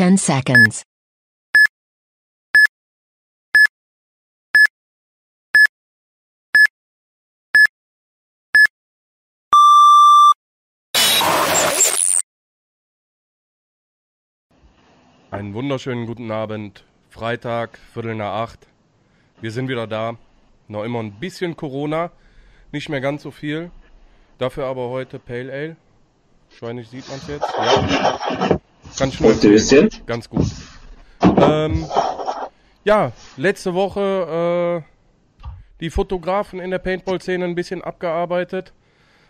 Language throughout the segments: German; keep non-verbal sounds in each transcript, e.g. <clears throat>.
10 seconds. Einen wunderschönen guten Abend. Freitag, Viertel nach acht. Wir sind wieder da. Noch immer ein bisschen Corona. Nicht mehr ganz so viel. Dafür aber heute Pale Ale. Wahrscheinlich sieht man es jetzt. Ja. Kann ich nur? Ganz gut. Ähm, ja, letzte Woche äh, die Fotografen in der Paintball-Szene ein bisschen abgearbeitet.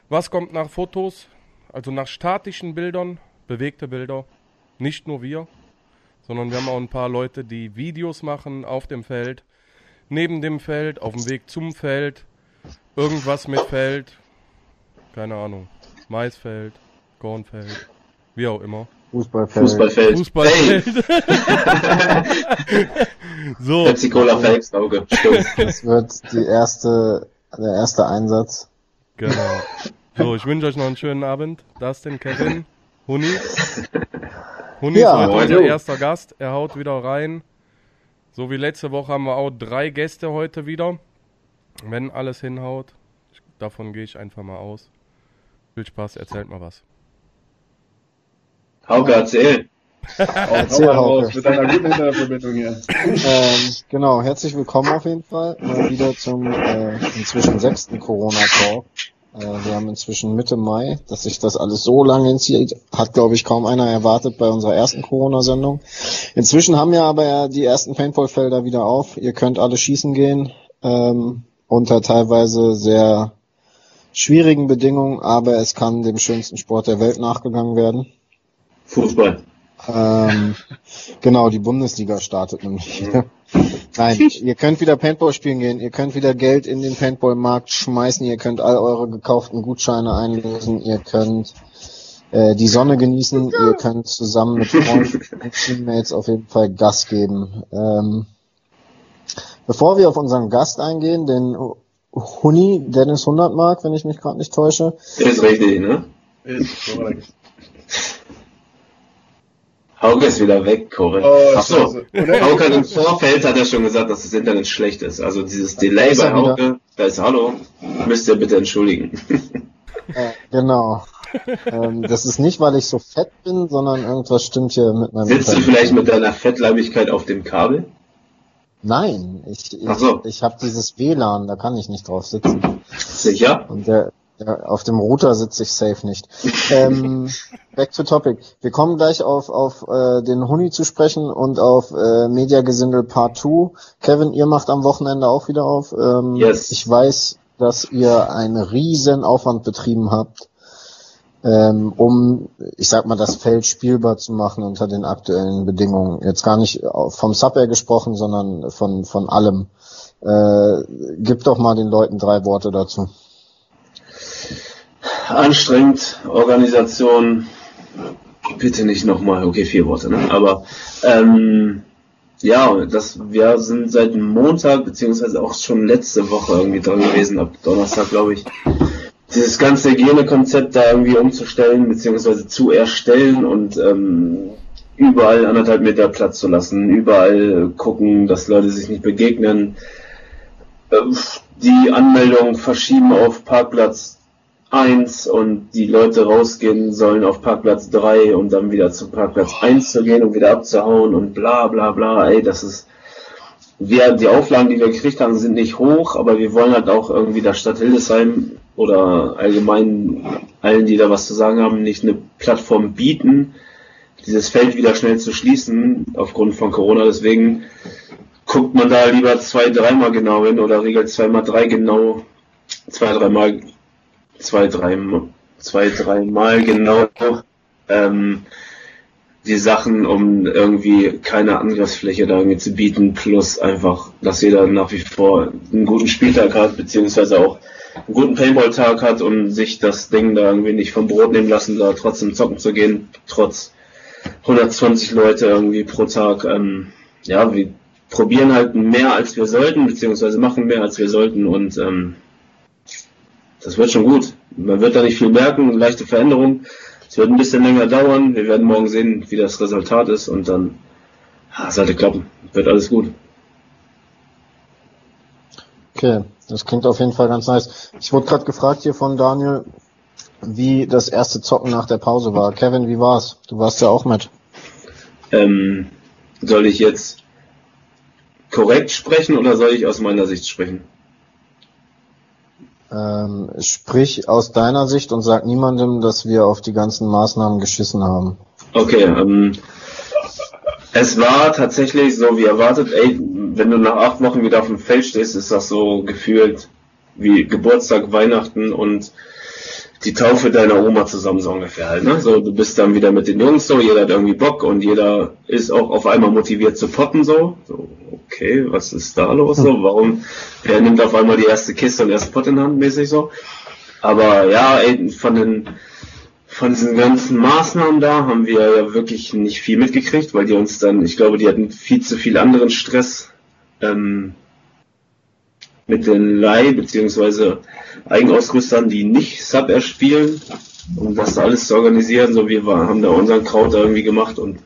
Was kommt nach Fotos? Also nach statischen Bildern, bewegte Bilder. Nicht nur wir, sondern wir haben auch ein paar Leute, die Videos machen auf dem Feld, neben dem Feld, auf dem Weg zum Feld, irgendwas mit Feld, keine Ahnung, Maisfeld, Kornfeld, wie auch immer. Fußballfeld. Fußballfeld. Fußballfeld. <laughs> so, Pepsi Cola Fakes Auge. Stimmt. <laughs> Das wird die erste, der erste Einsatz. genau. So, ich wünsche euch noch einen schönen Abend. Dustin, Kevin, Huni. Huni Ja. ist heute unser erster Gast. Er haut wieder rein. So wie letzte Woche haben wir auch drei Gäste heute wieder. Wenn alles hinhaut. Davon gehe ich einfach mal aus. Viel Spaß, erzählt mal was. Hauke, erzähl. <laughs> Erzähl, Hau mal raus Hauke. mit einer guten Internetverbindung hier. Ähm, genau, herzlich willkommen auf jeden Fall. Mal wieder zum äh, inzwischen sechsten Corona-Talk. Äh, wir haben inzwischen Mitte Mai, dass sich das alles so lange hinzieht, hat glaube ich kaum einer erwartet bei unserer ersten Corona-Sendung. Inzwischen haben wir aber ja die ersten Paintball-Felder wieder auf. Ihr könnt alle schießen gehen, ähm, unter teilweise sehr schwierigen Bedingungen, aber es kann dem schönsten Sport der Welt nachgegangen werden. Fußball. Ähm, <laughs> genau, die Bundesliga startet nämlich. Nein, ihr könnt wieder Paintball spielen gehen, ihr könnt wieder Geld in den Paintball-Markt schmeißen, ihr könnt all eure gekauften Gutscheine einlösen, ihr könnt äh, die Sonne genießen, ihr könnt zusammen mit Freunden und Teammates auf jeden Fall Gas geben. Ähm, bevor wir auf unseren Gast eingehen, den Huni Dennis Hundertmark, wenn ich mich gerade nicht täusche, Ist richtig, ne? Ist korrekt. Hauke ist wieder weg, korrekt. Oh, Ach so. scheiße. Oder? Hauke hat im Vorfeld hat er schon gesagt, dass das Internet schlecht ist. Also dieses Delay bei er wieder. Hauke, da ist Hallo, müsst ihr bitte entschuldigen. <laughs> Äh, genau. ähm, das ist nicht, weil ich so fett bin, sondern irgendwas stimmt hier mit meinem Sitzt du Internet. vielleicht mit deiner Fettleibigkeit auf dem Kabel? Nein, ich, ich, so. ich habe dieses WLAN, da kann ich nicht drauf sitzen. Sicher? Und der, der, auf dem Router sitze ich safe nicht. ähm, <laughs> back to topic. Wir kommen gleich auf, auf äh, den Huni zu sprechen und auf äh, Mediagesindel Part 2. Kevin, ihr macht am Wochenende auch wieder auf. Ähm, Yes. Ich weiß, dass ihr einen riesen Aufwand betrieben habt, ähm, um, ich sag mal, das Feld spielbar zu machen unter den aktuellen Bedingungen. Jetzt gar nicht vom Sub gesprochen, sondern von, von allem. Äh, gib doch mal den Leuten drei Worte dazu. Anstrengend, Organisation, bitte nicht nochmal, okay, vier Worte, ne? Aber ähm, ja, das, wir sind seit Montag, beziehungsweise auch schon letzte Woche irgendwie dran gewesen, ab Donnerstag, glaube ich, dieses ganze Hygienekonzept da irgendwie umzustellen, beziehungsweise zu erstellen und ähm, überall anderthalb Meter Platz zu lassen, überall gucken, dass Leute sich nicht begegnen, ähm, die Anmeldung verschieben auf Parkplatz 1 und die Leute rausgehen sollen auf Parkplatz 3 um dann wieder zum Parkplatz 1 zu gehen und wieder abzuhauen und bla bla bla, ey, das ist wir, die Auflagen, die wir gekriegt haben, sind nicht hoch, aber wir wollen halt auch irgendwie der Stadt Hildesheim oder allgemein allen, die da was zu sagen haben, nicht eine Plattform bieten, dieses Feld wieder schnell zu schließen aufgrund von Corona. Deswegen guckt man da lieber zwei, dreimal genau hin oder regelt zweimal drei genau, zwei, dreimal, zwei, drei, zwei, dreimal genau ähm, die Sachen, um irgendwie keine Angriffsfläche da irgendwie zu bieten, plus einfach, dass jeder nach wie vor einen guten Spieltag hat, beziehungsweise auch einen guten Paintball-Tag hat und sich das Ding da irgendwie nicht vom Brot nehmen lassen, da trotzdem zocken zu gehen, trotz 120 Leute irgendwie pro Tag. Ähm, ja, wir probieren halt mehr als wir sollten, beziehungsweise machen mehr als wir sollten und ähm, das wird schon gut. Man wird da nicht viel merken, leichte Veränderung. Es wird ein bisschen länger dauern. Wir werden morgen sehen, wie das Resultat ist und dann ja, sollte klappen. Wird alles gut. Okay, das klingt auf jeden Fall ganz nice. Ich wurde gerade gefragt hier von Daniel, wie das erste Zocken nach der Pause war. Kevin, wie war's? Du warst ja auch mit. Ähm, soll ich jetzt korrekt sprechen oder soll ich aus meiner Sicht sprechen? Ähm, sprich aus deiner Sicht und sag niemandem, dass wir auf die ganzen Maßnahmen geschissen haben. Okay, ähm, es war tatsächlich so wie erwartet, ey, wenn du nach acht Wochen wieder auf dem Feld stehst, ist das so gefühlt wie Geburtstag, Weihnachten und die Taufe deiner Oma zusammen so ungefähr halt, ne? So, du bist dann wieder mit den Jungs so, jeder hat irgendwie Bock und jeder ist auch auf einmal motiviert zu potten so. So, okay, was ist da los so? Warum, wer nimmt auf einmal die erste Kiste und erst Pott in Hand mäßig so? Aber ja, ey, von den, von diesen ganzen Maßnahmen da haben wir ja wirklich nicht viel mitgekriegt, weil die uns dann, ich glaube, die hatten viel zu viel anderen Stress, ähm, mit den Leih- bzw. Eigenausrüstern, die nicht Sub erspielen, um das alles zu organisieren. So, wir waren, haben da unseren Kraut irgendwie gemacht und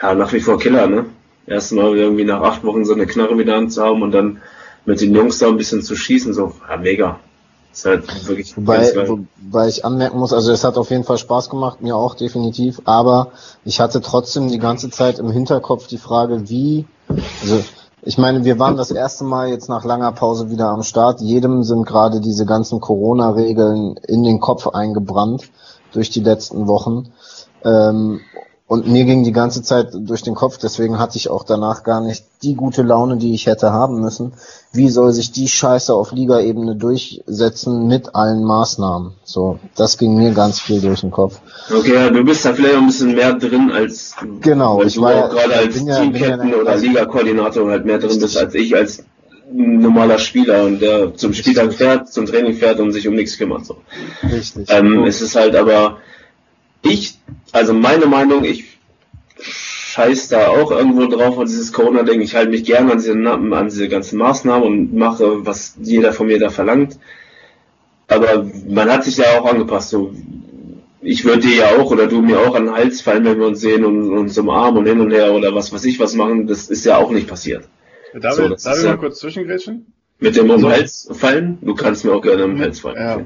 ja, nach wie vor Killer, ne? Erstmal irgendwie nach acht Wochen so eine Knarre wieder anzuhaben und dann mit den Jungs da ein bisschen zu schießen, so, ja, mega. Ist halt wirklich Wobei, wobei ich anmerken muss, also es hat auf jeden Fall Spaß gemacht, mir auch definitiv, aber ich hatte trotzdem die ganze Zeit im Hinterkopf die Frage, wie, also ich meine, wir waren das erste Mal jetzt nach langer Pause wieder am Start. Jedem sind gerade diese ganzen Corona-Regeln in den Kopf eingebrannt durch die letzten Wochen. Ähm, und mir ging die ganze Zeit durch den Kopf, deswegen hatte ich auch danach gar nicht die gute Laune, die ich hätte haben müssen. Wie soll sich die Scheiße auf Ligaebene durchsetzen mit allen Maßnahmen? So, das ging mir ganz viel durch den Kopf. Okay, ja, du bist da vielleicht ein bisschen mehr drin als Genau, ich war ja- auch gerade als ja- ja Teamcaptain der- oder Liga-Koordinator halt mehr drin bist als ich als normaler Spieler und der zum Spieltag fährt, zum Training fährt und sich um nichts kümmert. So. Richtig. Ähm, es ist halt aber ich, also meine Meinung, ich scheiß da auch irgendwo drauf an dieses Corona-Ding. Ich halte mich gerne an diese, an diese ganzen Maßnahmen und mache, was jeder von mir da verlangt. Aber man hat sich ja auch angepasst. So, ich würde dir ja auch oder du mir auch an den Hals fallen, wenn wir uns sehen und uns umarmen und hin und her oder was weiß ich was machen. Das ist ja auch nicht passiert. Darf, So, ich, darf ich ja- mal kurz zwischengrätschen? Mit dem um So. den Hals fallen, du kannst mir auch gerne um den Hals fallen. Ja.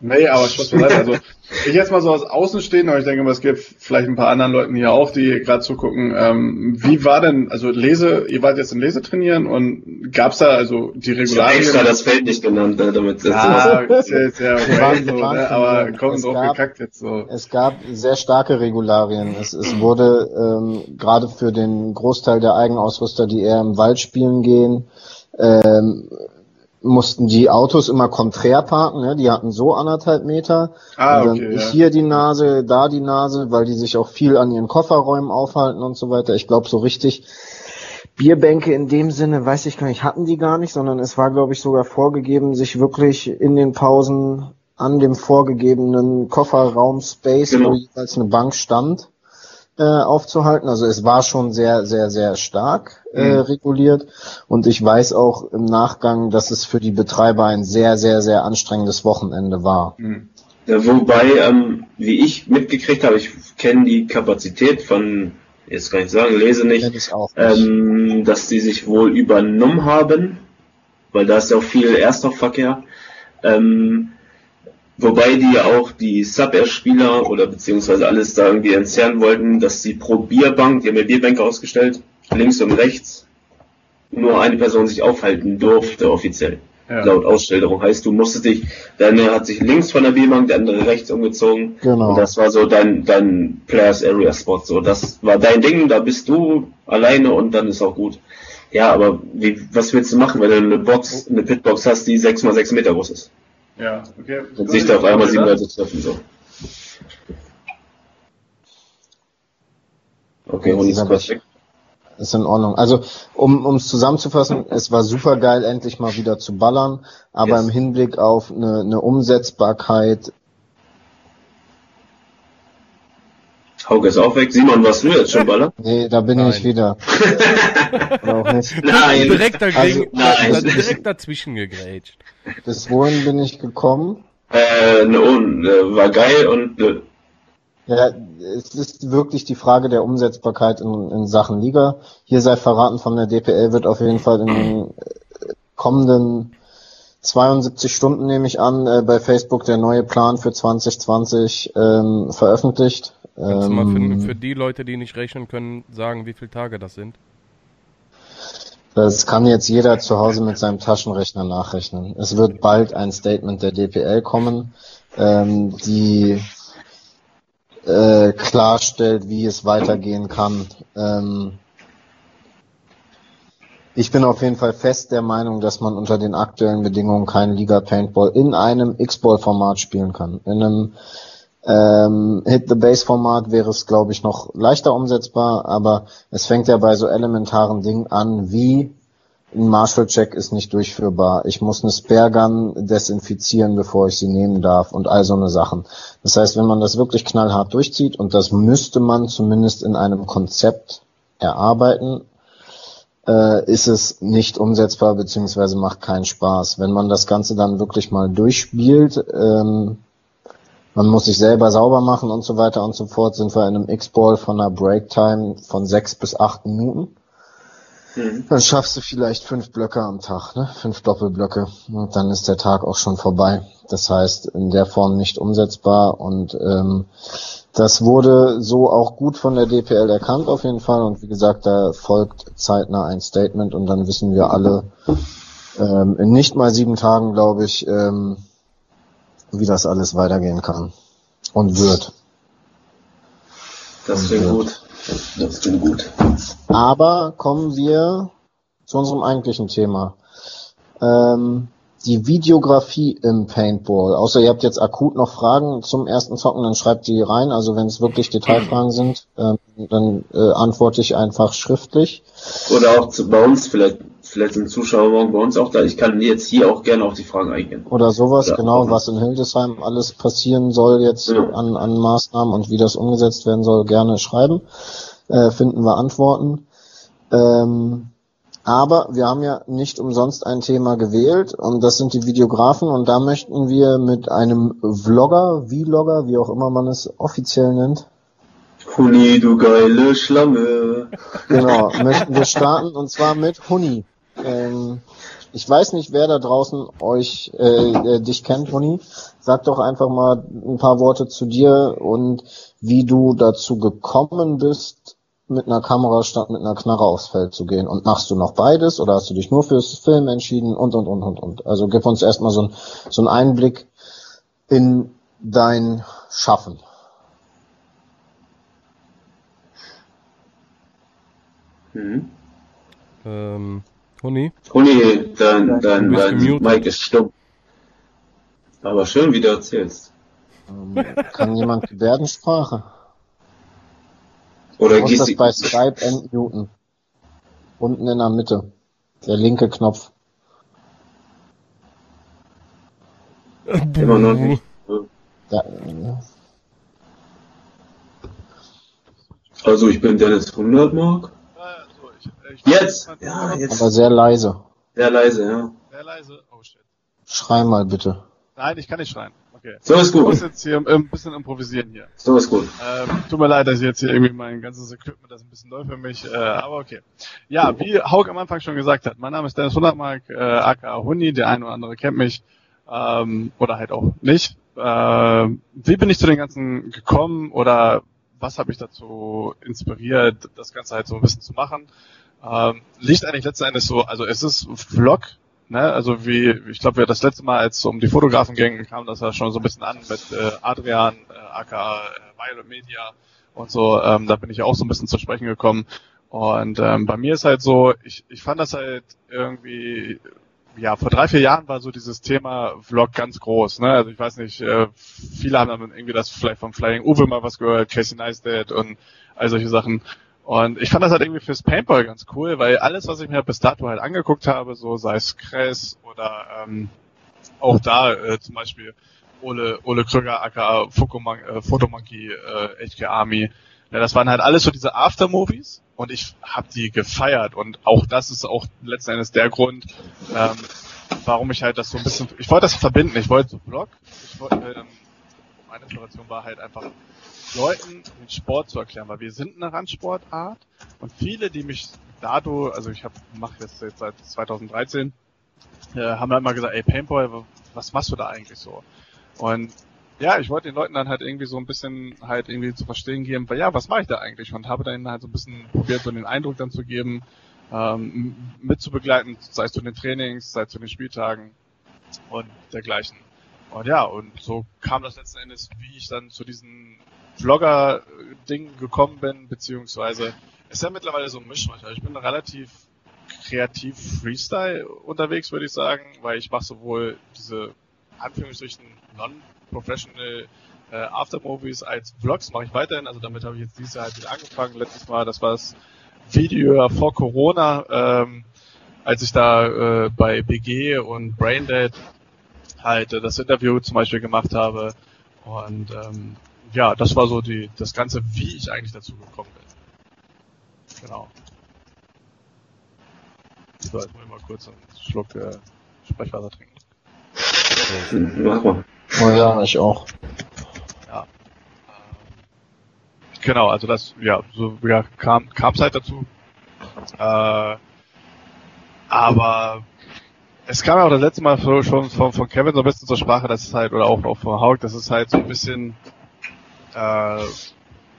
Nee, aber Spaß beiseite. Also, <laughs> ich jetzt mal so aus Außen stehen, aber ich denke mal, es gibt vielleicht ein paar anderen Leuten hier auch, die gerade zugucken. Ähm, wie war denn, also Lese, ihr wart jetzt im Lesetrainieren und gab's da also die Ich habe Regularien? extra das Feld nicht genannt, ne, damit Ah, ist ja, ist ja Wir waren- okay, so, wir waren ne? aber Es drauf gab- gekackt jetzt so. Es gab sehr starke Regularien. Es, es wurde ähm, gerade für den Großteil der Eigenausrüster, die eher im Wald spielen gehen, ähm, mussten die Autos immer konträr parken. Ne? Die hatten so anderthalb Meter. Ah, und dann okay, ja. hier die Nase, da die Nase, weil die sich auch viel an ihren Kofferräumen aufhalten und so weiter. Ich glaube so richtig. Bierbänke in dem Sinne, weiß ich gar nicht, hatten die gar nicht, sondern es war, glaube ich, sogar vorgegeben, sich wirklich in den Pausen an dem vorgegebenen Kofferraum-Space, Genau. wo jeweils eine Bank stand, äh, aufzuhalten. Also es war schon sehr, sehr, sehr stark äh, Mhm. reguliert. Und ich weiß auch im Nachgang, dass es für die Betreiber ein sehr, sehr, sehr anstrengendes Wochenende war. Hm. Ja, wobei, ähm, wie ich mitgekriegt habe, ich kenne die Kapazität von, jetzt kann ich sagen, lese nicht, nicht. ähm, dass die sich wohl übernommen haben, weil da ist ja auch viel Erststoffverkehr. Ähm, wobei die ja auch die Sub-Air-Spieler oder beziehungsweise alles da irgendwie entzerren wollten, dass die pro Bierbank, die haben ja Bierbänke ausgestellt, links und rechts, nur eine Person sich aufhalten durfte offiziell Ja. laut Ausstellung. Heißt, du musstest dich, der eine hat sich links von der B-Bank, der andere rechts umgezogen. Genau. Und das war so dein, dein Players Area Spot. So, das war dein Ding, da bist du alleine und dann ist auch gut. Ja, aber wie, was willst du machen, wenn du eine Box, eine Pitbox hast, die 6 mal 6 Meter groß ist? Ja, okay. Und sich da auf einmal sieben Leute treffen, so. Okay, Hund ist er weg. Ist in Ordnung. Also, um um es zusammenzufassen, es war super geil, endlich mal wieder zu ballern, aber Yes. im Hinblick auf eine, eine Umsetzbarkeit, Hauke ist auch weg. Simon, warst du jetzt schon Baller? nee, da bin Nein. ich wieder. <laughs> Auch nicht. Nein. Direkt dagegen, Also, nein. direkt dazwischen gegrätscht. Bis wohin bin ich gekommen? Äh, ne, und, äh, war geil und äh, Ja, es ist wirklich die Frage der Umsetzbarkeit in, in Sachen Liga. Hier sei verraten von der DPL wird auf jeden Fall in den kommenden 72 Stunden nehme ich an, äh, bei Facebook der neue Plan für 2020 ähm, veröffentlicht. Kannst du mal für, Ähm, für die Leute, die nicht rechnen können, sagen, wie viele Tage das sind? Das kann jetzt jeder zu Hause mit seinem Taschenrechner nachrechnen. Es wird bald ein Statement der DPL kommen, ähm, die äh, klarstellt, wie es weitergehen kann. Ähm, ich bin auf jeden Fall fest der Meinung, dass man unter den aktuellen Bedingungen keinen Liga Paintball in einem X-Ball-Format spielen kann. In einem ähm, Hit the Base Format wäre es, glaube ich, noch leichter umsetzbar, aber es fängt ja bei so elementaren Dingen an, wie ein Marshall Check ist nicht durchführbar. Ich muss eine Spare Gun desinfizieren, bevor ich sie nehmen darf und all so eine Sachen. Das heißt, wenn man das wirklich knallhart durchzieht und das müsste man zumindest in einem Konzept erarbeiten, äh, ist es nicht umsetzbar beziehungsweise macht keinen Spaß. Wenn man das Ganze dann wirklich mal durchspielt, ähm, man muss sich selber sauber machen und so weiter und so fort, sind wir in einem X-Ball von einer Breaktime von sechs bis acht Minuten. Mhm. Dann schaffst du vielleicht fünf Blöcke am Tag, ne? Fünf Doppelblöcke. Und dann ist der Tag auch schon vorbei. Das heißt, in der Form nicht umsetzbar und ähm, das wurde so auch gut von der DPL erkannt auf jeden Fall. Und wie gesagt, da folgt zeitnah ein Statement und dann wissen wir alle ähm, in nicht mal sieben Tagen, glaube ich, ähm, wie das alles weitergehen kann und wird. Das klingt gut. Das klingt gut. Aber kommen wir zu unserem eigentlichen Thema. Ähm, die Videografie im Paintball. Außer ihr habt jetzt akut noch Fragen zum ersten Zocken, dann schreibt die rein. Also wenn es wirklich Detailfragen sind, ähm, dann äh, antworte ich einfach schriftlich. Oder auch zu, bei uns, vielleicht, vielleicht sind Zuschauer morgen bei uns auch da. Ich kann jetzt hier auch gerne auf die Fragen eingehen. Oder sowas, Ja. genau, was in Hildesheim alles passieren soll jetzt Ja. an, an Maßnahmen und wie das umgesetzt werden soll, gerne schreiben. Äh, finden wir Antworten. Ähm, aber wir haben ja nicht umsonst ein Thema gewählt und das sind die Videografen und da möchten wir mit einem Vlogger, Vlogger, wie auch immer man es offiziell nennt, Huni, du geile Schlange. Genau, möchten wir starten und zwar mit Huni. Ähm, ich weiß nicht, wer da draußen euch äh, äh, dich kennt, Huni. Sag doch einfach mal ein paar Worte zu dir und wie du dazu gekommen bist, mit einer Kamera statt mit einer Knarre aufs Feld zu gehen. Und machst du noch beides oder hast du dich nur fürs Film entschieden und und und und und. Also gib uns erstmal so, ein, so einen Einblick in dein Schaffen. Mhm. Ähm, Huni? Huni, dein, dein, dein. Mic ist stumm. Aber schön, wie du erzählst. Ähm, kann jemand Gebärdensprache? Oder Du musst das bei Skype entmuten. Unten in der Mitte. Der linke Knopf. Immer noch nicht. Da, äh, Also ich bin Dennis 100 Mark. Jetzt! Ja, jetzt. aber sehr leise. Sehr leise, ja. Sehr leise. Oh shit. Schrei mal bitte. Nein, ich kann nicht schreien. Okay. So ist Ich muss gut. jetzt hier ein bisschen improvisieren hier. So ist gut. Ähm, tut mir leid, dass ich jetzt hier irgendwie mein ganzes Equipment, das ist ein bisschen neu für mich, äh, aber okay. Ja, wie Haug am Anfang schon gesagt hat, mein Name ist Dennis Hundertmark, äh, aka Huni, der eine oder andere kennt mich, ähm, oder halt auch nicht. Äh, wie bin ich zu den Ganzen gekommen oder was hat mich dazu inspiriert, das Ganze halt so ein bisschen zu machen? Ähm, liegt eigentlich letzten Endes so, also es ist Vlog, ne, also wie, ich glaube, wir das letzte Mal, als es um die Fotografen ging, kam das ja schon so ein bisschen an mit äh, Adrian, äh, aka äh, Violet Media und so, ähm, da bin ich auch so ein bisschen zu sprechen gekommen. Und ähm, bei mir ist halt so, ich, ich fand das halt irgendwie, ja, vor drei, vier Jahren war so dieses Thema Vlog ganz groß, ne? Also ich weiß nicht, äh, viele haben dann irgendwie das vielleicht vom Flying Uwe mal was gehört, Casey Neistat und all solche Sachen. Und ich fand das halt irgendwie fürs Paintball ganz cool, weil alles, was ich mir bis dato halt angeguckt habe, so sei es Kress oder ähm, auch da äh, zum Beispiel Ole, Ole Krüger, aka Fokomon- äh, Photomonkey, äh, HK Army, ja, das waren halt alles so diese Aftermovies und ich habe die gefeiert. Und auch das ist auch letzten Endes der Grund, ähm, warum ich halt das so ein bisschen, ich wollte das verbinden, ich wollte so Vlog, ich wollte, ähm, meine Inspiration war halt einfach Leuten den Sport zu erklären, weil wir sind eine Randsportart. Und viele, die mich dadurch, also ich habe mache das jetzt seit 2013, äh, haben halt mal gesagt, ey Paintball, was machst du da eigentlich so? Und ja, ich wollte den Leuten dann halt irgendwie so ein bisschen halt irgendwie zu verstehen geben, weil ja, was mache ich da eigentlich? Und habe dann halt so ein bisschen probiert, so den Eindruck dann zu geben, ähm, mitzubegleiten, sei es zu den Trainings, sei es zu den Spieltagen und dergleichen. Und ja, und so kam das letzten Endes, wie ich dann zu diesem Vlogger-Ding gekommen bin, beziehungsweise ist ja mittlerweile so ein Mischmasch. Also ich bin relativ kreativ Freestyle unterwegs, würde ich sagen, weil ich mache sowohl diese Anführungsstrichen non-professional äh, Aftermovies als Vlogs mache ich weiterhin. Also damit habe ich jetzt dieses Jahr halt wieder angefangen. Letztes Mal, das war das Video vor Corona, ähm, als ich da äh, bei BG und Braindead halt äh, das Interview zum Beispiel gemacht habe. Und ähm, ja, das war so die das Ganze, wie ich eigentlich dazu gekommen bin. Genau. So, jetzt muss ich mal kurz einen Schluck äh, Sprechwasser trinken. Mach mal. Oh ja, ich auch. Ja. Genau, also das, ja, so ja, kam kam es halt dazu. Äh, aber es kam ja auch das letzte Mal schon von, von Kevin so ein bisschen zur Sprache, dass es halt, oder auch, auch von Haug, dass es halt so ein bisschen äh,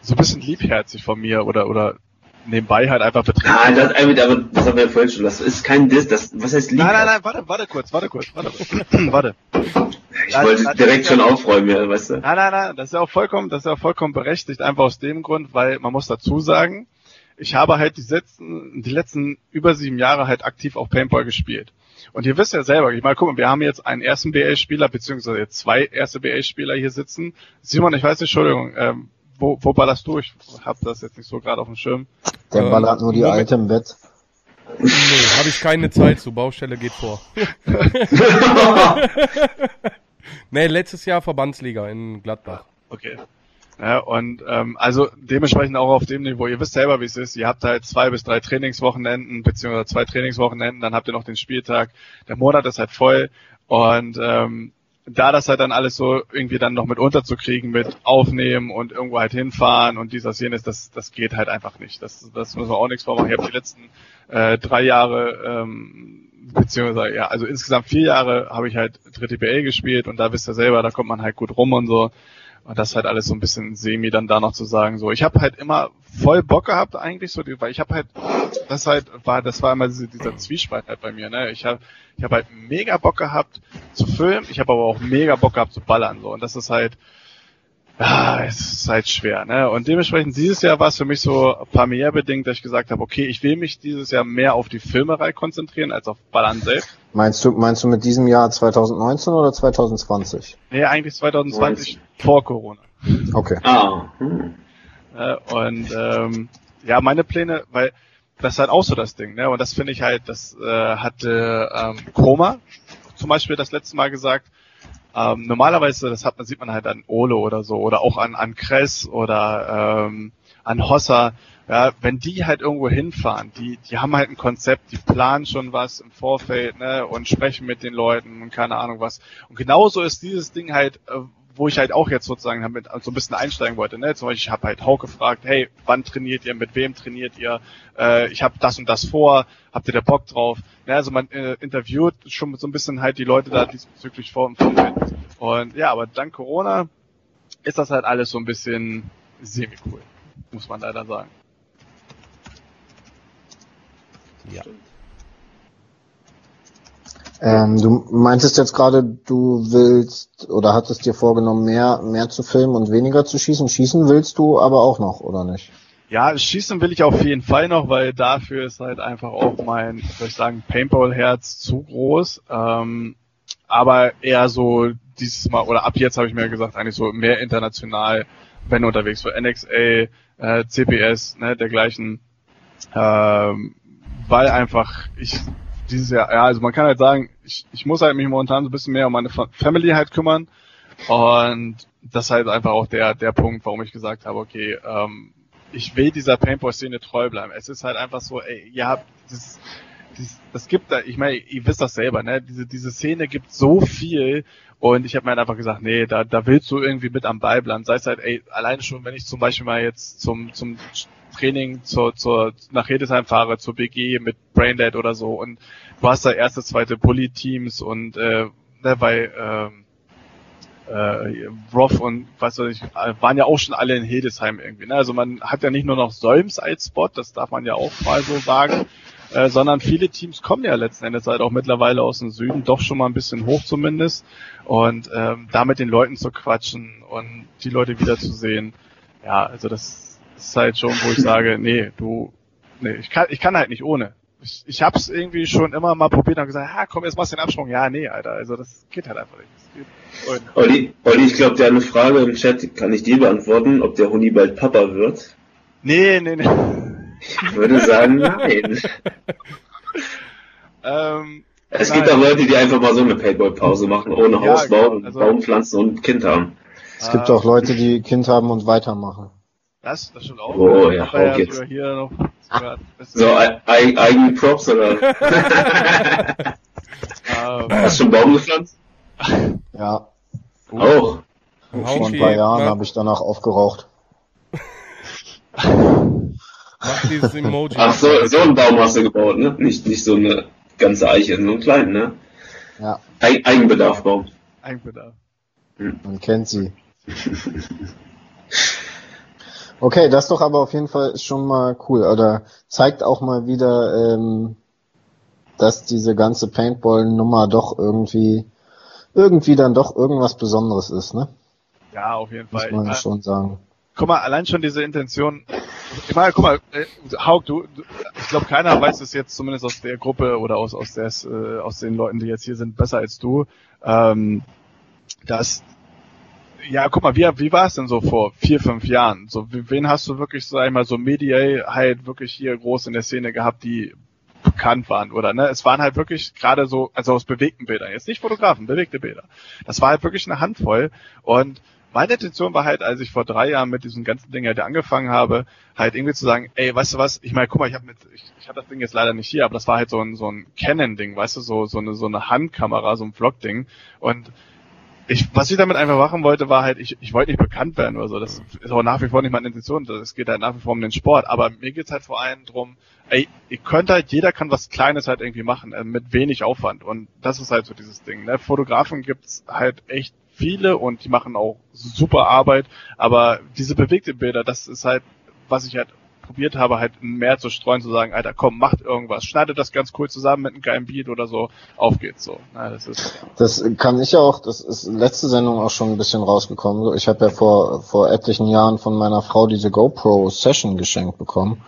so ein bisschen liebherzig von mir oder oder nebenbei halt einfach betrieben. Ah, das, aber das haben wir ja vorhin schon. Das ist kein Diss. Das, was heißt lieb? Nein, nein, nein, warte, warte kurz, warte kurz, warte, <clears throat> warte. Ich Nein, wollte nein, direkt das- schon aufräumen, ja, weißt du? Nein, nein, nein, das ist ja auch vollkommen, das ist ja auch vollkommen berechtigt, einfach aus dem Grund, weil man muss dazu sagen, ich habe halt die letzten, die letzten über sieben Jahre halt aktiv auch Paintball gespielt. Und ihr wisst ja selber, ich meine, guck mal, wir haben jetzt einen ersten BL-Spieler, beziehungsweise jetzt zwei erste BL-Spieler hier sitzen. Simon, ich weiß nicht, Entschuldigung, ähm, wo, wo ballerst du? Ich hab das jetzt nicht so gerade auf dem Schirm. Der Ähm, ballert nur die Moment. Alte im Bett. Nee, habe ich keine Zeit zu. Baustelle geht vor. <laughs> nee, letztes Jahr Verbandsliga in Gladbach. Okay. Ja, und ähm, also dementsprechend auch auf dem Niveau, ihr wisst selber, wie es ist, ihr habt halt zwei bis drei Trainingswochenenden, beziehungsweise zwei Trainingswochenenden, dann habt ihr noch den Spieltag, der Monat ist halt voll und ähm, da das halt dann alles so irgendwie dann noch mit unterzukriegen, mit aufnehmen und irgendwo halt hinfahren und dies, das, jenes, das, das geht halt einfach nicht. Das, das müssen wir auch nichts vormachen. Ich habe die letzten äh, drei Jahre, ähm, beziehungsweise ja, also insgesamt vier Jahre habe ich halt dritte BL gespielt und da wisst ihr selber, da kommt man halt gut rum und so. Und das halt alles so ein bisschen semi dann da noch zu sagen. So, ich habe halt immer voll Bock gehabt eigentlich so, weil ich habe halt das halt war das war immer diese, dieser Zwiespalt halt bei mir, ne? Ich habe ich habe halt mega Bock gehabt zu filmen, ich habe aber auch mega Bock gehabt zu ballern so und das ist halt ah, es ist halt schwer, ne? Und dementsprechend dieses Jahr war es für mich so familiär bedingt, dass ich gesagt habe, okay, ich will mich dieses Jahr mehr auf die Filmerei konzentrieren als auf Ballern selbst. Meinst du, meinst du mit diesem Jahr 2019 oder 2020? Nee, eigentlich 2020 vor Corona. Okay. ah, hm. Ne? Und ähm, ja, meine Pläne, weil das ist halt auch so das Ding, ne? Und das finde ich halt, das äh, hatte ähm, Chroma zum Beispiel das letzte Mal gesagt. Ähm, normalerweise, das hat man, sieht man halt an Ole oder so, oder auch an, an Kress oder ähm, an Hossa, ja, wenn die halt irgendwo hinfahren, die, die haben halt ein Konzept, die planen schon was im Vorfeld, ne, und sprechen mit den Leuten und keine Ahnung was. Und genauso ist dieses Ding halt, äh, wo ich halt auch jetzt sozusagen damit so ein bisschen einsteigen wollte. Ne? Zum Beispiel, ich habe halt Hau gefragt, hey, wann trainiert ihr, mit wem trainiert ihr? Äh, ich habe das und das vor, habt ihr da Bock drauf? Ja, also man äh, interviewt schon so ein bisschen halt die Leute da diesbezüglich vor im Vorfeld. Und ja, aber dank Corona ist das halt alles so ein bisschen semi-cool, muss man leider sagen. Ja. Ähm, du meintest jetzt gerade, du willst oder hattest dir vorgenommen, mehr, mehr zu filmen und weniger zu schießen. Schießen willst du aber auch noch, oder nicht? Ja, schießen will ich auf jeden Fall noch, weil dafür ist halt einfach auch mein, soll ich sagen, Paintball-Herz zu groß. Ähm, aber eher so dieses Mal, oder ab jetzt habe ich mir gesagt, eigentlich so mehr international, wenn unterwegs, so NXA, äh, CPS, ne, dergleichen. Ähm, weil einfach ich dieses Jahr, ja, also man kann halt sagen, ich, ich muss halt mich momentan so ein bisschen mehr um meine Fa- Family halt kümmern. Und das ist halt einfach auch der, der Punkt, warum ich gesagt habe, okay, ähm, ich will dieser Paintball-Szene treu bleiben. Es ist halt einfach so, ey, ihr habt, das, das gibt da, ich meine, ihr wisst das selber, ne? Diese, diese Szene gibt so viel und ich habe mir halt einfach gesagt, nee, da, da willst du irgendwie mit am Ball bleiben. Sei es halt, ey, alleine schon, wenn ich zum Beispiel mal jetzt zum, zum Training zur, zur, nach Redesheim fahre, zur BG mit Braindead oder so und du hast da erste, zweite Bully-Teams und äh, ne, bei ähm, äh, Roth und was weiß ich, waren ja auch schon alle in Hildesheim irgendwie. Ne? Also man hat ja nicht nur noch Solms als Spot, das darf man ja auch mal so sagen, äh, sondern viele Teams kommen ja letzten Endes halt auch mittlerweile aus dem Süden, doch schon mal ein bisschen hoch zumindest. Und ähm, da mit den Leuten zu quatschen und die Leute wiederzusehen, ja, also das ist halt schon, wo ich sage, nee, du, nee, ich kann, ich kann halt nicht ohne ich, ich habe es irgendwie schon immer mal probiert und gesagt, ha, komm, jetzt machst du den Absprung. Ja, nee, Alter, also das geht halt einfach nicht. Olli, Olli, ich glaube, der hat eine Frage im Chat, kann ich dir beantworten, ob der Huni bald Papa wird? Nee, nee, nee. Ich würde sagen, nein. <laughs> ähm, es nein. gibt auch Leute, die einfach mal so eine Paintball-Pause machen, ohne ja, Haus bauen, genau. also, Baum pflanzen und ein Kind haben. Es gibt auch Leute, die Kind haben und weitermachen. Das, das schon auch. Oh, ja, auch ja jetzt. Hier noch <laughs> so, eigene Props oder? <laughs> Hast du einen Baum gepflanzt? Ja. Auch. Vor ein paar Jahren habe ich danach aufgeraucht. Mach dieses Emoji. Ach so, so einen Baum hast du gebaut, ne? Nicht, nicht so eine ganze Eiche, nur einen kleinen, ne? Ja. Eigenbedarfbaum. Eigenbedarf. Hm. Man kennt sie. Okay, das doch aber auf jeden Fall schon mal cool. Oder zeigt auch mal wieder, ähm, dass diese ganze Paintball-Nummer doch irgendwie, irgendwie dann doch irgendwas Besonderes ist, ne? Ja, auf jeden Fall. Muss man ja schon sagen. Guck mal, allein schon diese Intention. Ich meine, guck mal, äh, Hauk, du, du ich glaube, keiner weiß es jetzt zumindest aus der Gruppe oder aus aus der äh, aus den Leuten, die jetzt hier sind, besser als du, ähm, dass ja, guck mal, wie, wie war es denn so vor vier, fünf Jahren? So, wen hast du wirklich, sag ich mal, so medial halt wirklich hier groß in der Szene gehabt, die bekannt waren, oder ne? Es waren halt wirklich gerade so, also aus bewegten Bildern, jetzt nicht Fotografen, bewegte Bilder. Das war halt wirklich eine Handvoll und meine Intention war halt, als ich vor drei Jahren mit diesem ganzen Ding halt angefangen habe, halt irgendwie zu sagen, ey, weißt du was, ich meine, guck mal, ich habe mit, ich, ich habe das Ding jetzt leider nicht hier, aber das war halt so ein so ein Canon-Ding, weißt du, so so eine so eine Handkamera, so ein Vlog-Ding und ich, was ich damit einfach machen wollte, war halt, ich, ich wollte nicht bekannt werden oder so. Das ist aber nach wie vor nicht meine Intention. Es geht halt nach wie vor um den Sport. Aber mir geht's halt vor allem drum, ey, ihr könnt halt, jeder kann was Kleines halt irgendwie machen, äh, mit wenig Aufwand. Und das ist halt so dieses Ding. Ne? Fotografen gibt's halt echt viele und die machen auch super Arbeit. Aber diese bewegte Bilder, das ist halt, was ich halt probiert habe, halt mehr zu streuen, zu sagen, Alter, komm, macht irgendwas, schneidet das ganz cool zusammen mit einem geilen Beat oder so, auf geht's so. Ja, das, ist, das kann ich auch, das ist letzte Sendung auch schon ein bisschen rausgekommen. Ich habe ja vor, vor etlichen Jahren von meiner Frau diese GoPro Session geschenkt bekommen.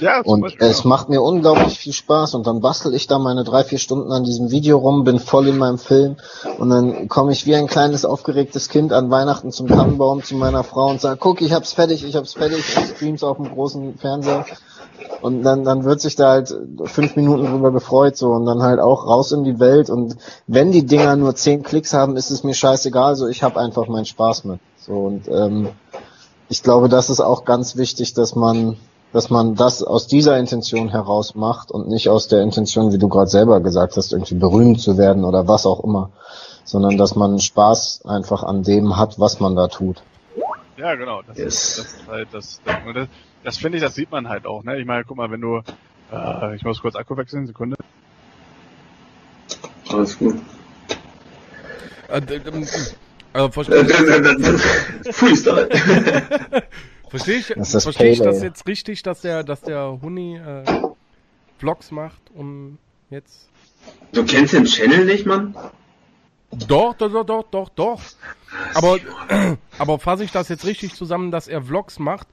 Ja, und Beispiel, es ja. macht mir unglaublich viel Spaß und dann bastel ich da meine drei, vier Stunden an diesem Video rum, bin voll in meinem Film und dann komme ich wie ein kleines aufgeregtes Kind an Weihnachten zum Tannenbaum zu meiner Frau und sage, guck, ich hab's fertig, ich hab's fertig, ich streams auf dem großen Fernseher und dann, dann wird sich da halt fünf Minuten drüber gefreut so und dann halt auch raus in die Welt und wenn die Dinger nur zehn Klicks haben, ist es mir scheißegal, so ich habe einfach meinen Spaß mit. So und ähm, ich glaube, das ist auch ganz wichtig, dass man dass man das aus dieser Intention heraus macht und nicht aus der Intention, wie du gerade selber gesagt hast, irgendwie berühmt zu werden oder was auch immer, sondern dass man Spaß einfach an dem hat, was man da tut. Ja, genau. Das, yes. ist, das ist halt das. Das, das, das finde ich, das sieht man halt auch. Ne? Ich meine, guck mal, wenn du, äh, ich muss kurz Akku wechseln, Sekunde. Alles gut. Äh, also, <laughs> Freestyle. <laughs> Verstehe ich, das verstehe ich das jetzt richtig, dass der, dass der Huni äh, Vlogs macht, um jetzt. Du kennst den Channel nicht, Mann? Doch, doch, doch, doch, doch, doch. Aber, <clears throat> aber fasse ich das jetzt richtig zusammen, dass er Vlogs macht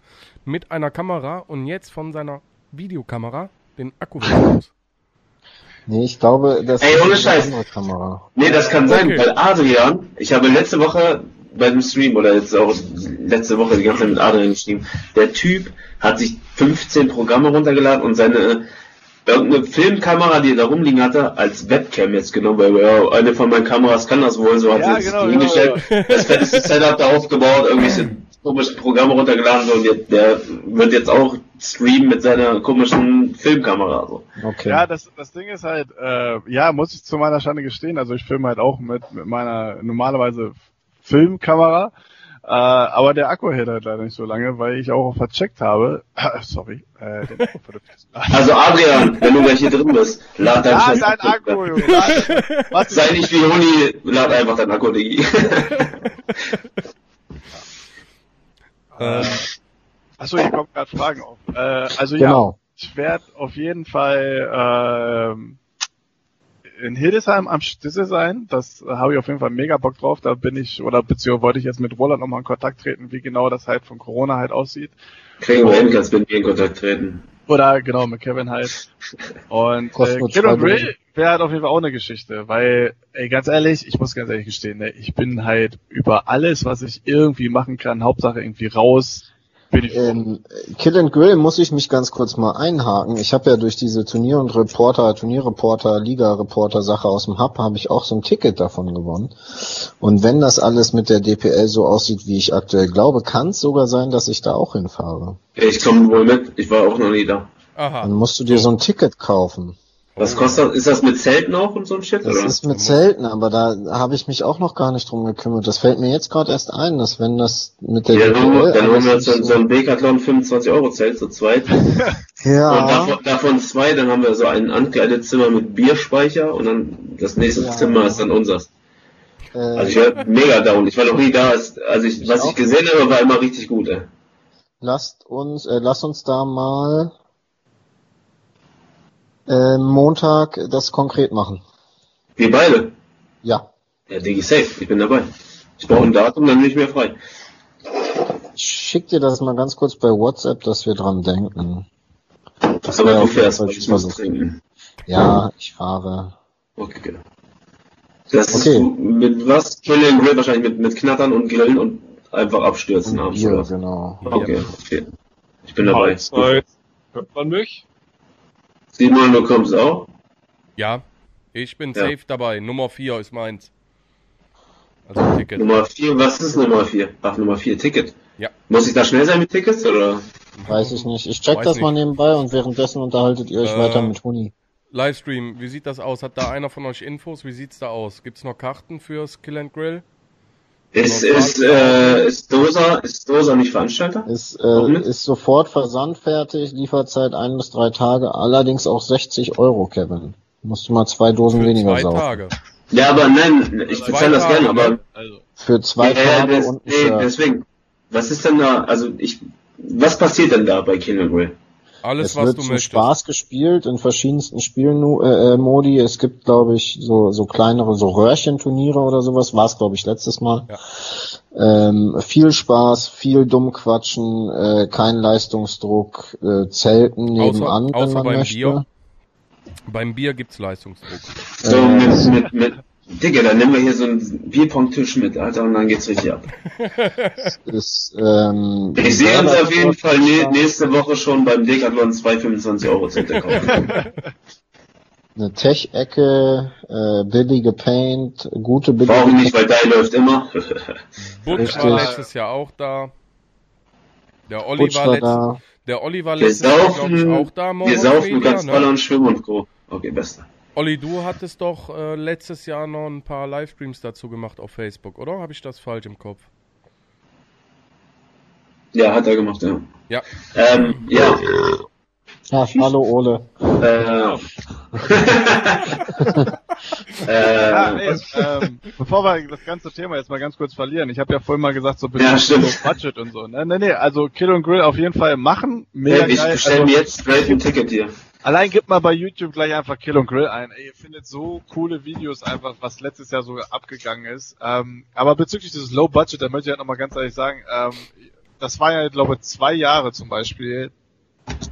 mit einer Kamera und jetzt von seiner Videokamera den Akku muss? Nee, ich glaube, das Ey, ohne Scheiß. Kamera. Nee, das kann sein, okay. weil Adrian, ich habe letzte Woche bei dem Stream oder jetzt auch letzte Woche die ganze Zeit mit Adrian geschrieben. Der Typ hat sich 15 Programme runtergeladen und seine irgendeine Filmkamera, die er da rumliegen hatte, als Webcam jetzt genommen, weil ja, eine von meinen Kameras kann das wohl, so hat ja, sie genau, hingestellt, genau. <laughs> das fetteste Setup da aufgebaut, irgendwelche komische Programme runtergeladen und jetzt, der wird jetzt auch streamen mit seiner komischen Filmkamera. So. Okay. Ja, das, das Ding ist halt, äh, ja, muss ich zu meiner Schande gestehen, also ich filme halt auch mit, mit meiner normalerweise Filmkamera. Äh, aber der Akku hält halt leider nicht so lange, weil ich auch vercheckt habe. <laughs> sorry. Äh, den Akku also Adrian, wenn du gleich hier drin bist, lad dein, ja, dein Akku, Junge. Lad, Sei nicht wie Huni, lad einfach dein Akku, Digi. <laughs> ähm, achso, hier kommen gerade Fragen auf. Äh, also genau. ja, ich werde auf jeden Fall äh, in Hildesheim am Stisse sein. Das habe ich auf jeden Fall mega Bock drauf. Da bin ich, oder beziehungsweise wollte ich jetzt mit Roland nochmal in Kontakt treten, wie genau das halt von Corona halt aussieht. Kriegen wir hin, kannst mit mir in Kontakt treten. Oder genau, mit Kevin halt. Und äh, Kill und Grill wäre halt auf jeden Fall auch eine Geschichte, weil, ey, ganz ehrlich, ich muss ganz ehrlich gestehen, ne, ich bin halt über alles, was ich irgendwie machen kann, Hauptsache irgendwie raus, ähm, Kill and Grill muss ich mich ganz kurz mal einhaken. Ich habe ja durch diese Turnier- und Reporter, Turnierreporter, Liga-Reporter-Sache aus dem Hub, habe ich auch so ein Ticket davon gewonnen. Und wenn das alles mit der DPL so aussieht, wie ich aktuell glaube, kann es sogar sein, dass ich da auch hinfahre. Ich komme wohl mit, ich war auch noch nie da. Aha. Dann musst du dir so ein Ticket kaufen. Was kostet, ist das mit Zelten auch und so ein Shit, das oder? Das ist mit Zelten, aber da habe ich mich auch noch gar nicht drum gekümmert. Das fällt mir jetzt gerade erst ein, dass wenn das mit der ja, dann, DPL dann holen wir uns so, so ein Decathlon 25 Euro Zelt zu zweit. <laughs> ja. Und davon, davon, zwei, dann haben wir so ein Ankleidezimmer mit Bierspeicher und dann das nächste ja. Zimmer ist dann unseres. Äh, also ich war mega down. Ich war noch nie da. Also ich, was ich gesehen habe, war immer richtig gut, ey. Lasst uns, äh, lasst uns da mal äh, Montag das konkret machen. Wir beide? Ja. Ja, Digi, safe. Ich bin dabei. Ich brauche ein Datum, dann bin ich mir frei. Ich schick dir das mal ganz kurz bei WhatsApp, dass wir dran denken. Das Aber du fährst, weil ich muss trinken. Ja, ich fahre. Okay, genau. Das okay. mit was? Killen Grill wahrscheinlich mit, mit Knattern und Grillen und einfach abstürzen abends. Ja, genau. Okay, okay. Ich bin dabei. Hört man mich? Simon, du kommst auch? Ja, ich bin ja. safe dabei. Nummer 4 ist meins. Also Ticket. Nummer 4, was ist Nummer 4? Ach, Nummer 4, Ticket. Ja. Muss ich da schnell sein mit Tickets oder? Weiß ich nicht. Ich check Weiß das nicht. mal nebenbei und währenddessen unterhaltet ihr euch äh, weiter mit Huni. Livestream, wie sieht das aus? Hat da einer von euch Infos? Wie sieht's da aus? Gibt's noch Karten fürs Kill and Grill? Ist, ist, äh, ist, Dosa, ist Dosa nicht Veranstalter? Ist, äh, ist sofort versandfertig, Lieferzeit ein bis drei Tage, allerdings auch 60 Euro, Kevin. Musst du mal zwei Dosen für weniger zwei saugen. Tage. Ja, aber nein, ich bezahle das gerne, aber also. für zwei ja, Tage des, und nee, deswegen. Was ist denn da, also ich, was passiert denn da bei Grill? Alles, es was wird du zum möchtest. Spaß gespielt in verschiedensten Spielmodi. Äh, es gibt, glaube ich, so, so kleinere, so Röhrchenturniere oder sowas. War es, glaube ich, letztes Mal. Ja. Ähm, viel Spaß, viel Dummquatschen, äh, kein Leistungsdruck, äh, Zelten nebenan, außer, außer wenn man beim möchte. Bier. Beim Bier gibt's Leistungsdruck. So, äh, mit, mit, mit, Digga, dann nehmen wir hier so einen Bierpong-Tisch mit, Alter, und dann geht's richtig ab. <laughs> ist, ähm, ich sehe uns auf jeden Fall nächste Woche schon beim Decathlon 225 Euro Zelte kaufen. <laughs> Eine Tech-Ecke, äh, billige Paint, gute billige Warum nicht, weil dein läuft immer. <laughs> Butch war letztes Jahr auch da. Der Olli war, letzt, da. der Olli war letztes Jahr, glaube ich, auch da. Wir saufen, du kannst ne? ballern, schwimmen und Co. Okay, beste. Olli, du hattest doch äh, letztes Jahr noch ein paar Livestreams dazu gemacht auf Facebook, oder? Habe ich das falsch im Kopf? Ja, hat er gemacht, ja. Ja. Ähm, ja. Ach, hallo Ole. Äh, <laughs> äh, ja, ey, ähm, bevor wir das ganze Thema jetzt mal ganz kurz verlieren, ich habe ja vorhin mal gesagt, so ja, Budget und so. Ne, ne, ne, also Kill und Grill auf jeden Fall machen. Mega ja, ich bestelle also, mir jetzt straight ein Ticket hier. Allein gibt mal bei YouTube gleich einfach Kill und Grill ein. Ey, ihr findet so coole Videos einfach, was letztes Jahr so abgegangen ist. Ähm, aber bezüglich dieses Low Budget, da möchte ich halt nochmal ganz ehrlich sagen, ähm, das war ja, glaube ich, zwei Jahre zum Beispiel.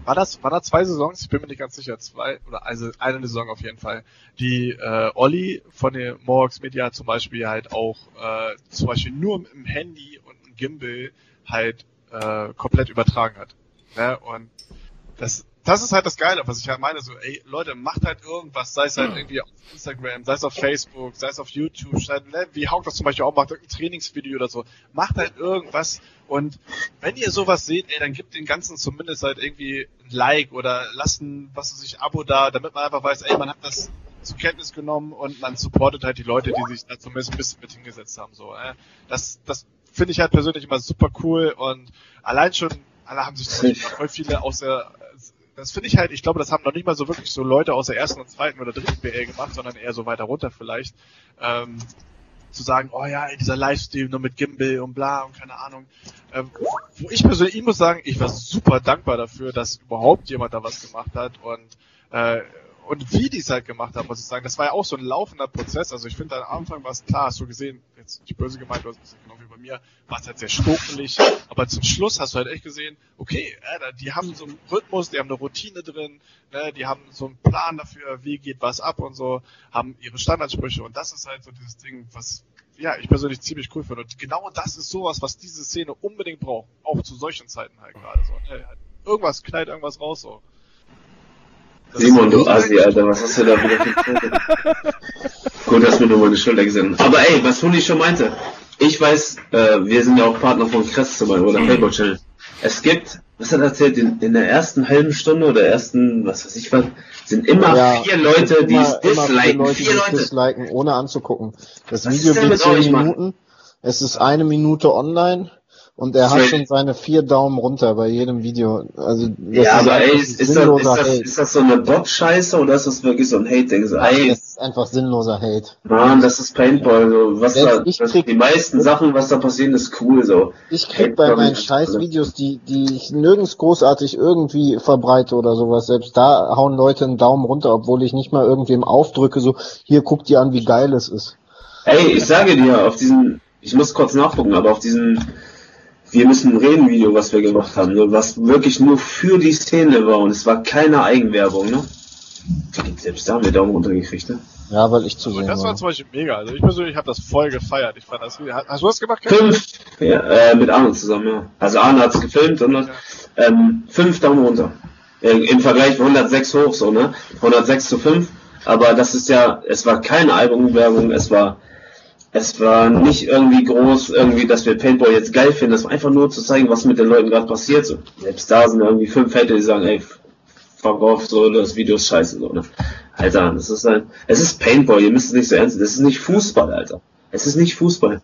War das, war da zwei Saisons? Ich bin mir nicht ganz sicher. Zwei, oder also eine Saison auf jeden Fall. Die äh, Olli von der Morgs Media zum Beispiel halt auch äh, zum Beispiel nur im Handy und im Gimbal halt äh, komplett übertragen hat. Ne? Und das das ist halt das Geile, was ich halt meine, so, ey, Leute, macht halt irgendwas, sei es halt irgendwie auf Instagram, sei es auf Facebook, sei es auf YouTube, sei, ne, wie Hauk das zum Beispiel auch macht, ein Trainingsvideo oder so, macht halt irgendwas und wenn ihr sowas seht, ey, dann gebt den Ganzen zumindest halt irgendwie ein Like oder lasst ein, was weiß ich, Abo da, damit man einfach weiß, ey, man hat das zur Kenntnis genommen und man supportet halt die Leute, die sich da zumindest ein bisschen mit hingesetzt haben, so, äh. Das, das finde ich halt persönlich immer super cool und allein schon, alle haben sich voll viele aus der das finde ich halt, ich glaube, das haben noch nicht mal so wirklich so Leute aus der ersten und zweiten oder dritten BL gemacht, sondern eher so weiter runter vielleicht. Ähm, zu sagen, oh ja, dieser Livestream nur mit Gimbal und bla und keine Ahnung. Ähm, wo ich persönlich, ich muss sagen, ich war super dankbar dafür, dass überhaupt jemand da was gemacht hat und äh, und wie die es halt gemacht haben, muss ich sagen, das war ja auch so ein laufender Prozess. Also ich finde, am Anfang war es klar, hast du gesehen, jetzt nicht böse gemeint, du hast es genau wie bei mir, war es halt sehr stokelig, aber zum Schluss hast du halt echt gesehen, okay, äh, die haben so einen Rhythmus, die haben eine Routine drin, ne, die haben so einen Plan dafür, wie geht was ab und so, haben ihre Standardsprüche und das ist halt so dieses Ding, was ja, ich persönlich ziemlich cool finde. Und genau das ist sowas, was diese Szene unbedingt braucht. Auch zu solchen Zeiten halt gerade so. Ne? Irgendwas knallt irgendwas raus so. Simon, du Asi, Alter, was hast du da wieder für Gut, dass mir nur meine Schulter gesendet. Aber ey, was Huni schon meinte, ich weiß, äh, wir sind ja auch Partner von Kress zum Beispiel, oder Playboy Channel. Es gibt, was hat er erzählt, in, in der ersten halben Stunde oder ersten, was weiß ich was, sind immer ja, vier Leute, die es disliken. Vier Leute, disliken, ohne anzugucken. Das was Video geht zehn Minuten. Es ist eine Minute online und er hat schon seine vier Daumen runter bei jedem Video. Also das ja, ist aber ey, ist, ist, das, ist, das, ist das so eine Bot-Scheiße oder ist das wirklich so ein Hate-Ding? So, ey, das ist einfach sinnloser Hate. Mann, das ist Paintball. So. Was da, ich krieg, die meisten Sachen, was da passieren, ist cool. So. Ich krieg bei meinen Scheiß-Videos, die, die ich nirgends großartig irgendwie verbreite oder sowas, selbst da hauen Leute einen Daumen runter, obwohl ich nicht mal irgendwem aufdrücke, so, hier guck dir an, wie geil es ist. Ey, ich sage dir, auf diesen, ich muss kurz nachgucken, aber auf diesen wir müssen reden Video, was wir gemacht haben, ne? was wirklich nur für die Szene war und es war keine Eigenwerbung, ne? Selbst da haben wir Daumen runtergekriegt, ne? Ja, weil ich zu sehen Das war zum Beispiel mega. Also ich persönlich habe das voll gefeiert. Ich fand das Hast du das gemacht? Fünf, ja, äh, mit Arne zusammen, ja. Also Arne hat's gefilmt und ja. ähm, fünf Daumen runter. Äh, Im Vergleich 106 hoch, so, ne? 106 zu 5. Aber das ist ja, es war keine Albumwerbung, es war es war nicht irgendwie groß, irgendwie, dass wir Paintball jetzt geil finden. Das war einfach nur zu zeigen, was mit den Leuten gerade passiert. So, selbst da sind irgendwie fünf Hater, die sagen, ey, fuck off, so, das Video ist scheiße, so, ne? Alter, das ist ein, es ist Paintball, ihr müsst es nicht so ernst nehmen. Das ist nicht Fußball, Alter. Es ist nicht Fußball.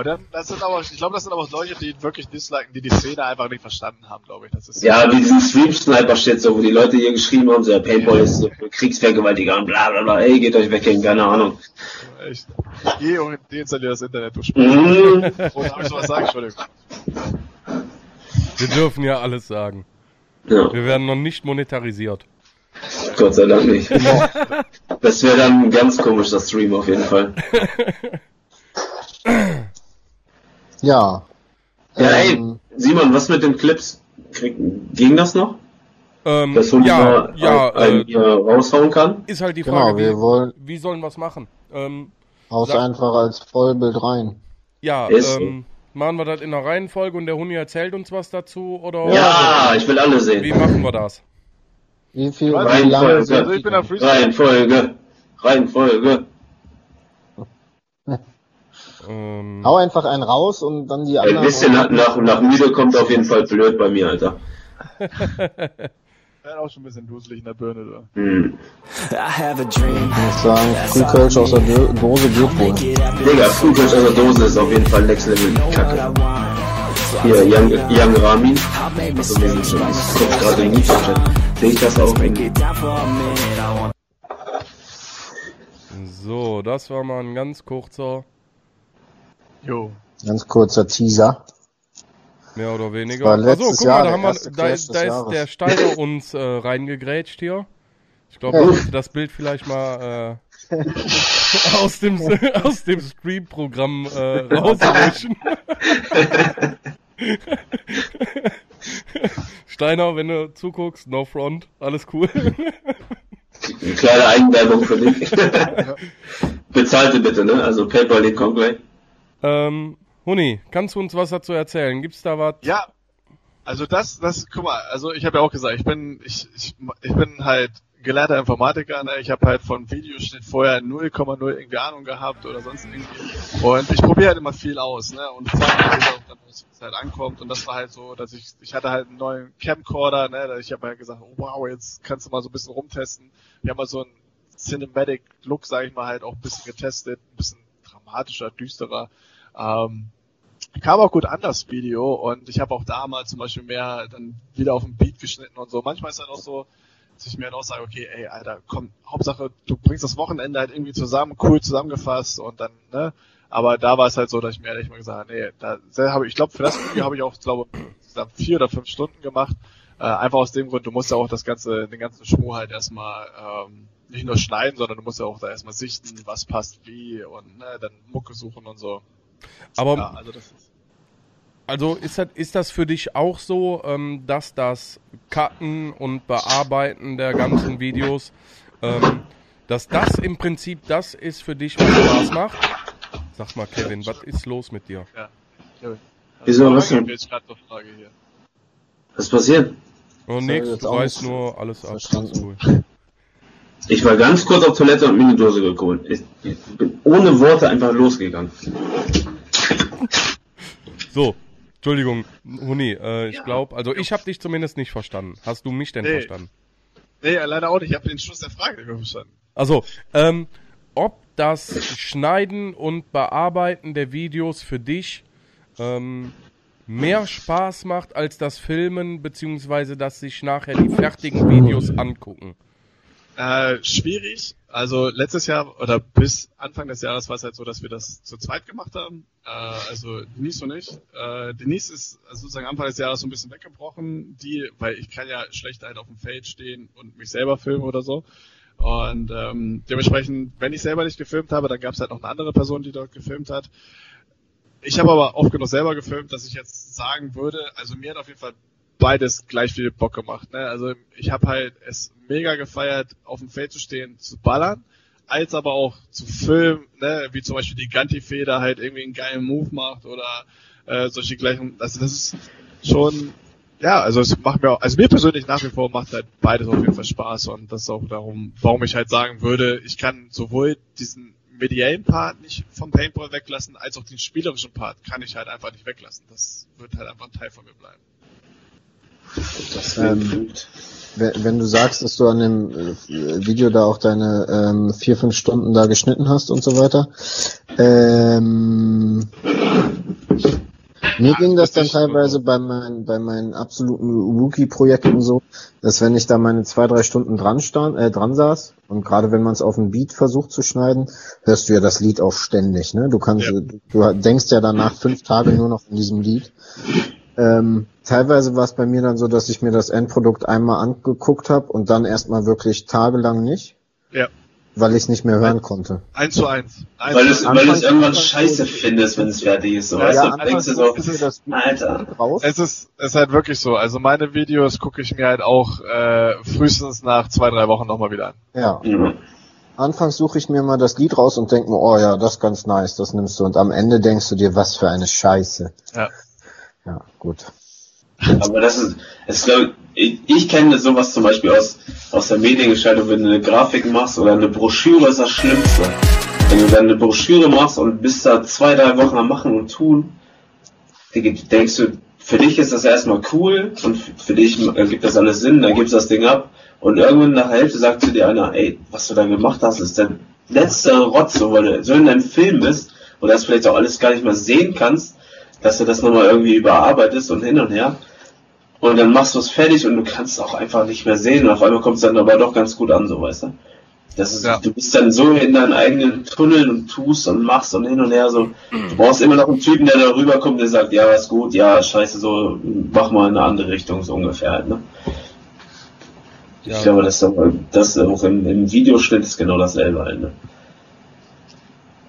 Aber dann, das sind aber, ich glaube, das sind aber auch Leute, die wirklich disliken, die die Szene einfach nicht verstanden haben, glaube ich. Das ist ja, wie diesen Stream-Sniper-Shit, so, wo die Leute hier geschrieben haben, so, ja, Paintball ja. ist so Kriegsvergewaltiger und bla, bla, bla, ey, geht euch weg, keine Ahnung. Echt. Geh und deinstallier das Internet, du Spaß. Mhm. Oder hab ich sowas sagen, Entschuldigung. Wir dürfen ja alles sagen. Ja. Wir werden noch nicht monetarisiert. Gott sei Dank nicht. das wäre dann ganz komisch, das Stream auf jeden Fall. <laughs> Ja. Ja, ähm, ey, Simon, was mit den Clips? Krieg, ging das noch? Ähm, Dass Hund ja, ja, ein, äh, raushauen kann? Ist halt die genau, Frage, wir wie, wollen, wie sollen wir es machen? Ähm, Haus einfach als Vollbild rein. Ja, ähm, machen wir das in der Reihenfolge und der Huni erzählt uns was dazu oder? Ja, ich will alle sehen. Wie machen wir das? Wie viel Reihenfolge? Also bin Reihenfolge. Reihenfolge. Ähm, Hau einfach einen raus und dann die anderen. Ein bisschen nach, nach, nach müde kommt auf jeden Fall blöd bei mir, Alter. Er auch schon ein bisschen duselig in der Birne da. Hm. Ich muss sagen, Frühkölsch aus der Dose geht wohl. Digga, Frühkölsch aus der Dose ist auf jeden Fall Next Level Kacke. Hier, Young, Young Ramin. Also, wir sind schon, das kommt gerade in den Sehe ich das auch eng. So, das war mal ein ganz kurzer Jo. Ganz kurzer Teaser. Mehr oder weniger. Also guck Jahr, mal, da, haben wir, da, da ist der Steiner <laughs> uns äh, reingegrätscht hier. Ich glaube, ja. das Bild vielleicht mal äh, <laughs> aus dem aus dem Stream-Programm äh, rauslöschen. <laughs> Steiner, wenn du zuguckst, no front, alles cool. Eine kleine Eigenwerbung für dich. Bezahlte bitte, ne? Also PayPal, den gleich. Ähm, Huni, kannst du uns was dazu erzählen? Gibt's da was? Ja. Also das, das, guck mal, also ich habe ja auch gesagt, ich bin, ich, ich, ich bin halt gelernter Informatiker, ne? ich habe halt von Videoschnitt vorher 0,0 irgendwie Ahnung gehabt oder sonst irgendwie. Und ich probiere halt immer viel aus, ne? Und zeige halt auch dann, was halt ankommt. Und das war halt so, dass ich, ich hatte halt einen neuen Camcorder, ne? Ich habe halt gesagt, oh, wow, jetzt kannst du mal so ein bisschen rumtesten. Wir haben mal so einen Cinematic Look, sage ich mal, halt auch ein bisschen getestet, ein bisschen dramatischer, düsterer. Ähm, kam auch gut an das Video und ich habe auch damals zum Beispiel mehr dann wieder auf den Beat geschnitten und so. Manchmal ist halt auch so, dass ich mir halt auch sage, okay, ey, Alter, komm, Hauptsache, du bringst das Wochenende halt irgendwie zusammen, cool zusammengefasst und dann, ne? Aber da war es halt so, dass ich mir ehrlich mal gesagt habe, nee, da habe ich, ich glaube, für das Video habe ich auch, glaube vier oder fünf Stunden gemacht. Äh, einfach aus dem Grund, du musst ja auch das ganze, den ganzen Schmuh halt erstmal ähm, nicht nur schneiden, sondern du musst ja auch da erstmal sichten, was passt wie und ne, dann Mucke suchen und so. Aber ja, also, das ist, also ist das, ist das für dich auch so, ähm, dass das Cutten und Bearbeiten der ganzen Videos, ähm, dass das im Prinzip das ist für dich, was Spaß macht? Sag mal, Kevin, was ist los mit dir? Ja. Wieso, was denn? Was passiert? Oh, nix, du weißt nur, alles ab, alles cool. Ich war ganz kurz auf Toilette und mir eine Dose geholt. Ich, ich bin ohne Worte einfach losgegangen. So, Entschuldigung, Huni, äh, ich ja. glaube, also ich habe dich zumindest nicht verstanden. Hast du mich denn nee. verstanden? Nee, leider auch nicht. Ich habe den Schluss der Frage nicht verstanden. Also, ähm, ob das Schneiden und Bearbeiten der Videos für dich ähm, mehr Spaß macht als das Filmen, beziehungsweise dass sich nachher die fertigen Videos angucken. Äh, schwierig. Also letztes Jahr oder bis Anfang des Jahres war es halt so, dass wir das zu zweit gemacht haben. Äh, also Denise und ich. Äh, Denise ist sozusagen Anfang des Jahres so ein bisschen weggebrochen, die, weil ich kann ja schlecht halt auf dem Feld stehen und mich selber filmen oder so. Und ähm, dementsprechend, wenn ich selber nicht gefilmt habe, dann gab es halt noch eine andere Person, die dort gefilmt hat. Ich habe aber oft genug selber gefilmt, dass ich jetzt sagen würde, also mir hat auf jeden Fall beides gleich viel Bock gemacht. Ne? Also ich habe halt es mega gefeiert, auf dem Feld zu stehen, zu ballern, als aber auch zu filmen, ne? wie zum Beispiel die Ganti-Feder halt irgendwie einen geilen Move macht oder äh, solche gleichen. Also das ist schon, ja, also es macht mir auch, also mir persönlich nach wie vor macht halt beides auf jeden Fall Spaß und das ist auch darum, warum ich halt sagen würde, ich kann sowohl diesen mediellen Part nicht vom Paintball weglassen, als auch den spielerischen Part kann ich halt einfach nicht weglassen. Das wird halt einfach ein Teil von mir bleiben. Ähm, wenn du sagst, dass du an dem äh, Video da auch deine ähm, vier, fünf Stunden da geschnitten hast und so weiter, ähm, mir ging das dann teilweise bei meinen, bei meinen absoluten Rookie-Projekten so, dass wenn ich da meine zwei, drei Stunden dran stand, äh, dran saß, und gerade wenn man es auf ein Beat versucht zu schneiden, hörst du ja das Lied auch ständig, ne? Du kannst, ja. du denkst ja danach fünf Tage nur noch in diesem Lied. Ähm, teilweise war es bei mir dann so, dass ich mir das Endprodukt einmal angeguckt habe und dann erstmal wirklich tagelang nicht. Ja. Weil ich es nicht mehr hören ein, konnte. Eins zu eins. eins weil, du es irgendwann scheiße findest, wenn es fertig ist. So, ja, weißt ja, du, denkst du so, Alter. Es ist, es ist halt wirklich so. Also meine Videos gucke ich mir halt auch äh, frühestens nach zwei, drei Wochen nochmal wieder an. Ja. Mhm. Anfangs suche ich mir mal das Lied raus und denke mir, oh ja, das ist ganz nice, das nimmst du. Und am Ende denkst du dir, was für eine Scheiße. Ja. Ja, gut. Aber das ist, ist glaub, ich, ich kenne sowas zum Beispiel aus, aus der Mediengestaltung, wenn du eine Grafik machst oder eine Broschüre ist das Schlimmste. Wenn du dann eine Broschüre machst und bist da zwei, drei Wochen am Machen und Tun, denkst du, für dich ist das erstmal cool und für dich gibt das alles Sinn, dann gibst du das Ding ab und irgendwann nach der Hälfte sagt zu dir einer, ey, was du da gemacht hast, ist der letzte Rotz, so, weil du so in deinem Film bist und das vielleicht auch alles gar nicht mehr sehen kannst dass du das nochmal irgendwie überarbeitest und hin und her. Und dann machst du es fertig und du kannst es auch einfach nicht mehr sehen. Und auf einmal kommt es dann aber doch ganz gut an, so weißt du. Das ist, ja. Du bist dann so in deinen eigenen Tunneln und tust und machst und hin und her so. Du brauchst immer noch einen Typen, der da rüberkommt, der sagt, ja, ist gut, ja, scheiße, so, mach mal in eine andere Richtung, so ungefähr halt, ne? Ja. Ich glaube, das, das auch im, im Videoschnitt ist genau dasselbe halt, ne?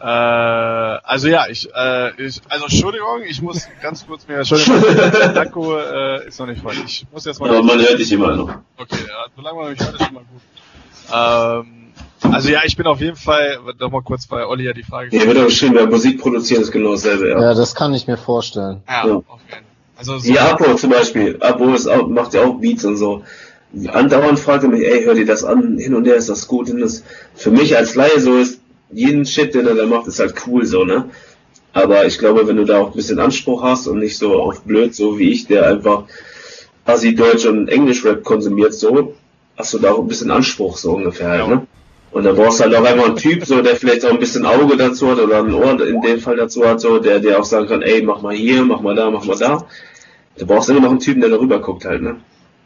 Äh, also ja, ich, äh, ich, also Entschuldigung, ich muss ganz kurz mir, Entschuldigung, <laughs> der Akku äh, ist noch nicht voll. Ich muss jetzt mal. Aber man hört dich immer noch. Okay, ja, solange man mich hört, ist schon mal gut. Ähm, also ja, ich bin auf jeden Fall, noch mal kurz bei Olli ja die Frage Ja, wird aber schön, weil Musik produzieren ist genau dasselbe, ja. Ja, das kann ich mir vorstellen. Ja, ja. auf jeden Fall. Also so ja, Apo zum Beispiel. Apo ist auch, macht ja auch Beats und so. Andauernd fragt er mich, ey, hör dir das an, hin und her ist das gut. Und das für mich als Laie so ist, jeden Shit, den er da macht, ist halt cool so, ne? Aber ich glaube, wenn du da auch ein bisschen Anspruch hast und nicht so auf blöd, so wie ich, der einfach quasi Deutsch und Englisch Rap konsumiert, so, hast du da auch ein bisschen Anspruch, so ungefähr halt, ne? Und dann brauchst du halt auch einfach einen Typ, so, der vielleicht auch ein bisschen Auge dazu hat oder ein Ohr in dem Fall dazu hat, so, der, der auch sagen kann, ey, mach mal hier, mach mal da, mach mal da. Du brauchst immer noch einen Typen, der darüber guckt halt, ne?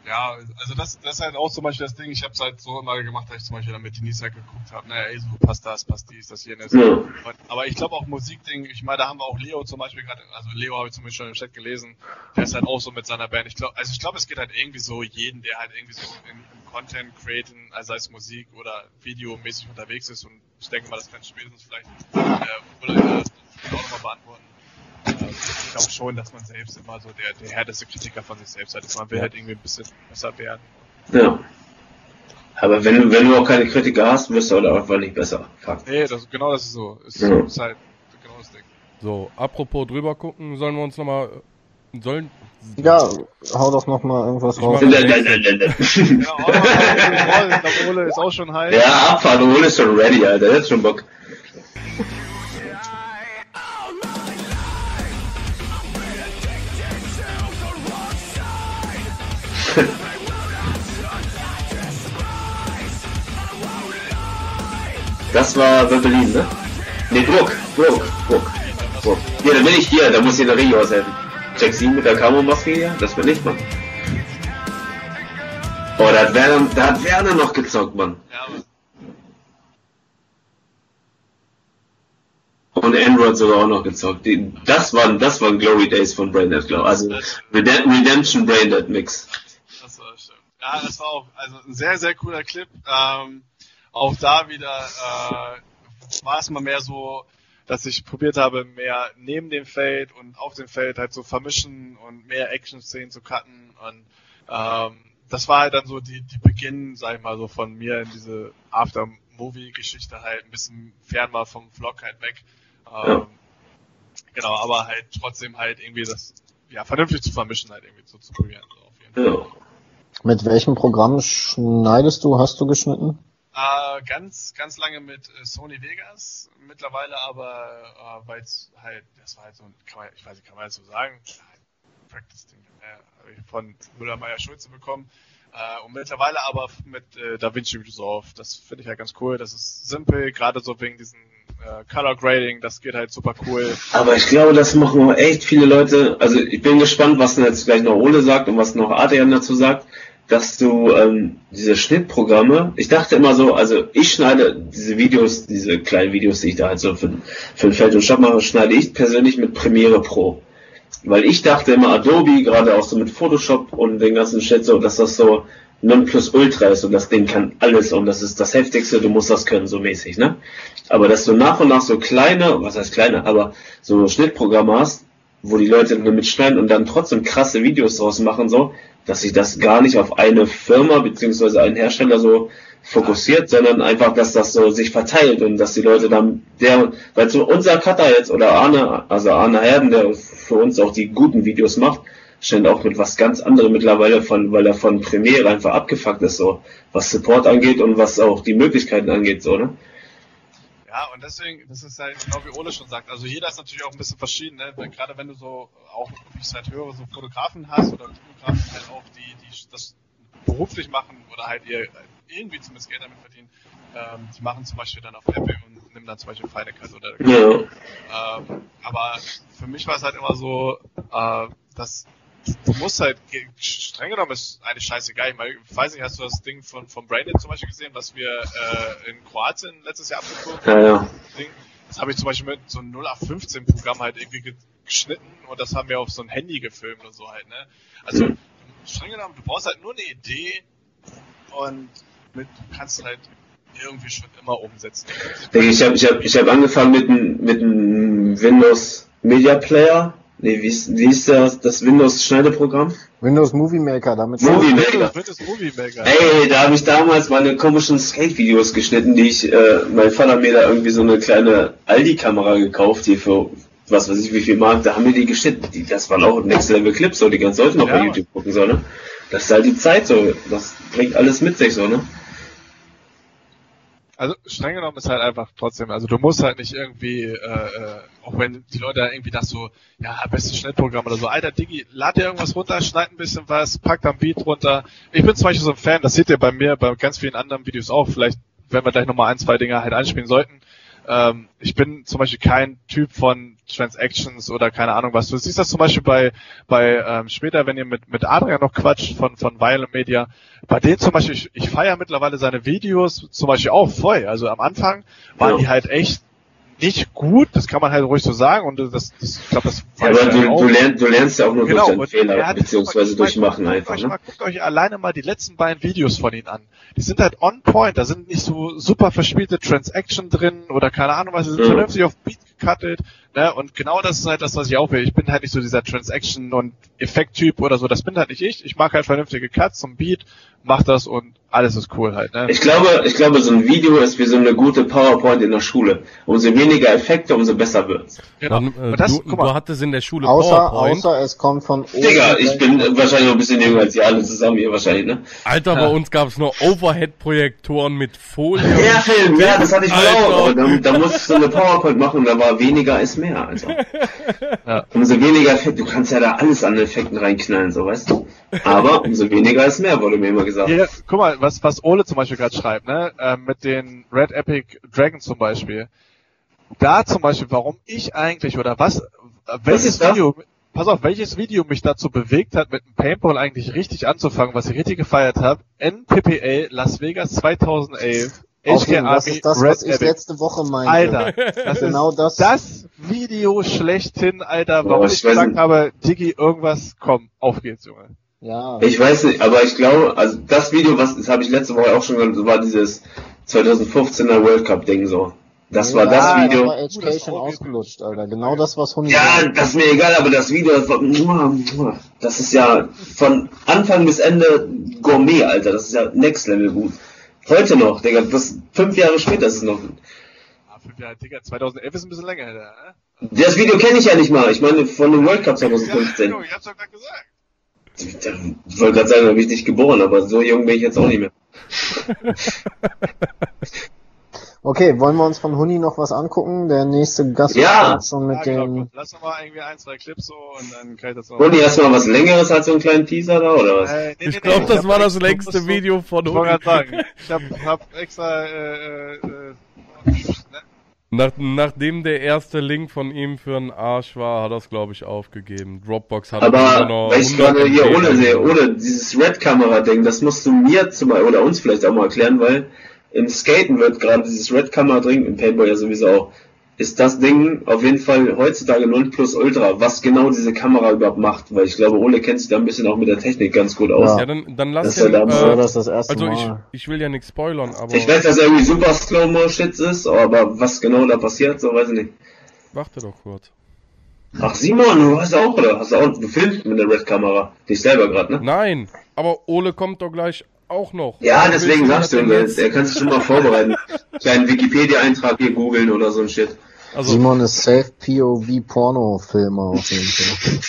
Ja, also das, das ist halt auch zum Beispiel das Ding, ich habe es halt so immer gemacht, dass ich zum Beispiel dann mit Denise halt geguckt habe, naja, ey, so passt das, passt dies, das jenes. Ja. Aber ich glaube auch Musikding, ich meine, da haben wir auch Leo zum Beispiel gerade, also Leo habe ich zumindest schon im Chat gelesen, der ist halt auch so mit seiner Band. Ich glaube, also ich glaube, es geht halt irgendwie so jeden, der halt irgendwie so in, im Content createn, also sei es Musik oder videomäßig unterwegs ist und ich denke mal, das kann spätestens vielleicht äh, oder äh, auch nochmal beantworten ich glaube schon, dass man selbst immer so der, der härteste Kritiker von sich selbst hat. Man will ja. halt irgendwie ein bisschen besser werden. Ja. Aber wenn du, wenn du auch keine Kritiker hast, wirst du halt auch einfach nicht besser. Fakt. Nee, das, genau das ist so. Ist, ja. ist halt genau das Ding. So, apropos drüber gucken, sollen wir uns nochmal sollen. Ja, hau doch noch mal irgendwas raus. ja, Ole ist auch schon <laughs> heiß. Ja, Abfahrt, Ole ist schon ready, Alter. Jetzt schon Bock. Das war Berlin, ne? Ne, Druck, Druck, Druck, Druck. Hier, da bin ich hier, da muss in der Rio aushelfen. Jack 7 mit der Camo-Maske hier, das will ich, Mann. Oh, da hat Werner, da hat Werner noch gezockt, Mann. Und Android sogar auch noch gezockt. das waren, das waren Glory Days von Braindead, glaube ich. Also Redemption Braindead Mix. Das war schön. Ja, das war auch also ein sehr, sehr cooler Clip. Ähm, auch da wieder äh, war es mal mehr so, dass ich probiert habe, mehr neben dem Feld und auf dem Feld halt so vermischen und mehr Action-Szenen zu cutten und ähm, das war halt dann so die, die Beginn, sag ich mal, so von mir in diese After-Movie-Geschichte halt ein bisschen fern war vom Vlog halt weg. Ähm. Genau, aber halt trotzdem halt irgendwie das, ja, vernünftig zu vermischen halt irgendwie so zu probieren. So auf jeden Fall. Mit welchem Programm schneidest du, hast du geschnitten? Äh, ganz, ganz lange mit äh, Sony Vegas, mittlerweile aber, äh, weil es halt, das war halt so ein, man, ich weiß nicht, kann man das so sagen, Practice-Ding äh, von Müller-Meyer-Schulze bekommen. Äh, und mittlerweile aber mit äh, DaVinci Resolve. Das finde ich halt ganz cool. Das ist simpel, gerade so wegen diesen äh, Color Grading, das geht halt super cool. Aber ich glaube, das machen echt viele Leute. Also ich bin gespannt, was jetzt gleich noch Ole sagt und was noch Adrian dazu sagt dass du ähm, diese Schnittprogramme, ich dachte immer so, also ich schneide diese Videos, diese kleinen Videos, die ich da halt so für, für ein Feld und Shop mache, schneide ich persönlich mit Premiere Pro. Weil ich dachte immer Adobe, gerade auch so mit Photoshop und den ganzen Shit so, dass das so Ultra ist und das Ding kann alles und das ist das Heftigste, du musst das können, so mäßig, ne? Aber dass du nach und nach so kleine, was heißt kleine, aber so Schnittprogramme hast, wo die Leute damit schneiden und dann trotzdem krasse Videos draus machen, so, dass sich das gar nicht auf eine Firma beziehungsweise einen Hersteller so fokussiert, sondern einfach, dass das so sich verteilt und dass die Leute dann, der, weil so unser Cutter jetzt oder Arne, also Arne Herden, der für uns auch die guten Videos macht, scheint auch mit was ganz anderem mittlerweile von, weil er von Premiere einfach abgefuckt ist, so, was Support angeht und was auch die Möglichkeiten angeht, so, ne? Ja, und deswegen, das ist halt genau wie Ole schon sagt, also jeder ist natürlich auch ein bisschen verschieden, ne? Weil, gerade wenn du so, auch wie ich es halt höre, so Fotografen hast oder Fotografen halt auch, die, die das beruflich machen oder halt ihr irgendwie zumindest Geld damit verdienen, ähm, die machen zum Beispiel dann auf Apple und nehmen dann zum Beispiel Final Cut oder ja. ähm, aber für mich war es halt immer so, äh, dass du musst halt, streng genommen ist eigentlich scheißegal. Ich, meine, ich weiß nicht, hast du das Ding von, von Brandon zum Beispiel gesehen, was wir äh, in Kroatien letztes Jahr abgeguckt haben? Ja, ja. Das habe ich zum Beispiel mit so einem 0815-Programm halt irgendwie geschnitten und das haben wir auf so ein Handy gefilmt und so halt, ne? Also, streng genommen, du brauchst halt nur eine Idee und mit, du kannst halt irgendwie schon immer umsetzen. Ich habe ich hab, ich hab angefangen mit einem mit einem Windows Media Player Nee, wie ist, wie ist das, das Windows-Schneideprogramm? Windows Movie Maker, damit Movie Maker. Windows Movie Maker. Ey, da habe ich damals meine komischen Skate-Videos geschnitten, die ich, äh, mein Vater mir da irgendwie so eine kleine Aldi-Kamera gekauft, die für was weiß ich, wie viel Mark, da haben wir die geschnitten. Die, das waren auch Next Level Clips, so die ganz Leute noch ja. bei YouTube gucken, so, ne? Das ist halt die Zeit so, das bringt alles mit sich, so, ne? Also streng genommen ist halt einfach trotzdem, also du musst halt nicht irgendwie, äh, äh, auch wenn die Leute irgendwie das so, ja, bestes Schnittprogramm oder so, alter Digi, lad dir irgendwas runter, schneid ein bisschen was, pack da ein Beat runter. Ich bin zum Beispiel so ein Fan, das seht ihr bei mir, bei ganz vielen anderen Videos auch, vielleicht werden wir gleich nochmal ein, zwei Dinge halt einspielen sollten. Ähm, ich bin zum Beispiel kein Typ von Transactions oder keine Ahnung was. Du siehst das zum Beispiel bei, bei ähm, später, wenn ihr mit, mit Adrian noch quatscht von, von Violent Media. Bei denen zum Beispiel, ich, ich feiere mittlerweile seine Videos zum Beispiel auch voll. Also am Anfang waren ja. die halt echt nicht gut, das kann man halt ruhig so sagen und das, das ich glaube, das ja, aber du, du, lernst, du lernst ja auch nur genau, durch deinen Fehler, beziehungsweise durch Machen einfach. Ne? Mal, guckt euch alleine mal die letzten beiden Videos von ihnen an. Die sind halt on point, da sind nicht so super verspielte Transaction drin oder keine Ahnung was, sie sind mhm. vernünftig auf Beat gecuttet, ne, und genau das ist halt das, was ich auch will. Ich bin halt nicht so dieser Transaction- und Effekt-Typ oder so, das bin halt nicht ich. Ich mag halt vernünftige Cuts zum Beat, mach das und alles ist cool halt. Ne? Ich glaube, ich glaube, so ein Video ist wie so eine gute PowerPoint in der Schule. Umso weniger Effekte, umso besser wird's. Genau. Dann, äh, das, du, du hattest in der Schule außer, PowerPoint. Außer es kommt von oben. Digga, ich bin wahrscheinlich noch ein bisschen jünger als ihr alle zusammen hier wahrscheinlich, ne? Alter, ja. bei uns gab's nur Overhead-Projektoren mit Folie. Ja, Film, ja, das hatte ich auch. Da, da musst du so eine PowerPoint machen und da war weniger ist mehr, also. <laughs> Ja. Umso weniger Effekte, du kannst ja da alles an Effekten reinknallen, so weißt du. Aber umso weniger ist mehr, wurde mir immer gesagt. Ja, guck mal, was, was Ole zum Beispiel gerade schreibt, ne? Äh, mit den Red Epic Dragon zum Beispiel. Da zum Beispiel, warum ich eigentlich oder was, welches was Video, pass auf, welches Video mich dazu bewegt hat, mit dem Paintball eigentlich richtig anzufangen, was ich richtig gefeiert habe. NPPA Las Vegas 2011. HK das ist das, Red was ich Epic. letzte Woche meinte. Alter, <laughs> das genau ist das. das Video schlechthin, Alter, warum oh, ich, ich gesagt habe, Diggi, irgendwas, komm, auf geht's, Junge. Ja. Ich weiß nicht, aber ich glaube, also das Video, was das habe ich letzte Woche auch schon gehört, war dieses 2015er World Cup Ding so. Das ja, war das Video. Das war Education ausgelutscht, Alter. Genau das, was Huni Ja, das ist mir egal, aber das Video, das war, das ist ja von Anfang bis Ende Gourmet, Alter. Das ist ja Next Level gut. Heute noch, Digga, das fünf Jahre später ist es noch. Ah, fünf Jahre, Digga, 2011 ist ein bisschen länger, Alter. Das Video kenne ich ja nicht mal. Ich meine, von dem World Cup 2015. Ja, ich hab's doch gerade gesagt. Ich wollte gerade sagen, da bin ich nicht geboren, aber so jung bin ich jetzt auch nicht mehr. <laughs> okay, wollen wir uns von Huni noch was angucken? Der nächste Gast ja. schon mit ja, dem. Lass doch mal irgendwie ein, zwei Clips so und dann kann ich das noch. Huni, hast du mal was längeres als so einen kleinen Teaser da oder was? Äh, nee, ich nee, glaube, nee, das war das längste Video von Huni. Ich wollte gerade sagen, ich habe hab extra äh, äh, äh nach, nachdem der erste Link von ihm für einen Arsch war, hat er es, glaube ich, aufgegeben. Dropbox hat Aber noch weil ich gerade hier ohne ohne dieses Red-Kamera-Ding, das musst du mir zum oder uns vielleicht auch mal erklären, weil im Skaten wird gerade dieses Red-Kamera-Ding, im Paintball ja sowieso auch, ist das Ding auf jeden Fall heutzutage 0 plus Ultra, was genau diese Kamera überhaupt macht, weil ich glaube, Ole kennt sich da ein bisschen auch mit der Technik ganz gut aus. Ja, dann, dann lass das ihn, ja äh, das das erste also Mal. ich, ich will ja nichts spoilern, aber... Ich weiß, dass er irgendwie super Slow-Mo-Shit ist, aber was genau da passiert, so weiß ich nicht. Warte doch kurz. Ach Simon, du hast auch, oder? Hast du auch gefilmt mit der Red-Kamera? Dich selber gerade, ne? Nein, aber Ole kommt doch gleich auch noch. Ja, deswegen sagst du, er kann sich schon mal vorbereiten. <laughs> Kleinen Wikipedia-Eintrag hier googeln oder so ein Shit. Also, Simon ist safe POV Porno-Filmer auf jeden Fall.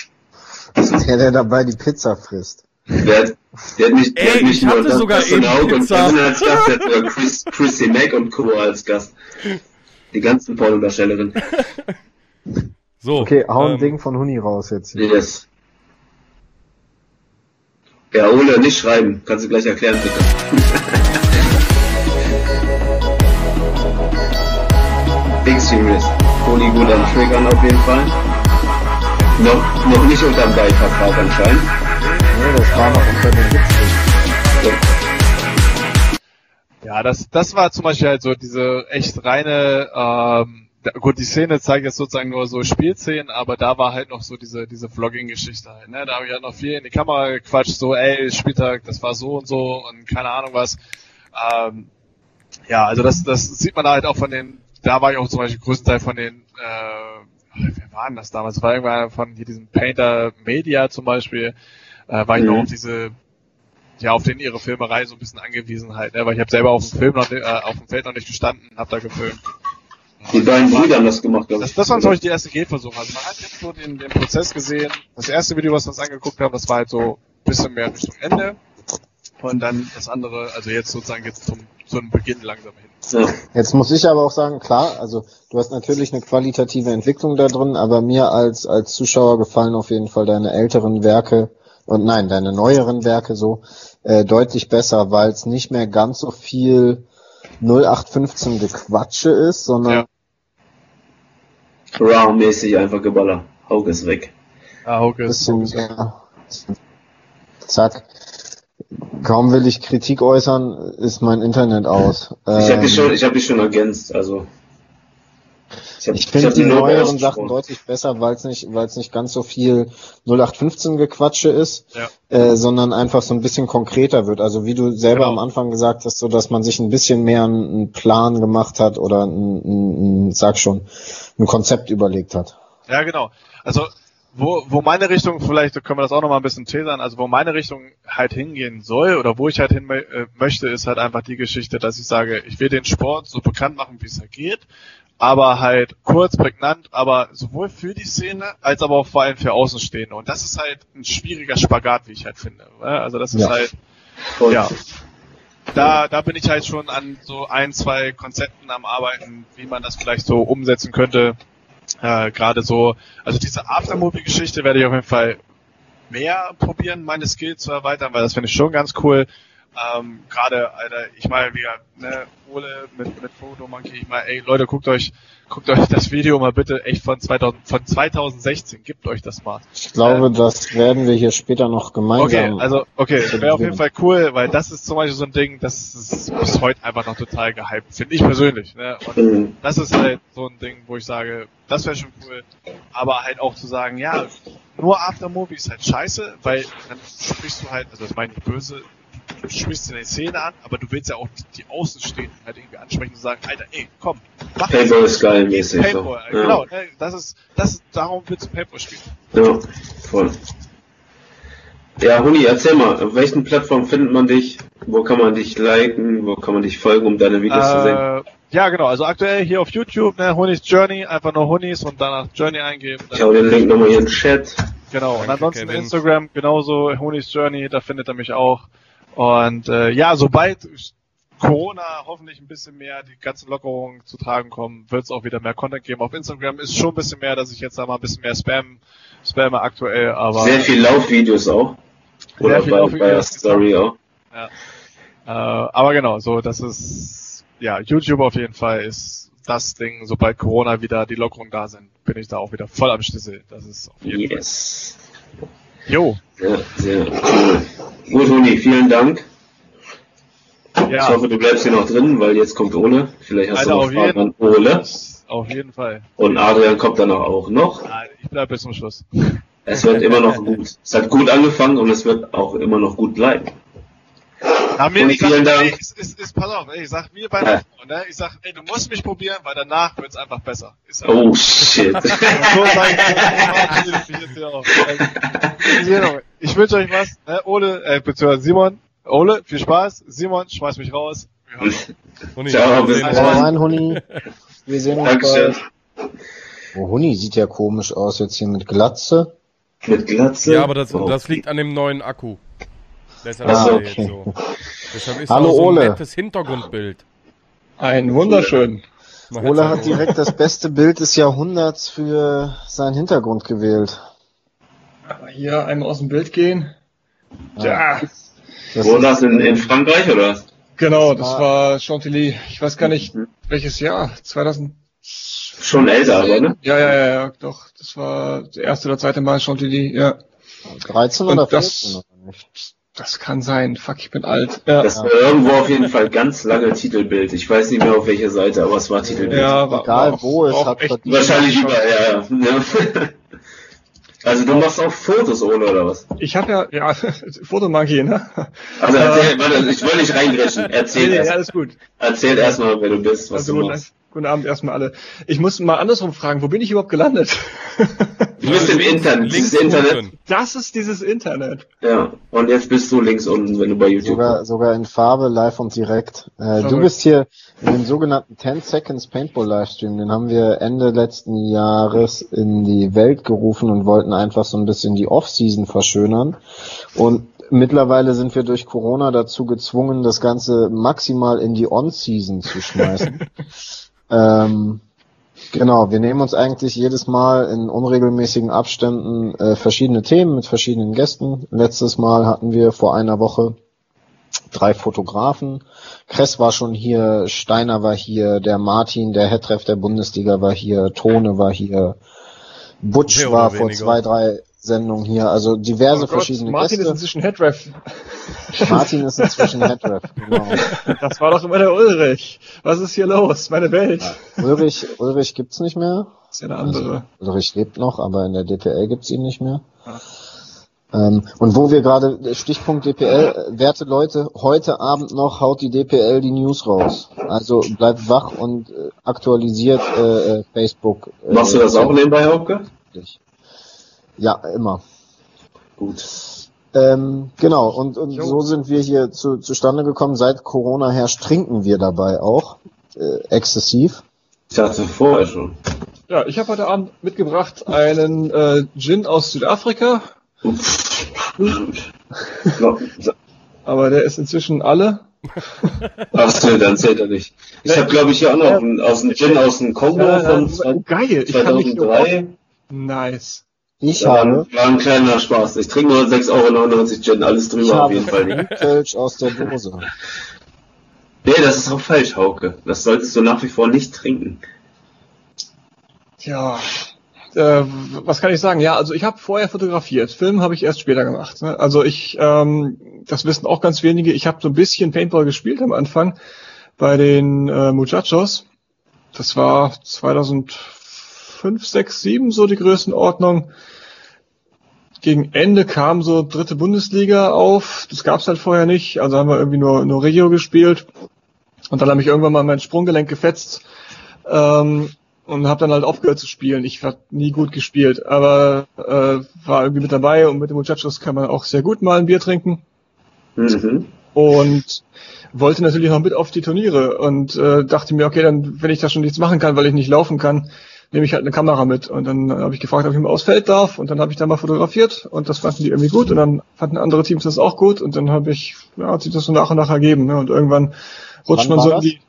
Das ist der, der dabei die Pizza frisst. Der hat, der hat nicht, der Ey, hat nicht nur das, sogar das und Kevin als Gast, der hat sogar Chris, Chrissy Mack und Co. als Gast. Die ganzen Pornodarstellerinnen. <laughs> So. Okay, hau ein ähm, Ding von Huni raus jetzt. Yes. Ja, Ole, nicht schreiben. Kannst du gleich erklären, bitte. <laughs> Big Serious. Toni gut am Triggern auf jeden Fall. Noch, noch nicht unterm Beivertrag anscheinend. Nee, das war noch unter den 70. Ja, das, das war zum Beispiel halt so diese echt reine, ähm, gut, die Szene zeigt jetzt sozusagen nur so Spielszenen, aber da war halt noch so diese, diese Vlogging-Geschichte halt, ne? Da habe ich halt noch viel in die Kamera gequatscht, so, ey, Spieltag, das war so und so und keine Ahnung was. Ähm, ja, also das, das sieht man halt auch von den, da war ich auch zum Beispiel größtenteils von den, äh, wer waren das damals? War irgendwann von hier diesem Painter Media zum Beispiel, äh, war ich mhm. noch auf diese ja, auf den ihre Filmerei so ein bisschen angewiesen halt, ne? weil ich habe selber auf dem Film noch, äh, auf dem Feld noch nicht gestanden, hab da gefilmt. Die beiden Brüder haben das gemacht, glaube ich. Das, das waren, glaube ich, die ersten Gehversuche. Also man hat jetzt so den, den Prozess gesehen. Das erste Video, was wir uns angeguckt haben, das war halt so ein bisschen mehr Richtung Ende. Und dann das andere, also jetzt sozusagen jetzt zum, zum Beginn langsam hin. Ja. Jetzt muss ich aber auch sagen, klar, also du hast natürlich eine qualitative Entwicklung da drin, aber mir als, als Zuschauer gefallen auf jeden Fall deine älteren Werke und nein, deine neueren Werke so äh, deutlich besser, weil es nicht mehr ganz so viel 0815 Gequatsche ist, sondern Ja. Raw-mäßig einfach Geballer. Haug ist weg. Ah, Hauke ist bisschen, ja, zack. Kaum will ich Kritik äußern, ist mein Internet aus. Ich habe Ähm, dich schon, ich habe dich schon ergänzt, also. Hab- Ich finde die neueren. Sachen deutlich besser, weil es nicht, weil es nicht ganz so viel 0815 Gequatsche ist, Ja. äh, sondern einfach so ein bisschen konkreter wird. Also wie du selber Genau. am Anfang gesagt hast, so dass man sich ein bisschen mehr einen, Plan gemacht hat oder ein, ein, ein, sag schon, ein Konzept überlegt hat. Ja, genau. Also wo, wo meine Richtung, vielleicht können wir das auch noch mal ein bisschen teasern, also wo meine Richtung halt hingehen soll oder wo ich halt hin äh, möchte, ist halt einfach die Geschichte, dass ich sage, ich will den Sport so bekannt machen, wie es halt geht, aber halt kurz, prägnant, aber sowohl für die Szene als aber auch vor allem für Außenstehende. Und das ist halt ein schwieriger Spagat, wie ich halt finde. ne? Also das ist Ja. halt, Voll. ja. Da, da bin ich halt schon an so ein, zwei Konzepten am Arbeiten, wie man das vielleicht so umsetzen könnte. Äh, Gerade so, also diese Aftermovie-Geschichte werde ich auf jeden Fall mehr probieren, meine Skills zu erweitern, weil das finde ich schon ganz cool. Ähm, Gerade, Alter, ich meine, wie ne, Ole mit, mit Photo Monkey, ich meine, ey Leute, guckt euch, guckt euch das Video mal bitte echt von 2000, von 2016, gebt euch das mal. Ich glaube, das werden wir hier später noch Okay, gemeinsam. also okay, wäre auf jeden Fall cool, weil das ist zum Beispiel so ein Ding, das ist bis heute einfach noch total gehypt, finde ich persönlich. Ne? Und Mhm. das ist halt so ein Ding, wo ich sage, das wäre schon cool, aber halt auch zu sagen, ja, nur Aftermovie ist halt scheiße, weil dann sprichst du halt, also das meine ich böse, du sprichst dir die Szene an, aber du willst ja auch die, die Außenstehenden halt irgendwie ansprechen und sagen, Alter, ey, komm, mach das. Paintball ist geil mäßig. So. Paintball, Ja. genau, ne? das ist, das ist, darum willst du Paintball spielen. ja, voll. Ja, Huni, erzähl mal, auf welchen Plattformen findet man dich? Wo kann man dich liken? Wo kann man dich folgen, um deine Videos zu sehen? Äh, ja, genau. Also aktuell hier auf YouTube, ne, Honis Journey, einfach nur Honis und danach Journey eingeben. Ich hau den Link nochmal hier in den Chat. Genau. Und Danke, ansonsten Kevin. Instagram genauso, Honis Journey, da findet er mich auch. Und äh, ja, sobald Corona hoffentlich ein bisschen mehr die ganzen Lockerungen zu tragen kommen, wird es auch wieder mehr Content geben. Auf Instagram ist schon ein bisschen mehr, dass ich jetzt da mal ein bisschen mehr Spam, spamme aktuell, aber Sehr viel Laufvideos auch. Oder bei, bei Laufvideos, der Story auch. äh, aber genau, so das ist ja YouTube auf jeden Fall ist das Ding, sobald Corona wieder die Lockerungen da sind, bin ich da auch wieder voll am Schlüssel. Das ist auf jeden Yes. Fall. Jo. Sehr, sehr. Gut, Huni, vielen Dank. Ich Ja, hoffe, du bleibst hier noch drin, weil jetzt kommt Ole. Vielleicht hast Alter, du noch Fragen an Ole. auf jeden Fall. Und Adrian kommt dann auch noch. Nein, ich bleibe bis zum Schluss. Es wird immer noch gut. Es hat gut angefangen und es wird auch immer noch gut bleiben. Na, mir Und ich sag, vielen Dank. Ey, ist, ist, ist, pass auf, ey, ich sag mir bei der Frau, ne? Ich sag, ey, du musst mich probieren, weil danach wird's einfach besser. Ist einfach- Oh shit. <laughs> Ich, wünsche euch was, ne? Ole, äh, beziehungsweise Simon, Ole, viel Spaß. Simon, schmeiß mich raus. Wir. Huni, Ciao, wir bis sehen dann. Huni. Wir sehen uns Dankeschön. bald. Oh, Huni sieht ja komisch aus jetzt hier mit Glatze. Mit Glatze. Ja, aber das, Oh. das liegt an dem neuen Akku. Deshalb Ah, ist okay. jetzt so. Deshalb ist Hallo, auch so ein Ole. nettes Hintergrundbild. Ein wunderschön. Ole hat direkt das beste Bild des Jahrhunderts für seinen Hintergrund gewählt. Hier einmal aus dem Bild gehen. Ja, Das Wo ist- das in, in Frankreich oder? was? genau, Das das war- war Chantilly. Ich weiß gar nicht, welches Jahr. 2000. Schon älter, aber ne? Ja, ja, ja, ja, doch. Das war das erste oder zweite Mal Chantilly. Ja, 13 Und oder das- 14 oder nicht? Das kann sein. Fuck, ich bin alt. Ja, Das war irgendwo auf jeden Fall ganz lange Titelbild. Ich weiß nicht mehr auf welcher Seite, aber es war Titelbild. ja war, Egal war auch- wo es war hat echt- verdient. Wahrscheinlich überall, ja, ja. <laughs> Also du machst auch Fotos ohne oder was? Ich habe ja, ja, <laughs> Fotomonkey, ne? Also erzähl, warte, ich wollte nicht reingrätschen. Nee, Erzähl nee, erst, alles gut. erzähl erst mal, wer du bist, was Also, du machst. Guten Abend erstmal alle. Ich muss mal andersrum fragen, wo bin ich überhaupt gelandet? <laughs> Du bist im Internet. Links Dieses Internet. unten. Das ist dieses Internet. Ja. Und jetzt bist du links unten, wenn du bei YouTube Sogar, sogar in Farbe, live und direkt. Äh, du bist hier in dem sogenannten 10 Seconds Paintball Livestream. Den haben wir Ende letzten Jahres in die Welt gerufen und wollten einfach so ein bisschen die Off-Season verschönern. Und mittlerweile sind wir durch Corona dazu gezwungen, das Ganze maximal in die On-Season zu schmeißen. <laughs> ähm, Genau, wir nehmen uns eigentlich jedes Mal in unregelmäßigen Abständen äh, verschiedene Themen mit verschiedenen Gästen. Letztes Mal hatten wir vor einer Woche drei Fotografen. Kress war schon hier, Steiner war hier, der Martin, der Headref der Bundesliga war hier, Tone war hier, Butch Mehr war vor zwei, drei Sendungen hier. Also diverse Oh Gott, verschiedene Martin ist Gäste. inzwischen Headref. Martin ist inzwischen Headref, genau. <laughs> Das war doch immer der Ulrich. Was ist hier los? Meine Welt. Ulrich, Ulrich gibt's nicht mehr. Das ist ja eine andere. Also, Ulrich lebt noch, aber in der DPL gibt's ihn nicht mehr. Ähm, und wo wir gerade, Stichpunkt DPL, äh, werte Leute, heute Abend noch haut die DPL die News raus. Also bleibt wach und äh, aktualisiert äh, äh, Facebook. Äh, Machst du das auch nebenbei, Haupke? Ja, immer. Gut. Ähm, genau, und, und so sind wir hier zu, zustande gekommen. Seit Corona herrscht, trinken wir dabei auch äh, exzessiv. Ich dachte vorher schon. Ja, ich habe heute Abend mitgebracht einen äh, Gin aus Südafrika, aber der ist inzwischen alle. <laughs> Achso, dann zählt er nicht. Ich habe, glaube ich, hier auch noch einen, aus dem Gin aus dem Kongo Ja, von geil. Ich kann mich nur 2003. Nice. Ich war, habe war ein kleiner Spaß. Ich trinke nur 6,99 Euro Gin, alles ich drüber auf jeden Fall. Kölsch aus der Dose. Nee, das ist auch falsch, Hauke. Das solltest du nach wie vor nicht trinken. Ja. Äh, was kann ich sagen? Ja, also ich habe vorher fotografiert. Film habe ich erst später gemacht. Ne? Also ich, ähm, das wissen auch ganz wenige. Ich habe so ein bisschen Paintball gespielt am Anfang bei den äh, Muchachos. Das war 2005, 6, 7 so die Größenordnung. Gegen Ende kam so dritte Bundesliga auf. Das gab's halt vorher nicht. Also haben wir irgendwie nur, nur Regio gespielt. Und dann habe ich irgendwann mal mein Sprunggelenk gefetzt. Ähm, und habe dann halt aufgehört zu spielen. Ich habe nie gut gespielt, aber äh, war irgendwie mit dabei und mit den Muchachos kann man auch sehr gut mal ein Bier trinken Mhm. und wollte natürlich noch mit auf die Turniere und äh, dachte mir, okay, dann wenn ich da schon nichts machen kann, weil ich nicht laufen kann, nehme ich halt eine Kamera mit und dann habe ich gefragt, ob ich mal aufs Feld darf und dann habe ich da mal fotografiert und das fanden die irgendwie gut und dann fanden andere Teams das auch gut und dann habe ich, ja, hat sich das so nach und nach ergeben ne? und irgendwann rutscht Wann man so in die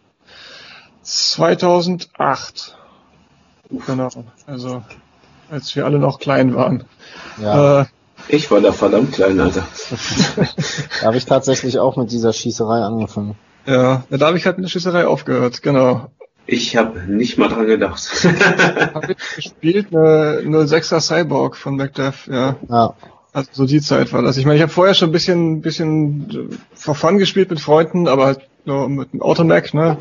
2008 Genau. Also als wir alle noch klein waren. Ja, Äh, Ich war da verdammt klein, Alter. <laughs> da habe ich tatsächlich auch mit dieser Schießerei angefangen. ja, da habe ich halt mit der Schießerei aufgehört, genau. Ich habe nicht mal dran gedacht. <laughs> Hab ich gespielt, eine 06er Cyborg von Macduff, ja. Ja, Also so die Zeit war das. Ich meine, ich habe vorher schon ein bisschen, bisschen for fun gespielt mit Freunden, aber halt nur mit dem Automac, ne?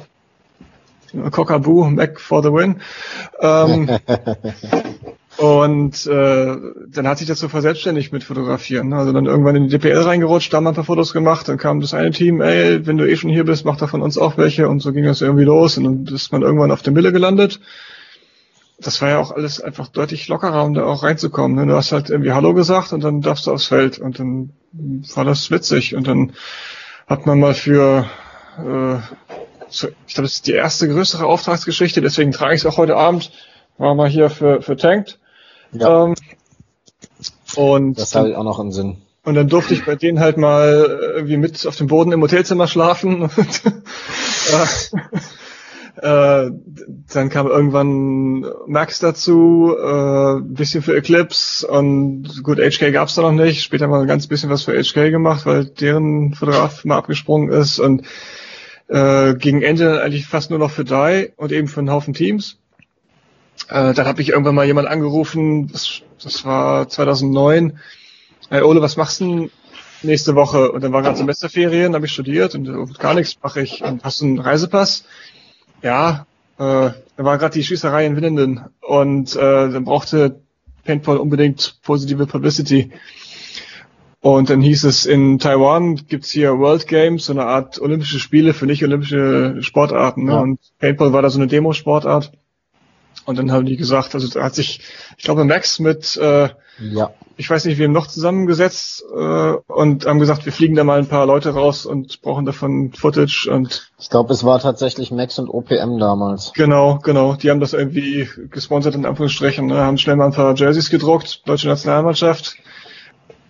Cockaboo, Mac for the win. Ähm, <laughs> und äh, dann hat sich das so verselbstständigt mit Fotografieren. Also dann irgendwann in die DPL reingerutscht, da mal ein paar Fotos gemacht, dann kam das eine Team, ey, wenn du eh schon hier bist, mach da von uns auch welche und so ging das irgendwie los und dann ist man irgendwann auf der Mille gelandet. Das war ja auch alles einfach deutlich lockerer, um da auch reinzukommen. Ne? Du hast halt irgendwie Hallo gesagt und dann darfst du aufs Feld und dann war das witzig und dann hat man mal für äh, ich glaube, das ist die erste größere Auftragsgeschichte, deswegen trage ich es auch heute Abend. War mal hier für, für Tanked. Ja Ähm, und, das habe ich auch noch im Sinn. und dann durfte ich bei denen halt mal irgendwie mit auf dem Boden im Hotelzimmer schlafen. <laughs> Und, äh, äh, dann kam irgendwann Max dazu, äh, ein bisschen für Eclipse und gut, HK gab's da noch nicht. Später haben wir ein ganz bisschen was für HK gemacht, weil deren Fotograf mal abgesprungen ist und äh, gegen Ende eigentlich fast nur noch für Die und eben für einen Haufen Teams. Äh, dann habe ich irgendwann mal jemand angerufen, das, das war 2009. Hey Ole, was machst du denn nächste Woche? Und dann war gerade Semesterferien, habe ich studiert und äh, gar nichts mache ich. Und hast du einen Reisepass? Ja, äh, da war gerade die Schießerei in Winnenden und äh, dann brauchte Paintball unbedingt positive Publicity. Und dann hieß es, in Taiwan gibt's hier World Games, so eine Art olympische Spiele für nicht olympische Sportarten. Ne? Ja. Und Paintball war da so eine Demo-Sportart. Und dann haben die gesagt, also da hat sich, ich glaube, Max mit, äh, Ja. ich weiß nicht, wem noch zusammengesetzt äh, und haben gesagt, wir fliegen da mal ein paar Leute raus und brauchen davon Footage und Ich glaube, es war tatsächlich Max und OPM damals. genau, genau, die haben das irgendwie gesponsert in Anführungsstrichen, ne, haben schnell mal ein paar Jerseys gedruckt, deutsche Nationalmannschaft.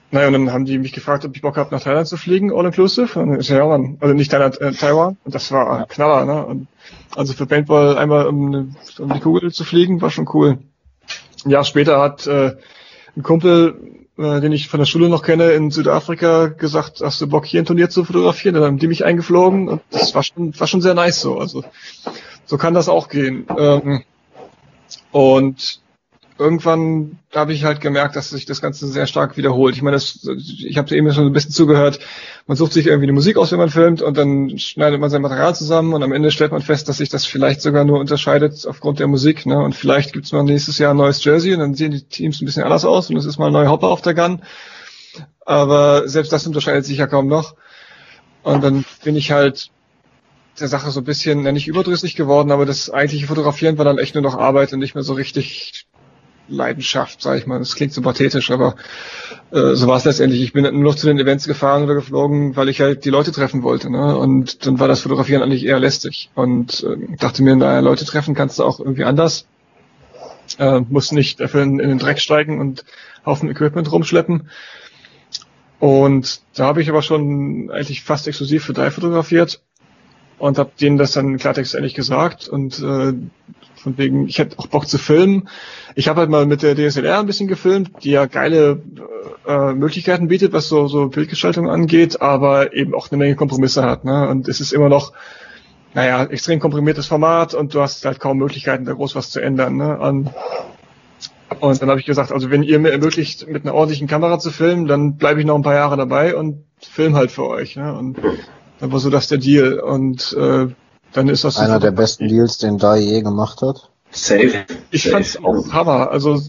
Naja, und dann haben die mich gefragt, ob ich Bock habe, nach Thailand zu fliegen, all inclusive. Und ich ja, Mann, also nicht Thailand, äh, Taiwan. Und das war Knaller, ne? Und also für Paintball einmal um, eine- um die Kugel zu fliegen, war schon cool. Ein Jahr später hat äh, ein Kumpel, äh, den ich von der Schule noch kenne, in Südafrika gesagt, hast du Bock hier ein Turnier zu fotografieren? Dann haben die mich eingeflogen und das war schon, war schon sehr nice so. Also so kann das auch gehen. Ähm, und irgendwann habe ich halt gemerkt, dass sich das Ganze sehr stark wiederholt. Ich meine, das, ich habe eben schon ein bisschen zugehört. Man sucht sich irgendwie eine Musik aus, wenn man filmt, und dann schneidet man sein Material zusammen und am Ende stellt man fest, dass sich das vielleicht sogar nur unterscheidet aufgrund der Musik. Ne? Und vielleicht gibt's mal nächstes Jahr ein neues Jersey und dann sehen die Teams ein bisschen anders aus und es ist mal ein neuer Hopper auf der Gun. Aber selbst das unterscheidet sich ja kaum noch. Und dann bin ich halt der Sache so ein bisschen, ja, nicht überdrüssig geworden, aber das eigentliche Fotografieren war dann echt nur noch Arbeit und nicht mehr so richtig Leidenschaft, sag ich mal. Das klingt so pathetisch, aber äh, so war es letztendlich. Ich bin nur noch zu den Events gefahren oder geflogen, weil ich halt die Leute treffen wollte. Ne? Und dann war das Fotografieren eigentlich eher lästig. Und äh, dachte mir, naja, Leute treffen kannst du auch irgendwie anders. Äh, musst nicht dafür in, in den Dreck steigen und Haufen Equipment rumschleppen. Und da habe ich aber schon eigentlich fast exklusiv für drei fotografiert und habe denen das dann Klartext ehrlich gesagt und äh, von wegen, ich hätte auch Bock zu filmen. Ich habe halt mal mit der DSLR ein bisschen gefilmt, die ja geile äh, Möglichkeiten bietet, was so, so Bildgestaltung angeht, aber eben auch eine Menge Kompromisse hat. Ne? Und es ist immer noch, naja, extrem komprimiertes Format und du hast halt kaum Möglichkeiten, da groß was zu ändern. Ne? Und, und dann habe ich gesagt, also wenn ihr mir ermöglicht, mit einer ordentlichen Kamera zu filmen, dann bleibe ich noch ein paar Jahre dabei und film halt für euch. Ne? Und dann war so das der Deal. Und äh, dann ist das Einer der besten Deals, den Dai je gemacht hat. Safe. Ich Safe. fand's auch Hammer. Also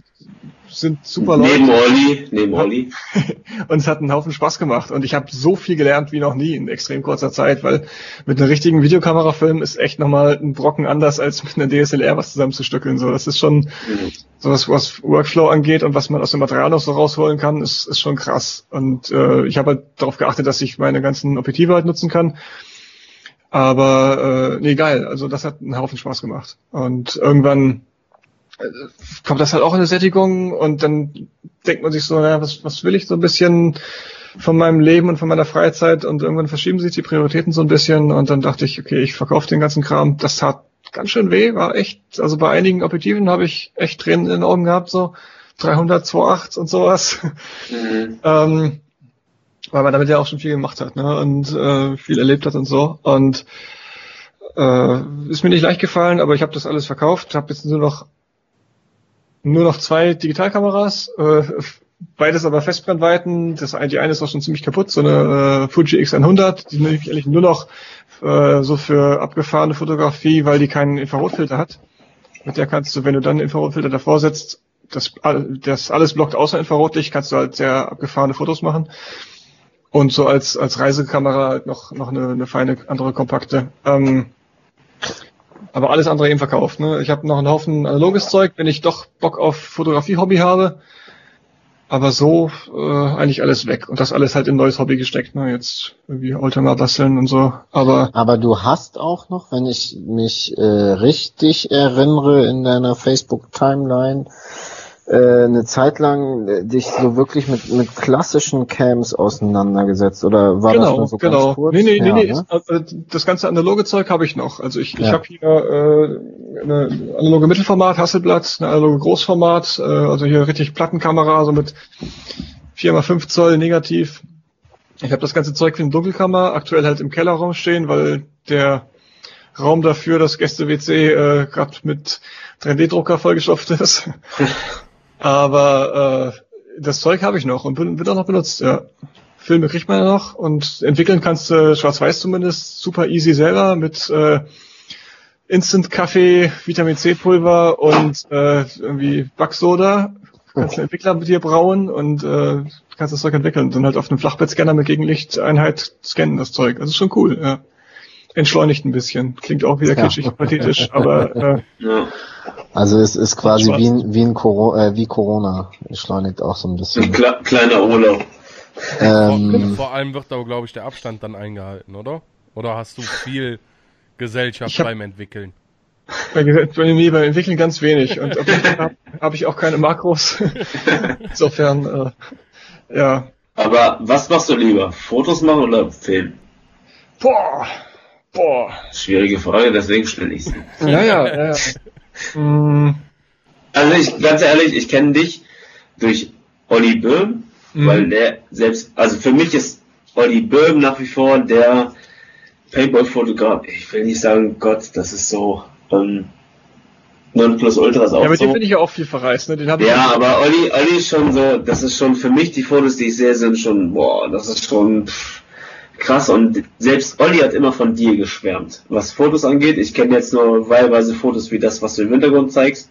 sind super Neben Leute Olli, neben Olli. <laughs> und es hat einen Haufen Spaß gemacht. Und ich habe so viel gelernt wie noch nie in extrem kurzer Zeit, weil mit einer richtigen Videokamera filmen ist echt nochmal ein Brocken anders als mit einer DSLR was zusammenzustückeln. So, das ist schon Mhm. sowas, was Workflow angeht und was man aus dem Material noch so rausholen kann, ist, ist schon krass. Und äh, ich habe halt darauf geachtet, dass ich meine ganzen Objektive halt nutzen kann. Aber äh, nee, geil. Also das hat einen Haufen Spaß gemacht. Und irgendwann äh, kommt das halt auch in eine Sättigung und dann denkt man sich so, naja, was, was will ich so ein bisschen von meinem Leben und von meiner Freizeit und irgendwann verschieben sich die Prioritäten so ein bisschen und dann dachte ich, okay, ich verkaufe den ganzen Kram. Das tat ganz schön weh, war echt, also bei einigen Objektiven habe ich echt Tränen in den Augen gehabt, so 300, 2.8 und sowas. Mhm. <laughs> ähm, weil man damit ja auch schon viel gemacht hat ne? und äh, viel erlebt hat und so. Und äh, ist mir nicht leicht gefallen, aber ich habe das alles verkauft, habe jetzt nur noch nur noch zwei Digitalkameras, äh, beides aber Festbrennweiten. Das eine, die eine ist auch schon ziemlich kaputt, so eine äh, Fuji X100, die nehme ich eigentlich nur noch äh, so für abgefahrene Fotografie, weil die keinen Infrarotfilter hat. Mit der kannst du, wenn du dann Infrarotfilter davor setzt, das, das alles blockt außer Infrarotlicht, kannst du halt sehr abgefahrene Fotos machen. Und so als, als Reisekamera halt noch, noch eine, eine feine andere kompakte. Ähm, aber alles andere eben verkauft. Ne? Ich habe noch einen Haufen analoges Zeug, wenn ich doch Bock auf Fotografie-Hobby habe. Aber so äh, eigentlich alles weg. Und das alles halt in neues Hobby gesteckt. Ne? Jetzt irgendwie Oldtimer basteln und so. Aber Aber du hast auch noch, wenn ich mich äh, richtig erinnere, in deiner Facebook-Timeline eine Zeit lang äh, dich so wirklich mit, mit klassischen Cams auseinandergesetzt. Oder war das genau, nur so genau. ganz kurz? Nee, nee, nee, Ja, nee. ne? ist, äh, das ganze analoge Zeug habe ich noch. Also ich, ich Ja. habe hier äh, eine analoge Mittelformat, Hasselblatt, eine analoge Großformat, äh, also hier richtig Plattenkamera, so mit 4x5 Zoll Negativ. Ich habe das ganze Zeug für eine Dunkelkammer, aktuell halt im Kellerraum stehen, weil der Raum dafür, das Gäste-WC, äh, gerade mit 3D-Drucker vollgestopft ist. <laughs> Aber äh, das Zeug habe ich noch und wird auch noch benutzt, ja. Filme kriegt man ja noch und entwickeln kannst du schwarz-weiß zumindest super easy selber mit äh, Instant Kaffee, Vitamin C Pulver und äh, irgendwie Backsoda. Kannst du einen Entwickler mit dir brauen und äh, kannst das Zeug entwickeln. Dann halt auf einem Flachbettscanner mit Gegenlichteinheit scannen das Zeug. Das ist schon cool, ja. Entschleunigt ein bisschen. Klingt auch wieder Ja. kitschig, pathetisch, aber äh, Ja. Also es ist quasi wie, ein- wie, ein Coro äh, wie Corona. Beschleunigt auch so ein Ein bisschen. kle kleiner Urlaub. Ähm, Vor allem wird aber, glaube ich, der Abstand dann eingehalten, oder? Oder hast du viel Gesellschaft hab- beim Entwickeln? bei, mir beim Entwickeln ganz wenig. Und habe hab ich auch keine Makros. <laughs> Insofern, äh, ja. Aber was machst du lieber? Fotos machen oder Film? Boah, boah. Schwierige Frage, deswegen stelle ich sie. Ja, ja, ja. Mm, Also ich, ganz ehrlich, ich kenne dich durch Olli Böhm, Mhm. weil der selbst, also für mich ist Olli Böhm nach wie vor der Paintball-Fotograf. Ich will nicht sagen, Gott, das ist so, ähm, Nonplusultra ist auch ja, mit dem so. bin ich ja auch viel verreist. Ne? Den hab ich Ja, aber Olli, Olli ist schon so, das ist schon für mich, die Fotos, die ich sehe, sind schon, boah, das ist schon pff, krass. Und selbst Olli hat immer von dir geschwärmt, was Fotos angeht. Ich kenne jetzt nur wahlweise Fotos wie das, was du im Hintergrund zeigst.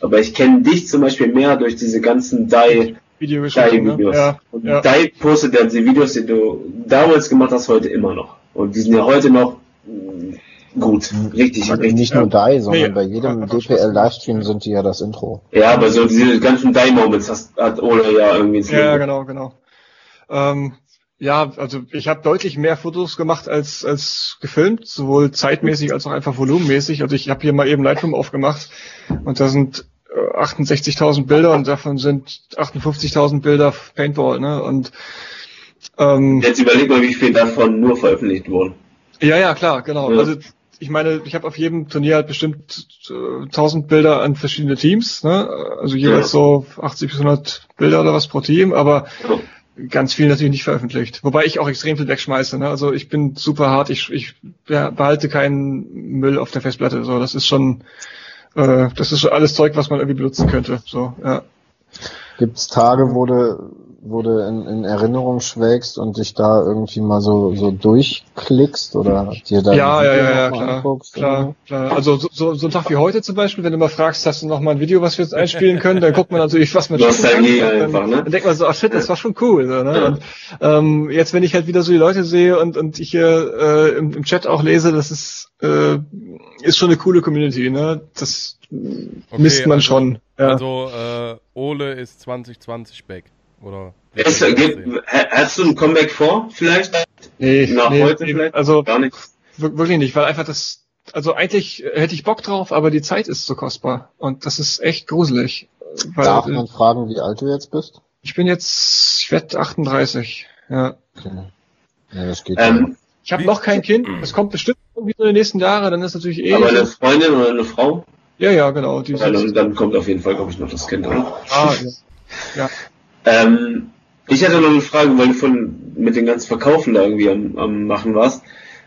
Aber ich kenne dich zum Beispiel mehr durch diese ganzen Die, Videogeschichten. Ne? Die-Videos. Ja, Und ja. Die postet ja die Videos, die du damals gemacht hast, heute immer noch. Und die sind ja heute noch mh, gut. Richtig, aber richtig. nicht nur die, sondern Nee, bei jedem DPL-Livestream sind die ja das Intro. Ja, aber so diese ganzen Die-Moments hast- hat Ola ja irgendwie ins Ja, Leben genau, genau. Ähm, ja, also ich habe deutlich mehr Fotos gemacht als als gefilmt, sowohl zeitmäßig als auch einfach volumenmäßig. Also ich habe hier mal eben Lightroom aufgemacht und da sind äh, 68.000 Bilder und davon sind 58.000 Bilder Paintball, ne? Und ähm, Jetzt überleg mal, wie viel davon nur veröffentlicht wurden. ja, ja, klar, genau. Ja. Also ich meine, ich habe auf jedem Turnier halt bestimmt äh, 1000 Bilder an verschiedene Teams, ne? Also jeweils Ja. so 80 bis 100 Bilder oder was pro Team, aber. Ganz viel natürlich nicht veröffentlicht. Wobei ich auch extrem viel wegschmeiße, ne? Also ich bin super hart, ich, ich behalte keinen Müll auf der Festplatte. So, das ist schon, äh, das ist schon alles Zeug, was man irgendwie benutzen könnte. So, ja. Gibt's Tage, wo du, wo du in, in Erinnerung schwelgst und dich da irgendwie mal so, so durchklickst oder dir da Ja, ein ja, Video ja, ja, klar, anguckst klar, klar. Also so, so, so ein Tag wie heute zum Beispiel, wenn du mal fragst, hast du noch mal ein Video, was wir jetzt einspielen können, dann guckt man natürlich, was man Nostalgie kann. einfach, dann, ne? dann denkt man so, ach shit, das war schon cool. So, ne? Ja. Und ähm, jetzt, wenn ich halt wieder so die Leute sehe und, und ich hier äh, im, im Chat auch lese, das ist, äh, ist schon eine coole Community, ne? Das Okay, misst man also- schon. Ja. Also, äh, Ole ist 2020 back. Oder? Geht, ha- hast du ein Comeback vor, vielleicht? nee, nach nee, heute nee, vielleicht? also Gar nicht. wir- wirklich nicht, weil einfach das, also eigentlich hätte ich Bock drauf, aber die Zeit ist so kostbar und das ist echt gruselig. Weil, Darf man fragen, wie alt du jetzt bist? Ich bin jetzt, ich werde 38. Ja. Okay. Ja, das geht Ähm, Ich habe noch kein Kind. Das kommt bestimmt irgendwie so in den nächsten Jahren. Dann ist natürlich eh. aber eine Freundin oder eine Frau? ja, ja, genau. Die Ja, dann, dann kommt auf jeden Fall, glaube ich, noch das Kind, oder? ah, ja. Ähm, ich hatte noch eine Frage, weil du von mit den ganzen Verkaufen da irgendwie am, am machen warst,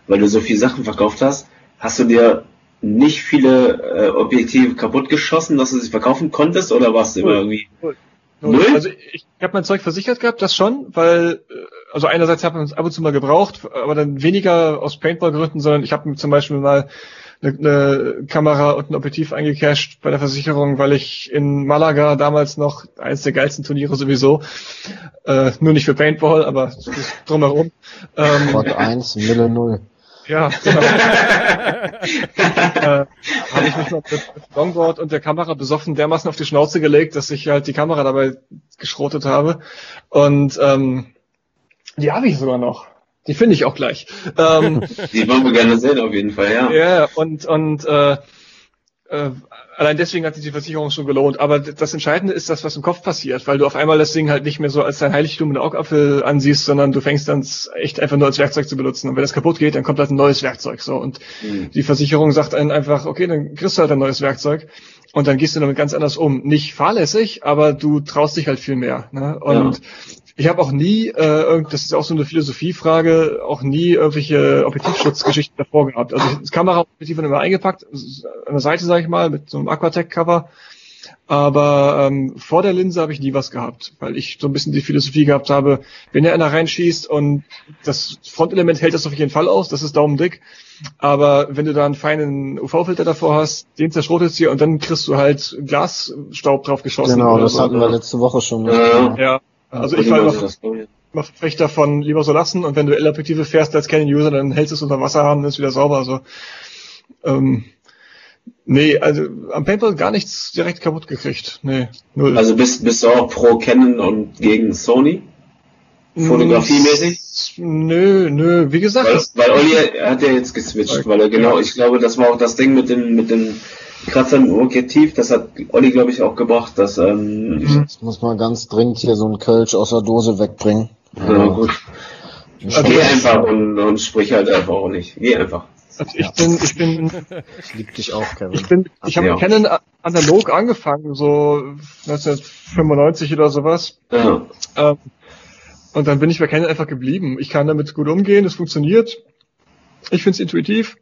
weil du so viele Sachen verkauft hast. Hast du dir nicht viele äh, Objektive kaputt geschossen, dass du sie verkaufen konntest, oder warst du immer irgendwie? Null. Null? Also ich, ich habe mein Zeug versichert gehabt, das schon, weil äh, also einerseits hat man es ab und zu mal gebraucht, aber dann weniger aus Paintball-Gründen, sondern ich habe zum Beispiel mal eine, eine Kamera und ein Objektiv eingecashed bei der Versicherung, weil ich in Malaga damals noch eines der geilsten Turniere sowieso, äh, nur nicht für Paintball, aber drumherum. Ähm, Quad 1, Mille 0. Ja, genau. <laughs> äh, habe ich mich mit, mit Longboard und der Kamera besoffen dermaßen auf die Schnauze gelegt, dass ich halt die Kamera dabei geschrotet habe. Und ähm, die habe ich sogar noch. Die finde ich auch gleich. Ähm, <laughs> Die wollen wir gerne sehen, auf jeden Fall, ja. ja, und, und äh, äh, allein deswegen hat sich die Versicherung schon gelohnt. Aber das Entscheidende ist das, was im Kopf passiert, weil du auf einmal das Ding halt nicht mehr so als dein Heiligtum und Augapfel ansiehst, sondern du fängst dann echt einfach nur als Werkzeug zu benutzen. Und wenn das kaputt geht, dann kommt halt ein neues Werkzeug. So und Hm. die Versicherung sagt dann einfach, okay, dann kriegst du halt ein neues Werkzeug und dann gehst du damit ganz anders um. Nicht fahrlässig, aber du traust dich halt viel mehr. Ne? Und ich habe auch nie, äh, das ist auch so eine Philosophiefrage, auch nie irgendwelche Objektivschutzgeschichten davor gehabt. Also das Kameraobjektiv immer eingepackt, an der Seite sage ich mal, mit so einem Aquatec-Cover. Aber ähm, vor der Linse habe ich nie was gehabt, weil ich so ein bisschen die Philosophie gehabt habe, wenn er einer reinschießt und das Frontelement hält das auf jeden Fall aus, das ist daumendick. Aber wenn du da einen feinen UV-Filter davor hast, den zerschrotest hier und dann kriegst du halt Glasstaub drauf geschossen. Genau, das hatten wir letzte Woche schon. Ja. Ja, Also ich war immer, immer Verfechter von lieber so lassen und wenn du L-Objektive fährst als Canon-User, dann hältst du es unter Wasser haben, dann ist wieder sauber. Also ähm, nee, also am Paintball gar nichts direkt kaputt gekriegt. Nee, null. Also bist, bist du auch pro Canon und gegen Sony? Fotografiemäßig? Nö, nö, wie gesagt. Weil, weil Olli hat ja jetzt geswitcht, weil er genau, ich glaube, das war auch das Ding mit dem, mit dem Kratzer im Objektiv, das hat Olli, glaube ich, auch gebracht, dass, ähm, mhm. Ich muss mal ganz dringend hier so einen Kölsch aus der Dose wegbringen. Ja, gut. Also, Geh einfach und, und sprich halt einfach auch nicht. Geh einfach. Also ich bin, ich bin, ich lieb dich auch, Kevin. Ich bin, ich habe ja. Canon analog angefangen, so 1995 oder sowas. Ja. Ähm, und dann bin ich bei Canon einfach geblieben. Ich kann damit gut umgehen, es funktioniert. Ich finde es intuitiv.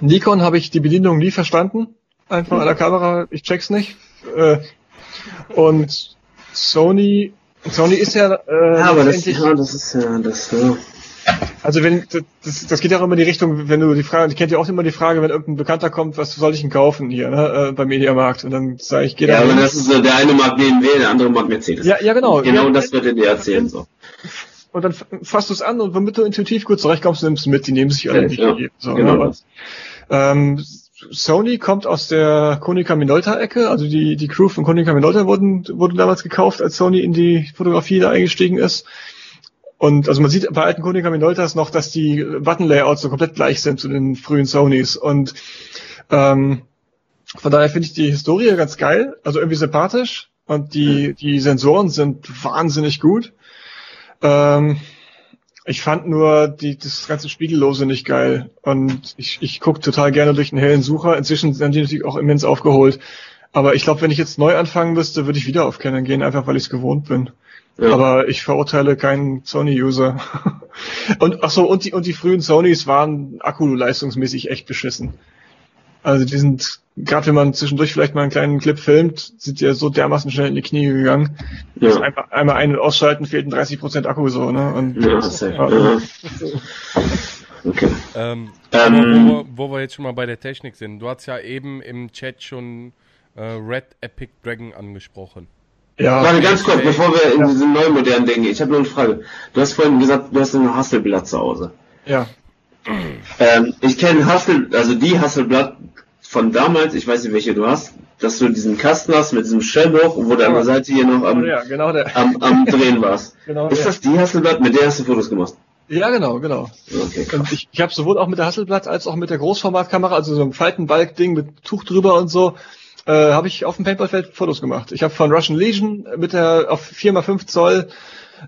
Nikon habe ich die Bedienung nie verstanden. Einfach an der Kamera, ich check's nicht. Äh, und Sony, Sony ist ja, äh, ja aber das, ja, das ist ja, das, ja. Also wenn das, das geht ja auch immer in die Richtung, wenn du die Frage, ich kennt ja auch immer die Frage, wenn irgendein Bekannter kommt, was soll ich denn kaufen hier, ne, äh, beim Mediamarkt? Und dann sage ich, geh da. Ja, aber das ist so, der eine mag BMW, der andere mag Mercedes. Ja, ja genau. Genau, ja, das wird er dir erzählen so. Und dann fasst du es an und womit du intuitiv gut zurechtkommst, nimmst du mit, die nehmen sich alle nicht ja, so, genau. Ne, ähm, Sony kommt aus der Konica Minolta-Ecke, also die, die Crew von Konica Minolta wurden, wurden damals gekauft, als Sony in die Fotografie da eingestiegen ist. Und also man sieht bei alten Konica Minoltas noch, dass die Button-Layouts so komplett gleich sind zu den frühen Sonys. Und ähm, von daher finde ich die Historie ganz geil, also irgendwie sympathisch. Und die, die Sensoren sind wahnsinnig gut. Ähm, ich fand nur die, das ganze Spiegellose nicht geil. Und ich, ich gucke total gerne durch einen hellen Sucher. Inzwischen sind die natürlich auch immens aufgeholt. Aber ich glaube, wenn ich jetzt neu anfangen müsste, würde ich wieder auf Canon gehen, einfach weil ich es gewohnt bin. Ja. Aber ich verurteile keinen Sony-User. <laughs> und ach so, und die und die frühen Sonys waren akkuleistungsmäßig echt beschissen. Also die sind, gerade wenn man zwischendurch vielleicht mal einen kleinen Clip filmt, sind die ja so dermaßen schnell in die Knie gegangen. Ja. Also einmal, einmal ein- und ausschalten, fehlten 30% Akku so, ne? Und ja, das, ja. ja. Okay. Ähm, ähm, wo, wo, wir jetzt schon mal bei der Technik sind, du hast ja eben im Chat schon äh, Red Epic Dragon angesprochen. Ja. Warte, ganz kurz, bevor wir in ja. diese neuen modernen Dinge. Ich habe nur eine Frage. Du hast vorhin gesagt, du hast ein Hasselblatt zu Hause. Ja. Ähm, ich kenne Hassel, also die Hasselblatt von damals, ich weiß nicht, welche du hast, dass du diesen Kasten hast mit diesem Shellbruch, wo du an der Seite hier noch am, ja, genau am, am <laughs> Drehen warst. genau ist das die Hasselblatt, mit der hast du Fotos gemacht? Ja, genau, genau. Okay, und ich, ich habe sowohl auch mit der Hasselblatt als auch mit der Großformatkamera, also so ein Faltenbalg-Ding mit Tuch drüber und so, äh, habe ich auf dem Paintballfeld Fotos gemacht. Ich habe von Russian Legion mit der auf 4x5 Zoll,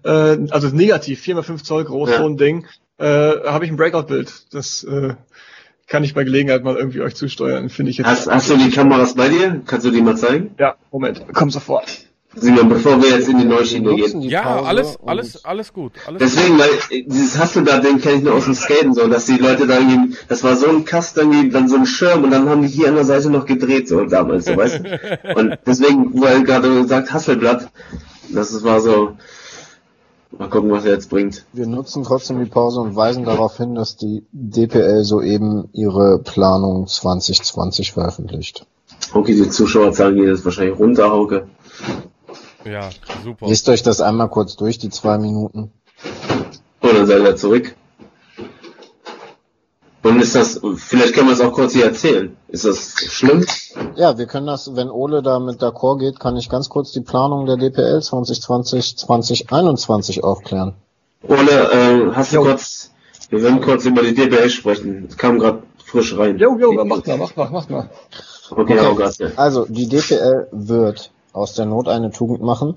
äh, also negativ 4x5 Zoll groß, ja. so ein Ding, äh, habe ich ein Breakout-Bild. Das äh, kann ich bei Gelegenheit mal irgendwie euch zusteuern, finde ich jetzt. Hast, hast du die Kameras bei dir? Kannst du die mal zeigen? Ja, Moment, komm sofort. Simon, bevor wir jetzt in die Neuschiene gehen. Ja, Pause alles, alles, alles gut. Alles Deswegen, weil dieses Hasselblatt, den kenne ich nur aus dem Skaten so, dass die Leute da irgendwie, das war so ein Kasten, dann so ein Schirm und dann haben die hier an der Seite noch gedreht, so damals, so weißt du. <laughs> Und deswegen, weil gerade gesagt Hasselblatt, das war so, mal gucken, was er jetzt bringt. Wir nutzen trotzdem die Pause und weisen darauf hin, dass die DPL soeben ihre Planung 2020 veröffentlicht. Okay, die Zuschauerzahlen gehen jetzt wahrscheinlich runter, Hauke. Ja, super. Lest euch das einmal kurz durch, die zwei Minuten. Und dann seid ihr zurück. Und ist das, vielleicht können wir es auch kurz hier erzählen. Ist das schlimm? Ja, wir können das, wenn Ole da mit d'accord geht, kann ich ganz kurz die Planung der DPL 2020, 2021 aufklären. Ole, äh, hast du jo. kurz, wir werden kurz über die DPL sprechen. Es kam gerade frisch rein. Jo, jo, mach mal, mach mal, mach mal. Okay, okay. Also, die DPL wird aus der Not eine Tugend machen.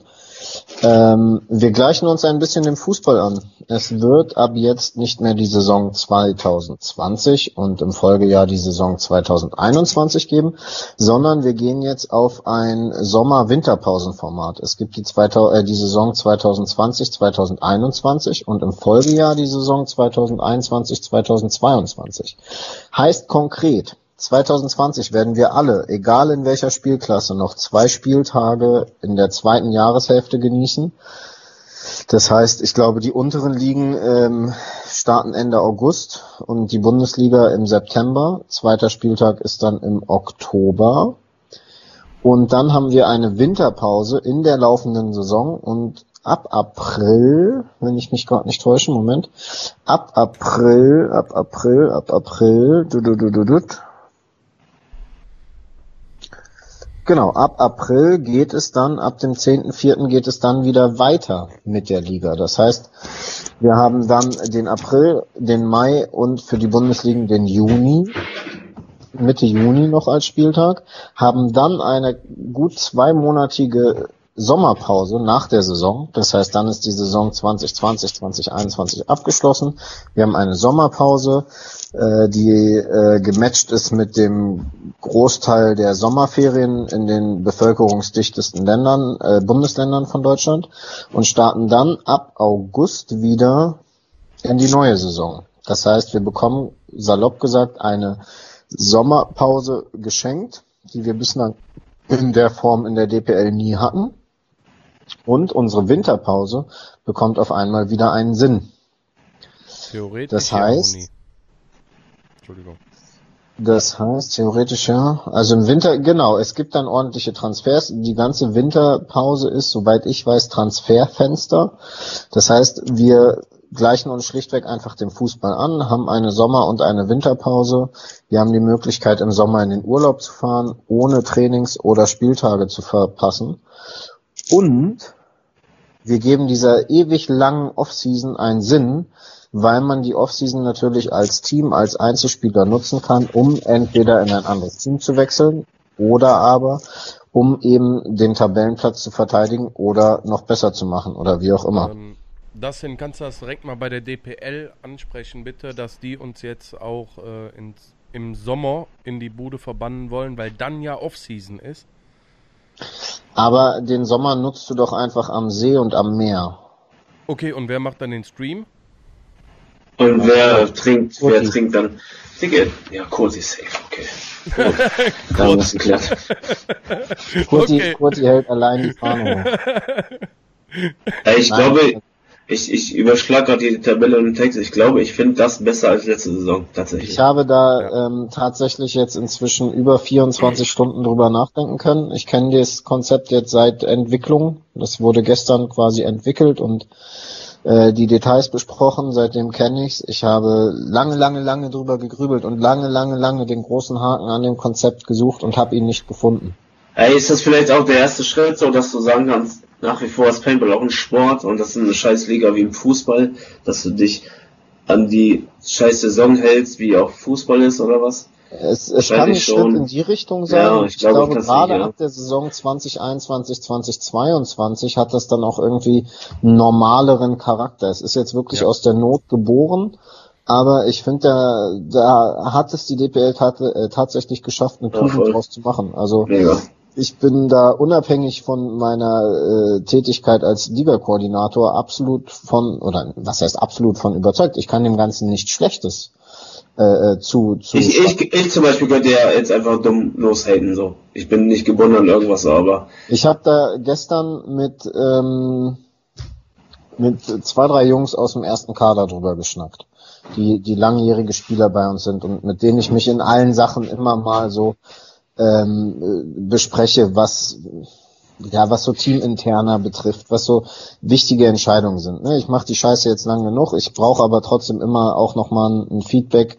Ähm, wir gleichen uns ein bisschen dem Fußball an. Es wird ab jetzt nicht mehr die Saison 2020 und im Folgejahr die Saison 2021 geben, sondern wir gehen jetzt auf ein Sommer-Winterpausenformat. Es gibt die, 2000, äh, die Saison 2020, 2021 und im Folgejahr die Saison 2021, 2022. Heißt konkret, 2020 werden wir alle, egal in welcher Spielklasse, noch zwei Spieltage in der zweiten Jahreshälfte genießen. Das heißt, ich glaube, die unteren Ligen ähm, starten Ende August und die Bundesliga im September. Zweiter Spieltag ist dann im Oktober. Und dann haben wir eine Winterpause in der laufenden Saison und ab April, wenn ich mich gerade nicht täusche, Moment, ab April, ab April, ab April, du, du, du, du, du. Genau, ab April geht es dann, ab dem 10.4. geht es dann wieder weiter mit der Liga. Das heißt, wir haben dann den April, den Mai und für die Bundesligen den Juni, Mitte Juni noch als Spieltag, haben dann eine gut zweimonatige Sommerpause nach der Saison. Das heißt, dann ist die Saison 2020, 2021 abgeschlossen. Wir haben eine Sommerpause, äh, die äh, gematcht ist mit dem Großteil der Sommerferien in den bevölkerungsdichtesten Ländern, äh, Bundesländern von Deutschland und starten dann ab August wieder in die neue Saison. Das heißt, wir bekommen salopp gesagt eine Sommerpause geschenkt, die wir bislang in der Form in der DPL nie hatten. Und unsere Winterpause bekommt auf einmal wieder einen Sinn. Theoretisch. Das ja, heißt- Uni. Entschuldigung. Das heißt, theoretisch ja. Also im Winter, genau, es gibt dann ordentliche Transfers. Die ganze Winterpause ist, soweit ich weiß, Transferfenster. Das heißt, wir gleichen uns schlichtweg einfach dem Fußball an, haben eine Sommer- und eine Winterpause. Wir haben die Möglichkeit, im Sommer in den Urlaub zu fahren, ohne Trainings- oder Spieltage zu verpassen. Und wir geben dieser ewig langen Offseason einen Sinn, weil man die Offseason natürlich als Team, als Einzelspieler nutzen kann, um entweder in ein anderes Team zu wechseln oder aber um eben den Tabellenplatz zu verteidigen oder noch besser zu machen oder wie auch immer. Ähm, das hin, kannst du das direkt mal bei der DPL ansprechen, bitte, dass die uns jetzt auch äh, ins, im Sommer in die Bude verbannen wollen, weil dann ja Offseason ist. Aber den Sommer nutzt du doch einfach am See und am Meer. Okay, und wer macht dann den Stream? Und wer trinkt, wer Kurti. trinkt dann? Digga, ja, Kurti ist safe, okay. <laughs> Gut. Da haben wir das geklärt. Kurti, Okay. Kurti hält allein die Fahne hoch. Ey, ich Nein. glaube, ich, ich überschlag gerade die Tabelle und den Text. Ich glaube, ich finde das besser als letzte Saison, tatsächlich. Ich habe da ähm, tatsächlich jetzt inzwischen über 24 Stunden drüber nachdenken können. Ich kenne das Konzept jetzt seit Entwicklung. Das wurde gestern quasi entwickelt und äh, die Details besprochen. Seitdem kenne ich's. Ich habe lange, lange, lange drüber gegrübelt und lange, lange, lange den großen Haken an dem Konzept gesucht und habe ihn nicht gefunden. Ey, ist das vielleicht auch der erste Schritt, so dass du sagen kannst, nach wie vor ist Paintball auch ein Sport und das ist eine scheiß Liga wie im Fußball, dass du dich an die scheiß Saison hältst, wie auch Fußball ist oder was? Es, es kann ein Schritt in die Richtung sein. Ja, ich ich, glaube glaube, gerade ja. ab der Saison 2021, 2022 hat das dann auch irgendwie einen normaleren Charakter. Es ist jetzt wirklich Ja. aus der Not geboren, aber ich finde, da, da hat es die DPL tat, äh, tatsächlich geschafft, eine Ja, Tugend voll. draus zu machen. Also Mega. Ich bin da unabhängig von meiner äh, Tätigkeit als Liga-Koordinator absolut von, oder was heißt absolut von überzeugt. Ich kann dem Ganzen nichts Schlechtes äh, äh, zu, zu Ich, ich, ich zum Beispiel könnte ja jetzt einfach dumm loshaten, so. Ich bin nicht gebunden an irgendwas, aber Ich habe da gestern mit ähm, mit zwei, drei Jungs aus dem ersten Kader drüber geschnackt, die die langjährige Spieler bei uns sind und mit denen ich mich in allen Sachen immer mal so ähm, äh, bespreche, was ja, was so teaminterner betrifft, was so wichtige Entscheidungen sind. Ne? Ich mache die Scheiße jetzt lang genug, ich brauche aber trotzdem immer auch nochmal ein, ein Feedback.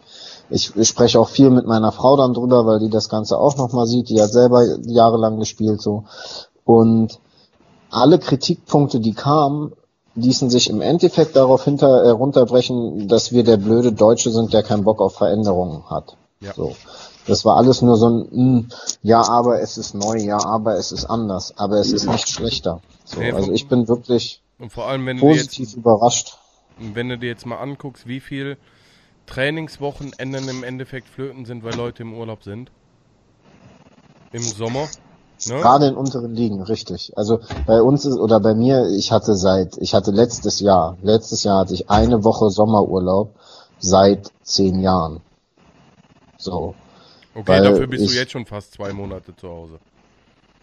Ich, ich spreche auch viel mit meiner Frau dann drüber, weil die das Ganze auch nochmal sieht. Die hat selber jahrelang gespielt so. Und alle Kritikpunkte, die kamen, ließen sich im Endeffekt darauf hinter, äh, runterbrechen, dass wir der blöde Deutsche sind, der keinen Bock auf Veränderungen hat. Ja. So. Das war alles nur so ein, mm, ja, aber es ist neu, ja, aber es ist anders, aber es ist nicht schlechter. So, Nee, also ich bin wirklich allem, positiv jetzt, überrascht. wenn du dir jetzt mal anguckst, wie viel Trainingswochenenden im Endeffekt flöten sind, weil Leute im Urlaub sind. Im Sommer. Ne? Gerade in unteren Ligen, richtig. Also bei uns ist, oder bei mir, ich hatte seit, ich hatte letztes Jahr, letztes Jahr hatte ich eine Woche Sommerurlaub seit zehn Jahren. So. Okay, dafür bist du ich- jetzt schon fast zwei Monate zu Hause.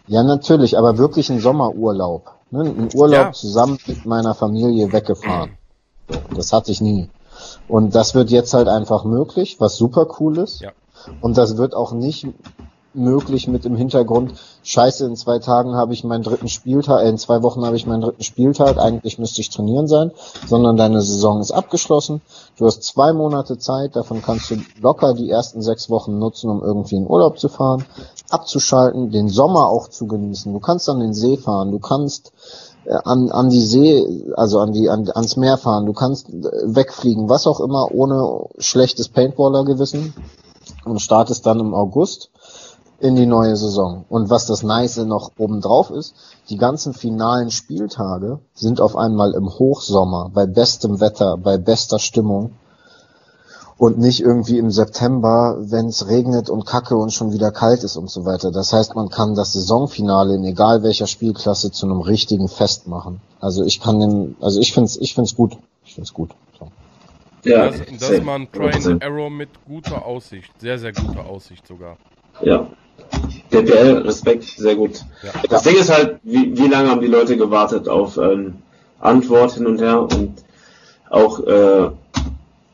Ja, natürlich, aber wirklich ein Sommerurlaub. Ne? Ein Urlaub Ja. zusammen mit meiner Familie weggefahren. Das hatte ich nie. Und das wird jetzt halt einfach möglich, was super cool ist. Ja. Und das wird auch nicht möglich mit im Hintergrund, scheiße, in zwei Tagen habe ich meinen dritten Spieltag, äh, in zwei Wochen habe ich meinen dritten Spieltag, eigentlich müsste ich trainieren sein, sondern deine Saison ist abgeschlossen. Du hast zwei Monate Zeit, davon kannst du locker die ersten sechs Wochen nutzen, um irgendwie in Urlaub zu fahren, abzuschalten, den Sommer auch zu genießen. Du kannst an den See fahren, du kannst äh, an, an die See, also an die, an, ans Meer fahren, du kannst äh, wegfliegen, was auch immer, ohne schlechtes Paintballer-Gewissen und startest dann im August in die neue Saison. Und was das Nice noch obendrauf ist, die ganzen finalen Spieltage sind auf einmal im Hochsommer, bei bestem Wetter, bei bester Stimmung und nicht irgendwie im September, wenn es regnet und kacke und schon wieder kalt ist und so weiter. Das heißt, man kann das Saisonfinale in egal welcher Spielklasse zu einem richtigen Fest machen. Also ich kann den, also ich find's, ich find's gut. Ich find's gut. So. Ja, das, das ist mal ein Try and Arrow mit guter Aussicht. Sehr, sehr guter Aussicht sogar. Ja. DPL, Respekt, sehr gut. Ja. Das Ding ist halt, wie, wie lange haben die Leute gewartet auf ähm, Antwort hin und her und auch äh,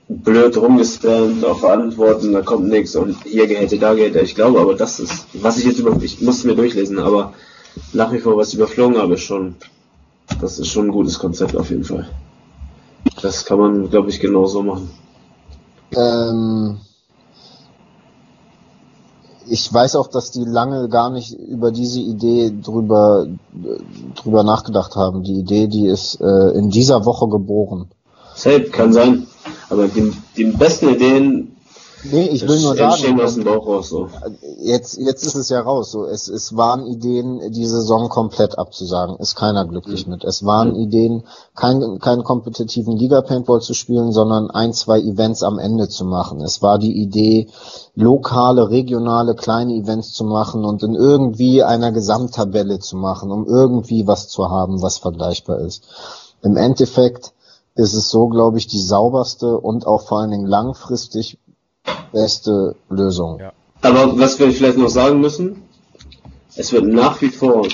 blöd rumgespammt auf Antworten, da kommt nichts und hier Gehälter, da Gehälter. Ich glaube aber, das ist, was ich jetzt über, ich musste mir durchlesen, aber nach wie vor, was ich überflogen habe, schon, das ist schon ein gutes Konzept auf jeden Fall. Das kann man, glaube ich, genauso machen. Ähm, ich weiß auch, dass die lange gar nicht über diese Idee drüber, drüber nachgedacht haben. Die Idee, die ist äh, in dieser Woche geboren. Safe, kann sein. Aber die, die besten Ideen Nee, ich will nur sagen, aus dem Bauch raus, so. jetzt, jetzt ist es ja raus. So, es, es waren Ideen, die Saison komplett abzusagen. Ist keiner glücklich mhm. mit. Es waren mhm. Ideen, keinen keinen kompetitiven Liga-Paintball zu spielen, sondern ein, zwei Events am Ende zu machen. Es war die Idee, lokale, regionale, kleine Events zu machen und in irgendwie einer Gesamttabelle zu machen, um irgendwie was zu haben, was vergleichbar ist. Im Endeffekt ist es so, glaube ich, die sauberste und auch vor allen Dingen langfristig beste Lösung. Ja. Aber was wir vielleicht noch sagen müssen, es wird nach wie vor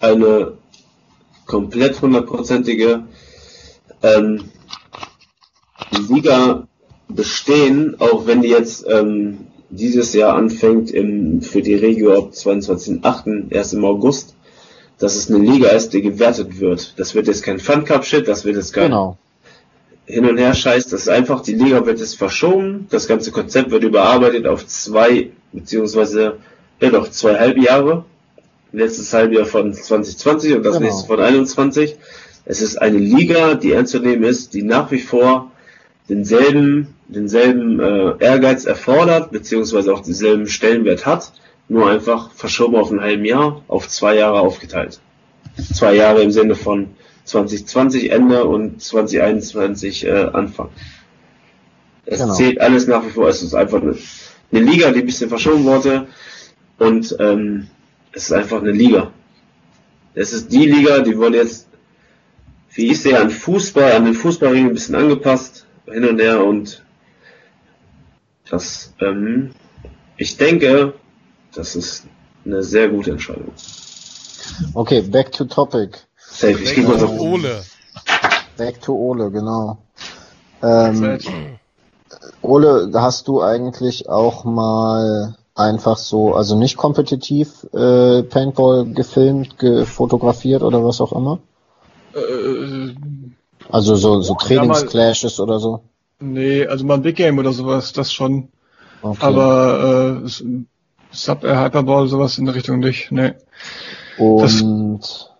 eine komplett hundertprozentige ähm, Liga bestehen, auch wenn die jetzt ähm, dieses Jahr anfängt im, für die Regio ab 22.8. erst im August dass es eine Liga ist, die gewertet wird. Das wird jetzt kein Fun Cup Shit, das wird jetzt kein genau. Hin und Her Scheiß, das ist einfach, die Liga wird jetzt verschoben, das ganze Konzept wird überarbeitet auf zwei, beziehungsweise, ja doch, zwei Halbjahre. Letztes Halbjahr von 2020 und das genau. nächste von 21. Es ist eine Liga, die ernst zu nehmen ist, die nach wie vor denselben, denselben äh, Ehrgeiz erfordert, beziehungsweise auch denselben Stellenwert hat nur einfach verschoben auf ein halben Jahr, auf zwei Jahre aufgeteilt. Zwei Jahre im Sinne von 2020 Ende und 2021 äh, Anfang. Es genau. zählt alles nach wie vor, es ist einfach eine, eine Liga, die ein bisschen verschoben wurde und ähm, es ist einfach eine Liga. Es ist die Liga, die wurde jetzt, wie ich sehe, an Fußball, an den Fußballring ein bisschen angepasst, hin und her und das, ähm, ich denke, das ist eine sehr gute Entscheidung. Okay, back to topic. Safe, ich back mal to Ole. Back to Ole, genau. Ähm, Ole, hast du eigentlich auch mal einfach so, also nicht kompetitiv äh, Paintball gefilmt, gefotografiert oder was auch immer? Äh, also so, so Trainingsclashes ja, oder so? Nee, also mal ein Big Game oder sowas, das schon. Okay. Aber äh, Sub äh, Hyperball, sowas in der Richtung nicht. Nee. Und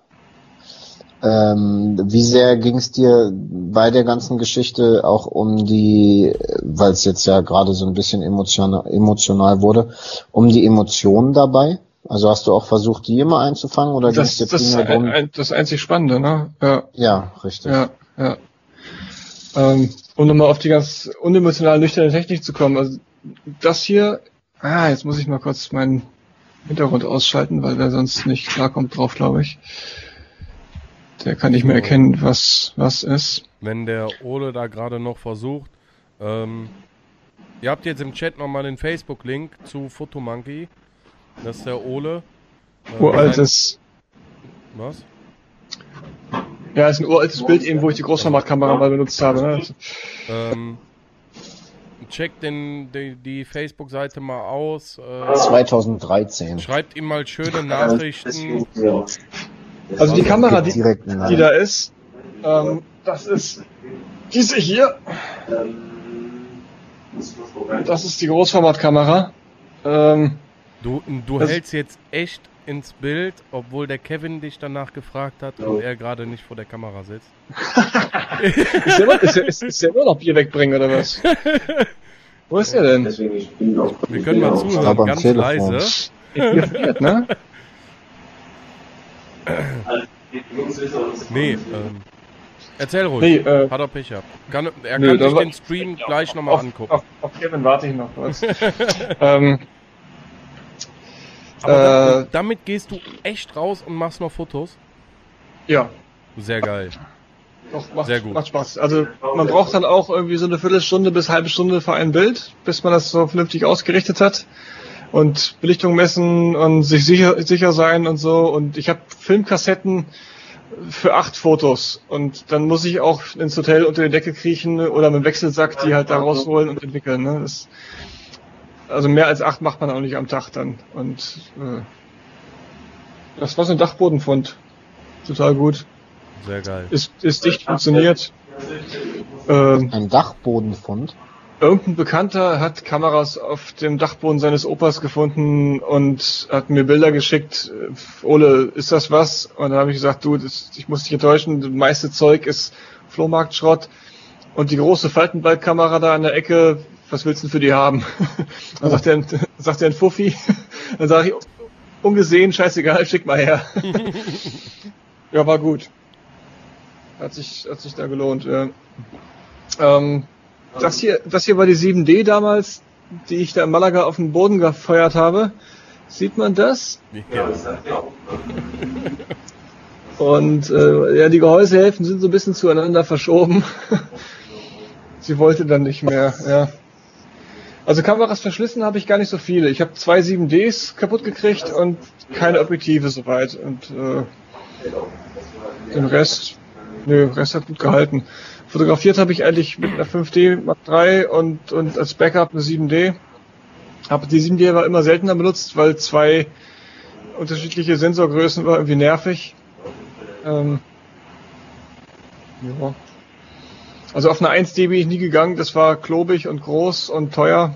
ähm, wie sehr ging es dir bei der ganzen Geschichte auch um die, weil es jetzt ja gerade so ein bisschen emotional, emotional wurde, um die Emotionen dabei? Also hast du auch versucht, die immer einzufangen oder das, dir das, ein, ein, das einzig Spannende, ne? Ja, ja richtig. Ja, ja. Ähm, um nochmal auf die ganz unemotional nüchterne Technik zu kommen, also das hier Ah, jetzt muss ich mal kurz meinen Hintergrund ausschalten, weil der sonst nicht klarkommt drauf, glaube ich. Der kann nicht mehr erkennen, was was ist. Wenn der Ole da gerade noch versucht, ähm, ihr habt jetzt im Chat nochmal den Facebook-Link zu Photomonkey. Das ist der Ole. Äh, uraltes. Was? Ja, ist ein uraltes Bild eben, wo ich die Großformatkamera mal benutzt habe. Ne? Ähm, checkt den, die, die Facebook-Seite mal aus. Äh, 2013. schreibt ihm mal schöne Nachrichten. Also die Kamera, die, die da ist, ähm, das ist diese hier. Das ist die Großformatkamera. Ähm, Du, du Das- hältst jetzt echt ins Bild, obwohl der Kevin dich danach gefragt hat und er gerade nicht vor der Kamera sitzt. <laughs> ist, der, ist, der, ist, ist der immer noch Bier wegbringen oder was? <laughs> Wo ist der denn? Ich bin. Wir können mal zuhören, ganz Telefon. leise. Bier friert, ne? Nee, ähm, erzähl ruhig. Nee, äh, Hat er Pech gehabt. Kann, er Nö, kann sich den Stream gleich nochmal auf, angucken. auf, auf Kevin warte ich noch kurz. <laughs> ähm, Aber äh, damit gehst du echt raus und machst noch Fotos? ja, Sehr geil. doch, macht, Sehr gut. macht Spaß. Also man braucht dann auch irgendwie so eine Viertelstunde bis halbe Stunde für ein Bild, bis man das so vernünftig ausgerichtet hat. Und Belichtung messen und sich sicher, sicher sein und so. Und ich habe Filmkassetten für acht Fotos. Und dann muss ich auch ins Hotel unter die Decke kriechen oder mit dem Wechselsack die halt da rausholen und entwickeln. Ne? Das, also mehr als acht macht man auch nicht am Tag dann. Und äh, das war so ein Dachbodenfund. Total gut. Sehr geil. Ist, ist dicht funktioniert. Ähm, Ein Dachbodenfund. Irgendein Bekannter hat Kameras auf dem Dachboden seines Opas gefunden und hat mir Bilder geschickt. Ole, ist das was? Und dann habe ich gesagt, du, das, ich muss dich enttäuschen, das meiste Zeug ist Flohmarktschrott. Und die große Faltenbildkamera da an der Ecke, was willst du denn für die haben? <laughs> dann sagt er, sagt er ein Fuffi. <laughs> Dann sage ich, ungesehen, scheißegal, schick mal her. <laughs> ja, war gut. Hat sich, hat sich da gelohnt. Ja. Ähm, das hier, das hier war die 7D damals, die ich da in Malaga auf den Boden gefeuert habe. Sieht man das? Ja. <laughs> Und äh, ja, die Gehäusehälften sind so ein bisschen zueinander verschoben. <laughs> Sie wollte dann nicht mehr, ja. Also Kameras verschlissen habe ich gar nicht so viele. Ich habe zwei 7Ds kaputt gekriegt und keine Objektive soweit. Und äh, den Rest, nö, Rest hat gut gehalten. Fotografiert habe ich eigentlich mit einer 5D Mark III und, und als Backup eine 7D. Aber die 7D war immer seltener benutzt, weil zwei unterschiedliche Sensorgrößen war irgendwie nervig. Ähm, ja. Also auf eine 1D bin ich nie gegangen, das war klobig und groß und teuer.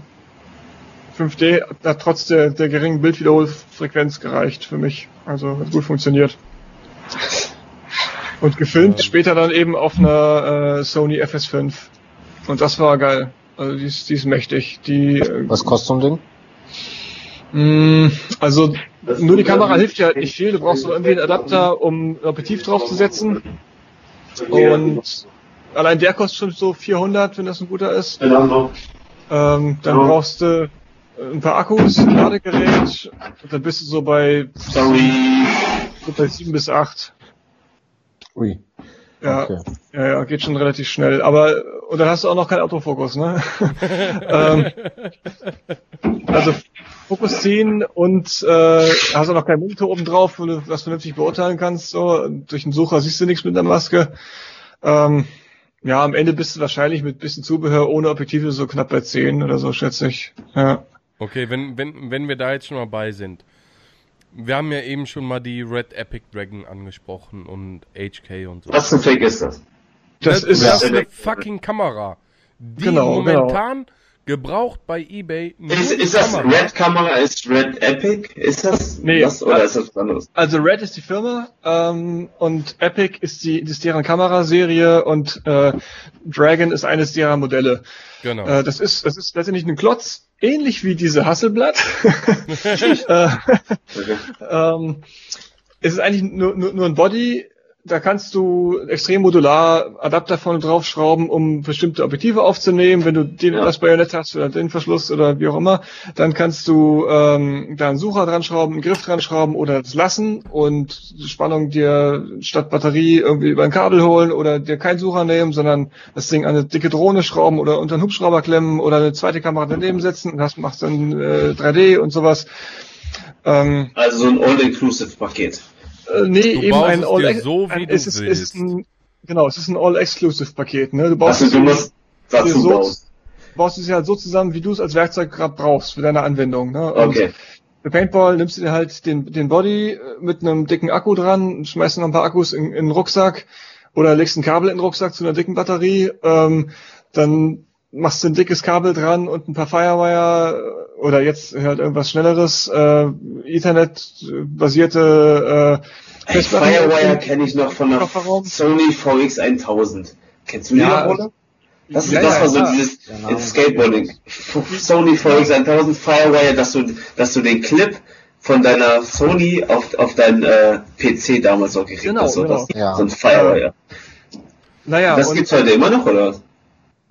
5D hat trotz der, der geringen Bildwiederholfrequenz gereicht für mich. Also hat gut funktioniert. Und gefilmt später dann eben auf einer äh, Sony FS5. Und das war geil. Also die ist, die ist mächtig. Die, äh, Was kostet so ein Ding? Mm, Also nur die Kamera hilft halt nicht viel. Du brauchst so irgendwie einen Adapter, um ein Objektiv draufzusetzen. Und allein der kostet schon so 400, wenn das ein guter ist. Ähm, dann brauchst du ein paar Akkus, ein Ladegerät. Und dann bist du so bei, Sorry. so bei 7 bis 8. Ui. Ja, Okay. ja, ja, geht schon relativ schnell. Aber und dann hast du auch noch keinen Autofokus, ne? <laughs> ähm, also Fokus ziehen und äh, hast auch noch keinen Monitor oben drauf, wo du das vernünftig beurteilen kannst. So durch den Sucher siehst du nichts mit der Maske. Ähm, ja, am Ende bist du wahrscheinlich mit bisschen Zubehör ohne Objektive so knapp bei 10 oder so, schätze ich. Ja. Okay, wenn, wenn, wenn wir da jetzt schon mal bei sind. Wir haben ja eben schon mal die Red Epic Dragon angesprochen und HK und so. Was für ein Fake ist das? Das ist das ist ja- eine fucking Kamera, die Genau, momentan gebraucht bei eBay Ist, ist das Kamera- Red Kamera? Ist Red Epic? Ist das Nee, das oder ist das was anderes? Also Red ist die Firma ähm, und Epic ist die ist deren Kameraserie und äh, Dragon ist eines derer Modelle. Genau. Äh, das ist das ist letztendlich ein Klotz, ähnlich wie diese Hasselblatt. <laughs> <laughs> äh, ähm, es ist eigentlich nur, nur, nur ein Body. Da kannst du extrem modular Adapter vorne draufschrauben, um bestimmte Objektive aufzunehmen. Wenn du den, Ja. das Bajonett hast oder den Verschluss oder wie auch immer, dann kannst du ähm, da einen Sucher dran schrauben, einen Griff dran schrauben oder das lassen und die Spannung dir statt Batterie irgendwie über ein Kabel holen oder dir keinen Sucher nehmen, sondern das Ding an eine dicke Drohne schrauben oder unter einen Hubschrauber klemmen oder eine zweite Kamera daneben setzen und hast, machst dann äh, 3D und sowas. Ähm, Also so ein All-Inclusive-Paket. Äh, nee, Du eben baust ein es All dir so, wie ein, du es ist, es ist willst. ein, Genau, es ist ein All-Exclusive-Paket. Ne? Du baust Also dazu so- bauen. baust du sie halt so zusammen, wie du es als Werkzeug gerade brauchst für deine Anwendung. Ne? Und Okay. Für Paintball nimmst du dir halt den, den Body äh, mit einem dicken Akku dran, schmeißt noch ein paar Akkus in, in den Rucksack oder legst ein Kabel in den Rucksack zu einer dicken Batterie, ähm, dann machst du ein dickes Kabel dran und ein paar Firewire äh, oder jetzt halt irgendwas schnelleres, äh, Ethernet-basierte äh, Ey, Firewire kenne ich noch von der Kofferraum. Sony VX1000. Kennst du die Ja, noch, oder? Das, ist ja, das ja, war so klar. dieses ins Skateboarding. Sony VX1000 Firewire, dass du, dass du den Clip von deiner Sony auf, auf dein äh, PC damals auch gekriegt Genau, hast. So, genau. das, Ja. so ein Firewire. Naja, das und gibt's heute immer noch, oder?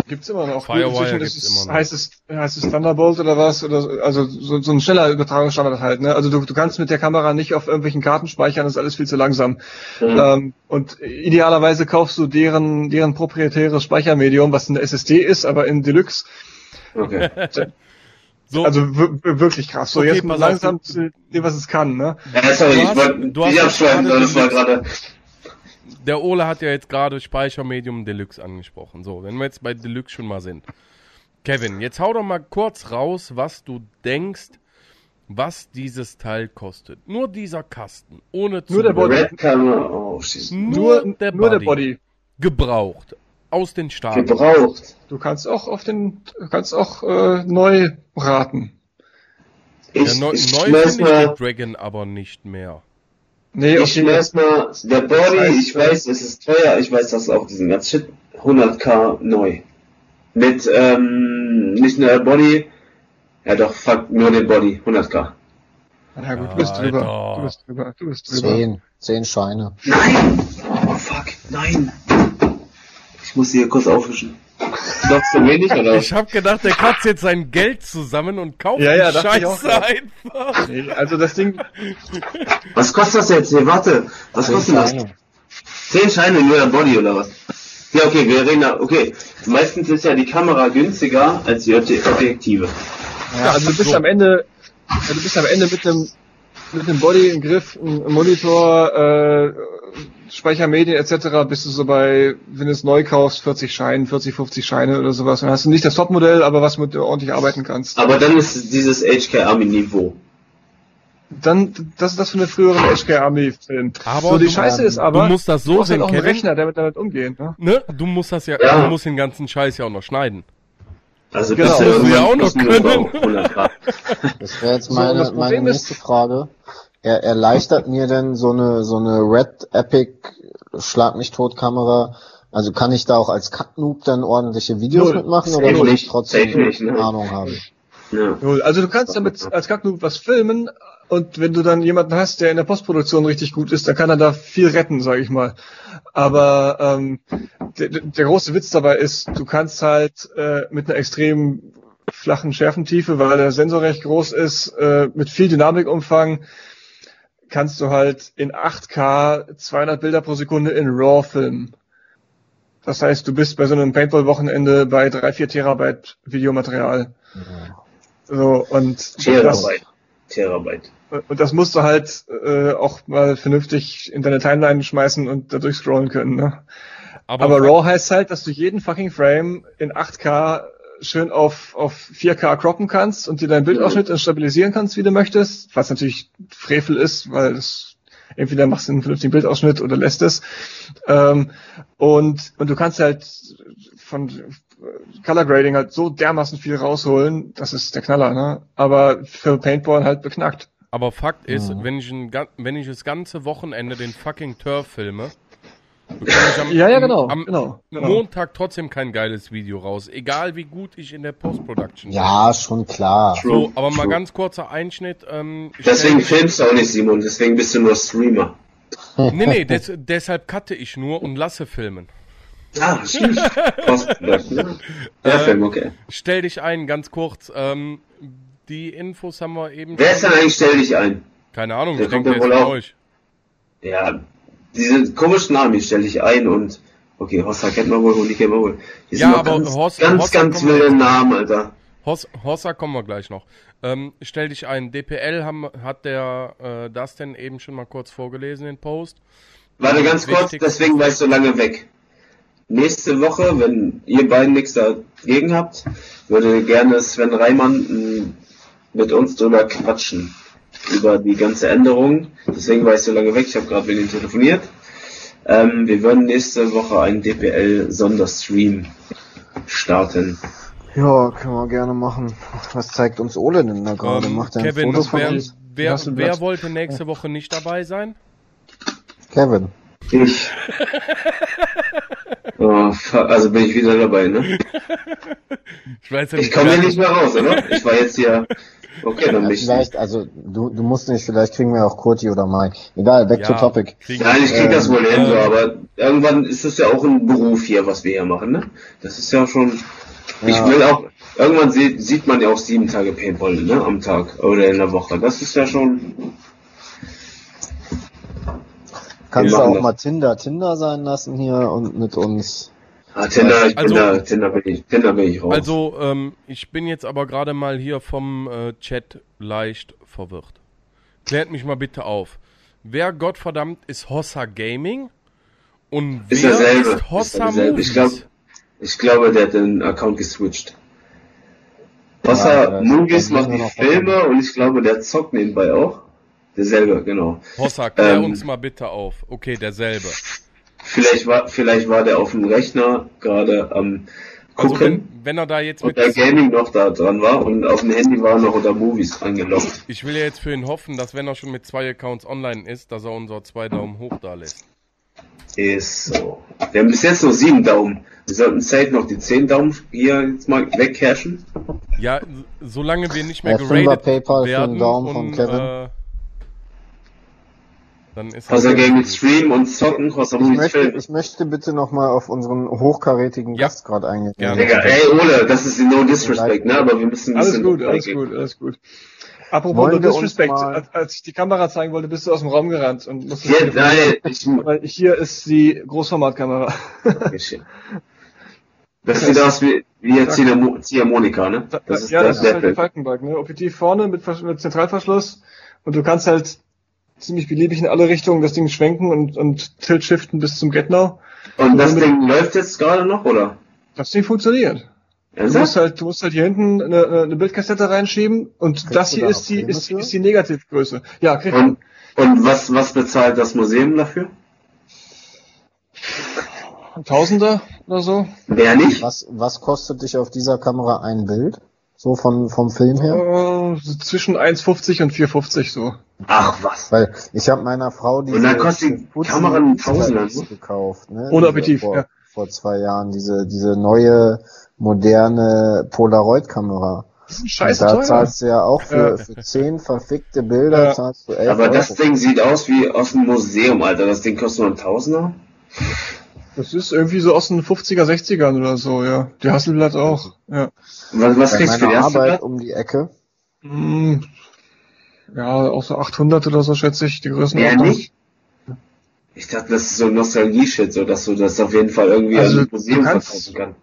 Gibt's immer noch. Firewire Inzwischen gibt's immer noch. Heißt es, heißt es Thunderbolt oder was? Oder so, also so, so ein schneller Übertragungsstandard halt. Ne? Also du, du kannst mit der Kamera nicht auf irgendwelchen Karten speichern, das ist alles viel zu langsam. Mhm. Ähm, und idealerweise kaufst du deren, deren proprietäres Speichermedium, was eine SSD ist, aber in Deluxe. Okay. <laughs> So, Also wirklich krass. So Okay, jetzt langsam auf, zu dem, was es kann. Ne? Ja, sorry, Du ich hast- wollte du hast nicht jetzt abschweifen, gerade das war gerade. Der Ole hat ja jetzt gerade Speichermedium Deluxe angesprochen. So, wenn wir jetzt bei Deluxe schon mal sind. Kevin, jetzt hau doch mal kurz raus, was du denkst, was dieses Teil kostet. Nur dieser Kasten, ohne Nur der. Body. Oh shit. Nur, der, nur Body. der Body. Gebraucht. Aus den Staaten. Gebraucht. Du kannst auch auf den, du kannst auch äh, neu raten. Ja, Ich, neu, ich neu finde ich Dragon aber nicht mehr. Nee, ich okay. schmeiß mal, der Body, Das heißt, ich weiß, es ist teuer, ich weiß das auch, diesen ganzen Shit, 100k neu. Mit, ähm, nicht nur der Body, ja doch, fuck, nur den Body, 100k. Ja gut, du bist drüber. Alter. Du bist drüber. Du bist drüber. Zehn. Zehn Scheine. Nein! Oh fuck, nein! Ich muss hier kurz aufwischen. Glaubst du wenig, oder? Ich hab gedacht, der kratzt jetzt sein Geld zusammen und kauft Ja, ja, Scheiße einfach. Nee, also das Ding, Was kostet das jetzt hier? Warte, was Zehn kostet das? Scheine. Zehn Scheine nur der Body oder was? Ja, okay, wir reden da, okay. Meistens ist ja die Kamera günstiger als die Obje- Objektive. ja, also du bist am Ende, ja, du bist am Ende mit einem mit einem Body, einem Griff, einem Monitor, äh, Speichermedien etc. bist du so bei, wenn du es neu kaufst, 40 Scheine, 40, 50 Scheine oder sowas. Dann hast du nicht das Topmodell, aber was mit du ordentlich arbeiten kannst. Aber dann ist es dieses HK Army Niveau. Dann, das ist das von der früheren HK Army Film. Aber so, die du- Scheiße ist aber, du musst das so du brauchst halt sehen, auch einen Kevin. Rechner, der mit damit umgeht, ne? Ne? Du musst das ja, Ja. du musst den ganzen Scheiß ja auch noch schneiden. Also Genau. du ja irgendwann auch noch können. auf 100 Grad. Das wäre jetzt So, meine, das meine nächste Frage. Er erleichtert mir denn so eine, so eine Red Epic Schlag mich tot Kamera. Also kann ich da auch als Cut-Noob dann ordentliche Videos Null. mitmachen Safe oder muss ich trotzdem nicht, ne? Ahnung haben? Ja. Also du kannst damit als Kacknoob was filmen und wenn du dann jemanden hast, der in der Postproduktion richtig gut ist, dann kann er da viel retten, sage ich mal. Aber ähm, der, der große Witz dabei ist, du kannst halt äh, mit einer extrem flachen Schärfentiefe, weil der Sensor recht groß ist, äh, mit viel Dynamikumfang, kannst du halt in 8K 200 Bilder pro Sekunde in RAW filmen. Das heißt, du bist bei so einem Paintball-Wochenende bei 3, 4 Terabyte Videomaterial. So, und das, Terabyte. Terabyte. und das musst du halt äh, auch mal vernünftig in deine Timeline schmeißen und da durchscrollen können. Ne? Aber, Aber RAW heißt halt, dass du jeden fucking Frame in 8K schön auf, auf 4K croppen kannst und dir deinen Bildausschnitt stabilisieren kannst, wie du möchtest. Was natürlich Frevel ist, weil das entweder machst du einen vernünftigen Bildausschnitt oder lässt es. Ähm, und, und du kannst halt von Color Grading halt so dermaßen viel rausholen, das ist der Knaller, ne? Aber für Paintball halt beknackt. aber Fakt ist, Mhm. wenn ich, ein, wenn ich das ganze Wochenende den fucking Turf filme, am, Ja, ja, genau, am genau, genau. Montag trotzdem kein geiles Video raus. Egal wie gut ich in der Post-Production bin. Ja, schon klar. So, aber mal True. ganz kurzer Einschnitt. Ähm, Deswegen filmst du auch nicht, Simon, deswegen bist du nur Streamer. <laughs> Nee, nee, des, deshalb cutte ich nur und lasse filmen. Ah, stimmt. Post-Production. Ja, Film, okay. Stell dich ein, ganz kurz. Ähm, die Infos haben wir eben Wer ist denn eigentlich, stell dich ein? Keine Ahnung, Der ich kommt denke, der ist euch. Ja, diese komischen Namen, die stell dich ein und, okay, Hossa kennt man wohl, Huni kennt man wohl. Die Ja, aber ganz, Hossa- ganz, Hossa ganz wilde. Namen, Alter. Hos, Hossa kommen wir gleich noch. Ähm, stell dich ein. DPL haben, hat der äh, Dustin eben schon mal kurz vorgelesen, den Post. Warte ganz kurz, deswegen war ich so lange weg. nächste Woche, wenn ihr beiden nichts dagegen habt, würde gerne Sven Reimann mh, mit uns drüber quatschen. Über die ganze Änderung. Deswegen war ich so lange weg, ich habe gerade mit ihm telefoniert. Ähm, wir würden nächste Woche einen DPL-Sonderstream starten. Ja, können wir gerne machen. Was zeigt uns Ole denn da gerade? Ähm, Macht er ein Kevin, Foto von wer, uns? wer, wer wollte nächste Woche nicht dabei sein? Kevin. Ich. <laughs> Oh, also bin ich wieder dabei, ne? <laughs> Ich weiß ja Ich komme hier nicht mehr raus, oder? Ich war jetzt hier. Okay, dann bin ich. vielleicht, also du, du musst nicht, vielleicht kriegen wir auch Kurti oder Mike. Egal, back to Ja, topic. kriegen Nein, ich krieg das wohl hin, so, äh, aber irgendwann ist es ja auch ein Beruf hier, was wir hier machen, ne? Das ist ja schon. Ich Ja. will auch. Irgendwann sieht, sieht man ja auch sieben Tage Paintball, ne? Am Tag oder in der Woche. Das ist ja schon. Kannst du auch das. mal Tinder Tinder sein lassen hier und mit uns. Ah, Tinder, ich Also- bin da, Tinder bin ich, Tinder bin ich raus. Also, ähm, ich bin jetzt aber gerade mal hier vom äh, Chat leicht verwirrt. Klärt mich mal bitte auf. Wer Gottverdammt ist Hossa Gaming? Und Ist wer derselbe. ist Ist Hossa. Movies? Ich glaub- ich glaube, der hat den Account geswitcht. Ja, Wasser das- Movies macht die Filme und ich glaube, der zockt nebenbei auch. Derselbe, genau. Hossa, klär Ähm, uns mal bitte auf. Okay, derselbe. Vielleicht war, vielleicht war der auf dem Rechner gerade am Also gucken wenn, wenn er da jetzt und mit... der Gaming noch da dran war und auf dem Handy war noch unter Movies angeloggt. Ich will ja jetzt für ihn hoffen, dass wenn er schon mit zwei Accounts online ist, dass er unser zwei Daumen hoch da lässt. Ist so. Wir haben bis jetzt nur sieben Daumen. Wir sollten safe noch die zehn Daumen hier jetzt mal wegcashen. Ja, solange wir nicht mehr Ja, geradet PayPal für werden einen Daumen von und, Kevin. Äh, dann ist Gaming gut. Stream und zocken, Hossa Ich möchte, Film. ich möchte bitte nochmal auf unseren hochkarätigen Ja. Gast gerade eingehen. Gerne. Digga, ey Ole, das ist no disrespect, ne? Aber wir müssen ein Alles gut, alles gut, alles gut. Apropos Wollen no Disrespect, mal- als, ich die Kamera zeigen wollte, bist du aus dem Raum gerannt und musstest Hier, nein, ich, <laughs> Weil hier ist die Großformatkamera. <laughs> das sieht aus wie, wie jetzt Ziehharmo- Ziehharmonika, ne? Das ist ja, das das ist halt der. Falkenberg, ne? Objektiv vorne mit, mit Zentralverschluss und du kannst halt ziemlich beliebig in alle Richtungen das Ding schwenken und, und Tilt shiften bis zum Get-Now. Und das Ding läuft jetzt gerade noch, oder? Das Ding funktioniert. Du musst halt, du musst halt hier hinten eine, eine Bildkassette reinschieben und Kriegst das hier da ist die, ist, ist die Negativgröße. Ja, krieg man. Und, und was, was bezahlt das Museum dafür? Tausender oder so. Mehr nicht? Was, was kostet dich auf dieser Kamera ein Bild? So von, vom Film her? Äh, so zwischen 1,50 und 4,50 so. Ach was. Weil ich habe meiner Frau diese Und dann kostet die Kamera einen Tausender, ne? gekauft. Ne? Ohne Objektiv, vor, ja. vor zwei Jahren. Diese, diese neue, moderne Polaroid-Kamera. Das scheiße da teuer. zahlst du ja auch für, Ja. für zehn verfickte Bilder Ja. zahlst du 11 Aber das Euro. Ding sieht aus wie aus dem Museum, Alter. Das Ding kostet nur einen Tausender? Das ist irgendwie so aus den 50er, 60ern oder so, ja. Die Hasselblatt auch, ja. Was, was kriegst du für die Arbeit um die Ecke. Hm, Ja, auch so 800 oder so, schätze ich, die Mehr Größenordnung. nicht? Ich dachte, das ist so Nostalgie-Shit, so dass du das auf jeden Fall irgendwie Also, an Museum du kannst- verkaufen kannst.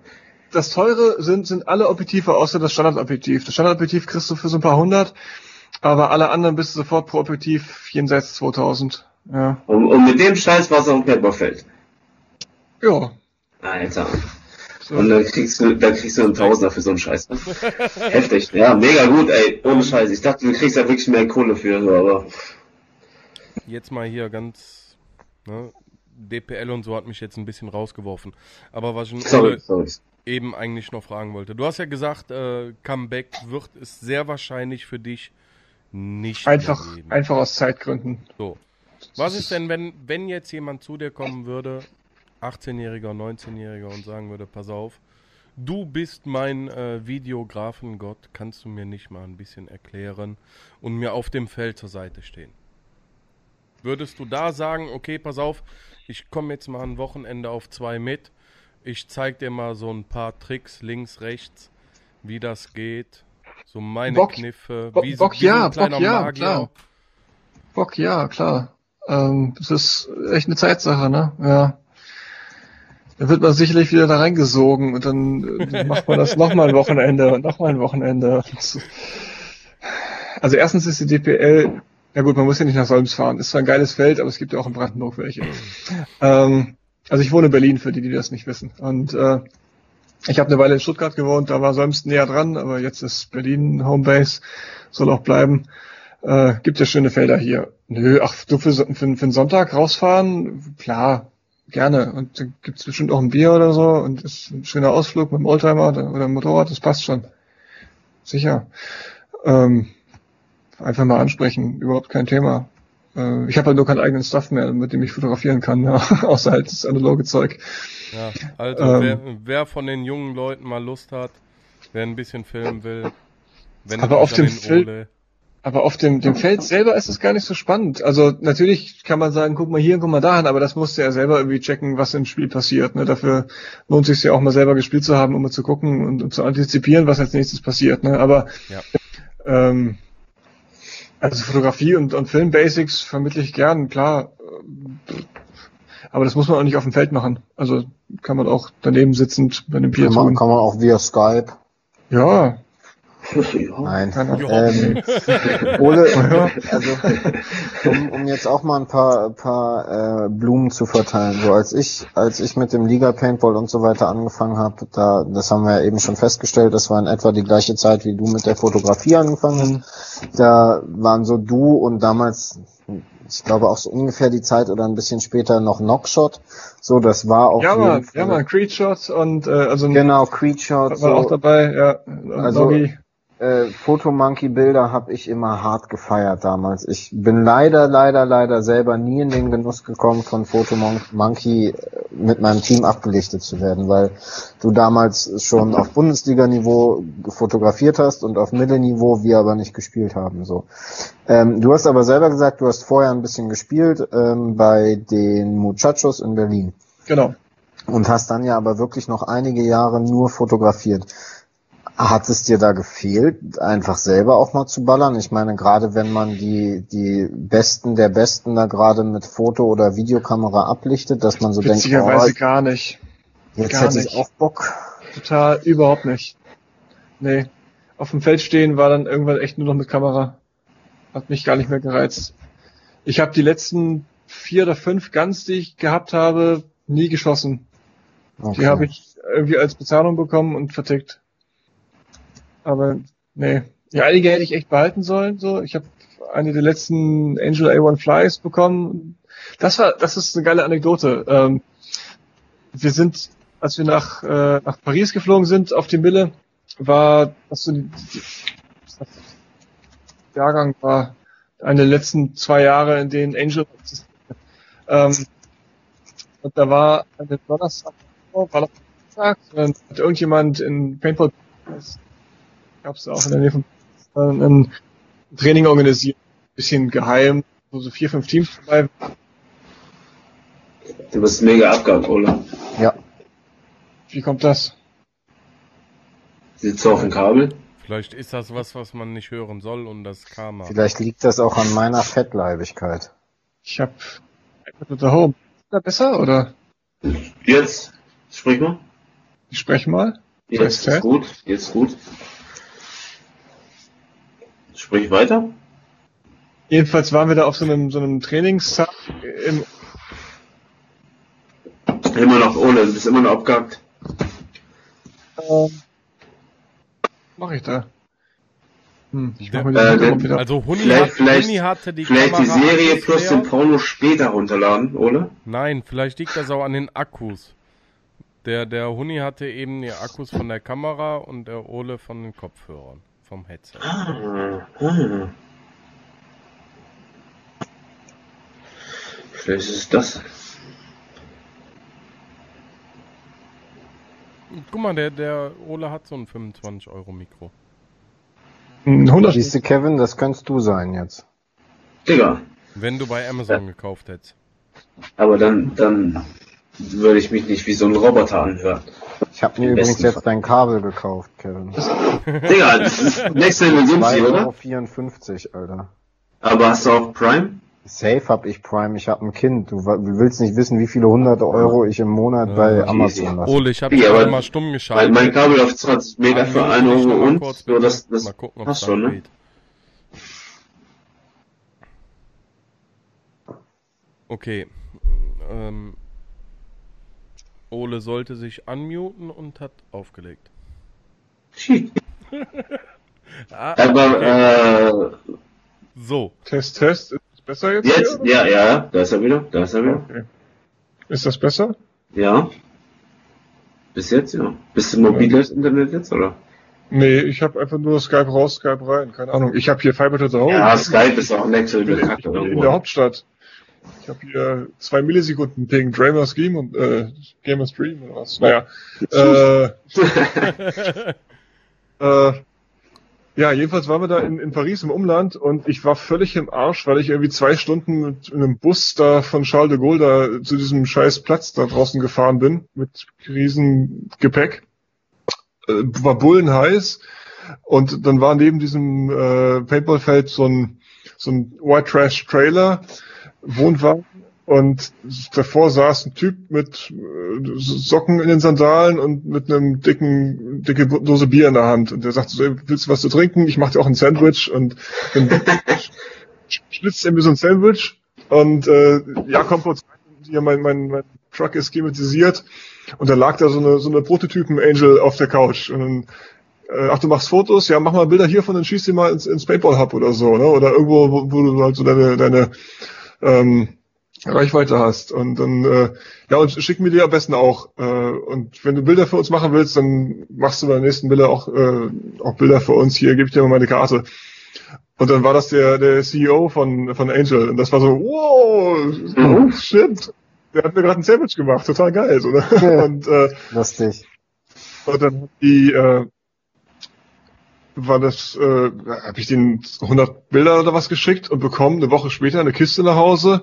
Das teure sind, sind alle Objektive außer das Standardobjektiv. Das Standardobjektiv kriegst du für so ein paar hundert, aber alle anderen bist du sofort pro Objektiv jenseits 2000. Ja. Und, und mit dem Scheiß war es auf dem Paperfeld. Ja. Alter. So. Und dann kriegst du, dann kriegst du einen Tausender für so einen Scheiß. <laughs> Heftig. Ja, mega gut, ey. Ohne Scheiß. Ich dachte, du kriegst ja wirklich mehr Kohle für, so, aber. Jetzt mal hier ganz, ne, DPL und so hat mich jetzt ein bisschen rausgeworfen. Aber was ich Sorry, sorry. eben eigentlich noch fragen wollte. Du hast ja gesagt, äh, Comeback wird es sehr wahrscheinlich für dich nicht Einfach, einfach aus Zeitgründen. So. Was ist denn, wenn, wenn jetzt jemand zu dir kommen würde, 18-Jähriger, 19-Jähriger und sagen würde, pass auf, du bist mein äh, Videografengott, kannst du mir nicht mal ein bisschen erklären und mir auf dem Feld zur Seite stehen? Würdest du da sagen, okay, pass auf, ich komme jetzt mal ein Wochenende auf zwei mit, ich zeig dir mal so ein paar Tricks links, rechts, wie das geht, so meine Bock- Kniffe, Bock- wie, so- Bock, ja, Bock, ja, Magier. klar. Bock, ja, klar. Ähm, das ist echt eine Zeitsache, ne? Ja. Da wird man sicherlich wieder da reingesogen und dann äh, macht man das <laughs> nochmal ein Wochenende und nochmal ein Wochenende. Also erstens ist die DPL, ja gut, man muss ja nicht nach Solms fahren. Ist zwar ein geiles Feld, aber es gibt ja auch in Brandenburg welche. Ähm, Also ich wohne in Berlin, für die, die das nicht wissen. Und äh, ich habe eine Weile in Stuttgart gewohnt, da war Solms näher dran, aber jetzt ist Berlin Homebase, soll auch bleiben. Äh, gibt ja schöne Felder hier. Nö, ach, du für, für, für einen Sonntag rausfahren? Klar, gerne. Und dann gibt's bestimmt auch ein Bier oder so und ist ein schöner Ausflug mit dem Oldtimer oder, oder dem Motorrad, das passt schon. Sicher. Ähm, einfach mal ansprechen, überhaupt kein Thema. Äh, ich habe halt nur keinen eigenen Stuff mehr, mit dem ich fotografieren kann, ja, <laughs> außer halt das analoge Zeug. Ja, also Ähm. wer, wer von den jungen Leuten mal Lust hat, wer ein bisschen filmen will, wenn Aber auf dem Film- Aber auf dem, dem Feld selber ist es gar nicht so spannend. Also natürlich kann man sagen, guck mal hier und guck mal dahin, aber das musst du ja selber irgendwie checken, was im Spiel passiert. Ne? Dafür lohnt es sich ja auch mal selber gespielt zu haben, um mal zu gucken und um zu antizipieren, was als nächstes passiert. Ne? Aber Ja. ähm, also Fotografie und, und Film-Basics vermittle ich gern, klar. Aber das muss man auch nicht auf dem Feld machen. Also kann man auch daneben sitzend bei einem Bier Kann man, tun. kann man auch via Skype. Ja, ja. Nein. Ähm, <laughs> Ole, also um, um jetzt auch mal ein paar, paar äh, Blumen zu verteilen. So als ich, als ich mit dem Liga Paintball und so weiter angefangen habe, da, das haben wir ja eben schon festgestellt, das war in etwa die gleiche Zeit, wie du mit der Fotografie angefangen hast. Da waren so du und damals, ich glaube auch so ungefähr die Zeit oder ein bisschen später noch Knockshot. So, das war auch Ja, man, ja, man, Creedshot und äh, also Genau, Creedshot. War auch So, dabei, ja. Also- Loggi. Äh, Fotomonkey-Bilder habe ich immer hart gefeiert damals. Ich bin leider, leider, leider selber nie in den Genuss gekommen, von Fotomonkey äh, mit meinem Team abgelichtet zu werden, weil du damals schon auf Bundesliga-Niveau fotografiert hast und auf Mittelniveau wir aber nicht gespielt haben. So. Ähm, du hast aber selber gesagt, du hast vorher ein bisschen gespielt ähm, bei den Muchachos in Berlin Genau. und hast dann ja aber wirklich noch einige Jahre nur fotografiert. Hat es dir da gefehlt, einfach selber auch mal zu ballern? Ich meine, gerade wenn man die, die Besten der Besten da gerade mit Foto- oder Videokamera ablichtet, dass man so denkt, oh, gar nicht. jetzt gar hätte ich auch Bock. Total, überhaupt nicht. Nee. Auf dem Feld stehen war dann irgendwann echt nur noch mit Kamera. Hat mich gar nicht mehr gereizt. Ich habe die letzten vier oder fünf Guns, die ich gehabt habe, nie geschossen. Okay. Die habe ich irgendwie als Bezahlung bekommen und vertickt. Aber nee. Ja, einige hätte ich echt behalten sollen. So, ich habe eine der letzten Angel A1 Flies bekommen. Das war, das ist eine geile Anekdote. Ähm, wir sind, als wir nach äh, nach Paris geflogen sind auf die Mille, war das so das Jahrgang war eine der letzten zwei Jahre, in denen Angel ähm, und da war eine Donnerstag, war noch Tag, dann hat irgendjemand in Paintball gab es auch in der Nähe von äh, ein Training organisiert, bisschen geheim, wo so vier, fünf Teams dabei waren. Du bist mega abgehakt, Ole. Ja, Wie kommt das? Sitzt du auf dem Kabel? Vielleicht ist das was, was man nicht hören soll und das aber. vielleicht liegt das auch an meiner Fettleibigkeit. Ich hab iPad Home. Ist das besser oder? Jetzt? Sprich mal. Ich spreche mal. Jetzt ist gut. Jetzt gut. Sprich weiter. Jedenfalls waren wir da auf so einem, so einem Trainingstag im, Immer noch Ole, du bist immer noch abgehakt. ähm, mach ich da? Hm, ich mach mir Äh, wieder. Also Huni, Vielleicht- hat, vielleicht- Huni hatte die Vielleicht die Serie plus leer. den Porno später runterladen, Ole? Nein, vielleicht liegt das auch an den Akkus. Der, der Huni hatte eben die Akkus von der Kamera und der Ole von den Kopfhörern, vom Headset. Ah, ah. Vielleicht ist es das. Guck mal, der, der Ole hat so ein 25 Euro Mikro. Ein 100 Siehst du, Kevin, das könntest du sein jetzt. Digga. Wenn du bei Amazon gekauft hättest. Aber dann, dann würde ich mich nicht wie so ein Roboter anhören. Ich habe mir Im übrigens jetzt Fall. dein Kabel gekauft, Kevin. <laughs> Digga, das ist nächste Level 70, oder? 2,54 Euro, Alter. Aber hast du auch Prime? Safe hab ich Prime, ich hab ein Kind. Du, willst nicht wissen, wie viele hunderte Euro ich im Monat bei okay. Amazon lasse. Ole, ich habe Ja, aber mal stumm Weil geschaltet. mein Kabel auf 20 Meter für Eine 1 Minute, ich noch Euro mal und so, das, das mal gucken, ob passt schon, ne? geht. Okay. Ähm, Ole sollte sich unmuten und hat aufgelegt. <laughs> ah, Aber, okay. äh, so. Test, Test. Ist es besser jetzt? jetzt, hier, ja, ja, da ist er wieder, da ist er wieder. Okay. Ist das besser? Ja. Bis jetzt, ja. Bist du mobiles Internet jetzt, oder? Nee, ich habe einfach nur Skype raus, Skype rein. Keine Ahnung. Ich habe hier Fiber to the Home. Ja, Skype ist auch ein bin in der Hauptstadt. Ich habe hier zwei Millisekunden Ping, Dramer Scheme und äh, Gamer Stream oder was. Naja. Äh, <laughs> äh, ja, jedenfalls waren wir da in, in Paris im Umland und ich war völlig im Arsch, weil ich irgendwie zwei Stunden mit einem Bus da von Charles de Gaulle da zu diesem scheiß Platz da draußen gefahren bin mit riesen Gepäck. Äh, war bullenheiß und dann war neben diesem äh, Paintballfeld so ein so ein White Trash Trailer Wohnwagen und davor saß ein Typ mit äh, Socken in den Sandalen und mit einem dicken, dicke Dose Bier in der Hand. Und der sagt so, "Ey, willst du was zu trinken? Ich mach dir auch ein Sandwich und dann <laughs> schnitzt er mir so ein Sandwich und äh, ja, kommt kurz hier mein, mein, mein Truck ist schematisiert und da lag da so eine, so eine Prototypen-Angel auf der Couch und dann äh, ach, du machst Fotos? Ja, mach mal Bilder hiervon und schieß die mal ins, ins Paintball-Hub oder so, ne? Oder irgendwo, wo, wo du halt so deine, deine ähm, Reichweite hast. Und dann, äh, ja, und schick mir die am besten auch. Äh, und wenn du Bilder für uns machen willst, dann machst du bei den nächsten Bilder auch, äh, auch Bilder für uns. Hier, gebe ich dir mal meine Karte. Und dann war das der, der CEO von, von Angel. Und das war so, wow, oh, shit. Der hat mir gerade ein Sandwich gemacht, total geil. So, ne? Ja. <laughs> Und äh, Lustig. und dann die, äh, war das, äh, habe ich den 100 Bilder oder was geschickt und bekommen eine Woche später eine Kiste nach Hause.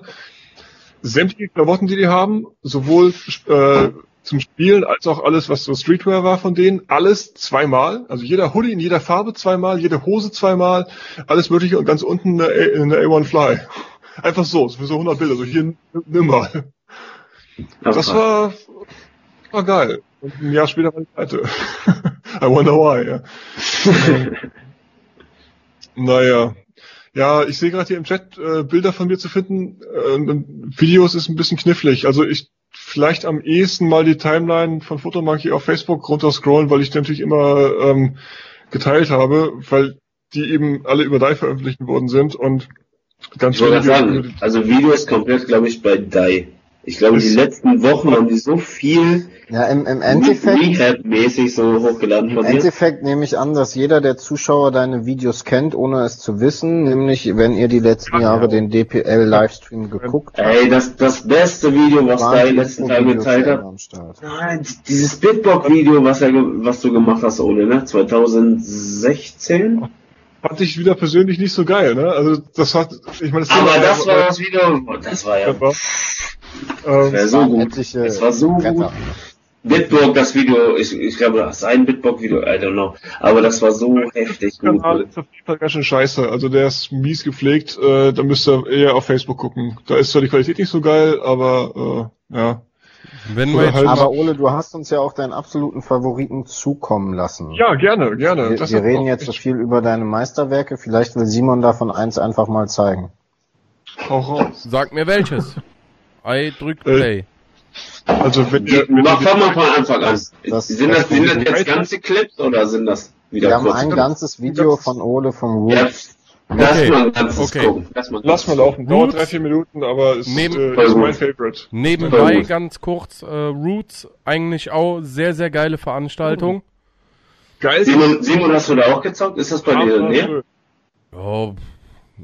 Sämtliche Klamotten, die die haben, sowohl äh, zum Spielen als auch alles, was so Streetwear war von denen, alles zweimal. Also jeder Hoodie in jeder Farbe zweimal, jede Hose zweimal, alles mögliche und ganz unten eine, A- eine A1 Fly. Einfach so, für so 100 Bilder, so hier nimm mal. Das war, war geil. Und ein Jahr später war ich pleite. <laughs> I wonder why, ja. <laughs> naja. Ja, ich sehe gerade hier im Chat äh, Bilder von mir zu finden. Äh, Videos ist ein bisschen knifflig. Also ich vielleicht am ehesten mal die Timeline von Fotomonkey auf Facebook runterscrollen, weil ich die natürlich immer ähm, geteilt habe, weil die eben alle über DAI veröffentlicht worden sind und ganz Videos- sagen, also Video ist komplett, glaube ich, bei DAI. Ich glaube, die letzten Wochen haben die so viel Ja, im, im Endeffekt, Rehab-mäßig so hochgeladen im. Endeffekt nehme ich an, dass jeder der Zuschauer deine Videos kennt, ohne es zu wissen. Nämlich, wenn ihr die letzten Jahre den DPL-Livestream geguckt habt. Ey, das, das beste Video, was DAI die letzten geteilt selber hat. Nein, dieses Bitbock-Video, was, er, was du gemacht hast, ohne, ne? 2016? fand ich wieder persönlich nicht so geil, ne? Also das hat, ich meine, das Aber Thema- das war das Video, das war ja, Das war, das ähm, war so gut. etliche Das war so gut. Bitburg, das Video, ich, ich glaube, das ist ein Bitburg-Video, I don't know. Aber das war so heftig gut. Kanal ist auf jeden Fall ganz schön scheiße. Also der ist mies gepflegt, äh, da müsst ihr eher auf Facebook gucken. Da ist zwar die Qualität nicht so geil, aber äh, ja. Wenn wir halt- Aber Ole, du hast uns ja auch deinen absoluten Favoriten zukommen lassen. Ja, gerne, gerne. wir wir reden jetzt so viel über deine Meisterwerke. Vielleicht will Simon davon eins einfach mal zeigen. auch raus. Sag mir welches. I drück Äh, Play. Also wenn ihr, wenn Mach mal von Anfang an. Das- sind, das, das- sind das jetzt ganze Clips oder sind das wieder Wir haben ein Clips? ganzes Video von Ole vom Ja, Roots. lass Okay. mal ganzes Okay. gucken. Lass mal, lass mal laufen. Dauert Roots. drei, vier Minuten, aber ist, Neben- äh, ist mein Favorite. Nebenbei ganz kurz, äh, Roots, eigentlich auch sehr, sehr geile Veranstaltung. Geil. Simon, Simon, hast du da auch gezockt? Ist das bei dir näher? schön. Oh,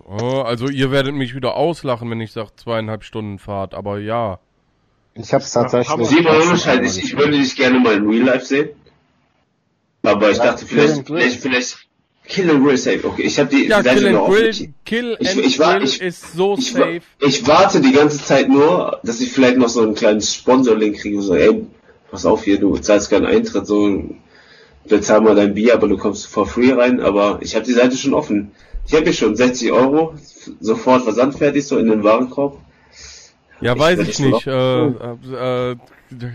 oh, also ihr werdet mich wieder auslachen, wenn ich sage zweieinhalb Stunden Fahrt, aber ja. Ich habe es Hammer. tatsächlich. Simon, ohne Scheiß, mal ich, ich würde dich gerne mal in Real Life sehen. Aber ich Ja, dachte, vielleicht, vielleicht, vielleicht, Kill and Grill safe. Okay, ich habe die, Ja, Seite Kill offen. Grill, Ich, Kill ich- and ich war- Grill ich- ist so ich, safe. ich warte die ganze Zeit nur, dass ich vielleicht noch so ein kleines Sponsoring kriege, so, ey, pass auf hier, du zahlst keinen Eintritt, so, bezahl mal dein Bier, aber du kommst for free rein, aber ich habe die Seite schon offen. Ich habe hier schon 60 Euro, sofort versandfertig, so in den Warenkorb. Ja, Ich weiß ich nicht. Äh, äh, äh,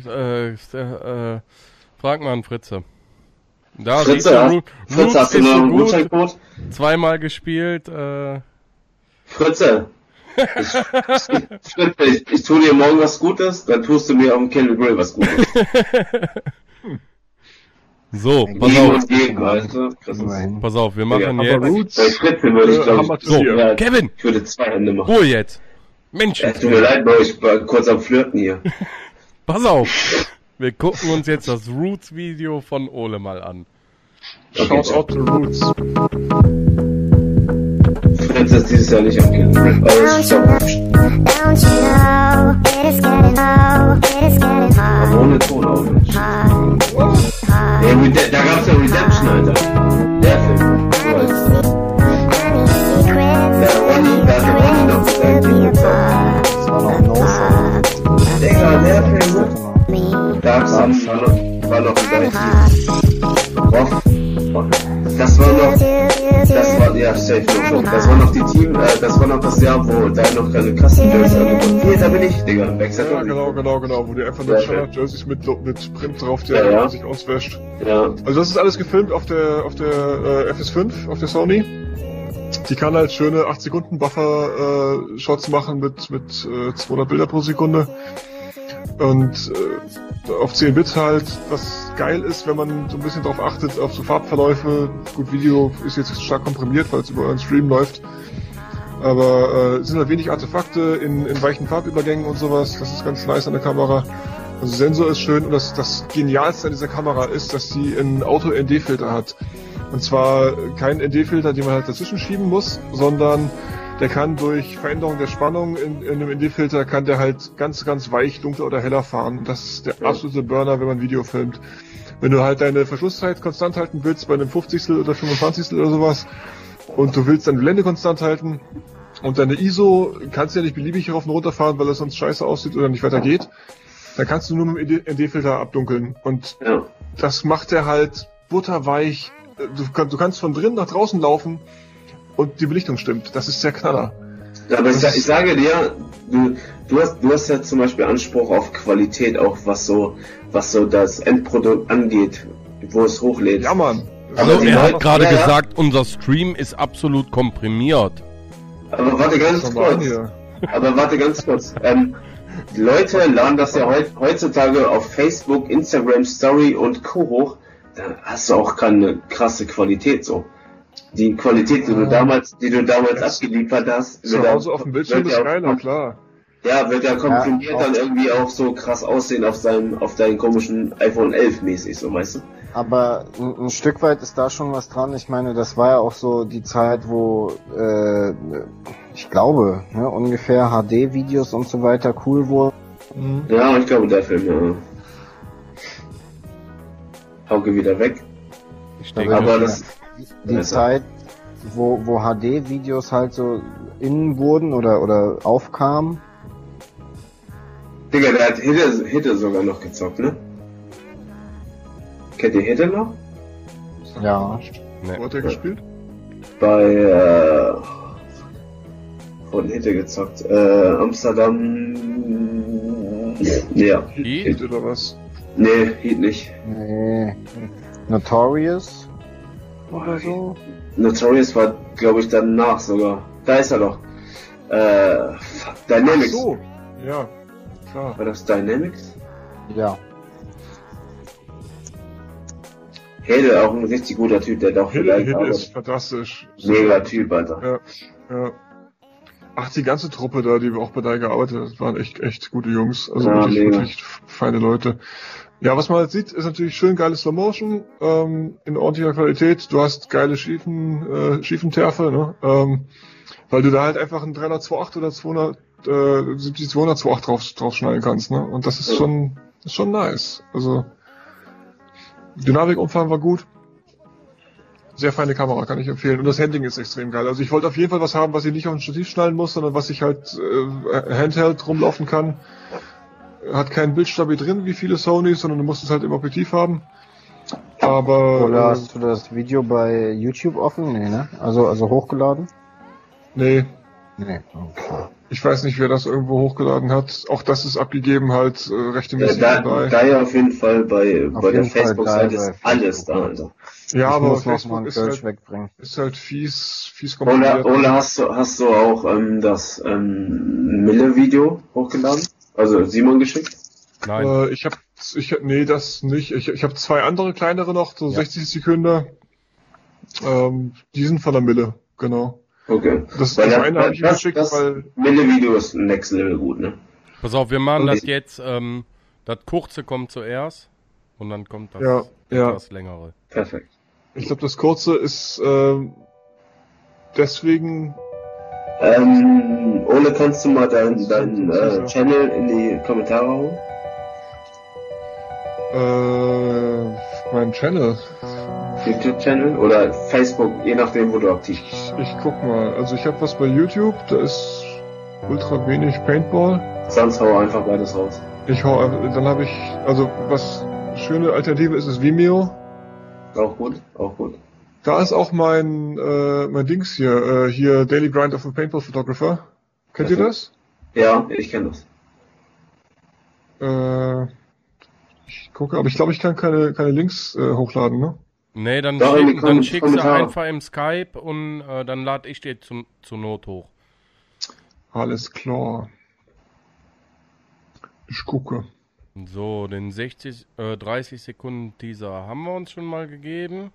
äh, äh, frag mal an Fritze. Da Fritze, du, ja. Root, Fritze, hast du einen gut, Gutscheincode? zweimal gespielt. Äh, Fritze, Ich, ich, ich, ich tue dir morgen was Gutes, dann tust du mir auf dem Kendall Grill was Gutes. <laughs> So, pass Gegen auf. gegen, weißt. Pass auf, wir machen Aber jetzt. Roots, bei Fritze würde ich, Äh, glaube ich, So, ja, Kevin, ich würde zwei Hände machen. Ruhe jetzt. Mensch, Ja, tut mir leid, Bro, ich war kurz am Flirten hier. <laughs> pass auf. Wir gucken uns jetzt das Roots-Video von Ole mal an. Shouts out to Roots. Fritze ist dieses Jahr nicht am Kendall Grill. Also, stopp. Don't you know it is getting low, it is getting hard, Ohne Ton. Ja, Rede- da gab's ja Redemption, Alter. Der Film. Das war noch No-Show. Digga, der Film. of me. Da war noch, war noch ein. Das war noch, das war, ja, safe. Das war noch die Team, äh, das war noch das Jahr, wo da noch keine Custom-Jerseys angeboten Hier, da bin ich, Digga. Backside Ja, genau, genau, genau, wo die einfach nur Ja, Standard-Jerseys mit, mit Print drauf, der ja. sich auswäscht. Ja, Also das ist alles gefilmt auf der auf der äh, FS5, auf der Sony. Die kann halt schöne 8 Sekunden Buffer äh, Shots machen mit mit äh, 200 Bilder pro Sekunde und äh, auf 10 Bit halt, was geil ist, wenn man so ein bisschen drauf achtet auf so Farbverläufe. Gut, Video ist jetzt stark komprimiert, weil es über einen Stream läuft. Aber äh, es sind halt wenig Artefakte in, in weichen Farbübergängen und sowas. Das ist ganz nice an der Kamera. Also Sensor ist schön und das, das Genialste an dieser Kamera ist, dass sie einen Auto-ND-Filter hat. Und zwar kein ND-Filter, den man halt dazwischen schieben muss, sondern der kann durch Veränderung der Spannung in, in einem ND-Filter, kann der halt ganz, ganz weich, dunkler oder heller fahren. Und das ist der absolute Burner, wenn man Video filmt. Wenn du halt deine Verschlusszeit konstant halten willst, bei einem 50. oder 25. oder sowas, und du willst deine Blende konstant halten, und deine ISO kannst du ja nicht beliebig rauf und runter fahren, weil es sonst scheiße aussieht oder nicht weiter geht. Dann kannst du nur mit dem ND-Filter abdunkeln. Und ja. das macht er halt butterweich. Du, kann, du kannst von drinnen nach draußen laufen und die Belichtung stimmt. Das ist der Knaller. Aber ich, ich sage dir, du, du hast, du hast ja zum Beispiel Anspruch auf Qualität, auch was so, was so das Endprodukt angeht, wo es hochlädt. Ja, Mann. Aber die er hat gerade ja, ja. gesagt, unser Stream ist absolut komprimiert. Aber warte ganz kurz. Aber warte ganz kurz. Ähm, die Leute laden das ja heut, heutzutage auf Facebook, Instagram Story und Co. hoch. Da hast du auch keine krasse Qualität so. Die Qualität, die du damals, die du damals abgeliefert hast, Zu wird Hause auf dem Bildschirm ist ja geiler, klar. ja, wird ja komprimiert Ja, dann irgendwie auch so krass aussehen auf seinem, auf deinem komischen iPhone 11 mäßig, so weißt du? Aber ein, ein Stück weit ist da schon was dran. Ich meine, das war ja auch so die Zeit, wo äh, ich glaube, ne, ungefähr HD-Videos und so weiter cool wurden. Ja, ich glaube der Film, ja. Hauke wieder weg. Ich denke, Aber ja das, die besser. Zeit, wo, wo HD-Videos halt so innen wurden oder, oder aufkamen. Digga, der hat Hitte, Hitte sogar noch gezockt, ne? Kennt ihr Hitte noch? Ja. Nee. Wo hat er gespielt? Bei, äh, von Hitte gezockt, äh, Amsterdam, ja? Heat oder was? Nee, Heat nicht. Nee. Notorious oder so. Notorious war, glaube ich, danach sogar. Da ist er doch. Äh, fuck, Ach Dynamics. so. Ja, klar. War das Dynamics? Ja. Hede, auch ein richtig guter Typ, der auch Hidde, vielleicht aber ist fantastisch. mega Typ, Alter. Ja, ja. Ach, die ganze Truppe da, die auch bei da gearbeitet hat, waren echt, echt gute Jungs. Also Ja, wirklich, mega. wirklich feine Leute. Ja, was man halt sieht, ist natürlich schön geile Slow Motion, ähm, in ordentlicher Qualität. Du hast geile Schiefen, äh, Schiefenterfe, ne? Ähm, weil du da halt einfach einen 328 oder 200, äh, 70 228 drauf, drauf schneiden kannst, ne? Und das ist Ja. schon, ist schon nice. Also, Dynamikumfang war gut. Sehr feine Kamera, kann ich empfehlen. Und das Handling ist extrem geil. Also ich wollte auf jeden Fall was haben, was ich nicht auf ein Stativ schnallen muss, sondern was ich halt äh, Handheld rumlaufen kann. Hat keinen Bildstabi drin, wie viele Sonys, sondern du musst es halt im Objektiv haben. Aber Oder äh, hast du das Video bei YouTube offen? Nee, ne? Also, also hochgeladen? nee, Nee, okay. Ich weiß nicht, wer das irgendwo hochgeladen hat. Auch das ist abgegeben halt äh, Ja, rechtmäßig da, dabei. da ja auf jeden Fall bei, Auf bei der Facebook-Seite ist alles da. Also. ja, ich aber Facebook einen ist halt, wegbringen. ist halt fies, fies Oder, kompiliert. oder hast du, hast du auch ähm, das ähm, Mille-Video hochgeladen? Also Simon geschickt? Nein. Äh, ich habe, ich, nee, das nicht. Ich, ich habe zwei andere kleinere noch, so Ja. 60 Sekunden. Ähm, die sind von der Mille, genau. Okay. Das, Weil das das- eine habe ich das- geschickt, das- weil Mille-Video ist next level gut, ne? Pass auf, wir machen Und das jetzt, ähm, das kurze kommt zuerst und dann kommt das Ja, ja. etwas längere. Perfekt. ich glaube, das kurze ist ähm, deswegen. Ähm, Ole, kannst du mal deinen dein, äh, Channel in die Kommentare hauen? Äh, mein Channel. YouTube-Channel oder Facebook, je nachdem, wo du aktiv bist. Ich, ich guck mal. Also ich habe was bei YouTube, da ist ultra wenig Paintball. Sonst hau einfach beides raus. Ich hau einfach, dann habe ich, also was schöne Alternative ist, ist Vimeo. Auch gut, auch gut. Da ist auch mein äh, mein Dings hier, äh, hier Daily Grind of a Paintball Photographer. Kennt ihr das? Ja, ich kenne das. Äh, ich gucke, aber ich glaube, ich kann keine keine Links äh, hochladen, ne? Nee, dann, die schick, dann schickst du einfach im Skype und äh, dann lade ich dir zum, zur Not hoch. Alles klar. Ich gucke. So, den 60, äh, 30 Sekunden Teaser haben wir uns schon mal gegeben.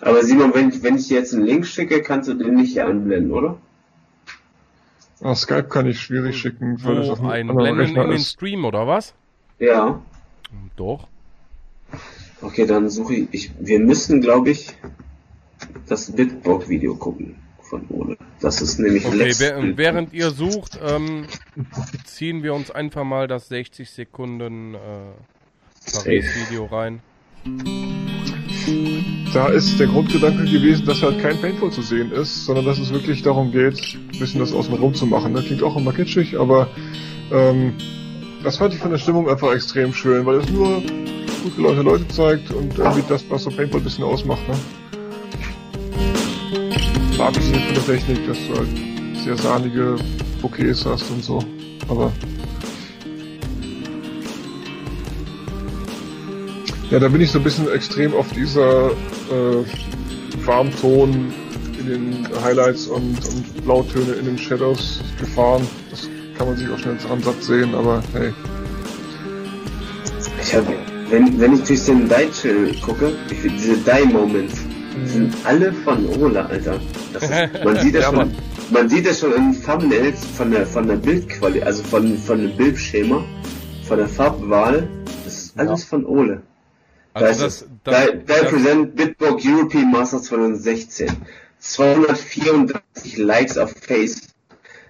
Aber Simon, wenn, wenn ich dir jetzt einen Link schicke, kannst du den nicht hier einblenden, oder? Ah, Skype kann ich schwierig schicken, weil es auf einem einblenden Rechner in den. Stream, oder was? Ja. Doch. Okay, dann suche ich, ich wir müssen, glaube ich, das Bitbox-Video gucken von Ole. Das ist nämlich Okay, Bitbox. während ihr sucht, ähm, ziehen wir uns einfach mal das 60 Sekunden äh, Paris-Video rein. Da ist der Grundgedanke gewesen, dass halt kein Paintball zu sehen ist, sondern dass es wirklich darum geht, ein bisschen das außenrum zu machen. Das klingt auch immer kitschig, aber ähm, das fand ich von der Stimmung einfach extrem schön, weil es nur gut gelaunte Leute zeigt und irgendwie das, was so Paintball ein bisschen ausmacht. Ne? Abgesehen von der Technik, dass du halt sehr sahnige Bouquets hast und so. Aber Ja, da bin ich so ein bisschen extrem auf dieser äh, Warmton in den Highlights und, und Blautöne in den Shadows gefahren. Das kann man sich auch schnell dran satt sehen, aber hey. Ich hab, wenn, wenn ich durch den Die-Channel gucke, ich diese Die-Moments sind alle von Ole, Alter. Ist, man sieht <laughs> das Ja, schon, Mann. man sieht das schon in Thumbnails von der, von der Bildqualität, also von, von dem Bildschema, von der Farbwahl. Das ist alles von Ole. Da Also ist das, es. das, Die, die Present Bitbox European Masters 2016. 234 Likes auf Face.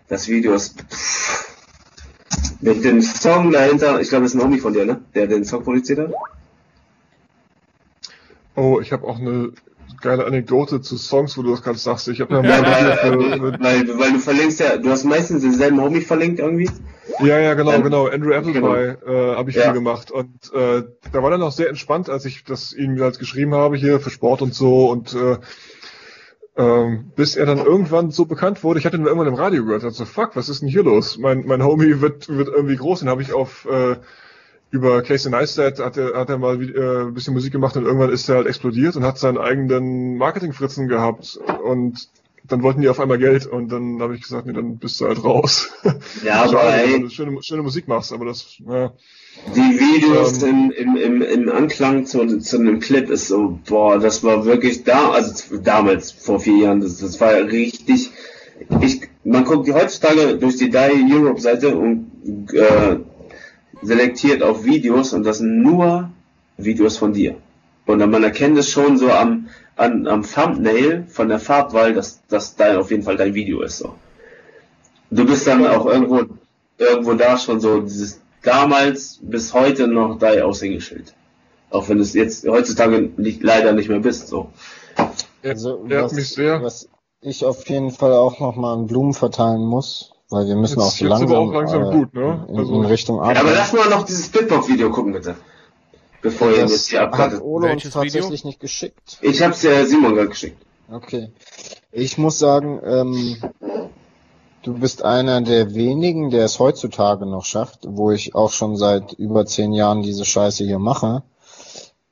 Das Video ist pff, mit dem Song dahinter, ich glaube, das ist ein Homie von dir, ne? Der den Song produziert hat. Oh, ich habe auch eine geile Anekdote zu Songs, wo du das gerade sagst. Ich habe Ja, ja, weil, weil, weil du verlinkst ja, du hast meistens denselben Homie verlinkt irgendwie. Ja, ja, genau, Ähm, genau. Andrew Appleby äh, habe ich Ja. viel gemacht und äh, da war dann auch sehr entspannt, als ich das ihm halt geschrieben habe hier für Sport und so und äh, ähm, bis er dann irgendwann so bekannt wurde, ich hatte ihn irgendwann im Radio gehört, also fuck, was ist denn hier los? Mein, mein Homie wird, wird irgendwie groß, den habe ich auf äh, über Casey Neistat hat er, hat er mal äh, ein bisschen Musik gemacht und irgendwann ist er halt explodiert und hat seinen eigenen Marketingfritzen gehabt und dann wollten die auf einmal Geld und dann habe ich gesagt, nee, dann bist du halt raus. Ja, aber <laughs> Schade, ey, wenn du schöne, schöne Musik machst, aber das, ja. Die Videos Ähm. im, im, im, im Anklang zu, zu einem Clip ist so, boah, das war wirklich da, also damals, vor vier Jahren, das, das war richtig, ich, man guckt heutzutage durch die Die Europe Seite und äh, selektiert auf Videos und das sind nur Videos von dir. Und dann man erkennt es schon so am, an, am Thumbnail von der Farbwahl, dass das dein, auf jeden Fall dein Video ist, so. Du bist dann auch irgendwo, irgendwo da schon so dieses damals bis heute noch dein Aushängeschild. Auch wenn es jetzt heutzutage nicht, leider nicht mehr bist, so. Also, was, mich sehr- was ich auf jeden Fall auch nochmal an Blumen verteilen muss, weil wir müssen Jetzt- auch so langsam, aber auch langsam äh, gut, ne? in, Also- in Richtung Ja, Arbeit. aber lass mal noch dieses Bitbox-Video gucken, bitte. Bevor ihr jetzt das hier hat abwartet. Ole uns Welches Video? tatsächlich nicht geschickt. Ich hab's ja Simon gerade geschickt. Okay. Ich muss sagen, ähm, du bist einer der wenigen, der es heutzutage noch schafft, wo ich auch schon seit über zehn Jahren diese Scheiße hier mache.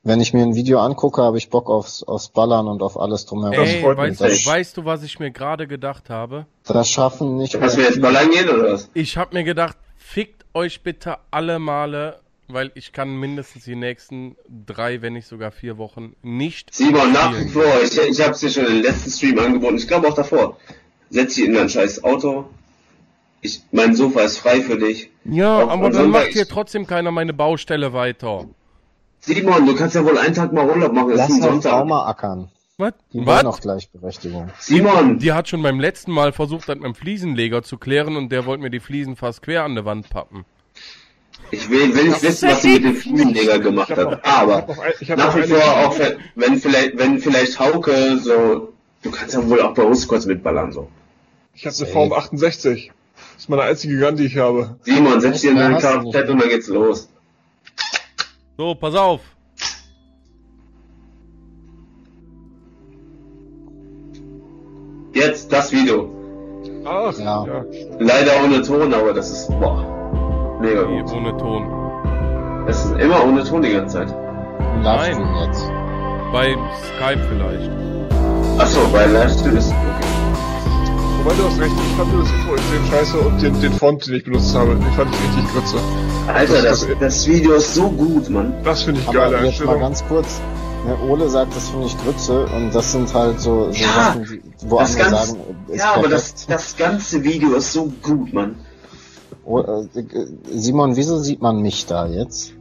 Wenn ich mir ein Video angucke, habe ich Bock aufs, aufs Ballern und auf alles drumherum. Ey, weißt, du, weißt du, was ich mir gerade gedacht habe? Das schaffen nicht Was wir jetzt lang gehen oder was? Ich habe mir gedacht, fickt euch bitte alle Male, weil ich kann mindestens die nächsten drei, wenn nicht sogar vier Wochen nicht Simon, nach wie vor, ich, ich habe es dir schon im letzten Stream angeboten, ich glaube auch davor. Setz dich in dein scheiß Auto. Ich, mein Sofa ist frei für dich. Ja, Auf- aber dann macht hier trotzdem keiner meine Baustelle weiter. Simon, du kannst ja wohl einen Tag mal Urlaub machen, Lass halt Sonntag. Frau mal ackern. Was? Die Was? auch Gleichberechtigung. Simon, Die hat schon beim letzten Mal versucht, das mit dem Fliesenleger zu klären und der wollte mir die Fliesen fast quer an der Wand pappen. Ich will, will nicht wissen, was du mit dem Fliesenleger gemacht ich aber noch ein- ich hab nach wie vor auch, wenn- vielleicht, wenn vielleicht Hauke so, du kannst ja wohl auch bei uns kurz mitballern, so. Ich habe eine Form 68. Das ist meine einzige Gun, die ich habe. Simon, setz dich in Mehr dein hast du Kfz und dann geht's los. So, pass auf. Jetzt das Video. Ach, Ja. ja. Leider ohne Ton, aber das ist, boah, mega gut. ohne Ton. Es ist immer ohne Ton die ganze Zeit. Ein Livestream jetzt. Bei Skype vielleicht. Achso, bei Livestream ist, okay. Wobei du hast recht, ich fand das Info extrem scheiße und den, den Font, den ich benutzt habe, den fand ich richtig grütze. Alter, Das- das, das Video ist so gut, Mann. Das finde ich Aber geile jetzt mal ganz kurz. Ne, Ole sagt, das finde ich Grütze und das sind halt so, so Ja, Sachen, wo andere ganze, sagen, ist ja, aber das, perfekt. das ganze Video ist so gut, Mann. Oh, äh, Simon, wieso sieht man mich da jetzt?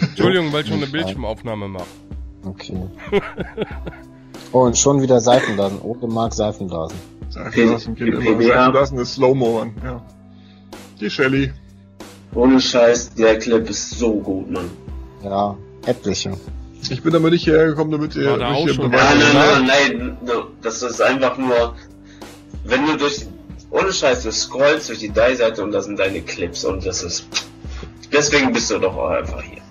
Entschuldigung, weil ich schon eine Bildschirmaufnahme mache. Okay. Oh, und schon wieder Seifenblasen. Ole mag Seifenblasen. Seifenblasen geht immer. PBA. Seifenblasen ist Slow-Mo, Mann. Ja. Die Shelly. Ohne Scheiß, der Clip ist so gut, Mann. Ja, etliche. Ich bin aber nicht hierher gekommen, damit ihr mich auch hier. Nein, nein, nein, nein, das ist einfach nur, wenn du durch, ohne Scheiß, du scrollst durch die Die-Seite und das sind deine Clips und das ist, deswegen bist du doch auch einfach hier.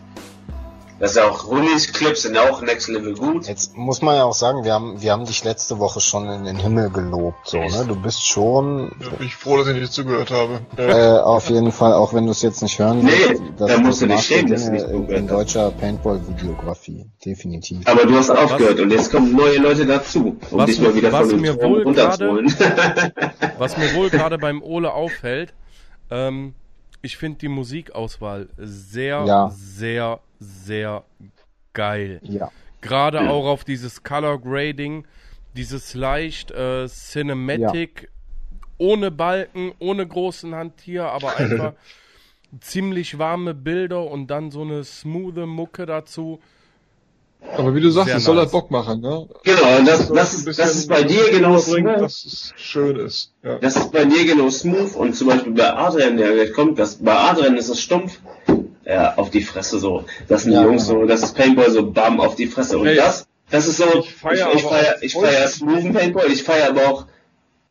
Das ist ja auch, Runis Clips sind auch next level gut. Jetzt muss man ja auch sagen, wir haben, wir haben dich letzte Woche schon in den Himmel gelobt, so, ne? Du bist schon, Da bin ich froh, dass ich nicht zugehört habe. äh, auf jeden Fall, auch wenn du es jetzt nicht hören Nee, willst, da musst du das nicht schämen, Dinge dass du nicht in, zugehört in hast. deutscher Paintball-Videografie. Definitiv. Aber du hast aufgehört und jetzt kommen neue Leute dazu, um Was dich mal mir- wieder was von mir wohl runterzuholen. <laughs> Was mir wohl gerade beim Ole auffällt, ähm, ich finde die Musikauswahl sehr, Ja. sehr, sehr geil. Ja. Gerade auch auf dieses Color Grading, dieses leicht äh, Cinematic, ohne Balken, ohne großen Hantier, aber einfach <laughs> ziemlich warme Bilder und dann so eine smoothe Mucke dazu. Aber wie du sagst, es soll nice. halt Bock machen, ne? genau, und das, das, ist, bisschen das ist bei dir genau smooth. dass es schön ist. Ja. Das ist bei dir genau smooth und zum Beispiel bei Adrian, der gleich kommt, das, bei Adrian ist es stumpf, ja, auf die Fresse so. Das sind die Ja, Jungs genau. so, das ist Paintball so bam auf die Fresse. Und Hey, das, das ist so, ich feier ich, ich feier, ich feier smoothen Paintball, ich feier aber auch,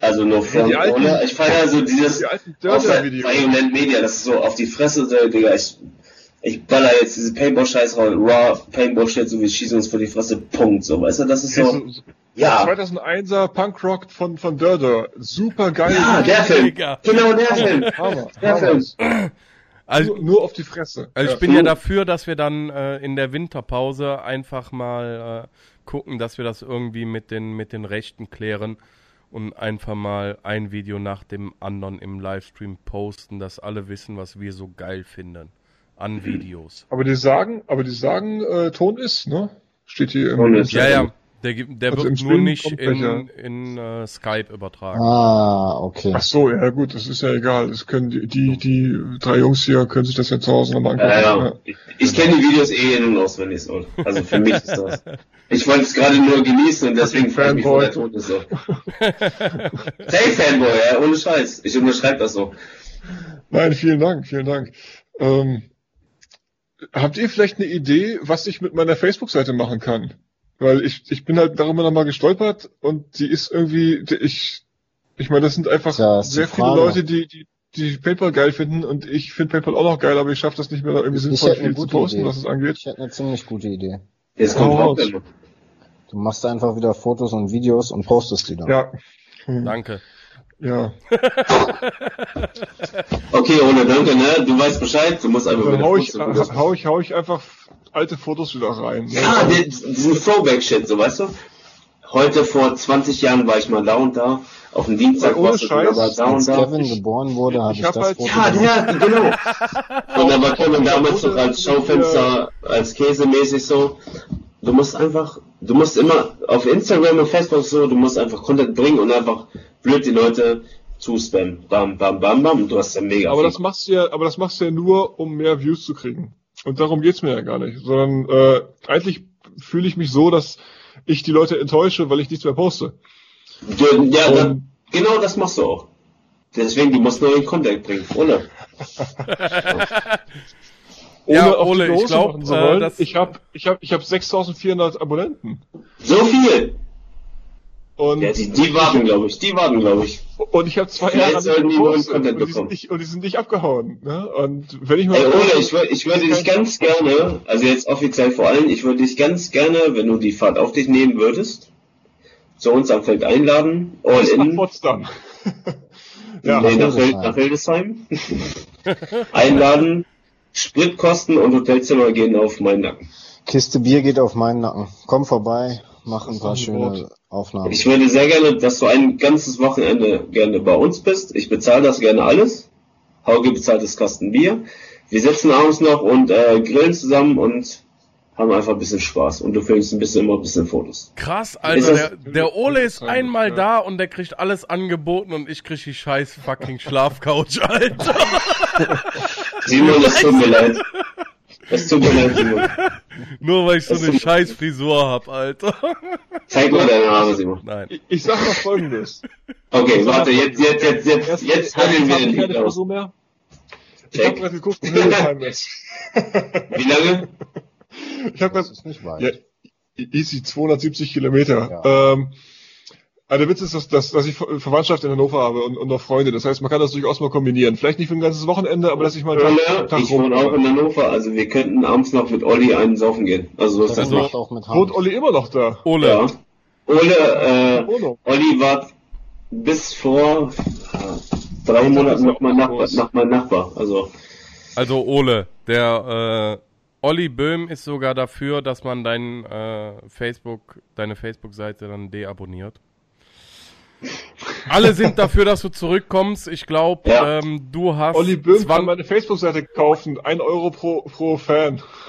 also nur Front, die alten- oder? Ich feier so dieses, Die alten auf. Violent Media, das ist so auf die Fresse, so, Digga, ich, ich baller jetzt diese Paintball-Scheiß raus, Raw, Paintball-Shit, so wir schießen uns vor die Fresse, Punkt, so, weißt du, das ist so, ja, 2001er Punkrock von, von Dirter. Super geil. ja, der Film, genau der Film, Hammer. der. Film. Also, Nur, nur auf die Fresse. Also Ja. ich bin ja dafür, dass wir dann äh, in der Winterpause einfach mal äh, gucken, dass wir das irgendwie mit den mit den Rechten klären und einfach mal ein Video nach dem anderen im Livestream posten, dass alle wissen, was wir so geil finden an Videos. Aber die sagen, aber die sagen, äh, Ton ist, ne? Steht hier im Ton ist, Ja, ja, der, der Also wird nur nicht in, in äh, Skype übertragen. Ah, okay. Ach so, ja gut, das ist ja egal. Das können die, die, die drei Jungs hier können sich das ja zu Hause nochmal angucken. Ja, ja. Ja. Ich, ich kenne die Videos eh in- und auswendig so. Also für mich ist das. Ich wollte es gerade nur genießen und deswegen freue ich mich, wo der Ton ist so. Safe Fanboy, ja, ohne Scheiß. Ich unterschreibe das so. Nein, vielen Dank, vielen Dank. Ähm, habt ihr vielleicht eine Idee, was ich mit meiner Facebook-Seite machen kann? Weil ich, ich bin halt darüber nochmal gestolpert und die ist irgendwie, die- ich, ich meine, das sind einfach ist die sehr viele. Leute, die, die, die PayPal geil finden und ich finde PayPal auch noch geil, aber ich schaffe das nicht mehr, da irgendwie sinnvoll viel zu posten, Idee. was es angeht. Ich hätte eine ziemlich gute Idee. Jetzt kommt Oh. Du machst einfach wieder Fotos und Videos und postest die dann. Ja, Danke. Ja. Okay, Ole, danke, ne? Du weißt Bescheid, du musst einfach Dann wieder hau ich, hau ich, hau ich einfach alte Fotos wieder rein. Ne? Ah, die- diesen Throwback-Shit, so weißt du? Heute vor 20 Jahren war ich mal da und da. Auf dem Dienstag Ohne wieder Scheiß, mal da Als und da. Kevin geboren wurde, habe ich ich, hab das halt- Foto Ja, ja, genau. <laughs> Und dann war Kevin damals noch als Schaufenster, als Käsemäßig so. Du musst einfach, du musst immer auf Instagram und Facebook so, du musst einfach Content bringen und einfach blöd die Leute zuspammen. Bam, bam, bam, bam. Und du hast ja mega Aber viel. das machst du ja, aber das machst du ja nur, um mehr Views zu kriegen. Und darum geht's mir ja gar nicht. Sondern äh, eigentlich fühle ich mich so, dass ich die Leute enttäusche, weil ich nichts mehr poste. Du, ja, da, genau das machst du auch. Deswegen, du musst neuen Content bringen, oder? <laughs> Ohne Ja, auf die Ole, ich Hose glaub, machen zu äh, ich habe ich hab, ich hab 6400 Abonnenten. So viel! Und, Ja, die, die warten, glaube ich. Die warten, glaube ich. und ich habe zwei Jahre sollten die neuen gepostet Content und die, bekommen. sind nicht, und die sind nicht abgehauen. Ne? Und wenn ich mal... Ey, Ole, ich, wür- ich würde dich ganz gerne, also jetzt offiziell vor allem, ich würde dich ganz gerne, wenn du die Fahrt auf dich nehmen würdest, zu uns am Feld einladen, all Bis nach in, Potsdam. <laughs> ja, nee, nach Hildesheim, <laughs> einladen, Spritkosten und Hotelzimmer gehen auf meinen Nacken. Kiste Bier geht auf meinen Nacken. Komm vorbei, mach ein paar schöne Wort. Aufnahmen. Ich würde sehr gerne, dass du ein ganzes Wochenende gerne bei uns bist. Ich bezahle das gerne alles. Hauge bezahlt das Kasten Bier. Wir sitzen abends noch und äh, grillen zusammen und haben einfach ein bisschen Spaß. Und du filmst ein bisschen immer ein bisschen Fotos. Krass, Alter, das- der, der Ole ist Ja. einmal da und der kriegt alles angeboten und ich krieg die scheiß fucking Schlafcouch, <laughs> Alter. Simon, es tut mir leid. <laughs> Es tut mir leid, Simon. Nur weil ich so Das eine scheiß Frisur hab, Alter. Zeig mal deine Haare, Simon. Nein. ich, ich sag noch folgendes. Okay, warte, jetzt, jetzt, jetzt, jetzt, Erstens, jetzt handeln wir den hab ich Lied. Ich Check. gerade geguckt. Wie lange? <laughs> Ich habe Das gerade ist nicht weit. Ja, easy 270 Kilometer. Ähm, aber der Witz ist, dass, dass, dass ich Ver- Verwandtschaft in Hannover habe und, und noch Freunde. Das heißt, man kann das durchaus mal kombinieren. Vielleicht nicht für ein ganzes Wochenende, aber dass ich mal einen Tag, Ole, Tag ich wohne auch in Hannover, also wir könnten abends noch mit Olli einen saufen gehen. Also so ist das nicht. macht auch mit Wohnt. Olli immer noch da? Ole, Ja. Ole, äh. Olli war bis vor äh, drei Monaten noch mein Nachbar, noch mein Nachbar. Also, also Ole, der äh, Olli Böhm ist sogar dafür, dass man dein äh, Facebook, deine Facebook-Seite dann deabonniert. Alle sind dafür, dass du zurückkommst. Ich glaube, Ja. ähm, du hast Olli Böhm 20 kann meine Facebook-Seite kaufen. Ein Euro pro, pro Fan. <laughs> <laughs>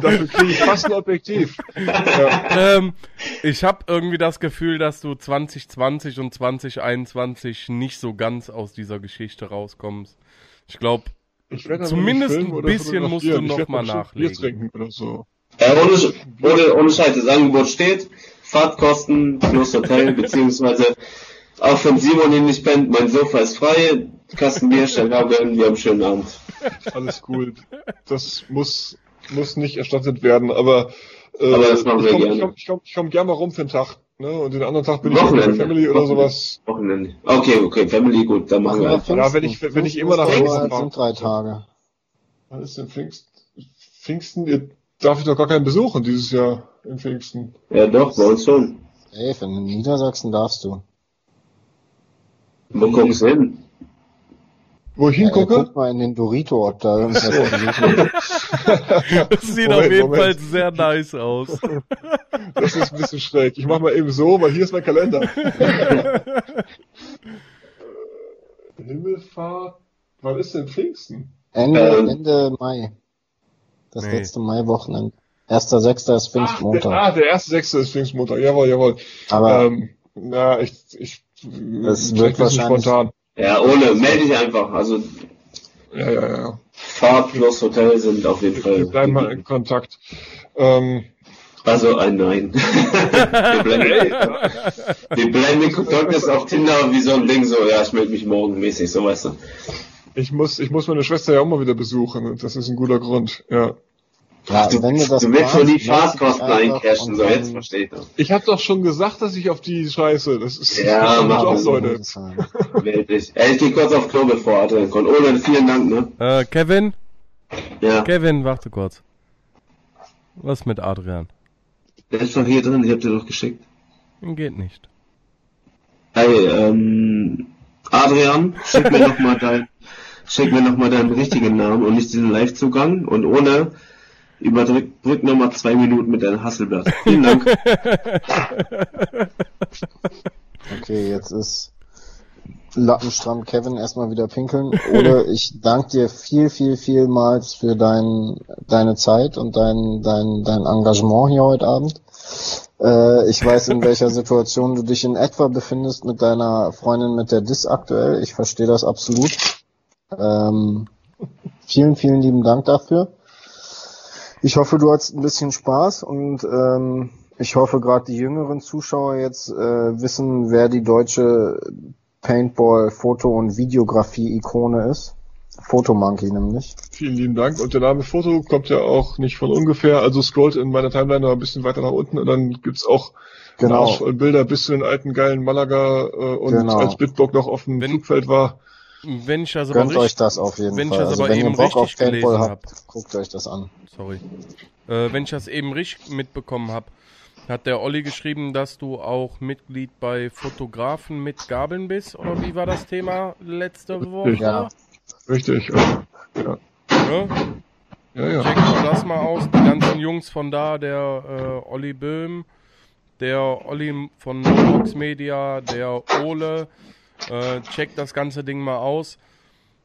Dafür kriege ich fast ein Objektiv. Ja. ähm, ich habe irgendwie das Gefühl, dass du 2020 und 2021 nicht so ganz aus dieser Geschichte rauskommst. Ich glaube, Zumindest nicht filmen ein bisschen musst du fotografieren. Ich noch werd mal bestimmt nachlegen. Bier trinken oder so. äh, ohne, ohne, ohne Scheiß, das Angebot steht. Fahrtkosten plus Hotel, <laughs> beziehungsweise auch wenn Simon ihn nicht pennt, mein Sofa ist frei, Kasten Bier, <laughs> schnell abgehen, wir haben einen schönen Abend. Alles gut. Das muss, muss nicht erstattet werden, aber, äh, Aber das machen wir ich komme gerne. komm, ich komm, ich komm gerne mal rum für einen Tag. Ne? Und den anderen Tag bin ich mit Wochenende. der Family oder Wochenende. sowas. Wochenende. Okay, okay, Family, gut, dann machen wir einfach. Ja, wenn ich- wenn ich immer nach Pfingsten Hause fahre. sind drei Tage. Wann ist denn Pfingsten? Pfingsten ihr- darf ich doch gar keinen besuchen dieses Jahr in Pfingsten. Ja, doch, bei uns schon. Ey, in Niedersachsen darfst du. Wo guckst du hin? Wo ich Ja, hingucke? guck mal in den Dorito, ob da <laughs> das sieht Moment, auf jeden Moment. Fall sehr nice aus. Das ist ein bisschen schräg. Ich mach mal eben so, weil hier ist mein Kalender. <laughs> Himmelfahrt. Wann ist denn Pfingsten? Ende, Ähm. Ende Mai. Das Nee. letzte Mai-Wochenende. Erster, sechster ist Ach, der, Pfingstmontag. ah, der erste Sechste ist Pfingstmontag. Jawohl, jawohl. Aber ähm, na, ich, ich, Das wird wahrscheinlich- spontan. Ja, ohne, melde dich einfach. Also, Ja, ja, ja. Fahrt plus Hotel sind auf jeden Fall. Wir bleiben mal in Kontakt. Ähm, Also ein Nein. wir <laughs> wir blenden Kontakt ist auf Tinder wie so ein Ding, so, ja, ich melde mich morgen mäßig, so weißt du. ich muss, ich muss meine Schwester ja auch mal wieder besuchen und das ist ein guter Grund. Ja. Ja, du, wenn du das du willst melde dich Fahrtkosten eincashen, und so, dann- jetzt verstehe ich das. Ich habe doch schon gesagt, dass ich auf die Scheiße. Das ist Ja, mach auch, das. Leute. <laughs> Dich. Ey, ich geh kurz auf Klo, bevor Adrian kommt. Ohne, vielen Dank, ne? äh, Kevin, Ja. Kevin, warte kurz. Was mit Adrian? Der ist doch hier drin, ich hab dir doch geschickt. Geht nicht. Hey, ähm, Adrian, schick mir noch mal dein, <laughs> schick mir noch mal deinen richtigen Namen und nicht diesen Live-Zugang und ohne überdrück drück noch mal zwei Minuten mit deinem Hasselblatt. Vielen Dank. <laughs> Okay, jetzt ist Lappenstramm Kevin erstmal wieder pinkeln. Oder <laughs> ich danke dir viel, viel, vielmals für dein, deine Zeit und dein, dein, dein Engagement hier heute Abend. Äh, ich weiß, in welcher Situation du dich in etwa befindest mit deiner Freundin mit der Dis aktuell. Ich verstehe das absolut. Ähm, vielen, vielen lieben Dank dafür. Ich hoffe, du hattest ein bisschen Spaß und ähm, ich hoffe, gerade die jüngeren Zuschauer jetzt äh, wissen, wer die deutsche Paintball-Foto- und Videografie-Ikone ist. Fotomonkey nämlich. Vielen lieben Dank. Und der Name Foto kommt ja auch nicht von ungefähr. Also scrollt in meiner Timeline noch ein bisschen weiter nach unten und dann gibt's auch Genau. Bilder bis zu den alten geilen Malaga äh, und Genau. als Bitburg noch auf dem Wenn- Flugfeld war. Wenn ich das aber Gönnt euch richtig, das auf jeden wenn ich Fall. das Also aber wenn ihr eben Bock auf richtig gelesen Paintball hab. habt, guckt euch das an. sorry, äh, wenn ich das eben richtig mitbekommen habe, hat der Olli geschrieben, dass du auch Mitglied bei Fotografen mit Gabeln bist, oder wie war das Thema letzte Woche? Ja. Richtig. Ja, Ne? ja. ja. Check mal das mal aus. Die ganzen Jungs von da, der äh, Olli Böhm, der Olli von Box Media, der Ole, äh, checkt das ganze Ding mal aus.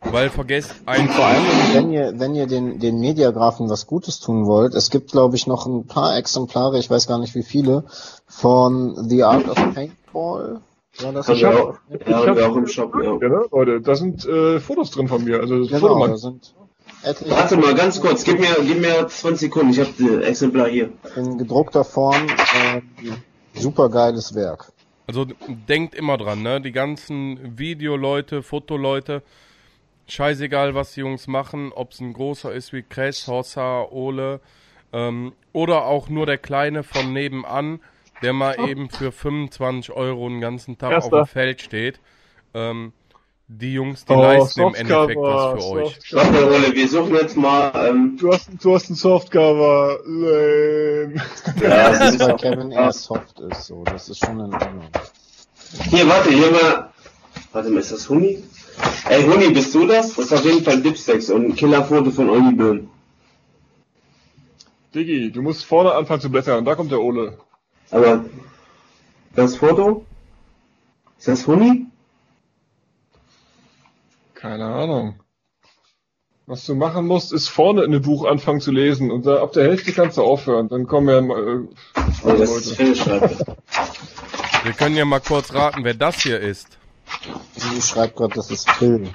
Weil vergesst Und ein vor allem, wenn ihr, wenn ihr den, den Mediagrafen was Gutes tun wollt, es gibt, glaube ich, noch ein paar Exemplare, ich weiß gar nicht wie viele, von The Art of Paintball. War das Haben wir auch, ich ja, hab- wir auch im Shop, ja. Ja, ne, Leute, da sind äh, Fotos drin von mir. Also Genau, da Fotomann. sind etliche Warte mal, ganz kurz, gib mir, gib mir 20 Sekunden, ich habe das Exemplar hier. in gedruckter Form. Äh, super geiles Werk. Also denkt immer dran, ne? Die ganzen Videoleute, Fotoleute, scheißegal, was die Jungs machen, ob es ein großer ist wie Kress, Hossa, Ole ähm, oder auch nur der Kleine von nebenan, der mal eben für 25 Euro den ganzen Tag Erster. auf dem Feld steht. Ähm, die Jungs, die Oh, leisten im Softcover, Endeffekt was für euch. Softcover. Warte, Rolle, wir suchen jetzt mal, ähm, Du hast, du hast ein Softcover. Lame. ja, Das ist, weil Kevin eher soft ist, so. Das ist schon in Ordnung. Hier, warte, hier mal. Warte mal, ist das Huni? Ey, Huni, bist du das? Das ist auf jeden Fall Dipsticks und ein Killerfoto von Olli Böhm. Diggi, du musst vorne anfangen zu blättern. Da kommt der Ole. Aber das Foto? Ist das Huni? Keine Ahnung. Was du machen musst, ist vorne in dem Buch anfangen zu lesen und da, ab der Hälfte kannst du aufhören. Dann kommen ja äh, Oh, das ist Leute. Schreibt. Wir können ja mal kurz raten, wer das hier ist. Sie schreibt gerade, das ist Phil.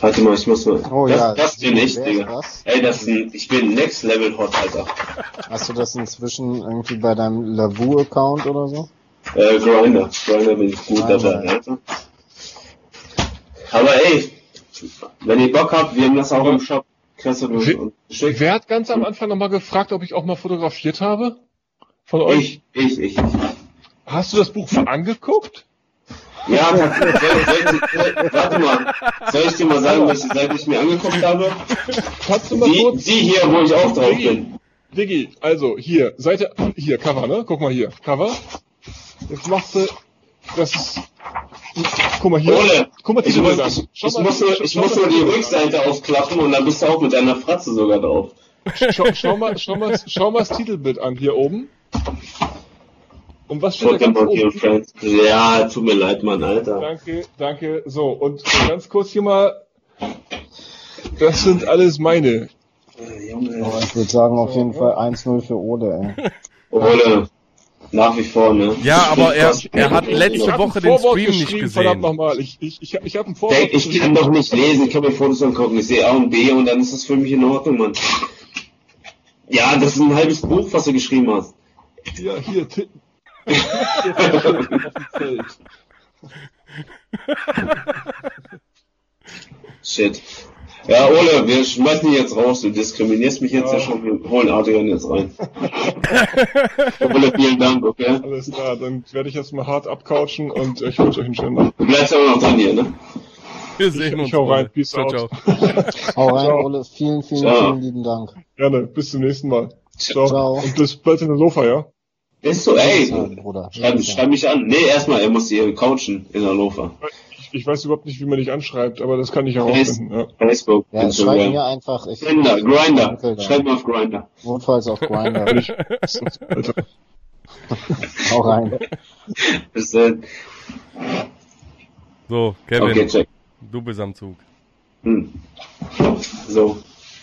Warte mal, ich muss mal. Oh das, ja. das bin ich, ist Digga. das? Ey, das ist ein, ich bin Next Level Hot, Alter. Hast du das inzwischen irgendwie bei deinem Lavu-Account oder so? Äh, Grinder. Grinder bin ich gut Ah, dabei. Alter. Aber ey, wenn ihr Bock habt, wir haben das auch im Shop. Wie- und schick. Wer hat ganz am Anfang nochmal gefragt, ob ich auch mal fotografiert habe? Von euch? Ich, ich, ich. Hast du das Buch mal angeguckt? Ja, soll, soll, soll, warte mal. Soll ich dir mal sagen, Seite ich mir angeguckt habe? Kannst du mal Die, kurz... die hier, wo ich auch drauf bin. Diggi, also hier, Seite, hier, Cover, ne? Guck mal hier, Cover. Jetzt machst du, das ist, guck mal hier, Ole, guck mal ich muss, ich, mal, muss nur, ich muss nur die. Rückseite aufklappen und dann bist du auch mit deiner Fratze sogar drauf. Schau, schau mal, schau mal, schau mal das Titelbild an, hier oben. Und was steht da ganz oben? Ja, tut mir leid, Mann, Alter. Danke, danke. So, und ganz kurz hier mal, das sind alles meine. Junge. Aber ich würde sagen, auf jeden Fall 1-0 für Ode, ey. Ole, nach wie vor, ne? Ja, aber er, er hat Ich letzte Woche den Stream nicht geschrieben, Verdammt gesehen. nochmal, ich, ich, ich, ich habe ein Vorwort Denk, ich kann doch nicht lesen, ich kann mir Fotos angucken. Ich sehe A und B und dann ist das für mich in Ordnung, Mann. Ja, das ist ein halbes Buch, was du geschrieben hast. Ja, hier, Ti- auf <laughs> dem Feld. Shit. Ja, Ole, wir schmeißen dich jetzt raus. Du diskriminierst mich jetzt ja, Ja. schon. Wir holen Adrian jetzt rein. <laughs> Ole, vielen Dank, okay? Alles klar, dann werde ich jetzt mal hart abcouchen und ich wünsche euch einen schönen Tag. Du bleibst aber noch dran hier, ne? Wir sehen Ich uns. hau rein, peace ciao, out. ciao. Hau rein, Ciao. Ole. Vielen, vielen, Ciao. vielen lieben Dank. Gerne, bis zum nächsten Mal. So, Ciao. und bis bald in Hannover, ja? Ist so, ey. Bruder. Schreib, schreib mich an. Nee, erstmal, er muss hier coachen in Hannover. Ich, ich weiß überhaupt nicht, wie man dich anschreibt, aber das kann ich herausfinden, ja. Facebook, Ja, schreib mir einfach. Ich, Grinder, Grinder. Schreib mal auf Grinder. Notfalls auf Grinder. <laughs> <laughs> Hau rein. Bis dann. So, Kevin, Okay, check. du bist am Zug. Hm. So.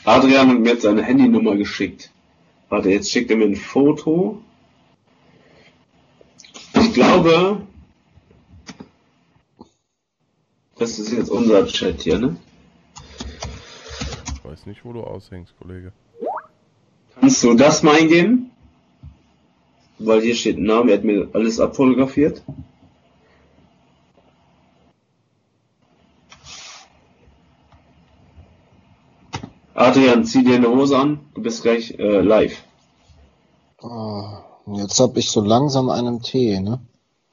Adrian hat mir jetzt seine Handynummer geschickt. Warte, jetzt schickt er mir ein Foto. Ich glaube, das ist jetzt unser Chat hier, ne? Ich weiß nicht, wo du aushängst, Kollege. Kannst du das mal eingeben? Weil hier steht ein Name, er hat mir alles abfotografiert. Adrian, zieh dir eine Hose an, du bist gleich äh, live. Ah, Jetzt hab ich so langsam einen Tee, ne?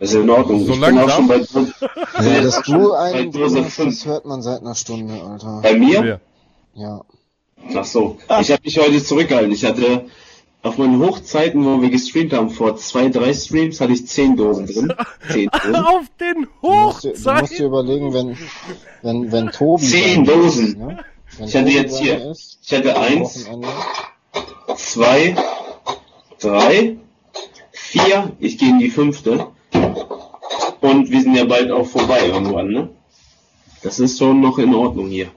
Das ist in Ordnung. So ich bin auch langsam? schon bei, Ja, dass du einen fünf. das hört man seit einer Stunde, Alter. Bei mir? Ja. Ach so. Ich habe mich heute zurückgehalten. Ich hatte auf meinen Hochzeiten, wo wir gestreamt haben, vor zwei, drei Streams, hatte ich zehn Dosen drin. <laughs> Zehn Dosen. Auf den Du musst, dir, du musst dir Hochzeiten! überlegen, wenn, wenn, wenn Tobi. Zehn Dosen. Ist, ne? Wenn Ich hatte jetzt hier- Ist, Ich hatte eins, Wochenende, zwei, drei, vier. Ich gehe in die fünfte. Und wir sind ja bald auch vorbei irgendwann, ne? Das ist schon noch in Ordnung hier.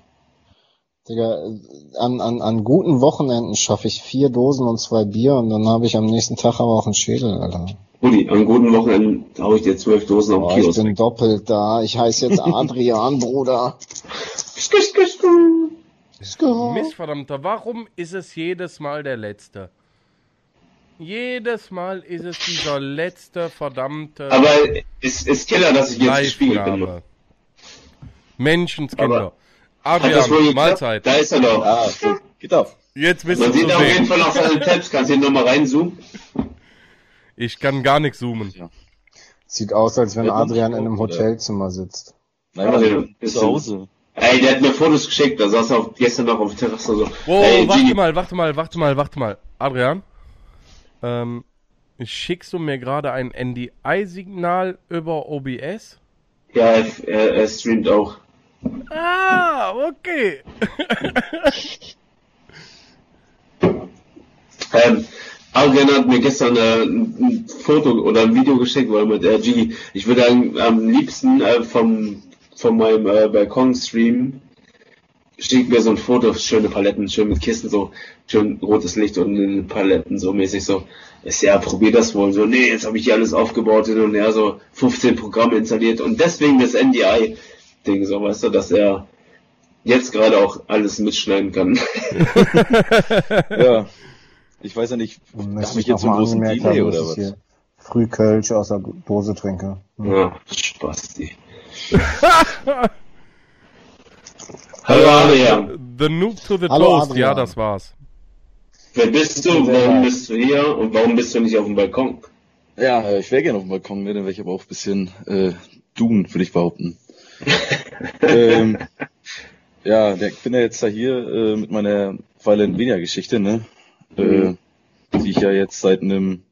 Digga, an, an, an guten Wochenenden schaffe ich vier Dosen und zwei Bier und dann habe ich am nächsten Tag aber auch einen Schädel, Alter. Rudi, an guten Wochenenden hau ich dir zwölf Dosen Boah, ich Kiosk. bin doppelt da. Ich heiße jetzt <laughs> Adrian, Bruder. Missverdammter, warum ist es jedes Mal der Letzte? Jedes Mal ist es dieser letzte verdammte Aber es ist Killer, dass ich jetzt gespiegelt bin. Menschenskinder. Hat das wohl Adrian? Mahlzeit. Da ist er doch. Ah, so, geht auf. Jetzt bist Man du sieht auf jeden. Fall auf seine Tabs. Kannst du hier nochmal reinzoomen? Ich kann gar nicht zoomen. Sieht aus, als wenn Adrian in einem? Hotelzimmer sitzt. Nein, nein, ist zu Hause. Ey, der hat mir Fotos geschickt. Da saß er auf, gestern noch auf der Terrasse so. Wow, Ey, warte Gigi, mal, warte mal, warte mal, warte mal. Adrian, ähm, schickst du mir gerade ein NDI-Signal über OBS? Ja, er, er, er streamt auch. Ah, okay. <laughs> Ähm, Adrian hat mir gestern äh, ein ein Foto oder ein Video geschickt, weil mit äh, Gigi, ich würde am, am liebsten äh, vom, von meinem äh, Balkon streamen. Schickt mir so ein Foto, schöne Paletten, schön mit Kissen, so schön rotes Licht und Paletten, so mäßig so. Ist ja, probier das wohl. So, nee, jetzt habe ich hier alles aufgebaut hin und her, so 15 Programme installiert und deswegen das NDI-Ding, so weißt du, dass er jetzt gerade auch alles mitschneiden kann. <laughs> Ja. Ich weiß ja nicht, habe ich jetzt so einen großen Delay haben, oder was? hier Frühkölsch aus der Dose trinke. Ja, Spasti. <laughs> Hallo Adrian, The Noob to the Hallo, Toast, ja, Adrian. das war's. wer bist du, warum bist du hier und warum bist du nicht auf dem Balkon? Ja, äh, ich wäre gerne auf dem Balkon, ne, dann wäre ich aber auch ein bisschen äh, dun, würde ich behaupten. <laughs> ähm, ja, ich bin ja jetzt da hier äh, mit meiner Violent Venia Geschichte, ne? Äh, die ich ja jetzt seit einem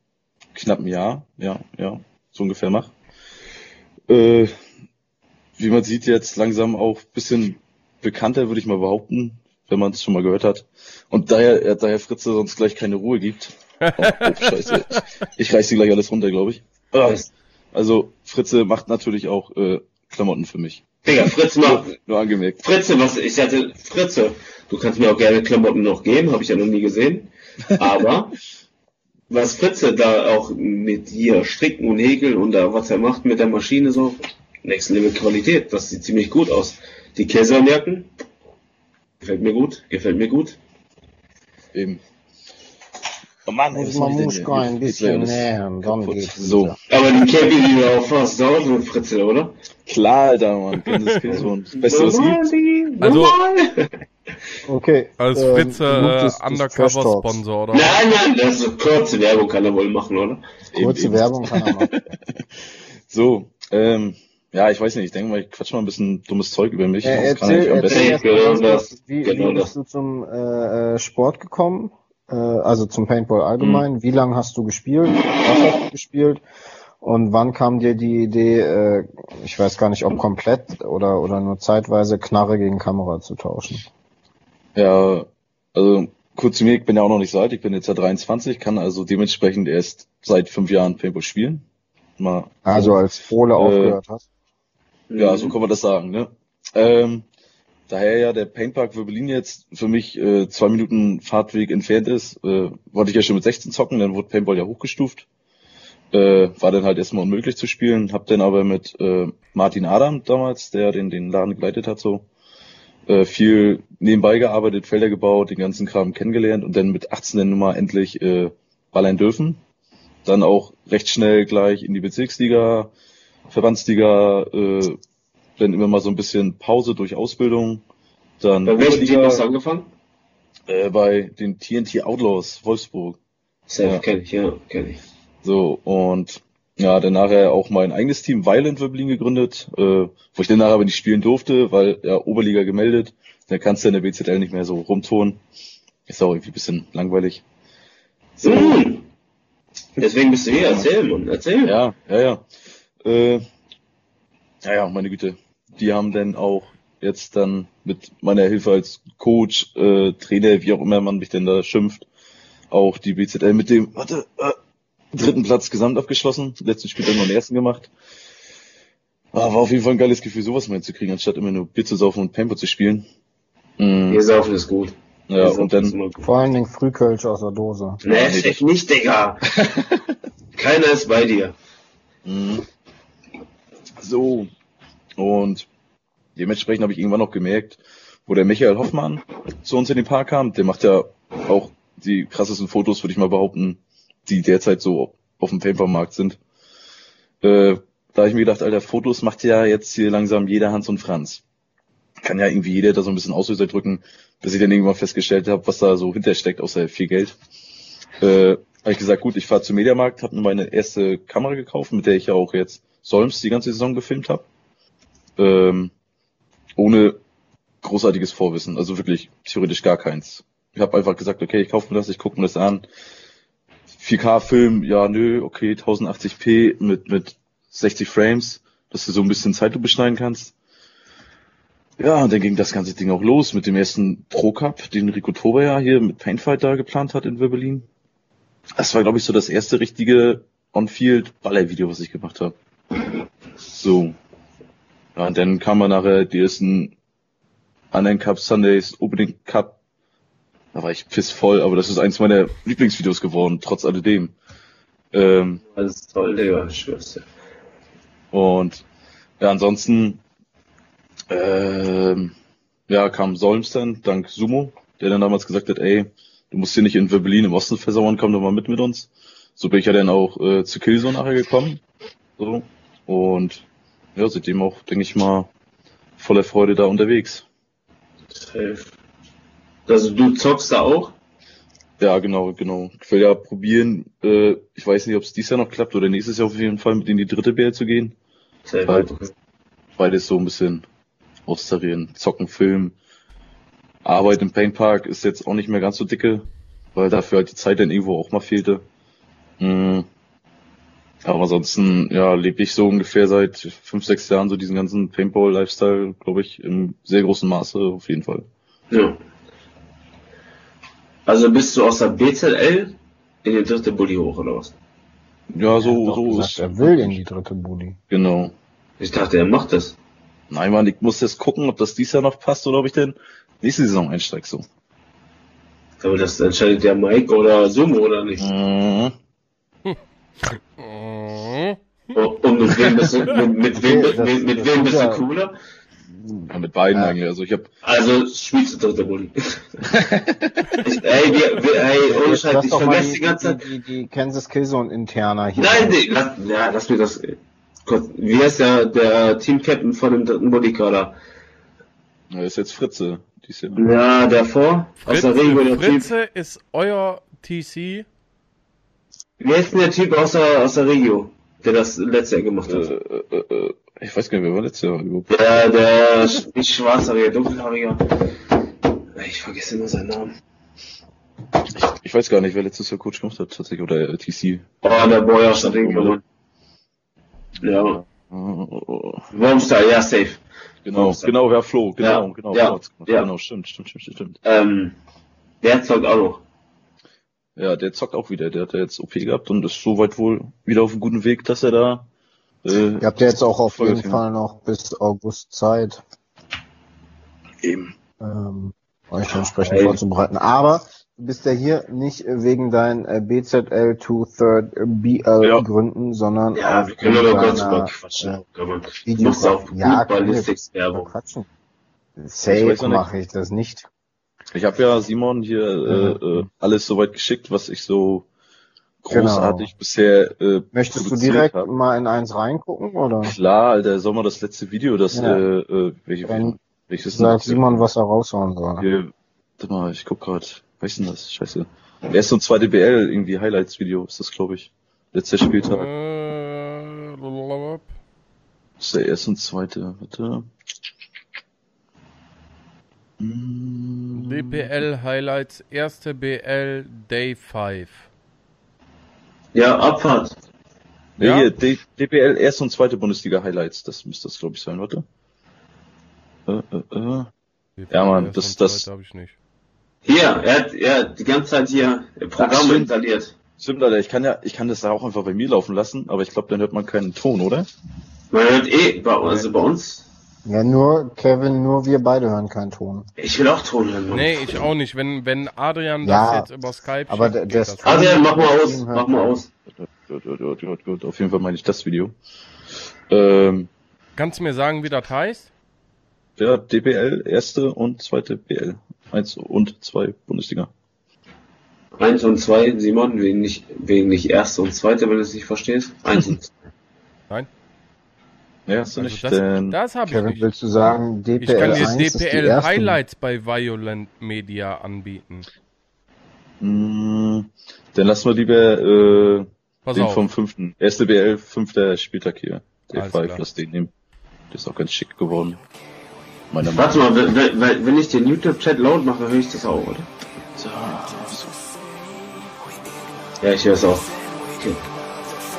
knappen Jahr, ja, ja, so ungefähr mache. Äh, wie man sieht, jetzt langsam auch ein bisschen bekannter, würde ich mal behaupten, wenn man es schon mal gehört hat. Und daher, daher Fritze sonst gleich keine Ruhe gibt. <laughs> Oh, oh scheiße. Ich, ich reiß sie gleich alles runter, glaube ich. Ah, Also, Fritze macht natürlich auch äh, Klamotten für mich. Digga, Fritz mal, Nur angemerkt. Fritze, was, ich hatte, Fritze, du kannst mir auch gerne Klamotten noch geben, habe ich ja noch nie gesehen, aber <laughs> was Fritze da auch mit hier stricken und häkeln und da was er macht mit der Maschine so, next level Qualität, das sieht ziemlich gut aus. Die Käseanmerken, gefällt mir gut, gefällt mir gut. Eben. Oh Mann, ey, Muss was man denn muss hier? ein bisschen das nähern, dann kaputt. geht's. So, Aber die Cappy, die du auch fast zu Hause mit Fritze, oder? klar, Alter, Mann. Kansas City so ein Beste, was gibt. Diggi, Also-. Okay. Als ähm, genug äh. Undercover-Sponsor, oder? Nein, nein, das ist kurze Werbung kann er wohl machen, oder? Kurze Eben, eben. Werbung kann er machen. <laughs> So, ähm, ja, ich weiß nicht, ich denke mal, ich quatsch mal ein bisschen dummes Zeug über mich. Äh, Das kann erzähl, ich am erzähl besten. erst Genau das, wie, genau wie das. bist du zum äh, äh, Sport gekommen? Äh, also zum Paintball allgemein. Wie lange hast du gespielt? Was hast du gespielt? Und wann kam dir die Idee, äh, ich weiß gar nicht, ob komplett oder, oder nur zeitweise Knarre gegen Kamera zu tauschen? Ja, also kurz zu mir, ich bin ja auch noch nicht so alt, ich bin jetzt ja 23, kann also dementsprechend erst seit fünf Jahren Paintball spielen. Mal, Also als Pole aufgehört hast? Ja, so kann man das sagen, ne? Ähm, daher ja der Paintpark Wirbelin jetzt für mich äh, zwei Minuten Fahrtweg entfernt ist, äh, wollte ich ja schon mit 16 zocken, dann wurde Paintball ja hochgestuft. Äh, war dann halt erstmal unmöglich zu spielen, hab dann aber mit äh, Martin Adam damals, der den, den Laden geleitet hat, so äh, viel nebenbei gearbeitet, Felder gebaut, den ganzen Kram kennengelernt und dann mit 18 dann mal endlich äh, ballern dürfen. Dann auch recht schnell gleich in die Bezirksliga, Verbandsliga, äh, dann immer mal so ein bisschen Pause durch Ausbildung. Dann Bei welchem Team hast du angefangen? äh, bei den TNT Outlaws Wolfsburg. Safe, Ja. kenn ich, ja, kenn ich. So, und ja, dann nachher auch mein eigenes Team Violent Wirbelin gegründet, äh, wo ich dann nachher aber nicht spielen durfte, weil ja Oberliga gemeldet. Dann kannst du in der BZL nicht mehr so rumtun. Ist auch irgendwie ein bisschen langweilig. So, Mhm. Deswegen bist du hier, erzähl, Mann, erzähl. ja, ja, ja. Äh, ja, ja, meine Güte. Die haben dann auch jetzt dann mit meiner Hilfe als Coach, äh, Trainer, wie auch immer man mich denn da schimpft, auch die BZL mit dem, warte, äh, dritten Platz gesamt abgeschlossen. Letzten Spiel dann noch den ersten gemacht. Ah, war auf jeden Fall ein geiles Gefühl, sowas mal hinzukriegen, anstatt immer nur Bier zu saufen und Paintball zu spielen. Mhm. Hier saufen ist gut. Ja, und dann. Vor allen Dingen Frühkölsch aus der Dose. Nee, echt nicht, Digga. <laughs> Keiner ist bei dir. Mhm. So. Und dementsprechend habe ich irgendwann noch gemerkt, wo der Michael Hoffmann zu uns in den Park kam, der macht ja auch die krassesten Fotos, würde ich mal behaupten, die derzeit so auf dem Paintball-Markt sind. Äh, da habe ich mir gedacht, Alter, Fotos macht ja jetzt hier langsam jeder Hans und Franz. Kann ja irgendwie jeder da so ein bisschen Auslöser drücken, bis ich dann irgendwann festgestellt habe, was da so hintersteckt, außer viel Geld. Äh, habe ich gesagt, gut, ich fahre zum Mediamarkt, habe mir meine erste Kamera gekauft, mit der ich ja auch jetzt Solms die ganze Saison gefilmt habe. Ähm, ohne großartiges Vorwissen, also wirklich theoretisch gar keins. Ich habe einfach gesagt, okay, ich kaufe mir das, ich gucke mir das an. 4K-Film, ja, nö, okay, 1080p mit, mit 60 Frames, dass du so ein bisschen Zeitlupe beschneiden kannst. Ja, und dann ging das ganze Ding auch los mit dem ersten Pro Cup, den Rico Tober ja hier mit Paintfight da geplant hat in Wirbelin. Das war, glaube ich, so das erste richtige On-Field-Baller-Video, was ich gemacht habe. So. Ja, und dann kam man nachher die ersten anderen Cup Sundays, Opening Cup. Da war ich pissvoll, aber das ist eins meiner Lieblingsvideos geworden, trotz alledem. Ähm, Das ist toll, Digga, ich schwör's dir. und ja, ansonsten ähm, ja, kam Solms dann, dank Sumo, der dann damals gesagt hat, ey, du musst hier nicht in Wirbelin im Osten versauern, komm doch mal mit mit uns. So bin ich ja dann auch äh, zu Killzone nachher gekommen. So. Und ja, seitdem auch, denke ich mal, voller Freude da unterwegs. Safe. Also du zockst da auch? Ja, genau, genau. Ich will ja probieren, äh, ich weiß nicht, ob es dieses Jahr noch klappt oder nächstes Jahr auf jeden Fall mit in die dritte BL zu gehen. Safe. Halt. beides so ein bisschen austarieren. Zocken, Film. Arbeit im Paintpark ist jetzt auch nicht mehr ganz so dicke, weil dafür halt die Zeit dann irgendwo auch mal fehlte. Mm. Aber ansonsten, ja, lebe ich so ungefähr seit fünf, sechs Jahren so diesen ganzen Paintball-Lifestyle, glaube ich, im sehr großen Maße auf jeden Fall. Ja. Also bist du aus der BZL in die dritte Bulli hoch, oder was? Ja, so, Doch so gesagt, ist, er will in die dritte Bulli. genau. Ich dachte, er macht das. Nein, Mann, ich muss jetzt gucken, ob das dies Jahr noch passt oder ob ich denn nächste Saison einsteige, so. Aber das entscheidet der Mike oder Sumo, oder nicht? Mhm. <laughs> Mhm. Und mit wem bist du, <laughs> mit, mit wem, Okay, das- mit, mit das wem ist bist du ja- cooler? Ja, mit beiden Ja. eigentlich. Also ich habe Also spielst du dritte Bulli. <laughs> ich, ey, wir, wir, ey, ohne Scheiß, ich vergesse die, die ganze Zeit. die, die, Kansas Killzone interner hier. Nein, nee, lass, ja, lass mir das. Kurz, wie heißt der, der Team-Captain von dem dritten Bulli-Kader? Ja, ist jetzt Fritze. Dies Jahr. Ja, davor, aus der Regio, der Typ. Fritze ist euer TC. Wie heißt denn der Typ aus der, aus der Regio, der das letzte Jahr gemacht Äh, hat? äh, äh, ich weiß gar nicht, wer war letztes Jahr überhaupt. Der, der, nicht schwarzhaariger, dunkelhaariger. Ich vergesse immer seinen Namen. Ich, ich weiß gar nicht, wer letztes Jahr Coach gemacht hat, tatsächlich, oder äh, TC. Oh, der Boyers hat den. Ja. Äh, Wormstar, ja, safe. Genau, genau, ja, Flo, genau, Ja, genau, ja, genau, ja. genau, stimmt, stimmt, stimmt, stimmt. Ähm, der zockt auch noch. Ja, der zockt auch wieder, der hat ja jetzt OP gehabt und ist soweit wohl wieder auf einem guten Weg, dass er da, äh, Ihr habt ja jetzt auch auf jeden. Fall noch bis August Zeit, eben. ähm, euch entsprechend Ey. vorzubereiten. Aber du bist ja hier nicht wegen deinen äh, BZL to Third BL Ja. Gründen, sondern Ja, wir können kurz deiner, mal quatschen. Kann man- Video- Muss auf Ja, Ballistics-Werbung. Quatschen. Safe mache ich das nicht. Ich habe ja Simon hier äh, äh, alles soweit geschickt, was ich so großartig Genau. bisher äh, Möchtest du direkt hab. mal in eins reingucken oder? Klar, Alter, soll mal das letzte Video, das, Ja. äh, äh, welche, Dann welches Sag Simon, was er raushauen soll. Hier, warte mal, ich guck grad, was ist denn das? Scheiße. Erste und zweite BL, irgendwie Highlights-Video ist das, glaube ich. Letzter Spieltag. Äh. Das ist der erste und zweite, warte. DPL Highlights, erste BL Day 5. Ja, Abfahrt. Ja? hier, D DPL erste und zweite Bundesliga Highlights, das müsste das, glaube ich, sein, warte. Äh, äh, äh. Ja, Mann, das- das- zweite hab ich nicht. Hier, er hat, er hat die ganze Zeit hier Programme installiert. Stimmt, Alter, ich kann ja, ich kann das da auch einfach bei mir laufen lassen, aber ich glaube, dann hört man keinen Ton, oder? Man hört eh, bei, also bei uns, Ja, nur Kevin, nur wir beide hören keinen Ton. ich will auch Ton hören. Nee, ich auch nicht. Wenn, wenn Adrian Ja, das jetzt über Skype aber schickt, der- der das. Adrian, mach mal aus, mach mal aus. Gut, gut, gut, gut, gut. Auf jeden Fall meine ich das Video. Ähm, Kannst du mir sagen, wie das heißt? ja, DBL, erste und zweite BL. Eins und zwei Bundesliga. Eins und zwei, Simon, wegen nicht, wegen nicht erste und zweite, wenn du es nicht verstehst. Eins und Nein. Ja, hast du Also nicht, das, denn, das habe ich Kevin, nicht. willst du sagen, Ich DPL kann dir 1 ist die DPL? Highlights bei Violent Media anbieten. mh, dann lassen wir lieber äh, Pass den auf. vom fünften. Erste BL, fünfter Spieltag hier. Der Alles 5, klar. lass den nehmen. Der ist auch ganz schick geworden. Meiner Warte mal, wenn, wenn, wenn ich den YouTube-Chat laut mache, höre ich das auch, oder? nach. Ja, ich höre es auch. Okay.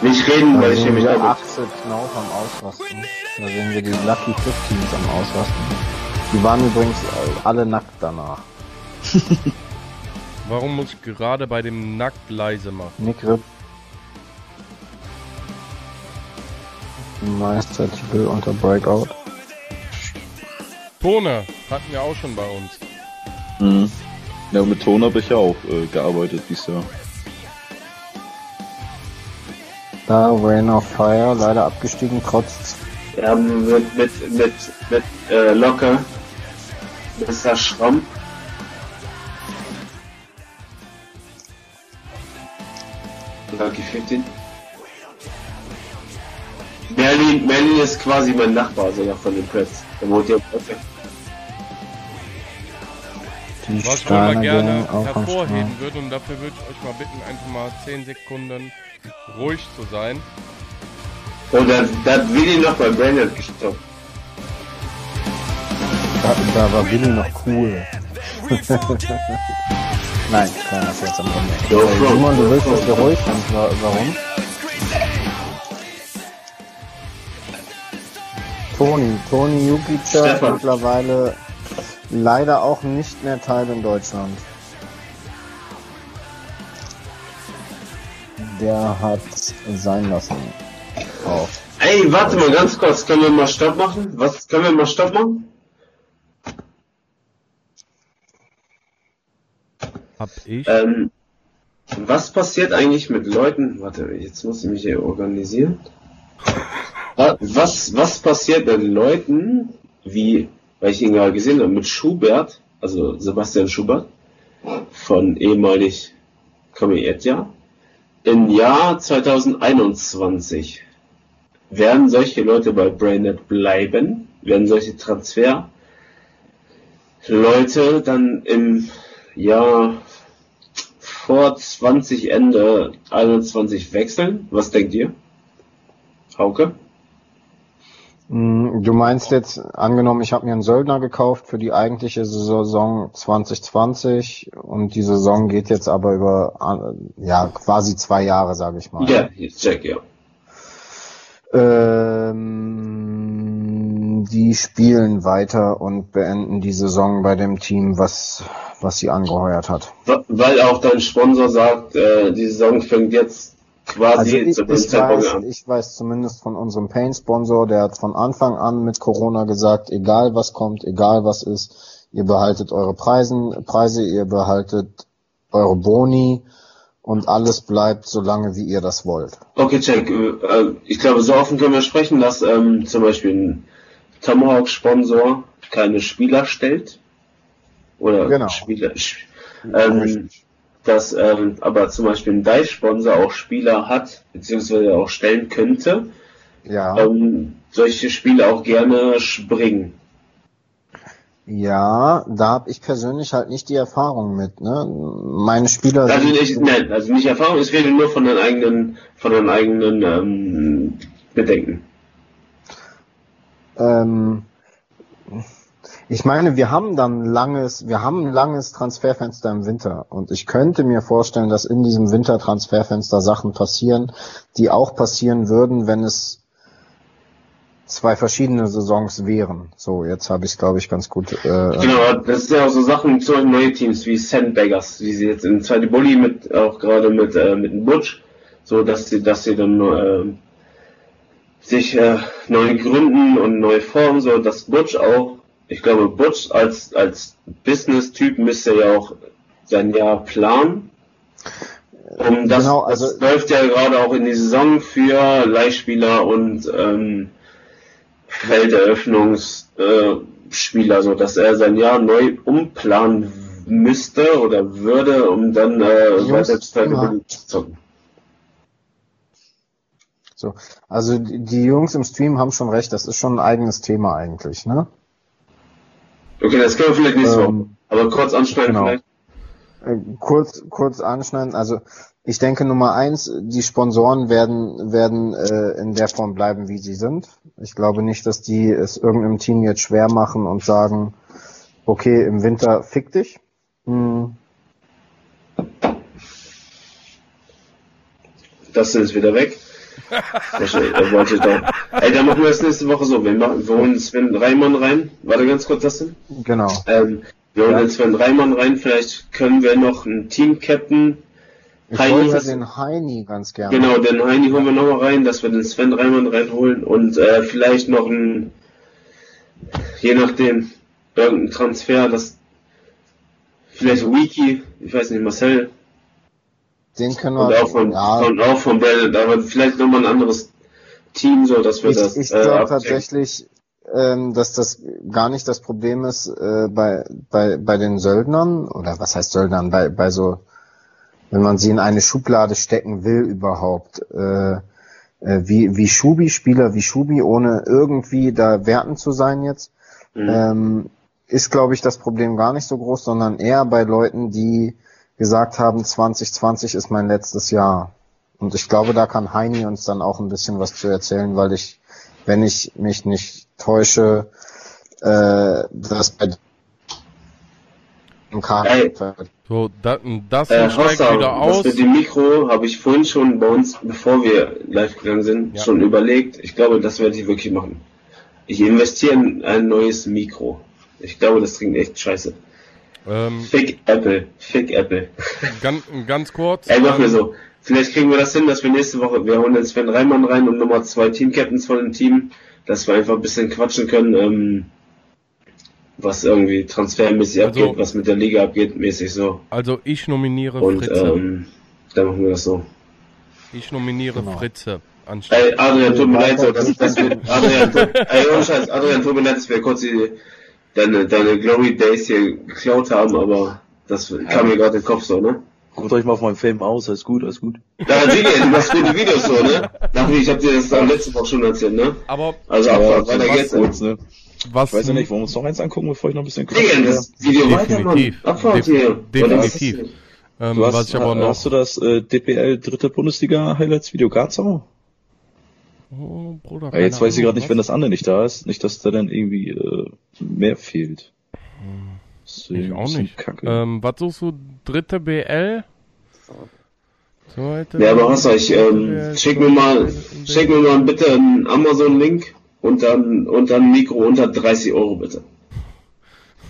Nicht reden, Da weil ich nämlich wir da Axel Knauf am Ausrasten. Da sehen wir die Lucky 15s am Ausrasten. Die waren übrigens äh, alle nackt danach. <laughs> Warum muss ich gerade bei dem Nackt leise machen? Nick Ripp. Meistertitel unter Breakout. Tone hatten wir auch schon bei uns. Mhm. Ja, mit Ton habe ich ja auch äh, gearbeitet dieses Jahr. Da Rain of Fire, leider abgestiegen, trotz Ja, mit, mit, mit, mit äh, Locker. Mr. Schramm. Lucky 15. Merlin, Merlin ist quasi mein Nachbar sogar von den Preds. Der wohnt hier im Ecke. die Was ich mal gerne hervorheben würde und dafür würde ich euch mal bitten, einfach mal 10 Sekunden ruhig zu sein. Und da, da hat Willi noch bei Brandon gestoppt. Da, da war Billy noch cool. <laughs> Nein, kleiner Scherz am Ende. Äh, Frog, Simon, du willst, ruhig sind. Wa- Warum? Toni, Toni Jukic mittlerweile leider auch nicht mehr Teil in Deutschland. Der hat sein lassen. Auch. Ey, warte mal ganz kurz, können wir mal Stopp machen? Was, können wir mal Stopp machen? Hab ich? Ähm, was passiert eigentlich mit Leuten? Warte, jetzt muss ich mich hier organisieren. Wa- Was, was passiert mit Leuten, wie, weil ich ihn gerade gesehen habe, mit Schubert, also Sebastian Schubert, von ehemalig Comietja, im Jahr 2021? Werden solche Leute bei Brainnet bleiben? Werden solche Transfer Leute dann im Jahr vor 20 Ende 21 wechseln? Was denkt ihr? Hauke? Mm, Du meinst jetzt, angenommen, ich habe mir einen Söldner gekauft für die eigentliche Saison 2020 und die Saison geht jetzt aber über ja quasi zwei Jahre, sage ich mal. Ja, jetzt check, ja. Ähm, die spielen weiter und beenden die Saison bei dem Team, was was sie angeheuert hat. Weil auch dein Sponsor sagt, äh, die Saison fängt jetzt quasi Also ich, ich, weiß, ich weiß zumindest von unserem Paint-Sponsor, der hat von Anfang an mit Corona gesagt, egal was kommt, egal was ist, ihr behaltet eure Preisen, Preise, ihr behaltet eure Boni und alles bleibt so lange, wie ihr das wollt. Okay, check. Äh, ich glaube, so offen können wir sprechen, dass ähm, zum Beispiel ein Tomahawk-Sponsor keine Spieler stellt. Oder Genau. Spieler. Ähm, dass ähm, aber zum Beispiel ein Dive-Sponsor auch Spieler hat, beziehungsweise auch stellen könnte, Ja, ähm, solche Spiele auch gerne springen. ja, da habe ich persönlich halt nicht die Erfahrung mit. Ne? Meine Spieler Also sind- ich, nein, also nicht Erfahrung, ich rede nur von den eigenen, von den eigenen ähm, Bedenken. Ähm, ich meine, wir haben dann langes, wir haben langes Transferfenster im Winter und ich könnte mir vorstellen, dass in diesem Wintertransferfenster Sachen passieren, die auch passieren würden, wenn es zwei verschiedene Saisons wären. So, jetzt habe ich es, glaube ich, ganz gut. Äh, Genau, das ist ja auch so Sachen, Beispiel neue Teams wie Sandbaggers, wie sie jetzt in zweite Bully mit, auch gerade mit, äh, mit dem Butch, so dass sie, dass sie dann, äh, sich, äh, neu gründen und neu formen, so dass Butch auch, ich glaube, Butch als, als Business-Typ müsste ja auch sein Jahr planen. Um das, Genau, also- das läuft ja gerade auch in die Saison für Leihspieler und, ähm, Felderöffnungsspieler, äh, so dass er sein Jahr neu umplanen müsste oder würde, um dann äh, weiter zu immer. zu zocken. so, also die, die Jungs im Stream haben schon recht. Das ist schon ein eigenes Thema eigentlich, ne? Okay, das können wir vielleicht nicht so, Ähm, aber kurz anschneiden genau. vielleicht. Äh, kurz, kurz anschneiden. Also ich denke Nummer eins, die Sponsoren werden werden äh, in der Form bleiben, wie sie sind. Ich glaube nicht, dass die es irgendeinem Team jetzt schwer machen und sagen, okay, im Winter fick dich. Hm, Das ist wieder weg. Das, er wollte doch. Ey, dann machen wir das nächste Woche so. Wir, machen, wir holen Sven Reimann rein. Warte ganz kurz, das denn? genau. Ähm, wir holen Ja. den Sven Reimann rein. Vielleicht können wir noch einen Team-Captain. Ich Heini wollte ja ist- den Heini ganz gerne. Genau, den Heini holen wir nochmal rein, dass wir den Sven Reimann reinholen und äh, vielleicht noch ein, je nachdem, irgendein Transfer, das vielleicht Wiki, ich weiß nicht, Marcel, Den können und auch von, wir. Ja, von, auch von Bell, aber vielleicht nochmal ein anderes Team, so dass wir ich das ich äh, glaube tatsächlich, ähm, dass das gar nicht das Problem ist äh, bei, bei, bei den Söldnern, oder was heißt Söldnern, bei, bei so, wenn man sie in eine Schublade stecken will überhaupt, äh, äh, wie, wie Schubi, Spieler wie Schubi, ohne irgendwie da werten zu sein jetzt, Mhm. ähm, ist, glaube ich, das Problem gar nicht so groß, sondern eher bei Leuten, die gesagt haben, 2020 ist mein letztes Jahr. Und ich glaube, da kann Heini uns dann auch ein bisschen was zu erzählen, weil ich, wenn ich mich nicht täusche, äh, das bei dem So, da, das Äh, steigt Hossa, wieder das aus. mit dem Mikro habe ich vorhin schon bei uns, bevor wir live gegangen sind, Ja. schon überlegt. Ich glaube, das werde ich wirklich machen. Ich investiere in ein neues Mikro. Ich glaube, das klingt echt scheiße. Ähm, Fick Apple. Fick Apple. ganz, ganz kurz. Ey, machen wir ähm, so. Vielleicht kriegen wir das hin, dass wir nächste Woche, wir holen den Sven Reimann rein und Nummer zwei Team-Captains von dem Team, dass wir einfach ein bisschen quatschen können, ähm, was irgendwie transfermäßig Also- abgeht, was mit der Liga abgeht, mäßig so. Also ich nominiere Und Fritze. ähm, dann machen wir das so. ich nominiere Genau. Fritze. Anstatt. Ey, Adrian, tut mir leid, so, dass, geht's. dass wir, <laughs> Adrian, tut, ey, ohne Scheiß, Adrian, tut mir leid, dass wir kurz die, deine, deine Glory Days hier geklaut haben, aber das kam mir gerade in den Kopf so, ne? Ruft euch mal auf meinen Film aus, alles gut, alles gut. Ja, Digi, du machst gute Videos so, ne? Nach wie, ich hab dir das dann letzte Woche schon erzählt, ne? Aber Also Aber Abfahrt, weiter was geht's. kurz, ne? was Ich weiß ja nicht, wollen wir uns noch eins angucken, bevor ich noch ein bisschen Digga, quatsche? das Video weiter, Mann. Definitiv. Abfahrt Def- hier. Definitiv. ähm, Du hast, was ich aber noch. hast du das äh, DPL dritte Bundesliga Highlights Video Garzau? Oh, Bruder. Ja, jetzt weiß ich gerade nicht, wenn das andere nicht da ist, nicht, dass da dann irgendwie äh, mehr fehlt. Was? Ich auch nicht. Kacke. Ähm, was suchst du? Dritte BL? Zweite Ja, aber was soll ich, ähm, schick mir mal, schick mir mal bitte einen Amazon-Link und dann, und dann Mikro unter 30 Euro bitte.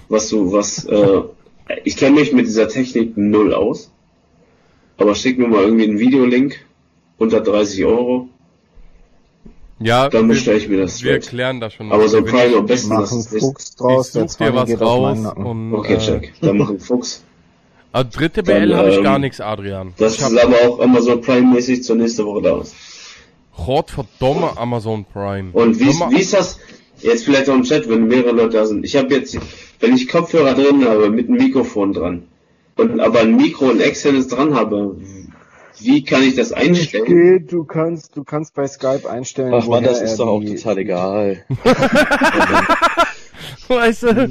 Was du, was, äh, <laughs> ich kenne mich mit dieser Technik null aus. Aber schick mir mal irgendwie einen Videolink unter 30 Euro, Ja, dann bestelle ich mir das wir klären das schon. Aber so Wenn Prime am ich, besten, das ist. Fuchs ich draus, der such dir 20 was raus und Okay, äh, check. Dann mach einen Fuchs. ah, <laughs> dritte BL habe ich ähm, gar nichts, Adrian. Das ich ist aber auch Amazon Prime-mäßig zur nächste Woche da ist. Gott verdomme Amazon Prime. Und wie, mal- wie ist das jetzt vielleicht auch im Chat, wenn mehrere Leute da sind? Ich habe jetzt, wenn ich Kopfhörer drin habe mit einem Mikrofon dran und aber ein Mikro und externes dran habe, wie kann ich das einstellen? Geht, du kannst, du kannst bei Skype einstellen, Ach man, das ist doch auch total egal. <laughs> Weißt du?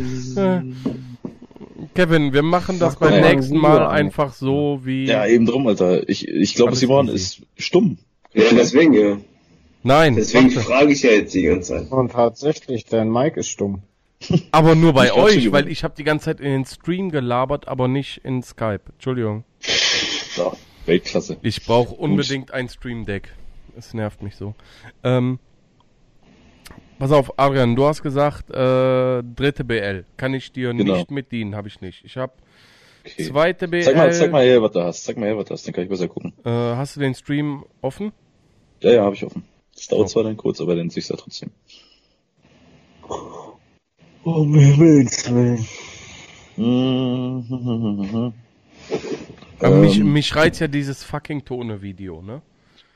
Kevin, wir machen das beim nächsten Mal einfach so wie. Ja, eben drum, Alter. Ich, ich glaube, Simon ist stumm. Ja, deswegen, ja. Nein, Deswegen warte. frage ich ja jetzt die ganze Zeit. Und tatsächlich, dein Mic ist stumm. <laughs> aber nur bei euch, weil ich habe die ganze Zeit in den Stream gelabert, aber nicht in Skype. Entschuldigung. Ja, Weltklasse. Ich brauche unbedingt ein Stream Deck. Es nervt mich so. Ähm, pass auf, Adrian, du hast gesagt, äh, dritte BL. Kann ich dir Genau. nicht mit dienen, habe ich nicht. Ich habe Okay. zweite BL. Zeig mal, zeig mal her, was du hast. Zeig mal her, was du hast. Dann kann ich besser gucken. Äh, hast du den Stream offen? Ja, ja, habe ich offen. Das dauert So. zwar dann kurz, aber dann siehst du ja trotzdem. Um Himmels Willen. Aber mich, Ähm, mich reizt ja dieses fucking Tone-Video, ne?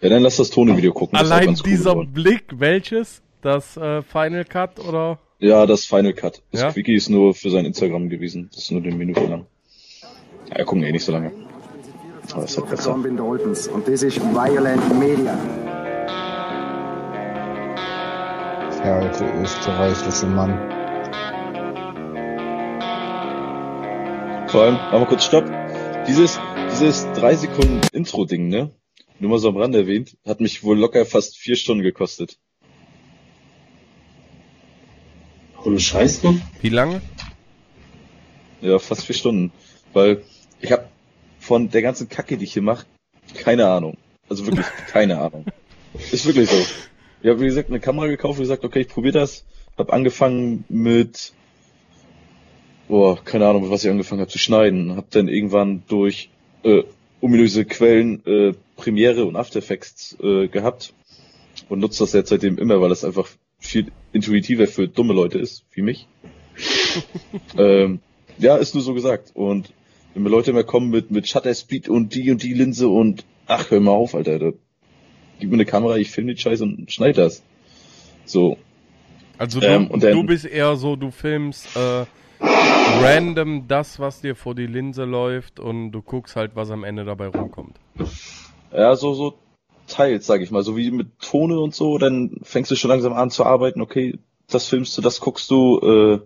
Ja, dann lass das Tone-Video gucken. Allein ganz cool dieser geworden. Blick, welches? Das äh, Final Cut oder? Ja, das Final Cut. Das Ja? Quickie ist nur für sein Instagram gewesen. Das ist nur eine Minute lang. Ja, wir gucken eh nicht so lange. Aber das ist halt besser. Und das ist Violent Media. Der alte österreichische Mann. Vor allem, aber kurz Stopp. Dieses, dieses drei Sekunden Intro-Ding, ne? Nur mal so am Rand erwähnt, hat mich wohl locker fast vier Stunden gekostet. Ohne Scheiß, Mann. Wie lange? Ja, fast vier Stunden. Weil ich habe von der ganzen Kacke, die ich hier mache, keine Ahnung. Also wirklich <laughs> keine Ahnung. Ist wirklich so. Ich habe, wie gesagt, eine Kamera gekauft und gesagt, okay, ich probiere das. Hab angefangen mit, boah, keine Ahnung, mit was ich angefangen habe zu schneiden. Hab dann irgendwann durch äh, ominöse Quellen äh, Premiere und After Effects äh, gehabt und nutze das jetzt seitdem immer, weil das einfach viel intuitiver für dumme Leute ist, wie mich. <laughs> ähm, ja, ist nur so gesagt. Und wenn mir Leute immer kommen mit, mit Shutter Speed und die und die Linse und ach, hör mal auf, Alter. Da, gib mir eine Kamera, ich film den Scheiß und schneid das. So. Also du, Ähm, und dann- du bist eher so, du filmst äh, random das, was dir vor die Linse läuft und du guckst halt, was am Ende dabei rumkommt. Ja, so, so teils, sag ich mal. So wie mit Tone und so, dann fängst du schon langsam an zu arbeiten, okay, das filmst du, das guckst du, äh,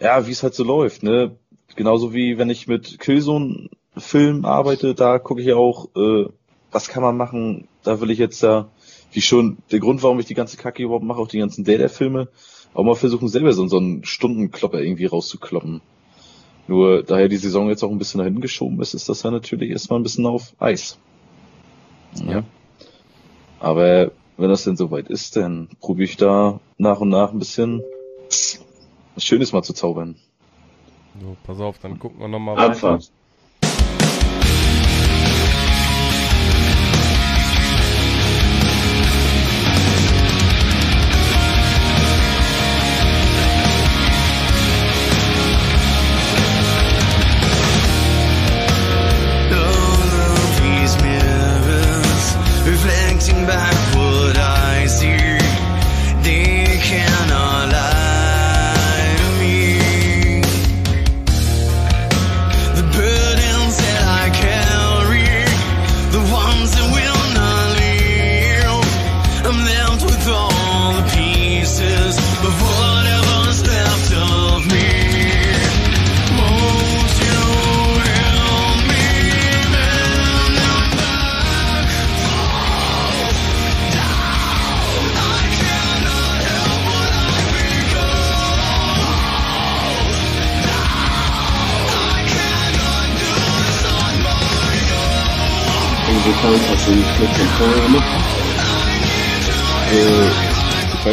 ja, wie es halt so läuft, ne? Genauso wie wenn ich mit Killzone Film arbeite, da gucke ich auch, äh, was kann man machen, da will ich jetzt da, wie schon, der Grund, warum ich die ganze Kacke überhaupt mache, auch die ganzen Data-Filme, auch mal versuchen selber so, so einen Stundenklopper irgendwie rauszukloppen. Nur, daher die Saison jetzt auch ein bisschen dahin geschoben ist, ist das ja natürlich erstmal ein bisschen auf Eis. Ja. Aber wenn das denn soweit ist, dann probiere ich da nach und nach ein bisschen was Schönes mal zu zaubern. So, pass auf, dann gucken wir nochmal weiter.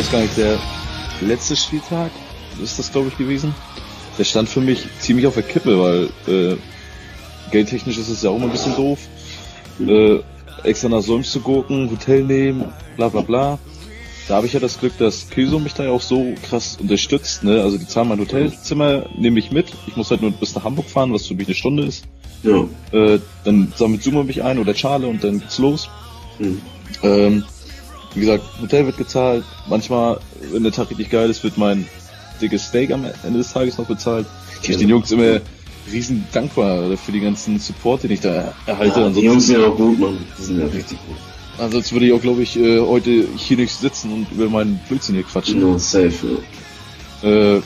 Weiß gar nicht, der letzte Spieltag ist das, glaube ich, gewesen. Der stand für mich ziemlich auf der Kippe, weil äh, geldtechnisch ist es ja auch immer ein bisschen doof. Äh, extra nach Solms zu gucken, Hotel nehmen, bla bla bla. Da habe ich ja das Glück, dass Kyso mich da ja auch so krass unterstützt. Ne? Also die zahlen mein Hotelzimmer, nehme ich mit. Ich muss halt nur bis nach Hamburg fahren, was für mich eine Stunde ist. Ja. Äh, dann sammelt Sumo mich ein oder Charle und dann geht's los. Hm. Ähm, wie gesagt, Hotel wird gezahlt. Manchmal, wenn der Tag richtig geil ist, wird mein dickes Steak am Ende des Tages noch bezahlt. Ich bin den Jungs immer riesen dankbar für den ganzen Support, den ich da erhalte. Ja, die Jungs sind auch gut, Mann. Die sind ja richtig gut. ansonsten würde ich auch, glaube ich, äh, heute hier nicht sitzen und über meinen Blödsinn hier quatschen. No, safe, ja. Äh,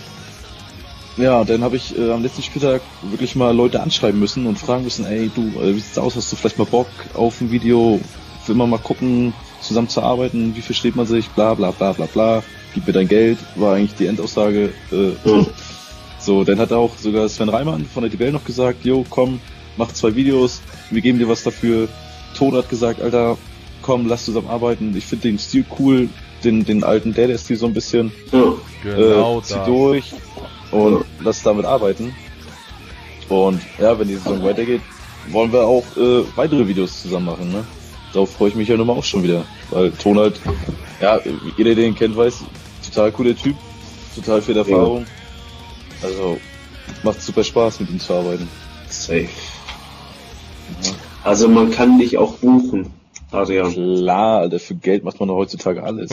ja, dann habe ich äh, am letzten Spieltag wirklich mal Leute anschreiben müssen und fragen müssen, ey du, äh, wie sieht's aus? Hast du vielleicht mal Bock auf ein Video? Will man mal gucken, zusammen zu arbeiten? Wie versteht man sich? Bla bla bla bla bla. Gib mir dein Geld, war eigentlich die Endaussage. Äh, so, dann hat auch sogar Sven Reimann von der DBL noch gesagt, jo, komm, mach zwei Videos, wir geben dir was dafür. Ton hat gesagt, Alter, komm, lass zusammen arbeiten. Ich finde den Stil cool, den, den alten Dada-Stil so ein bisschen. Ja. Genau äh, zieh das. durch und lass damit arbeiten. Und ja, wenn die Saison weitergeht, wollen wir auch äh, weitere Videos zusammen machen. Ne? Darauf freue ich mich ja nun mal auch schon wieder. Weil Ton halt, ja, jeder, der ihn kennt, weiß, total cooler Typ, total viel Erfahrung. Also macht super Spaß, mit ihm zu arbeiten. Safe. Also man kann dich auch buchen, Adrian. Klar, Alter, für Geld macht man doch heutzutage alles.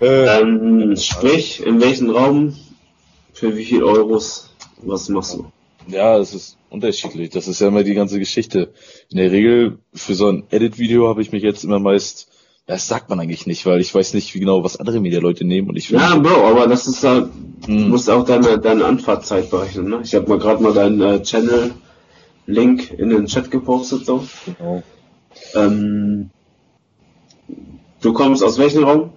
äh, <laughs> Ähm, sprich, in welchem Raum, für wie viel Euros, was machst du? Ja, es ist unterschiedlich. Das ist ja immer die ganze Geschichte. In der Regel, für so ein Edit-Video habe ich mich jetzt immer meist, das sagt man eigentlich nicht, weil ich weiß nicht, wie genau, was andere Medialeute nehmen und ich will, Ja, Bro, aber das ist da, du Hm. musst auch deine, deine Anfahrtzeit berechnen, ne? Ich habe mal gerade mal deinen äh, Channel-Link in den Chat gepostet, so. genau. Ähm, du kommst aus welchem Raum?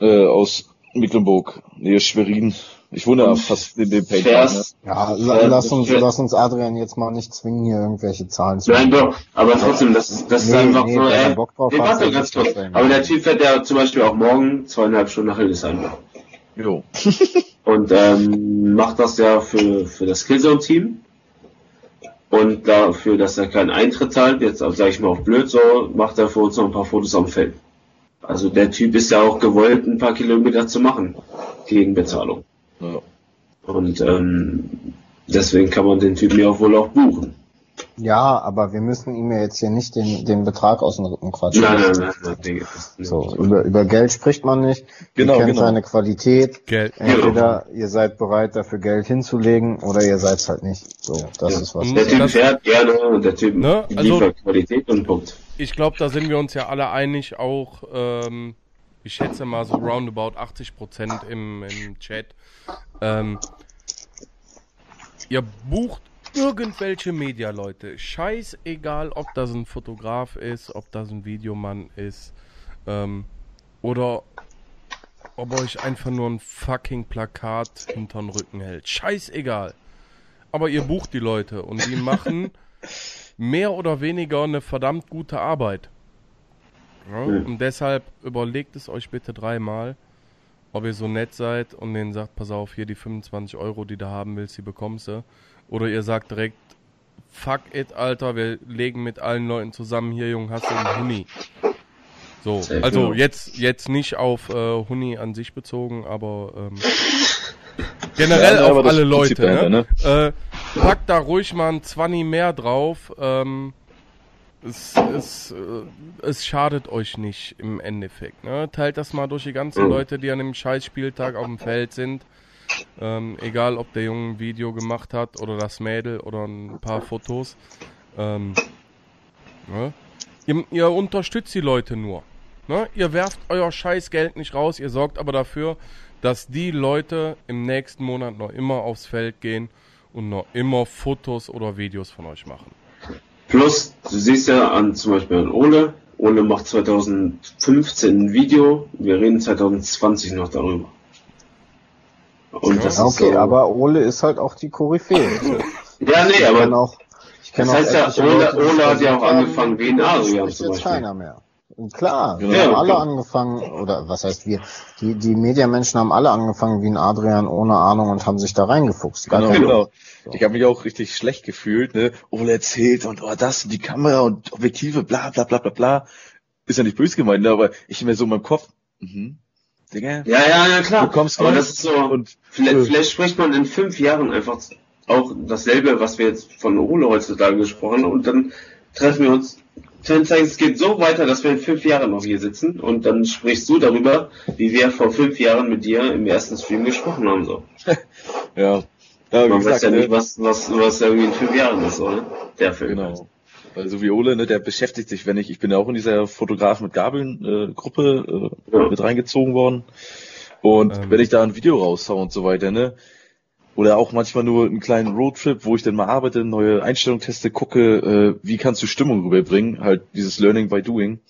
äh, aus Mecklenburg, Nähe Schwerin. Ich ja Und fast in dem Paint. Ne? Fährst, Ja, la- Äh, lass uns, für- lass uns Adrian jetzt mal nicht zwingen, hier irgendwelche Zahlen zu Nein, Bro, aber trotzdem, das ist, das ist Nee, einfach nee, so, er ey, Bock drauf nee, warte ganz ist kurz. Aber der Typ fährt ja zum Beispiel auch morgen zweieinhalb Stunden nach Hildesheim. Jo. <laughs> und ähm, macht das ja für, für das Killzone-Team. Und dafür, dass er keinen Eintritt zahlt, jetzt sage ich mal auf blöd so, macht er für uns noch ein paar Fotos am Feld. Also der Typ ist ja auch gewollt, ein paar Kilometer zu machen gegen Bezahlung. Ja. Und ähm, deswegen kann man den Typen ja auch wohl auch buchen. Ja, aber wir müssen ihm ja jetzt hier nicht den, den Betrag aus dem Rücken quatschen. Nein, nein, nein, nein, das- So, über, über Geld spricht man nicht. Genau, ihr kennt genau. seine Qualität. Geld. Entweder ihr seid bereit, dafür Geld hinzulegen, oder ihr seid halt nicht. So, das Ja. ist was. Und Der Typ fährt gerne und der Typ Ne, also- liefert Qualität und Punkt. Ich glaube, da sind wir uns ja alle einig, auch, ähm, ich schätze mal so roundabout 80% im, im Chat. Ähm, ihr bucht irgendwelche Media-Leute. Scheißegal, ob das ein Fotograf ist, ob das ein Videomann ist, ähm, oder ob euch einfach nur ein fucking Plakat hinterm Rücken hält. Scheißegal. Aber ihr bucht die Leute und die machen <laughs> mehr oder weniger eine verdammt gute Arbeit. Ja, Mhm. Und deshalb überlegt es euch bitte dreimal, ob ihr so nett seid und denen sagt, pass auf, hier die 25 Euro, die du haben willst, die bekommst du. Oder ihr sagt direkt, fuck it, Alter, wir legen mit allen Leuten zusammen, hier, Junge, hast du einen Huni. So, Sehr also jetzt, jetzt nicht auf äh, Huni an sich bezogen, aber ähm, <laughs> generell Ja, auf alle Prinzip Leute. dahinter, Ne? Äh, packt da ruhig mal ein 20 mehr drauf. Ähm, es, es, äh, es schadet euch nicht im Endeffekt. Ne? Teilt das mal durch die ganzen Mhm. Leute, die an dem Scheißspieltag auf dem Feld sind. Ähm, egal, ob der Junge ein Video gemacht hat oder das Mädel oder ein paar Fotos. Ähm, ne? ihr, ihr unterstützt die Leute nur. Ne? Ihr werft euer Scheißgeld nicht raus, ihr sorgt aber dafür, dass die Leute im nächsten Monat noch immer aufs Feld gehen und noch immer Fotos oder Videos von euch machen. Plus, du siehst ja an zum Beispiel an Ole. Ole macht 2015 ein Video. Wir reden 2020 noch darüber. Und das Ja, ist okay, so, aber Ole ist halt auch die Koryphäe. <laughs> Ja, nee, Ich kann aber auch, Das auch heißt ja, die Ola hat ja auch angefangen wie Adrian spricht zum Beispiel. keiner mehr. Klar, wir Ja, haben alle okay. angefangen, oder was heißt wir, die, die Mediamenschen haben alle angefangen wie ein Adrian ohne Ahnung und haben sich da reingefuchst. Genau, genau. Ich habe mich auch richtig schlecht gefühlt, ne? Ole erzählt und oh, das und die Kamera und Objektive, bla bla bla bla bla. Ist ja nicht böse gemeint, ne? aber ich mir so in meinem Kopf, mhm. Digga, Ja, ja, ja, klar. du kommst Aber das ist so, und vielleicht, äh, vielleicht spricht man in fünf Jahren einfach auch dasselbe, was wir jetzt von Ole heutzutage gesprochen haben und dann treffen wir uns. Kann zeigen, es geht so weiter, dass wir in fünf Jahren noch hier sitzen und dann sprichst du darüber, wie wir vor fünf Jahren mit dir im ersten Stream gesprochen haben. So. <laughs> ja. Ja, wie Man weiß gesagt, ja ne? nicht, was, was, was irgendwie in fünf Jahren ist, oder? Der Film. Genau. Also wie Ole, ne, der beschäftigt sich, wenn ich, ich bin ja auch in dieser Fotograf mit Gabeln äh, Gruppe äh, Ja. mit reingezogen worden. Und Ähm. wenn ich da ein Video raushau und so weiter, ne? Oder auch manchmal nur einen kleinen Roadtrip, wo ich dann mal arbeite, neue Einstellungen teste, gucke, äh, wie kannst du Stimmung rüberbringen, halt dieses Learning by Doing,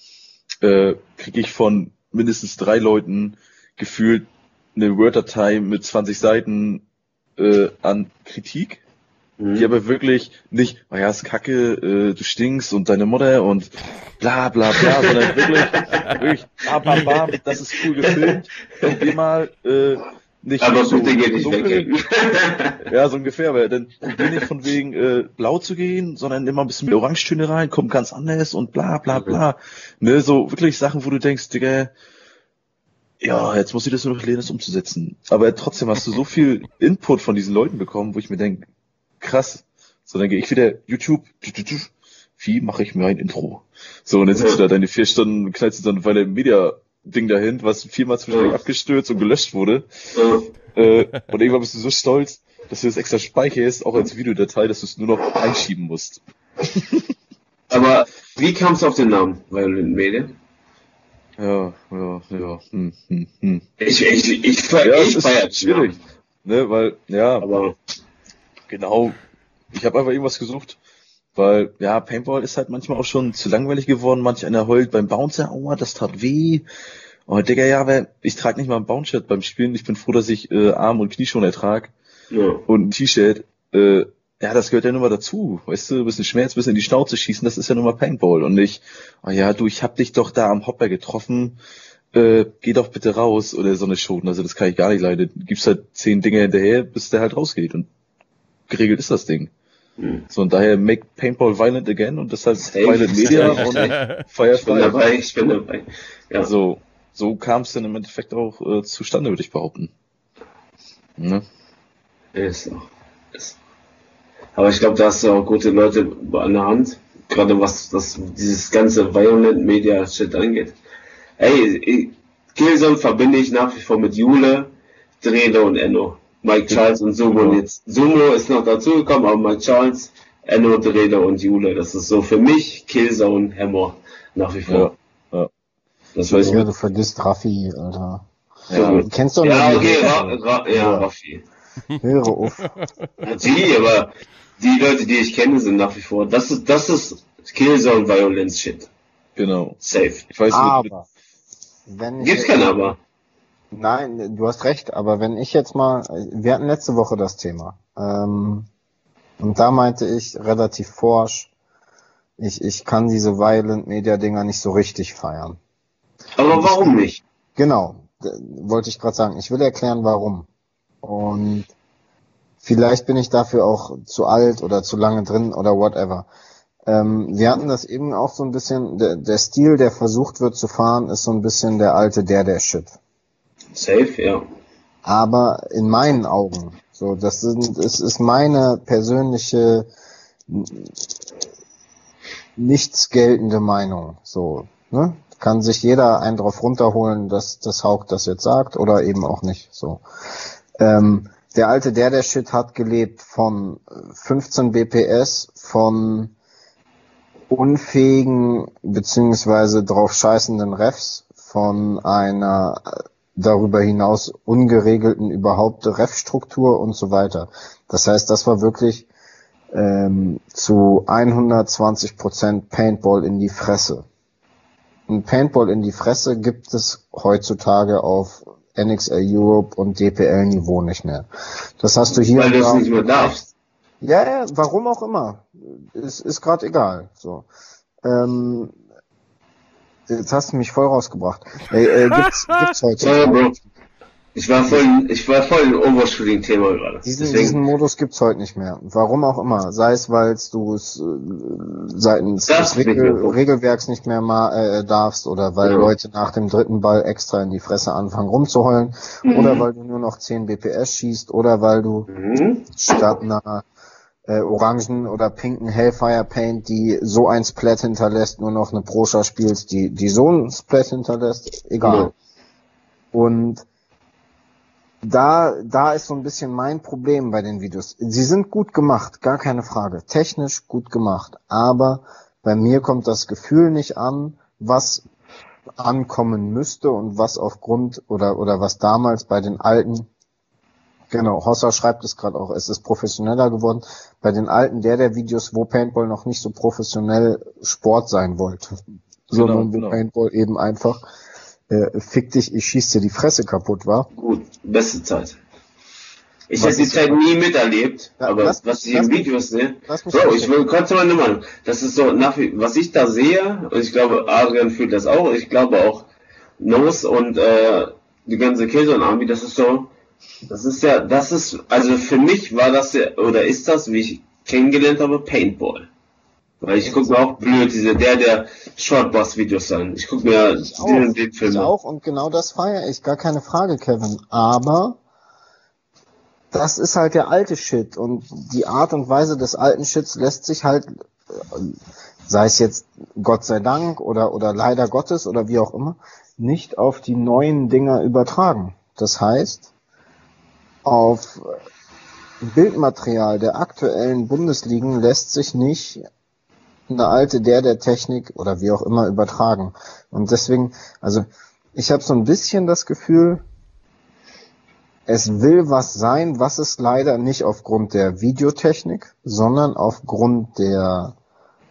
äh, kriege ich von mindestens drei Leuten gefühlt eine Word-Datei mit 20 Seiten äh, an Kritik Mhm. die aber wirklich nicht, oh ja, ist kacke, äh, du stinkst und deine Mutter und bla bla bla, sondern wirklich, wirklich, bam, bam, bam, das ist cool gefilmt, und geh mal, äh, nicht Aber so bitte geh nicht weg. <laughs> Ja, so ungefähr, aber dann geh nicht von wegen äh, blau zu gehen, sondern immer ein bisschen mehr Orangetöne rein, kommt ganz anders und bla bla bla. Ne, so wirklich Sachen, wo du denkst, Digga, ja, jetzt muss ich das nur noch lernen, das umzusetzen. Aber trotzdem hast du so viel Input von diesen Leuten bekommen, wo ich mir denke, krass. So, dann gehe ich wieder YouTube, wie mache ich mir ein Intro? So, und dann sitzt du da deine vier Stunden, knallst du so ein Weile Media-Ding dahin, was viermal zwischendurch abgestürzt und gelöscht wurde. Äh, und irgendwann bist du so stolz, dass du das extra speicherst, auch als Videodatei, dass du es nur noch einschieben musst. <laughs> Aber wie kamst du auf den Namen Violent Media? Ja, ja, ja. Hm, hm, hm. Ich, ich, ich, ver- Ja, ich es feier schwierig. Ne, weil, ja, Aber genau. Ich habe einfach irgendwas gesucht. Weil, ja, Paintball ist halt manchmal auch schon zu langweilig geworden. Manch einer heult beim Bouncer, oh, das tat weh. Oh, Digga, ja, aber ich trage nicht mal ein Bounce-Shirt beim Spielen. Ich bin froh, dass ich äh, Arm- und Knieschoner ertrage. ja. Und ein T-Shirt. Äh, ja, das gehört ja nur mal dazu. Weißt du, ein bisschen Schmerz, ein bisschen in die Schnauze schießen, das ist ja nur mal Paintball. Und nicht, oh ja, du, ich hab dich doch da am Hopper getroffen. Äh, geh doch bitte raus oder so eine Schoten. Also das kann ich gar nicht leiden. Du gibst halt zehn Dinge hinterher, bis der halt rausgeht. Und geregelt ist das Ding. Hm. So, und daher make Paintball violent again und deshalb Safe. Violent Media <laughs> und Ich bin Firefly. dabei, ich bin dabei. Ja. Also, so kam es dann im Endeffekt auch äh, zustande, würde ich behaupten. Ne? Ist so. Ist. Aber ich glaube, da hast du auch gute Leute an der Hand, gerade was das, dieses ganze Violent Media Shit angeht. Ey, Killzone verbinde ich nach wie vor mit Jule, Drede und Enno. Mike Charles und Sumo. Und jetzt Sumo ist noch dazugekommen, aber Mike Charles, Enno, Drede und Jule. Das ist so für mich Killzone Hammer nach wie vor. Ja, ja. Das weiß ich Ja, nicht. du vergisst Raffi, Alter. Ja, Du kennst doch nur Ja, okay. Ra, Ra, ja, Raffi. Höre auf. <laughs> Die, aber die Leute, die ich kenne, sind nach wie vor. Das ist, das ist Killzone Violence Shit. genau. Safe. Ich weiß nicht, Aber, wenn ich Gibt's kein Aber. Nein, du hast recht, aber wenn ich jetzt mal, wir hatten letzte Woche das Thema, ähm, und da meinte ich relativ forsch, ich, ich kann diese Violent Media Dinger nicht so richtig feiern. Aber warum nicht? Genau, wollte ich gerade sagen. Ich will erklären, warum. Und vielleicht bin ich dafür auch zu alt oder zu lange drin oder whatever. Ähm, wir hatten das eben auch so ein bisschen, der, der Stil, der versucht wird zu fahren, ist so ein bisschen der alte der der Shit. Safe, ja. Aber in meinen Augen, so, das sind, es ist meine persönliche, nichts geltende Meinung, so, ne? Kann sich jeder einen drauf runterholen, dass das Haug das jetzt sagt oder eben auch nicht, so. Ähm, der alte der der Shit hat gelebt von 15 BPS, von unfähigen beziehungsweise drauf scheißenden Refs, von einer darüber hinaus ungeregelten überhaupt Ref-Struktur und so weiter. Das heißt, das war wirklich ähm, zu 120 Prozent Paintball in die Fresse. Ein Paintball in die Fresse gibt es heutzutage auf NXL Europe und DPL Niveau nicht mehr. Das hast du hier Weil du es nicht mehr darfst. Ja, ja, warum auch immer. Ist, ist gerade egal. So. Ähm, jetzt hast du mich voll rausgebracht. Ey, äh, gibt's, <laughs> gibt's heute. Sorry, Bro. Ich war voll, ich war voll im Overshooting-Thema gerade. Diesen, Deswegen, diesen Modus gibt's heute nicht mehr. Warum auch immer. Sei es, weil du es äh, seitens Darfst des Regel. Regelwerks nicht mehr ma äh, darfst oder weil Ja. Leute nach dem dritten Ball extra in die Fresse anfangen rumzuheulen Mhm. oder weil du nur noch 10 BPS schießt oder weil du Mhm. statt einer äh, orangen oder pinken Hellfire Paint, die so ein Splat hinterlässt, nur noch eine Proscha spielst, die, die so ein Splat hinterlässt, egal. Ja. Und da, da ist so ein bisschen mein Problem bei den Videos. Sie sind gut gemacht, gar keine Frage. Technisch gut gemacht. Aber bei mir kommt das Gefühl nicht an, was ankommen müsste und was aufgrund oder, oder was damals bei den alten Genau, Hossa schreibt es gerade auch, es ist professioneller geworden. Bei den alten der der Videos, wo Paintball noch nicht so professionell Sport sein wollte, sondern wo genau. Paintball eben einfach äh, fick dich, ich schieß dir die Fresse kaputt war. Gut, beste Zeit. Ich hätte die Zeit nie miterlebt, Ja, aber lass was ich in mich- Videos sehe, Bro, ich will kurz mal Meinung. Das ist so, nach was ich da sehe, und ich glaube, Adrian fühlt das auch, ich glaube auch Nose und äh, die ganze Käse und Army, das ist so, das ist ja, das ist, also für mich war das ja, oder ist das, wie ich kennengelernt habe, Paintball. Weil ich gucke mir auch blöd diese, der, der Shortbus-Videos an. Ich gucke mir Ich auch, den und den Film ich an. auch und genau das feiere ich, gar keine Frage, Kevin. Aber das ist halt der alte Shit und die Art und Weise des alten Shits lässt sich halt, äh, sei es jetzt Gott sei Dank oder, oder leider Gottes oder wie auch immer, nicht auf die neuen Dinger übertragen. Das heißt, auf Bildmaterial der aktuellen Bundesligen lässt sich nicht eine alte der der Technik oder wie auch immer übertragen. Und deswegen, also ich habe so ein bisschen das Gefühl, es will was sein, was es leider nicht aufgrund der Videotechnik, sondern aufgrund der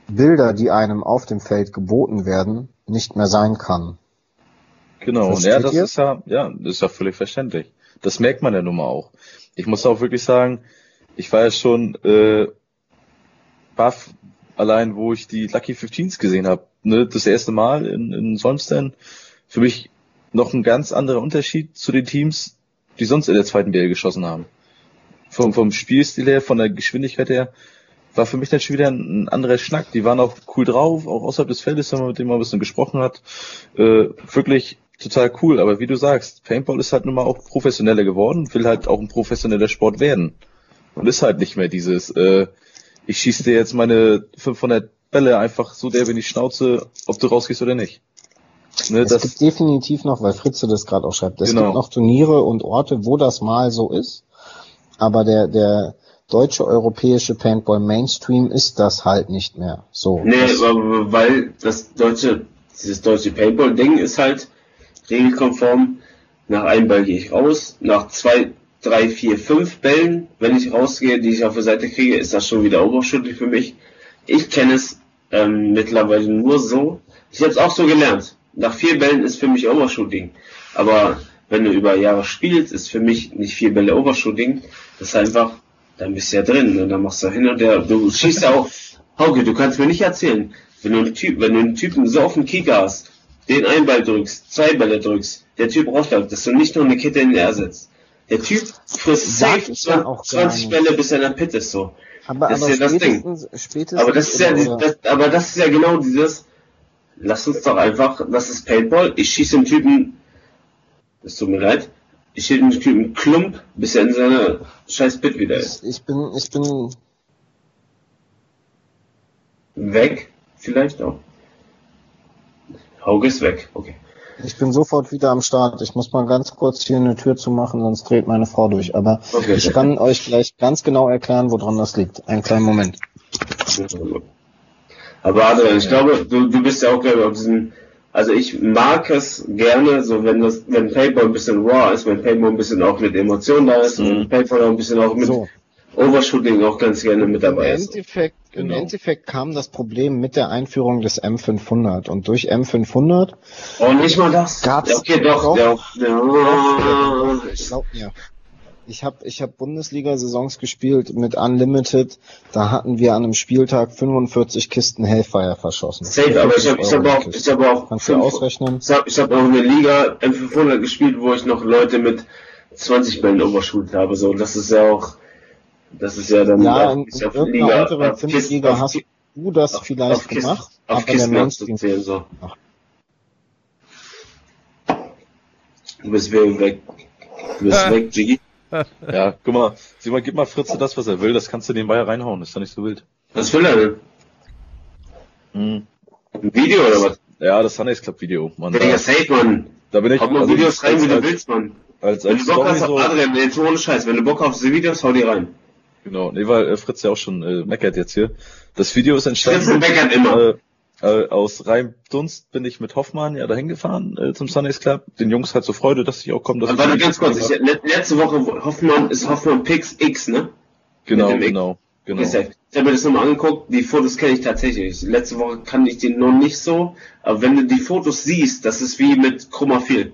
Bilder, die einem auf dem Feld geboten werden, nicht mehr sein kann. Genau, und Versteht ja, das ihr? ist ja, ja, das ist ja völlig verständlich. Das merkt man ja nun mal auch. Ich muss auch wirklich sagen, ich war ja schon äh, baff, allein wo ich die Lucky 15s gesehen habe. Ne, das erste Mal in, in Solmsten. Für mich noch ein ganz anderer Unterschied zu den Teams, die sonst in der zweiten BL geschossen haben. Vom, vom Spielstil her, von der Geschwindigkeit her, war für mich dann schon wieder ein, ein anderer Schnack. Die waren auch cool drauf, auch außerhalb des Feldes, wenn man mit denen mal ein bisschen gesprochen hat. Äh, wirklich total cool. Aber wie du sagst, Paintball ist halt nun mal auch professioneller geworden, will halt auch ein professioneller Sport werden. Und ist halt nicht mehr dieses, äh, ich schieße dir jetzt meine 500 Bälle einfach so der in die Schnauze, ob du rausgehst oder nicht. Ne, Es das, gibt definitiv noch, weil Fritze das gerade auch schreibt, es Genau. gibt noch Turniere und Orte, wo das mal so ist. Aber der, der deutsche europäische Paintball Mainstream ist das halt nicht mehr. So. Nee, weil das deutsche, dieses deutsche Paintball-Ding ist halt regelkonform. Nach einem Ball gehe ich raus. Nach zwei, drei, vier, fünf Bällen, wenn ich rausgehe, die ich auf der Seite kriege, ist das schon wieder Overshooting für mich. Ich kenne es ähm, mittlerweile nur so. Ich habe es auch so gelernt. Nach vier Bällen ist für mich Overshooting. Aber wenn du über Jahre spielst, ist für mich nicht vier Bälle Overshooting. Das ist einfach, dann bist du ja drin und dann machst du hin und her. Du schießt ja auch. Hauke, du kannst mir nicht erzählen, wenn du einen Typ, wenn du einen Typen so auf den Kicker hast, den einen Ball drückst, zwei Bälle drückst, der Typ rausläuft, dass du nicht nur eine Kette in den Air setzt. Der Typ frisst safe ich ja auch gar 20 nicht. Bälle, bis er in der Pit ist, so. aber das aber ist ja das Ding. Aber das ist ja, das, aber das ist ja genau dieses, lass uns doch einfach, das ist Paintball, ich schieße den Typen, es tut mir leid, ich schieße den Typen Klump, bis er in seiner scheiß Pit wieder ist. ich bin, ich bin, Weg, vielleicht auch. Hauge ist weg, okay. ich bin sofort wieder am Start. Ich muss mal ganz kurz hier eine Tür zumachen, sonst dreht meine Frau durch. Aber Okay. ich kann euch gleich ganz genau erklären, woran das liegt. Einen kleinen Moment. Aber Adrian, ich glaube, du, du bist ja auch ich auf diesem, also ich mag es gerne, so wenn das, wenn Paintball ein bisschen raw ist, wenn Paintball ein bisschen auch mit Emotionen da ist, und wenn Paintball auch ein bisschen auch mit So. Overshooting auch ganz gerne mit Im dabei ist. Endeffekt, im Genau. Endeffekt kam das Problem mit der Einführung des M500 und durch M500 Oh, nicht mal das. Gab's- ja, okay, doch, doch. ja, ja. Glaub mir. Ich habe ich hab Bundesliga-Saisons gespielt mit Unlimited. Da hatten wir an einem Spieltag 45 Kisten Hellfire verschossen. Safe, aber ich habe ich hab auch, ich hab auch, Kannst du fünf- ausrechnen? ich hab, ich hab auch eine Liga M500 gespielt, wo ich noch Leute mit 20 Bällen überschult habe. So, das ist ja auch, das ist ja dann Ja, in, ist in auf irgendeiner unteren auf auf hast du das auf- vielleicht auf Kisten- gemacht, auf aber der Mainstream abzuzählen, so. Du bist weg. Du bist Ah. weg, Jiggy. <laughs> Ja, guck mal, sieh mal, gib mal Fritze das, was er will, das kannst du nebenbei reinhauen, ist doch nicht so wild. Was will er denn? Hm. Ein Video oder was? Ja, das Sundays Club Video, Mann. Da, safe, Mann. da bin ich, Hau mal also Videos rein, als, wie du als, willst, Mann. als, Wenn als du Bock Story hast, so, Adrian, jetzt ohne Scheiß, wenn du Bock auf diese Videos, hau die rein. Genau, nee, weil äh, Fritz ja auch schon äh, meckert jetzt hier. Das Video ist Fritz entstanden, meckert immer. äh, äh, aus reinem Dunst bin ich mit Hoffmann ja dahin gefahren äh, zum Sundays Club. Den Jungs halt so Freude, dass ich auch komme. Aber warte ganz kurz, ich, le- letzte Woche Hoffmann ist Hoffmann Pix X, ne? Genau, genau, genau. Ich habe mir das nochmal angeguckt, die Fotos kenne ich tatsächlich. Letzte Woche kann ich die noch nicht so, aber wenn du die Fotos siehst, das ist wie mit Chromaphil.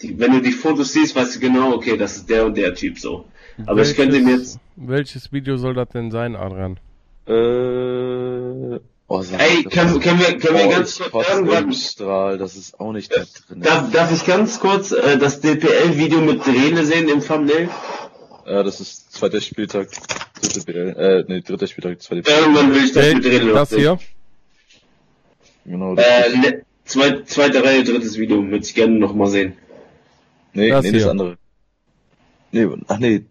Die, wenn du die Fotos siehst, weißt du genau, okay, das ist der und der Typ so. Aber ich könnte ihm jetzt, Welches Video soll das denn sein, Adrian? Äh, oh, ey, das- können, können wir, können wir oh, ganz kurz irgendwann, Strahl, das ist auch nicht da drin. darf, darf ich ganz kurz äh, das DPL-Video mit Drehne sehen im Thumbnail? Ja, das ist zweiter Spieltag, dritte BL, äh, nee, dritter Spieltag, zweite Spieltag. Irgendwann will ich das Wel- mit Drehne noch das sehen. hier? Genau, das Äh, ist, le- zwei, zweite Reihe, drittes Video, möchte ich gerne noch mal sehen. nee, das nee, das hier. andere. Nee, ach nee.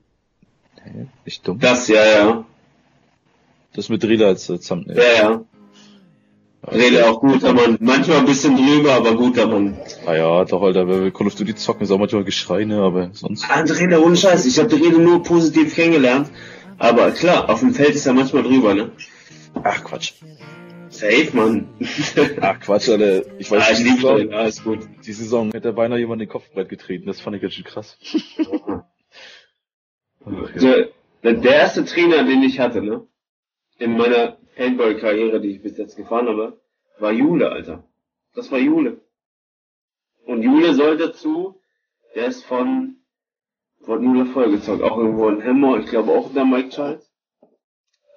Hä? Ich dumm. Das, ja, ja. Das mit Drila als äh, Thumbnail. Ja, ja. Rede auch guter Mann. Manchmal ein bisschen drüber, aber guter Mann. Ah ja, doch, Alter, wenn wir Call of Duty zocken, ist auch manchmal Geschrei, ne, aber sonst. André, ohne Scheiß. Ich habe die Rede nur positiv kennengelernt. Aber klar, auf dem Feld ist er manchmal drüber, ne? Ach, Quatsch. Safe, Mann. Ach, Quatsch, Alter. Ich weiß ah, ich die liebe Saison, gut. die Saison hätte er beinahe jemand in den Kopfbrett getreten. Das fand ich ganz schön krass. <laughs> Der, der erste Trainer, den ich hatte, ne? In meiner Paintball-Karriere, die ich bis jetzt gefahren habe, war Jule, Alter. Das war Jule. Und Jule soll dazu, der ist von, von Jule vollgezockt, auch irgendwo in Hemmer, ich glaube auch der Mike Charles.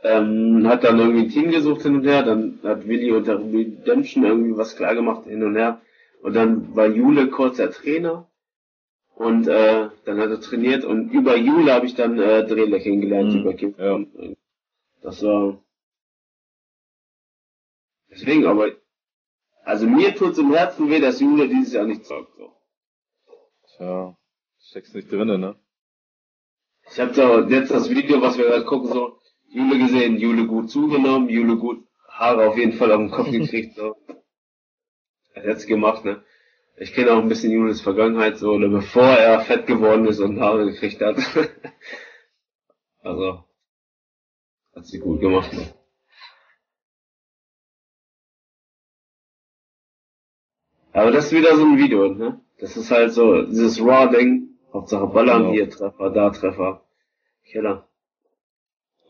Ähm, hat dann irgendwie ein Team gesucht hin und her, dann hat Willi unter Redemption irgendwie was klar gemacht hin und her. Und dann war Jule kurzer Trainer. Und äh, dann hat er trainiert und über Jule habe ich dann äh, Drehler kennengelernt, Mhm, über Kim. ja. Das war deswegen, aber also mir tut's im Herzen weh, dass Jule dieses Jahr nicht zockt. So. Tja, steckst nicht drinnen, ne? Ich habe da jetzt das Video, was wir gerade gucken, so Jule gesehen, Jule gut zugenommen, Jule gut Haare auf jeden Fall auf den Kopf gekriegt. So. Hat jetzt gemacht, ne? Ich kenne auch ein bisschen Jules Vergangenheit, so, oder bevor er fett geworden ist und Haare gekriegt hat. <laughs> also, hat sie gut gemacht, ne? Aber das ist wieder so ein Video, ne? Das ist halt so, dieses Raw-Ding, Hauptsache ballern, Genau. hier Treffer, da Treffer. Killer.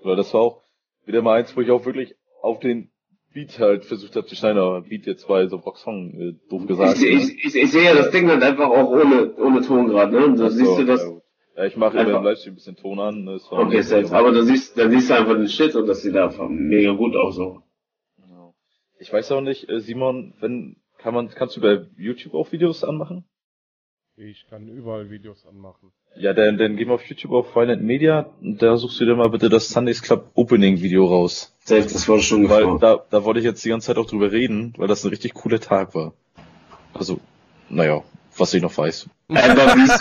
Weil das war auch wieder mal eins, wo ich auch wirklich auf den Beat halt versucht habe zu schneiden, aber Beat jetzt bei so Rocksong, äh, doof gesagt. ich, ich, ich, ich sehe ja das Ding halt einfach auch ohne, ohne Ton gerade, ne? Und da so, siehst du das, Ja, ja ich mache immer im Livestream ein bisschen Ton an. ne, okay, safe. Aber da siehst, da siehst du einfach den Shit und das sieht einfach mega gut aus, so. Ja. Ich weiß auch nicht, äh, Simon, wenn kann man, kannst du bei YouTube auch Videos anmachen? Ich kann überall Videos anmachen. Ja, dann, dann geh mal auf YouTube auf Violent Media und da suchst du dir mal bitte das Sundays Club Opening Video raus. Safe, das wurde schon Weil da, da wollte ich jetzt die ganze Zeit auch drüber reden, weil das ein richtig cooler Tag war. Also, naja, was ich noch weiß. Einfach <laughs> wie's,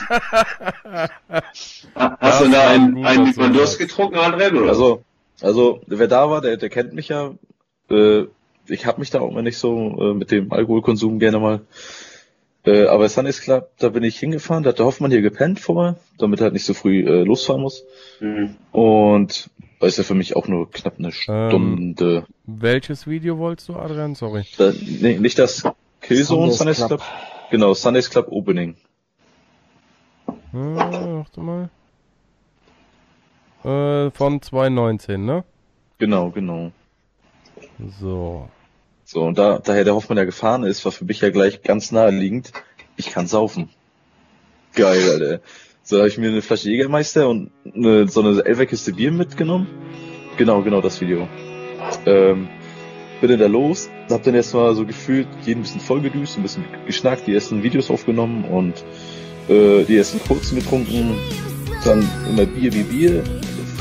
Ha- hast du da war einen, einen Durst getrunken, André, oder? Also, also wer da war, der, der kennt mich ja. Äh, ich hab mich da auch immer nicht so äh, mit dem Alkoholkonsum gerne mal. Äh, aber Sundays Club, da bin ich hingefahren, da hat der Hoffmann hier gepennt vorher, damit er halt nicht so früh äh, losfahren muss. Mhm. Und da ist ja für mich auch nur knapp eine Stunde. Welches Video wolltest du, Adrian? Sorry. Da, nee, nicht das Killzone Sundays Sundays Club. Club. Genau, Sundays Club Opening. Hm, warte mal. Äh, von 2019, ne? Genau, genau. So. So, und da, daher der Hoffmann ja gefahren ist, war für mich ja gleich ganz naheliegend, ich kann saufen. Geil, Alter. So, habe ich mir eine Flasche Jägermeister und eine, so eine Elferkiste Bier mitgenommen. Genau, genau das Video. Ähm, bin dann da los, hab dann erstmal so gefühlt jeden bisschen vollgedüst, ein bisschen geschnackt, die ersten Videos aufgenommen und äh, die ersten kurzen getrunken, dann immer Bier wie Bier,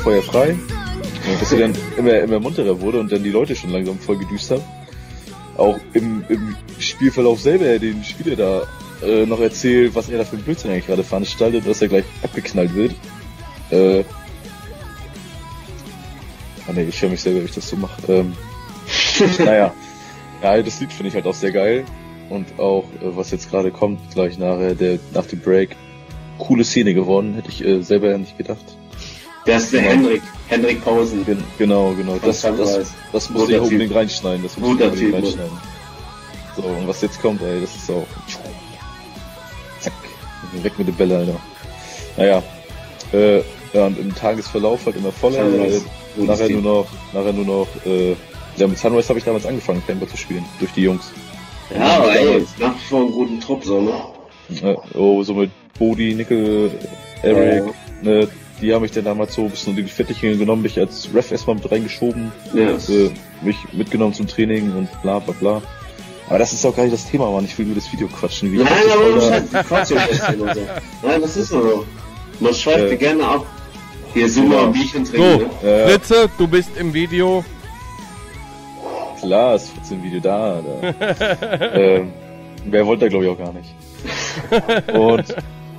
Feuer frei. Und dass ich dann immer, immer munterer wurde und dann die Leute schon langsam voll gedüst haben. Auch im, im Spielverlauf selber den Spieler da äh, noch erzählt, was er da für ein Blödsinn eigentlich gerade veranstaltet, dass er gleich abgeknallt wird. Äh, ah nee, ich höre mich selber, wie ich das so mache. Ähm, <laughs> naja, ja, das Lied finde ich halt auch sehr geil. Und auch, äh, was jetzt gerade kommt, gleich nachher, der, nach dem Break, coole Szene geworden, hätte ich äh, selber ja nicht gedacht. Der ist der Ja. Hendrik, Hendrik Pausen. Gen genau, genau. Das, das, Sunrise. das muss ich unbedingt reinschneiden. Das muss ich unbedingt reinschneiden. So, und was jetzt kommt, ey, das ist auch. Zack. Weg mit dem Bälle, Alter. Naja. Äh, ja, und im Tagesverlauf halt immer voller. Äh, nachher Team. nur noch, nachher nur noch, äh, ja, mit Sunrise habe ich damals angefangen, Paintball zu spielen. Durch die Jungs. Ja, aber ey, nach wie vor einen guten Trupp, so, ne? Äh, oh, so mit Bodie, Nickel, Eric, ne, die haben mich dann damals so ein bisschen in die Fettichen genommen, mich als Ref erstmal mit reingeschoben, Ja. äh, mich mitgenommen zum Training und bla bla bla. Aber das ist auch gar nicht das Thema, Mann. Ich will nur das Video quatschen. Wie ich Nein, das aber man da- schreibt Quatsch im Essen und so. Nein, das ist nur so. Man schweift Äh. gerne ab. Hier sind wir Genau. am Bierchen So, trinken, ne? Fritze, du bist im Video. Klar, ist 14 Video da. da. <laughs> ähm, wer wollte da glaube ich auch gar nicht. Und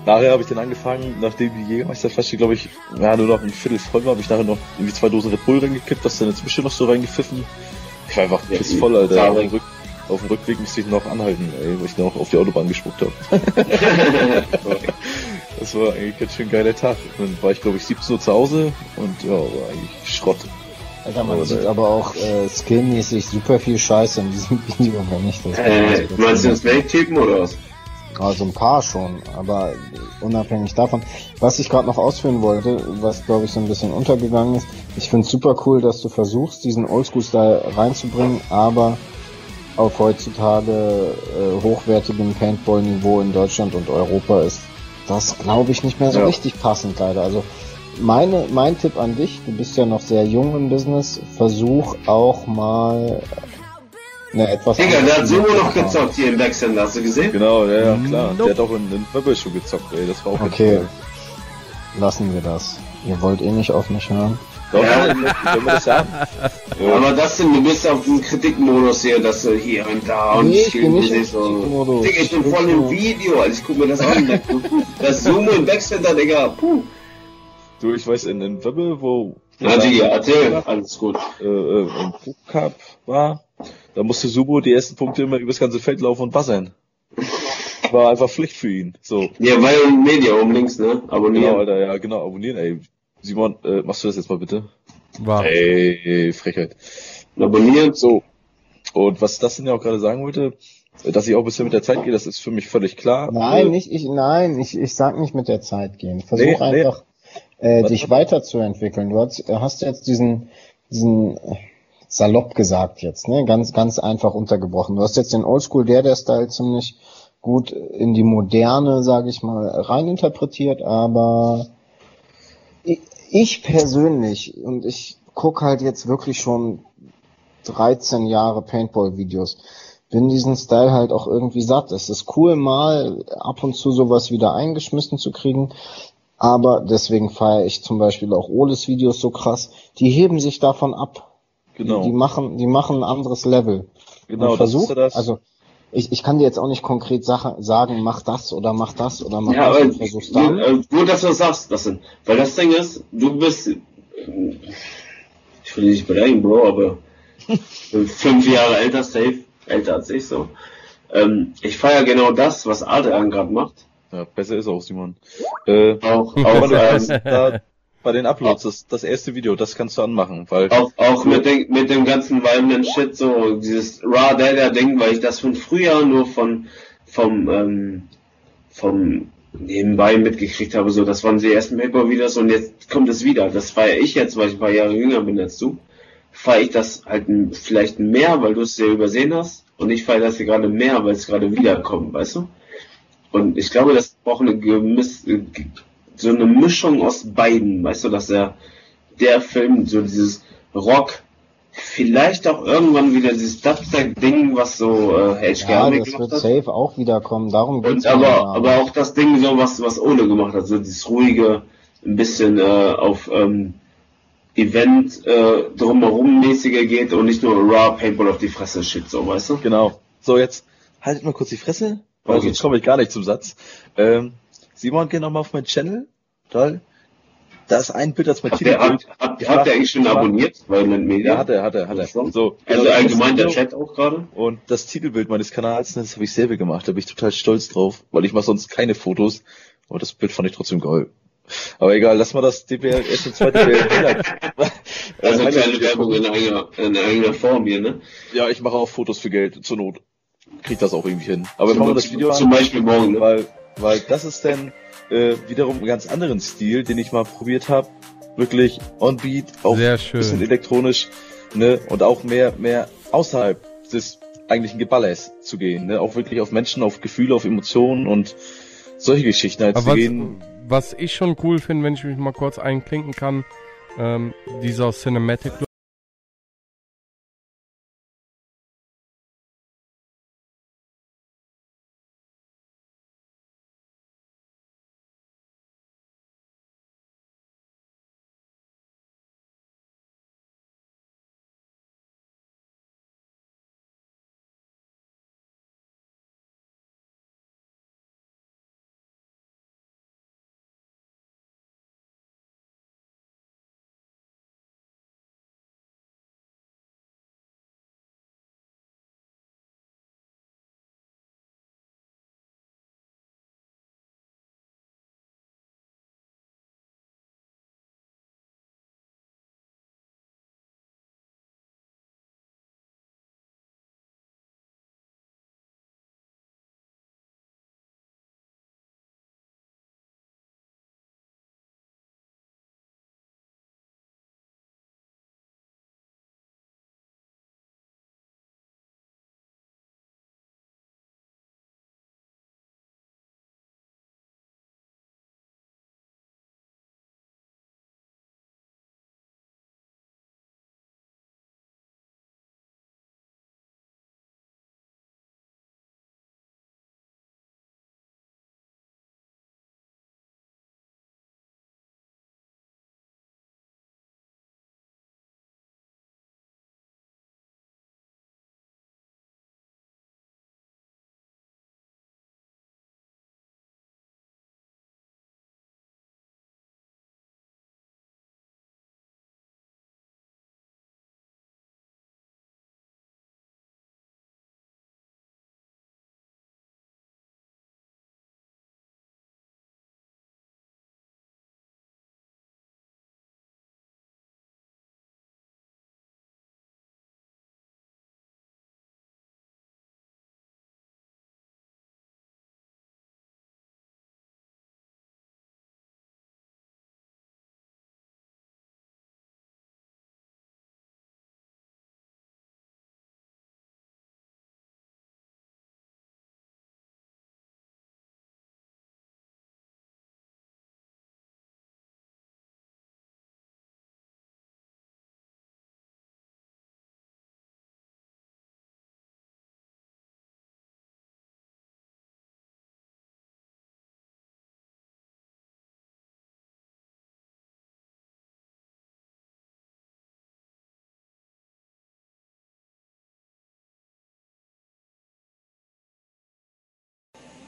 nachher habe ich dann angefangen, nachdem die Jägermeisterflasche, glaube ich, ja, nur noch ein Viertel voll war, habe ich nachher noch irgendwie zwei Dosen Red Bull reingekippt, das dann inzwischen noch so reingepfiffen. Ich war einfach Ja, pissvoll, Alter. Auf traurig. dem, Rück, auf dem Rückweg musste ich noch anhalten, ey, weil ich noch auf die Autobahn gespuckt habe. <laughs> Das war eigentlich ganz schön geiler Tag. Dann war ich, glaube ich, 17 Uhr zu Hause und ja, war eigentlich Schrott. Alter, man Aber sieht aber auch äh, skillmäßig super viel Scheiße in diesem <laughs> Video, wenn nicht das. Äh, meinst du den Snake-Typen oder was? Also ein paar schon, aber unabhängig davon. Was ich gerade noch ausführen wollte, was glaube ich so ein bisschen untergegangen ist, ich finde es super cool, dass du versuchst, diesen Oldschool-Style reinzubringen, aber auf heutzutage äh, hochwertigem Paintball-Niveau in Deutschland und Europa ist das, glaube ich, nicht mehr so Ja. richtig passend leider. Also meine, mein Tipp an dich, du bist ja noch sehr jung im Business, versuch auch mal eine etwas Digga, der hat Sumo noch gezockt hier im Backcenter, hast du gesehen? Genau, ja, ja, klar. Nope. Der hat auch in den schon gezockt, ey. Das war auch Okay, cool. lassen wir das. Ihr wollt eh nicht auf mich hören. Doch, Ja. können wir das haben? <laughs> Ja. Aber das sind, du bist auf dem Kritikmodus hier, dass du hier und da und Nee, ich bin nicht im so. Digga, ich bin Ich voll im Video, also ich guck mir das an. Das Sumo im Backcenter, Digga. Puh. Du, ich weiß, in den Bubble, wo Ja, Digga, erzähl, alles gut. äh, äh, im Cup war, da musste Subo die ersten Punkte immer übers ganze Feld laufen und buzzern. War einfach Pflicht für ihn. So, Ja, weil Media oben links, ne? genau, Abonnieren. Alter, ja, genau, abonnieren, ey. Simon, äh, machst du das jetzt mal bitte? War. Ey, ey Frechheit. Abonnieren. So. Und was das denn ja auch gerade sagen wollte, dass ich auch ein bisschen mit der Zeit gehe, das ist für mich völlig klar. Nein, Äh, nicht ich, nein, ich, ich sag nicht mit der Zeit gehen. Versuch Nee, nee. einfach, äh, Warte, dich weiterzuentwickeln. Du hast, hast jetzt diesen, diesen, äh, salopp gesagt jetzt, ne, ganz, ganz einfach untergebrochen. Du hast jetzt den Oldschool, der, Style ziemlich gut in die Moderne, sage ich mal, reininterpretiert, aber ich, ich persönlich, und ich guck halt jetzt wirklich schon 13 Jahre Paintball-Videos, bin diesen Style halt auch irgendwie satt. Es ist cool, mal ab und zu sowas wieder eingeschmissen zu kriegen, aber deswegen feiere ich zum Beispiel auch Oles Videos so krass. Die heben sich davon ab. Genau. Die, die machen, die machen ein anderes Level. Genau, Und das versuch, ist ja das. also ich, ich kann dir jetzt auch nicht konkret Sachen sagen, mach das oder mach das oder mach Ja, das aber und versuch's dann. äh, gut, dass du das sagst, das sind. Weil das Ding ist, du bist, ich will dich nicht beleidigen, Bro, aber <laughs> fünf Jahre älter, safe, älter als ich so. Ähm, ich feiere genau das, was Adrian gerade macht. Ja, besser ist auch, Simon. Äh, Auch, <laughs> auch, ähm, da bei den Uploads, das, das erste Video, das kannst du anmachen, weil auch, auch mit, dem, mit dem ganzen violent Shit, so dieses Raw Data Ding, weil ich das von früher nur von, vom, ähm, vom nebenbei mitgekriegt habe, so, das waren die ersten Paper-Videos und jetzt kommt es wieder. Das feiere ich jetzt, weil ich ein paar Jahre jünger bin als du. Feiere ich das halt vielleicht mehr, weil du es ja übersehen hast und ich feiere das hier gerade mehr, weil es gerade wiederkommt, weißt du? Und ich glaube, das braucht eine gemiss, äh, so eine Mischung aus beiden, weißt du, dass er der Film so dieses Rock, vielleicht auch irgendwann wieder dieses Dubstep-Ding, was so äh, H. Ja, das gemacht wird hat. safe auch wiederkommen. Darum Und geht's mir aber, aber auch das Ding so, was, was Ole gemacht hat, so dieses ruhige, ein bisschen äh, auf ähm, Event äh, drumherum mäßiger geht und nicht nur Raw Paintball auf die Fresse shit, so, weißt du? Genau. So, jetzt haltet mal kurz die Fresse, weil Okay. sonst komme ich gar nicht zum Satz. Ähm, Simon, geh nochmal auf meinen Channel. Toll. Da ist ein Bild, das mein Titelbild. habt, habt, Ich habt mach- ihr eigentlich schon abonniert? Violent Media? Ja, hat er, hat er, hat er. So, Also allgemein der Chat auch gerade? Und das Titelbild meines Kanals, das habe ich selber gemacht. Da bin ich total stolz drauf, weil ich mache sonst keine Fotos. Aber das Bild fand ich trotzdem geil. Aber egal, lass mal das DPR erst und zweite <laughs> Highlight. Also Highlight- kleine Werbung in eigener, in eigener Form hier, ne? Ja, ich mache auch Fotos für Geld, zur Not. Krieg das auch irgendwie hin. Aber wir machen das Video Zum Beispiel morgen, ne? weil, weil das ist dann äh, wiederum einen ganz anderen Stil, den ich mal probiert habe. Wirklich on beat, auch ein bisschen elektronisch, ne? Und auch mehr, mehr außerhalb des eigentlichen Geballers zu gehen, ne? Auch wirklich auf Menschen, auf Gefühle, auf Emotionen und solche Geschichten halt Aber zu gehen. was ich schon cool finde, wenn ich mich mal kurz einklinken kann, ähm, dieser Cinematic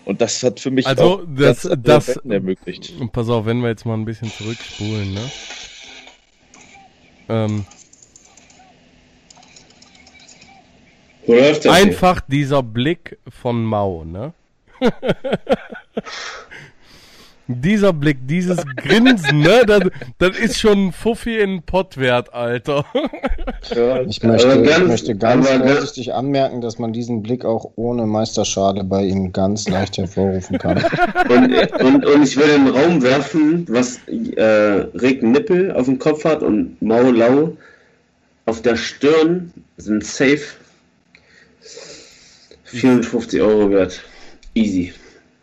Und das hat für mich Also, auch das- andere das- Welten ermöglicht. Und pass auf, wenn wir jetzt mal ein bisschen zurückspulen, ne? Ähm, Wo läuft das hier? einfach dieser Blick von Mao, ne? <laughs> dieser Blick, dieses Grinsen, ne? Das, das ist schon ein Fuffi in Pott wert, Alter. Ja, Ich möchte, aber ich möchte ganz ganz- vorsichtig anmerken, dass man diesen Blick auch ohne Meisterschale bei ihm ganz leicht hervorrufen kann. <laughs> Und, und, und ich will in den Raum werfen, was äh, Rick Nippel auf dem Kopf hat und Mau Lau auf der Stirn sind safe 450 Euro wert. Easy.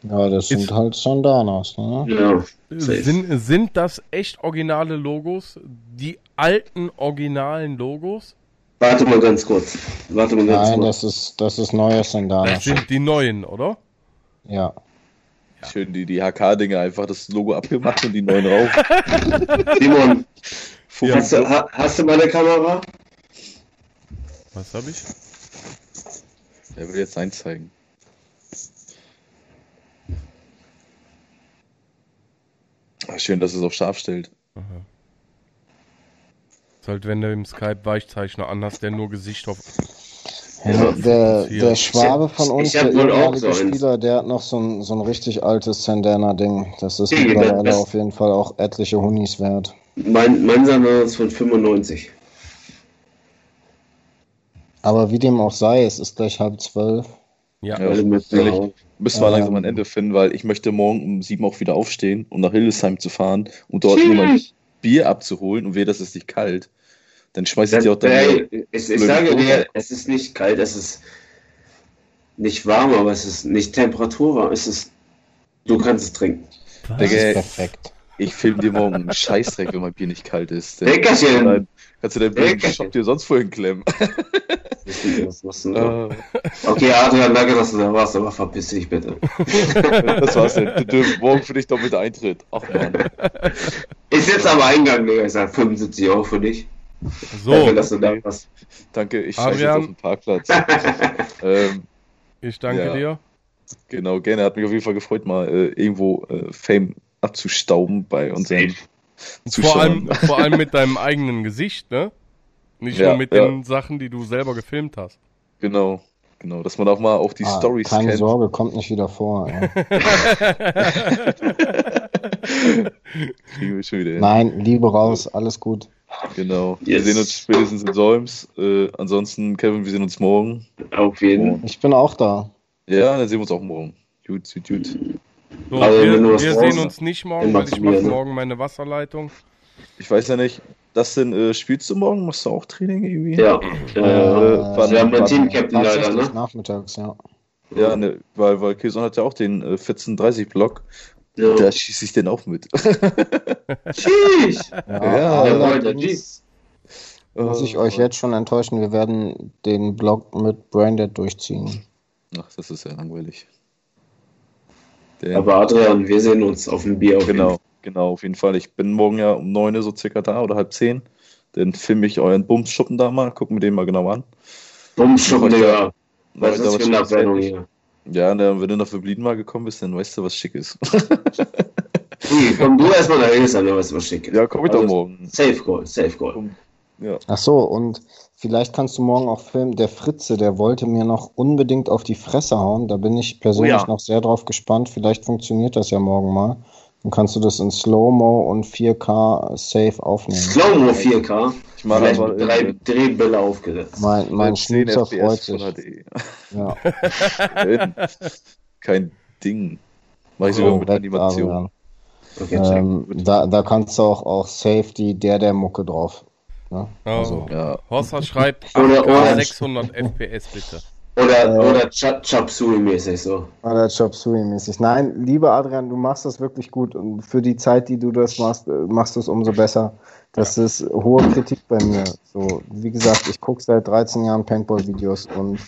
Ja, das sind halt Sandanas, ne? Ja. Sind, sind das echt originale Logos? Die alten originalen Logos? Warte mal ganz kurz. Warte mal ganz Nein, kurz. das ist, das ist neues Sandana. Das sind die neuen, oder? Ja. Schön die, die HK-Dinge einfach das Logo abgemacht und die neuen rauf. <laughs> Simon, Ja. hast, du, ha, hast du meine Kamera? Was habe ich? Der will jetzt eins zeigen. Ah, Schön, dass es auf scharf stellt. Ist halt, wenn du im Skype Weichzeichner anhast, der nur Gesicht auf. Ja, der, der Schwabe von uns, der ehemalige. Spieler, der hat noch so ein, so ein richtig altes Sandana-Ding. Das ist mittlerweile das- auf jeden Fall auch etliche Hunis wert. Mein, mein Sandal ist von 95. Aber wie dem auch sei, es ist gleich halb zwölf. Ja. Ja, Alle mit. Müssen wir Ähm. langsam ein Ende finden, weil ich möchte morgen um sieben auch wieder aufstehen, um nach Hildesheim zu fahren und dort nur mein Bier abzuholen und wehe, das ist nicht kalt. Dann schmeiße ich dir auch dann Ey, ich, ich sage dir, es ist nicht kalt, es ist nicht warm, aber es ist nicht temperaturwarm. Es ist, du kannst es trinken. Das ist perfekt. ich film dir morgen einen Scheißdreck, wenn mein Bier nicht kalt ist. Dann Leckerchen. Kannst du deinen. Shop dir sonst vorhin klemmen. Was machst du denn? Äh, Okay, Adrian, danke, dass du da warst, aber verpiss dich bitte. <laughs> das war's denn. Morgen für dich doppelter Eintritt. Ach man. Ich sitze am Eingang, Digga. Ich sag 75 Euro für dich. So, Dafür, dass du da warst. Danke, ich scheiße jetzt auf dem Parkplatz. <laughs> ähm, ich danke Ja. dir. genau, gerne. Hat mich auf jeden Fall gefreut, mal äh, irgendwo äh, Fame abzustauben bei unseren Vor Zuschauern. allem, vor allem mit deinem <laughs> eigenen Gesicht, ne? Nicht Ja, nur mit ja. den Sachen, die du selber gefilmt hast. Genau, genau. Dass man auch mal auch die Ah, Stories keine kennt. Sorge, kommt nicht wieder vor. <laughs> <laughs> wir schon wieder. Nein, Liebe raus, alles gut. Genau. Wir Yes. sehen uns spätestens in Solms. Äh, ansonsten, Kevin, wir sehen uns morgen. Auf jeden. Ich bin auch da. Ja, dann sehen wir uns auch morgen. Gut, gut, gut. So, Also, wir wir brauchst, sehen uns nicht morgen, weil ich mache ne? morgen meine Wasserleitung. Ich weiß ja nicht, das denn, äh, spielst du morgen? Machst du auch Training irgendwie? Ja. Äh, wann- wir haben ein wann- Team-Captain leider, ne? nachmittags, ja. Ja, ne, weil, weil Kilson hat ja auch den äh, 1430-Block. Ja. Da schieße ich den auch mit. <laughs> Tschüss. Ja, Ja, allerdings muss ich euch jetzt schon enttäuschen, wir werden den Blog mit Branded durchziehen. Ach, das ist ja langweilig. Der, Aber Adrian, wir sehen uns auf dem Bier auf jeden genau, Fall. genau, auf jeden Fall. Ich bin morgen ja um 9 Uhr so circa da oder halb 10. Dann filme ich euren Bumsschuppen da mal, guck mir den mal genau an. Bumschuppen, Digga. Was ist das für eine Abwendung hier? Ja, na, wenn du nach Verblieben mal gekommen bist, dann weißt du, was schick ist. <laughs> Hey, komm du erstmal da hin, dann weißt du, was schick ist. ja, komm ich doch Also, morgen. Safe Call, Safe Call. Ja. Ach so, und vielleicht kannst du morgen auch filmen. Der Fritze, der wollte mir noch unbedingt auf die Fresse hauen. Da bin ich persönlich Oh ja. noch sehr drauf gespannt. Vielleicht funktioniert das ja morgen mal. Dann kannst du das in Slow-Mo und 4K safe aufnehmen. Slow-Mo 4K. Ich mache Vielleicht mit drei Drehbälle aufgesetzt. Mein, mein 10 Schnitzer freut sich. Ja. <laughs> Kein Ding. Mach ich sogar Oh, mit Animation. Okay. Ähm, da, da kannst du auch, auch safe die der der Mucke drauf. Ne? Oh. Also, Ja, Horster <laughs> schreibt Oder- 8K oder- 600 FPS bitte. Oder, äh, oder Cha- Chop Suey-mäßig so. Oder Chop Suey-mäßig. Nein, lieber Adrian, du machst das wirklich gut und für die Zeit, die du das machst, äh, machst du es umso besser. Das ist hohe Kritik bei mir. So, wie gesagt, ich gucke seit 13 Jahren Paintball-Videos und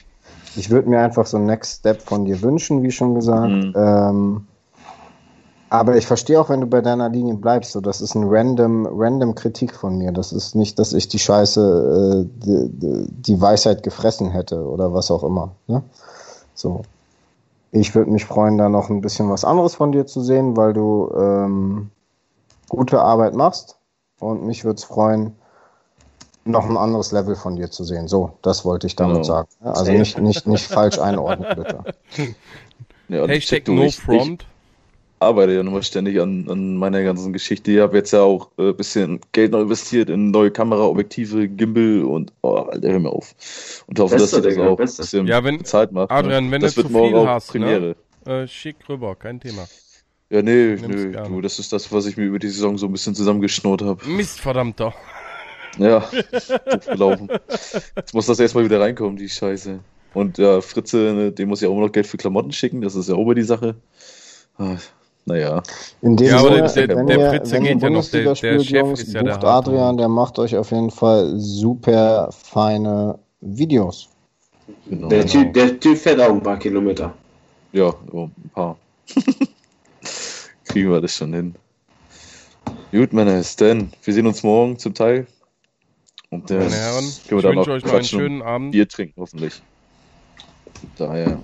ich würde mir einfach so ein Next Step von dir wünschen, wie schon gesagt. Mhm. Ähm, aber ich verstehe auch, wenn du bei deiner Linie bleibst. So, das ist ein random, random Kritik von mir. Das ist nicht, dass ich die Scheiße, äh, die, die- Weisheit gefressen hätte oder was auch immer. Ne? So. Ich würde mich freuen, da noch ein bisschen was anderes von dir zu sehen, weil du ähm, gute Arbeit machst. Und mich würde es freuen, noch ein anderes Level von dir zu sehen. So, das wollte ich damit Genau. sagen. Ja, Also nicht, nicht, nicht falsch einordnen, bitte. <laughs> ja Hashtag no front. Arbeite ja nochmal ständig an, an meiner ganzen Geschichte. Ich habe jetzt ja auch ein äh, bisschen Geld noch investiert in neue Kameraobjektive, Gimbal und oh, Alter, hör mir auf. Und hoffe, Beste, dass ihr das Digga, auch ein bisschen Ja, wenn- bezahlt macht. Adrian, ne? wenn das du wird zu morgen hast, Premiere. ne? Äh, schick rüber, kein Thema. Ja, nee, nö, du, das ist das, was ich mir über die Saison so ein bisschen zusammengeschnurrt habe. Mist, verdammter. Ja, gelaufen. Jetzt muss das erstmal wieder reinkommen, die Scheiße. Und ja, Fritze, ne, dem muss ich auch immer noch Geld für Klamotten schicken, das ist ja auch über die Sache. Ah, Naja, In dem Ja, aber Sinne, der- der- wenn der ihr, Fritze wenn ihr geht ja noch, der- Bundesliga der spielt, Chef Jungs, ist ja der. Adrian, der macht euch auf jeden Fall super feine Videos. genau. Der, typ, der Typ fährt auch ein paar Kilometer. Ja, ja, ein paar. <laughs> Kriegen wir das schon hin. Gut, meine Stan, wir sehen uns morgen zum Teil. Und äh, Meine Herren, ich können wir dann wünsche euch noch einen schönen Abend. Bier trinken, hoffentlich. Daher,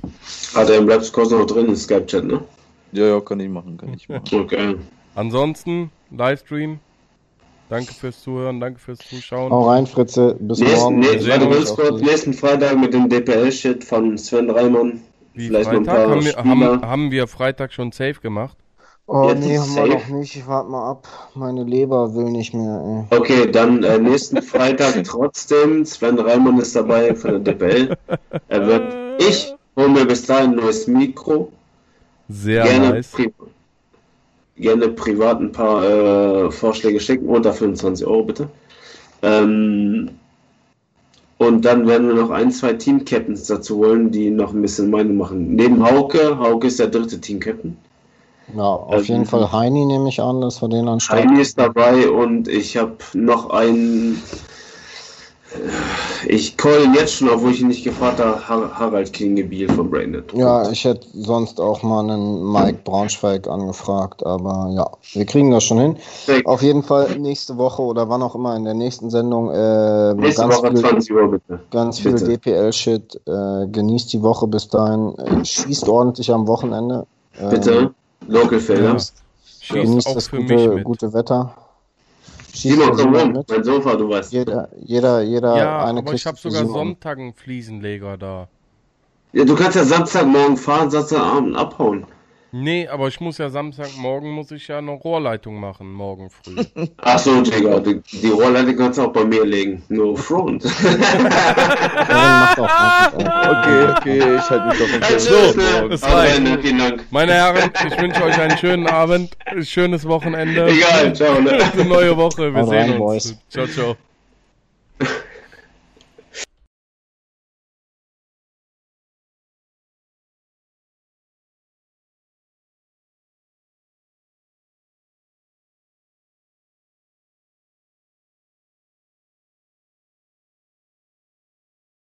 Ah, der bleibt kurz noch drin im Skype-Chat, ne? Ja, ja, kann ich machen, kann ich machen. <laughs> Okay. Ansonsten, Livestream. Danke fürs Zuhören, danke fürs Zuschauen. Hau rein, Fritze. Bis Nächsten, morgen. nee, Wir sehen uns kurz, nächsten Freitag mit dem DPL-Shit von Sven Reimann. Wie Vielleicht noch ein Freitag? paar Haben wir, haben, haben wir Freitag schon safe gemacht? Oh, Jetzt nee, haben wir safe. noch nicht. Ich warte mal ab. Meine Leber will nicht mehr, Okay, dann äh, nächsten Freitag <laughs> trotzdem. Sven Reimann ist dabei von der DPL. Er wird, <laughs> ich hole mir bis dahin ein neues Mikro. Sehr gerne, nice. pri gerne privat ein paar äh, Vorschläge schicken. Unter 25 Euro bitte. Ähm, und dann werden wir noch ein, zwei Team-Captains dazu holen, die noch ein bisschen Meinung machen. Neben Hauke, Hauke ist der dritte Team-Captain. Ja, auf Ähm, jeden Fall Heini nehme ich an, dass wir den an Start Heini ist dabei und ich habe noch einen. Ich call ihn jetzt schon, obwohl ich ihn nicht gefragt habe, Har Harald Klingebiel von Brainnet. Ja, ich hätte sonst auch mal einen Mike Braunschweig angefragt, aber ja, wir kriegen das schon hin. Perfekt. Auf jeden Fall nächste Woche oder wann auch immer in der nächsten Sendung äh, Nächste ganz Woche viel, 20 Uhr bitte. ganz viel. DPL-Shit. Äh, genießt die Woche bis dahin. Äh, schießt ordentlich am Wochenende. Ähm, Bitte. Ja. Genießt, Schießt genießt auch das für mich gute, mit. gute Wetter. Simon, komm rum. Mein Sofa, du weißt. Jeder, jeder, jeder Ja, eine aber Kiste ich habe sogar. Sonntag einen Fliesenleger da. Ja, du kannst ja Samstagmorgen fahren, Samstagabend abhauen. Nee, aber ich muss ja Samstagmorgen muss ich ja eine Rohrleitung machen, morgen früh. <laughs> Ach so, Digga, die, die Rohrleitung kannst du auch bei mir legen. No front. Ja, auch. <laughs> Okay, okay, ich halte mich doch im ne? das reicht. Dank. Meine Herren, ich wünsche euch einen schönen Abend, ein schönes Wochenende. Egal, ciao, ne? Gute neue Woche, wir Haut sehen rein, uns. Boys. Ciao, ciao.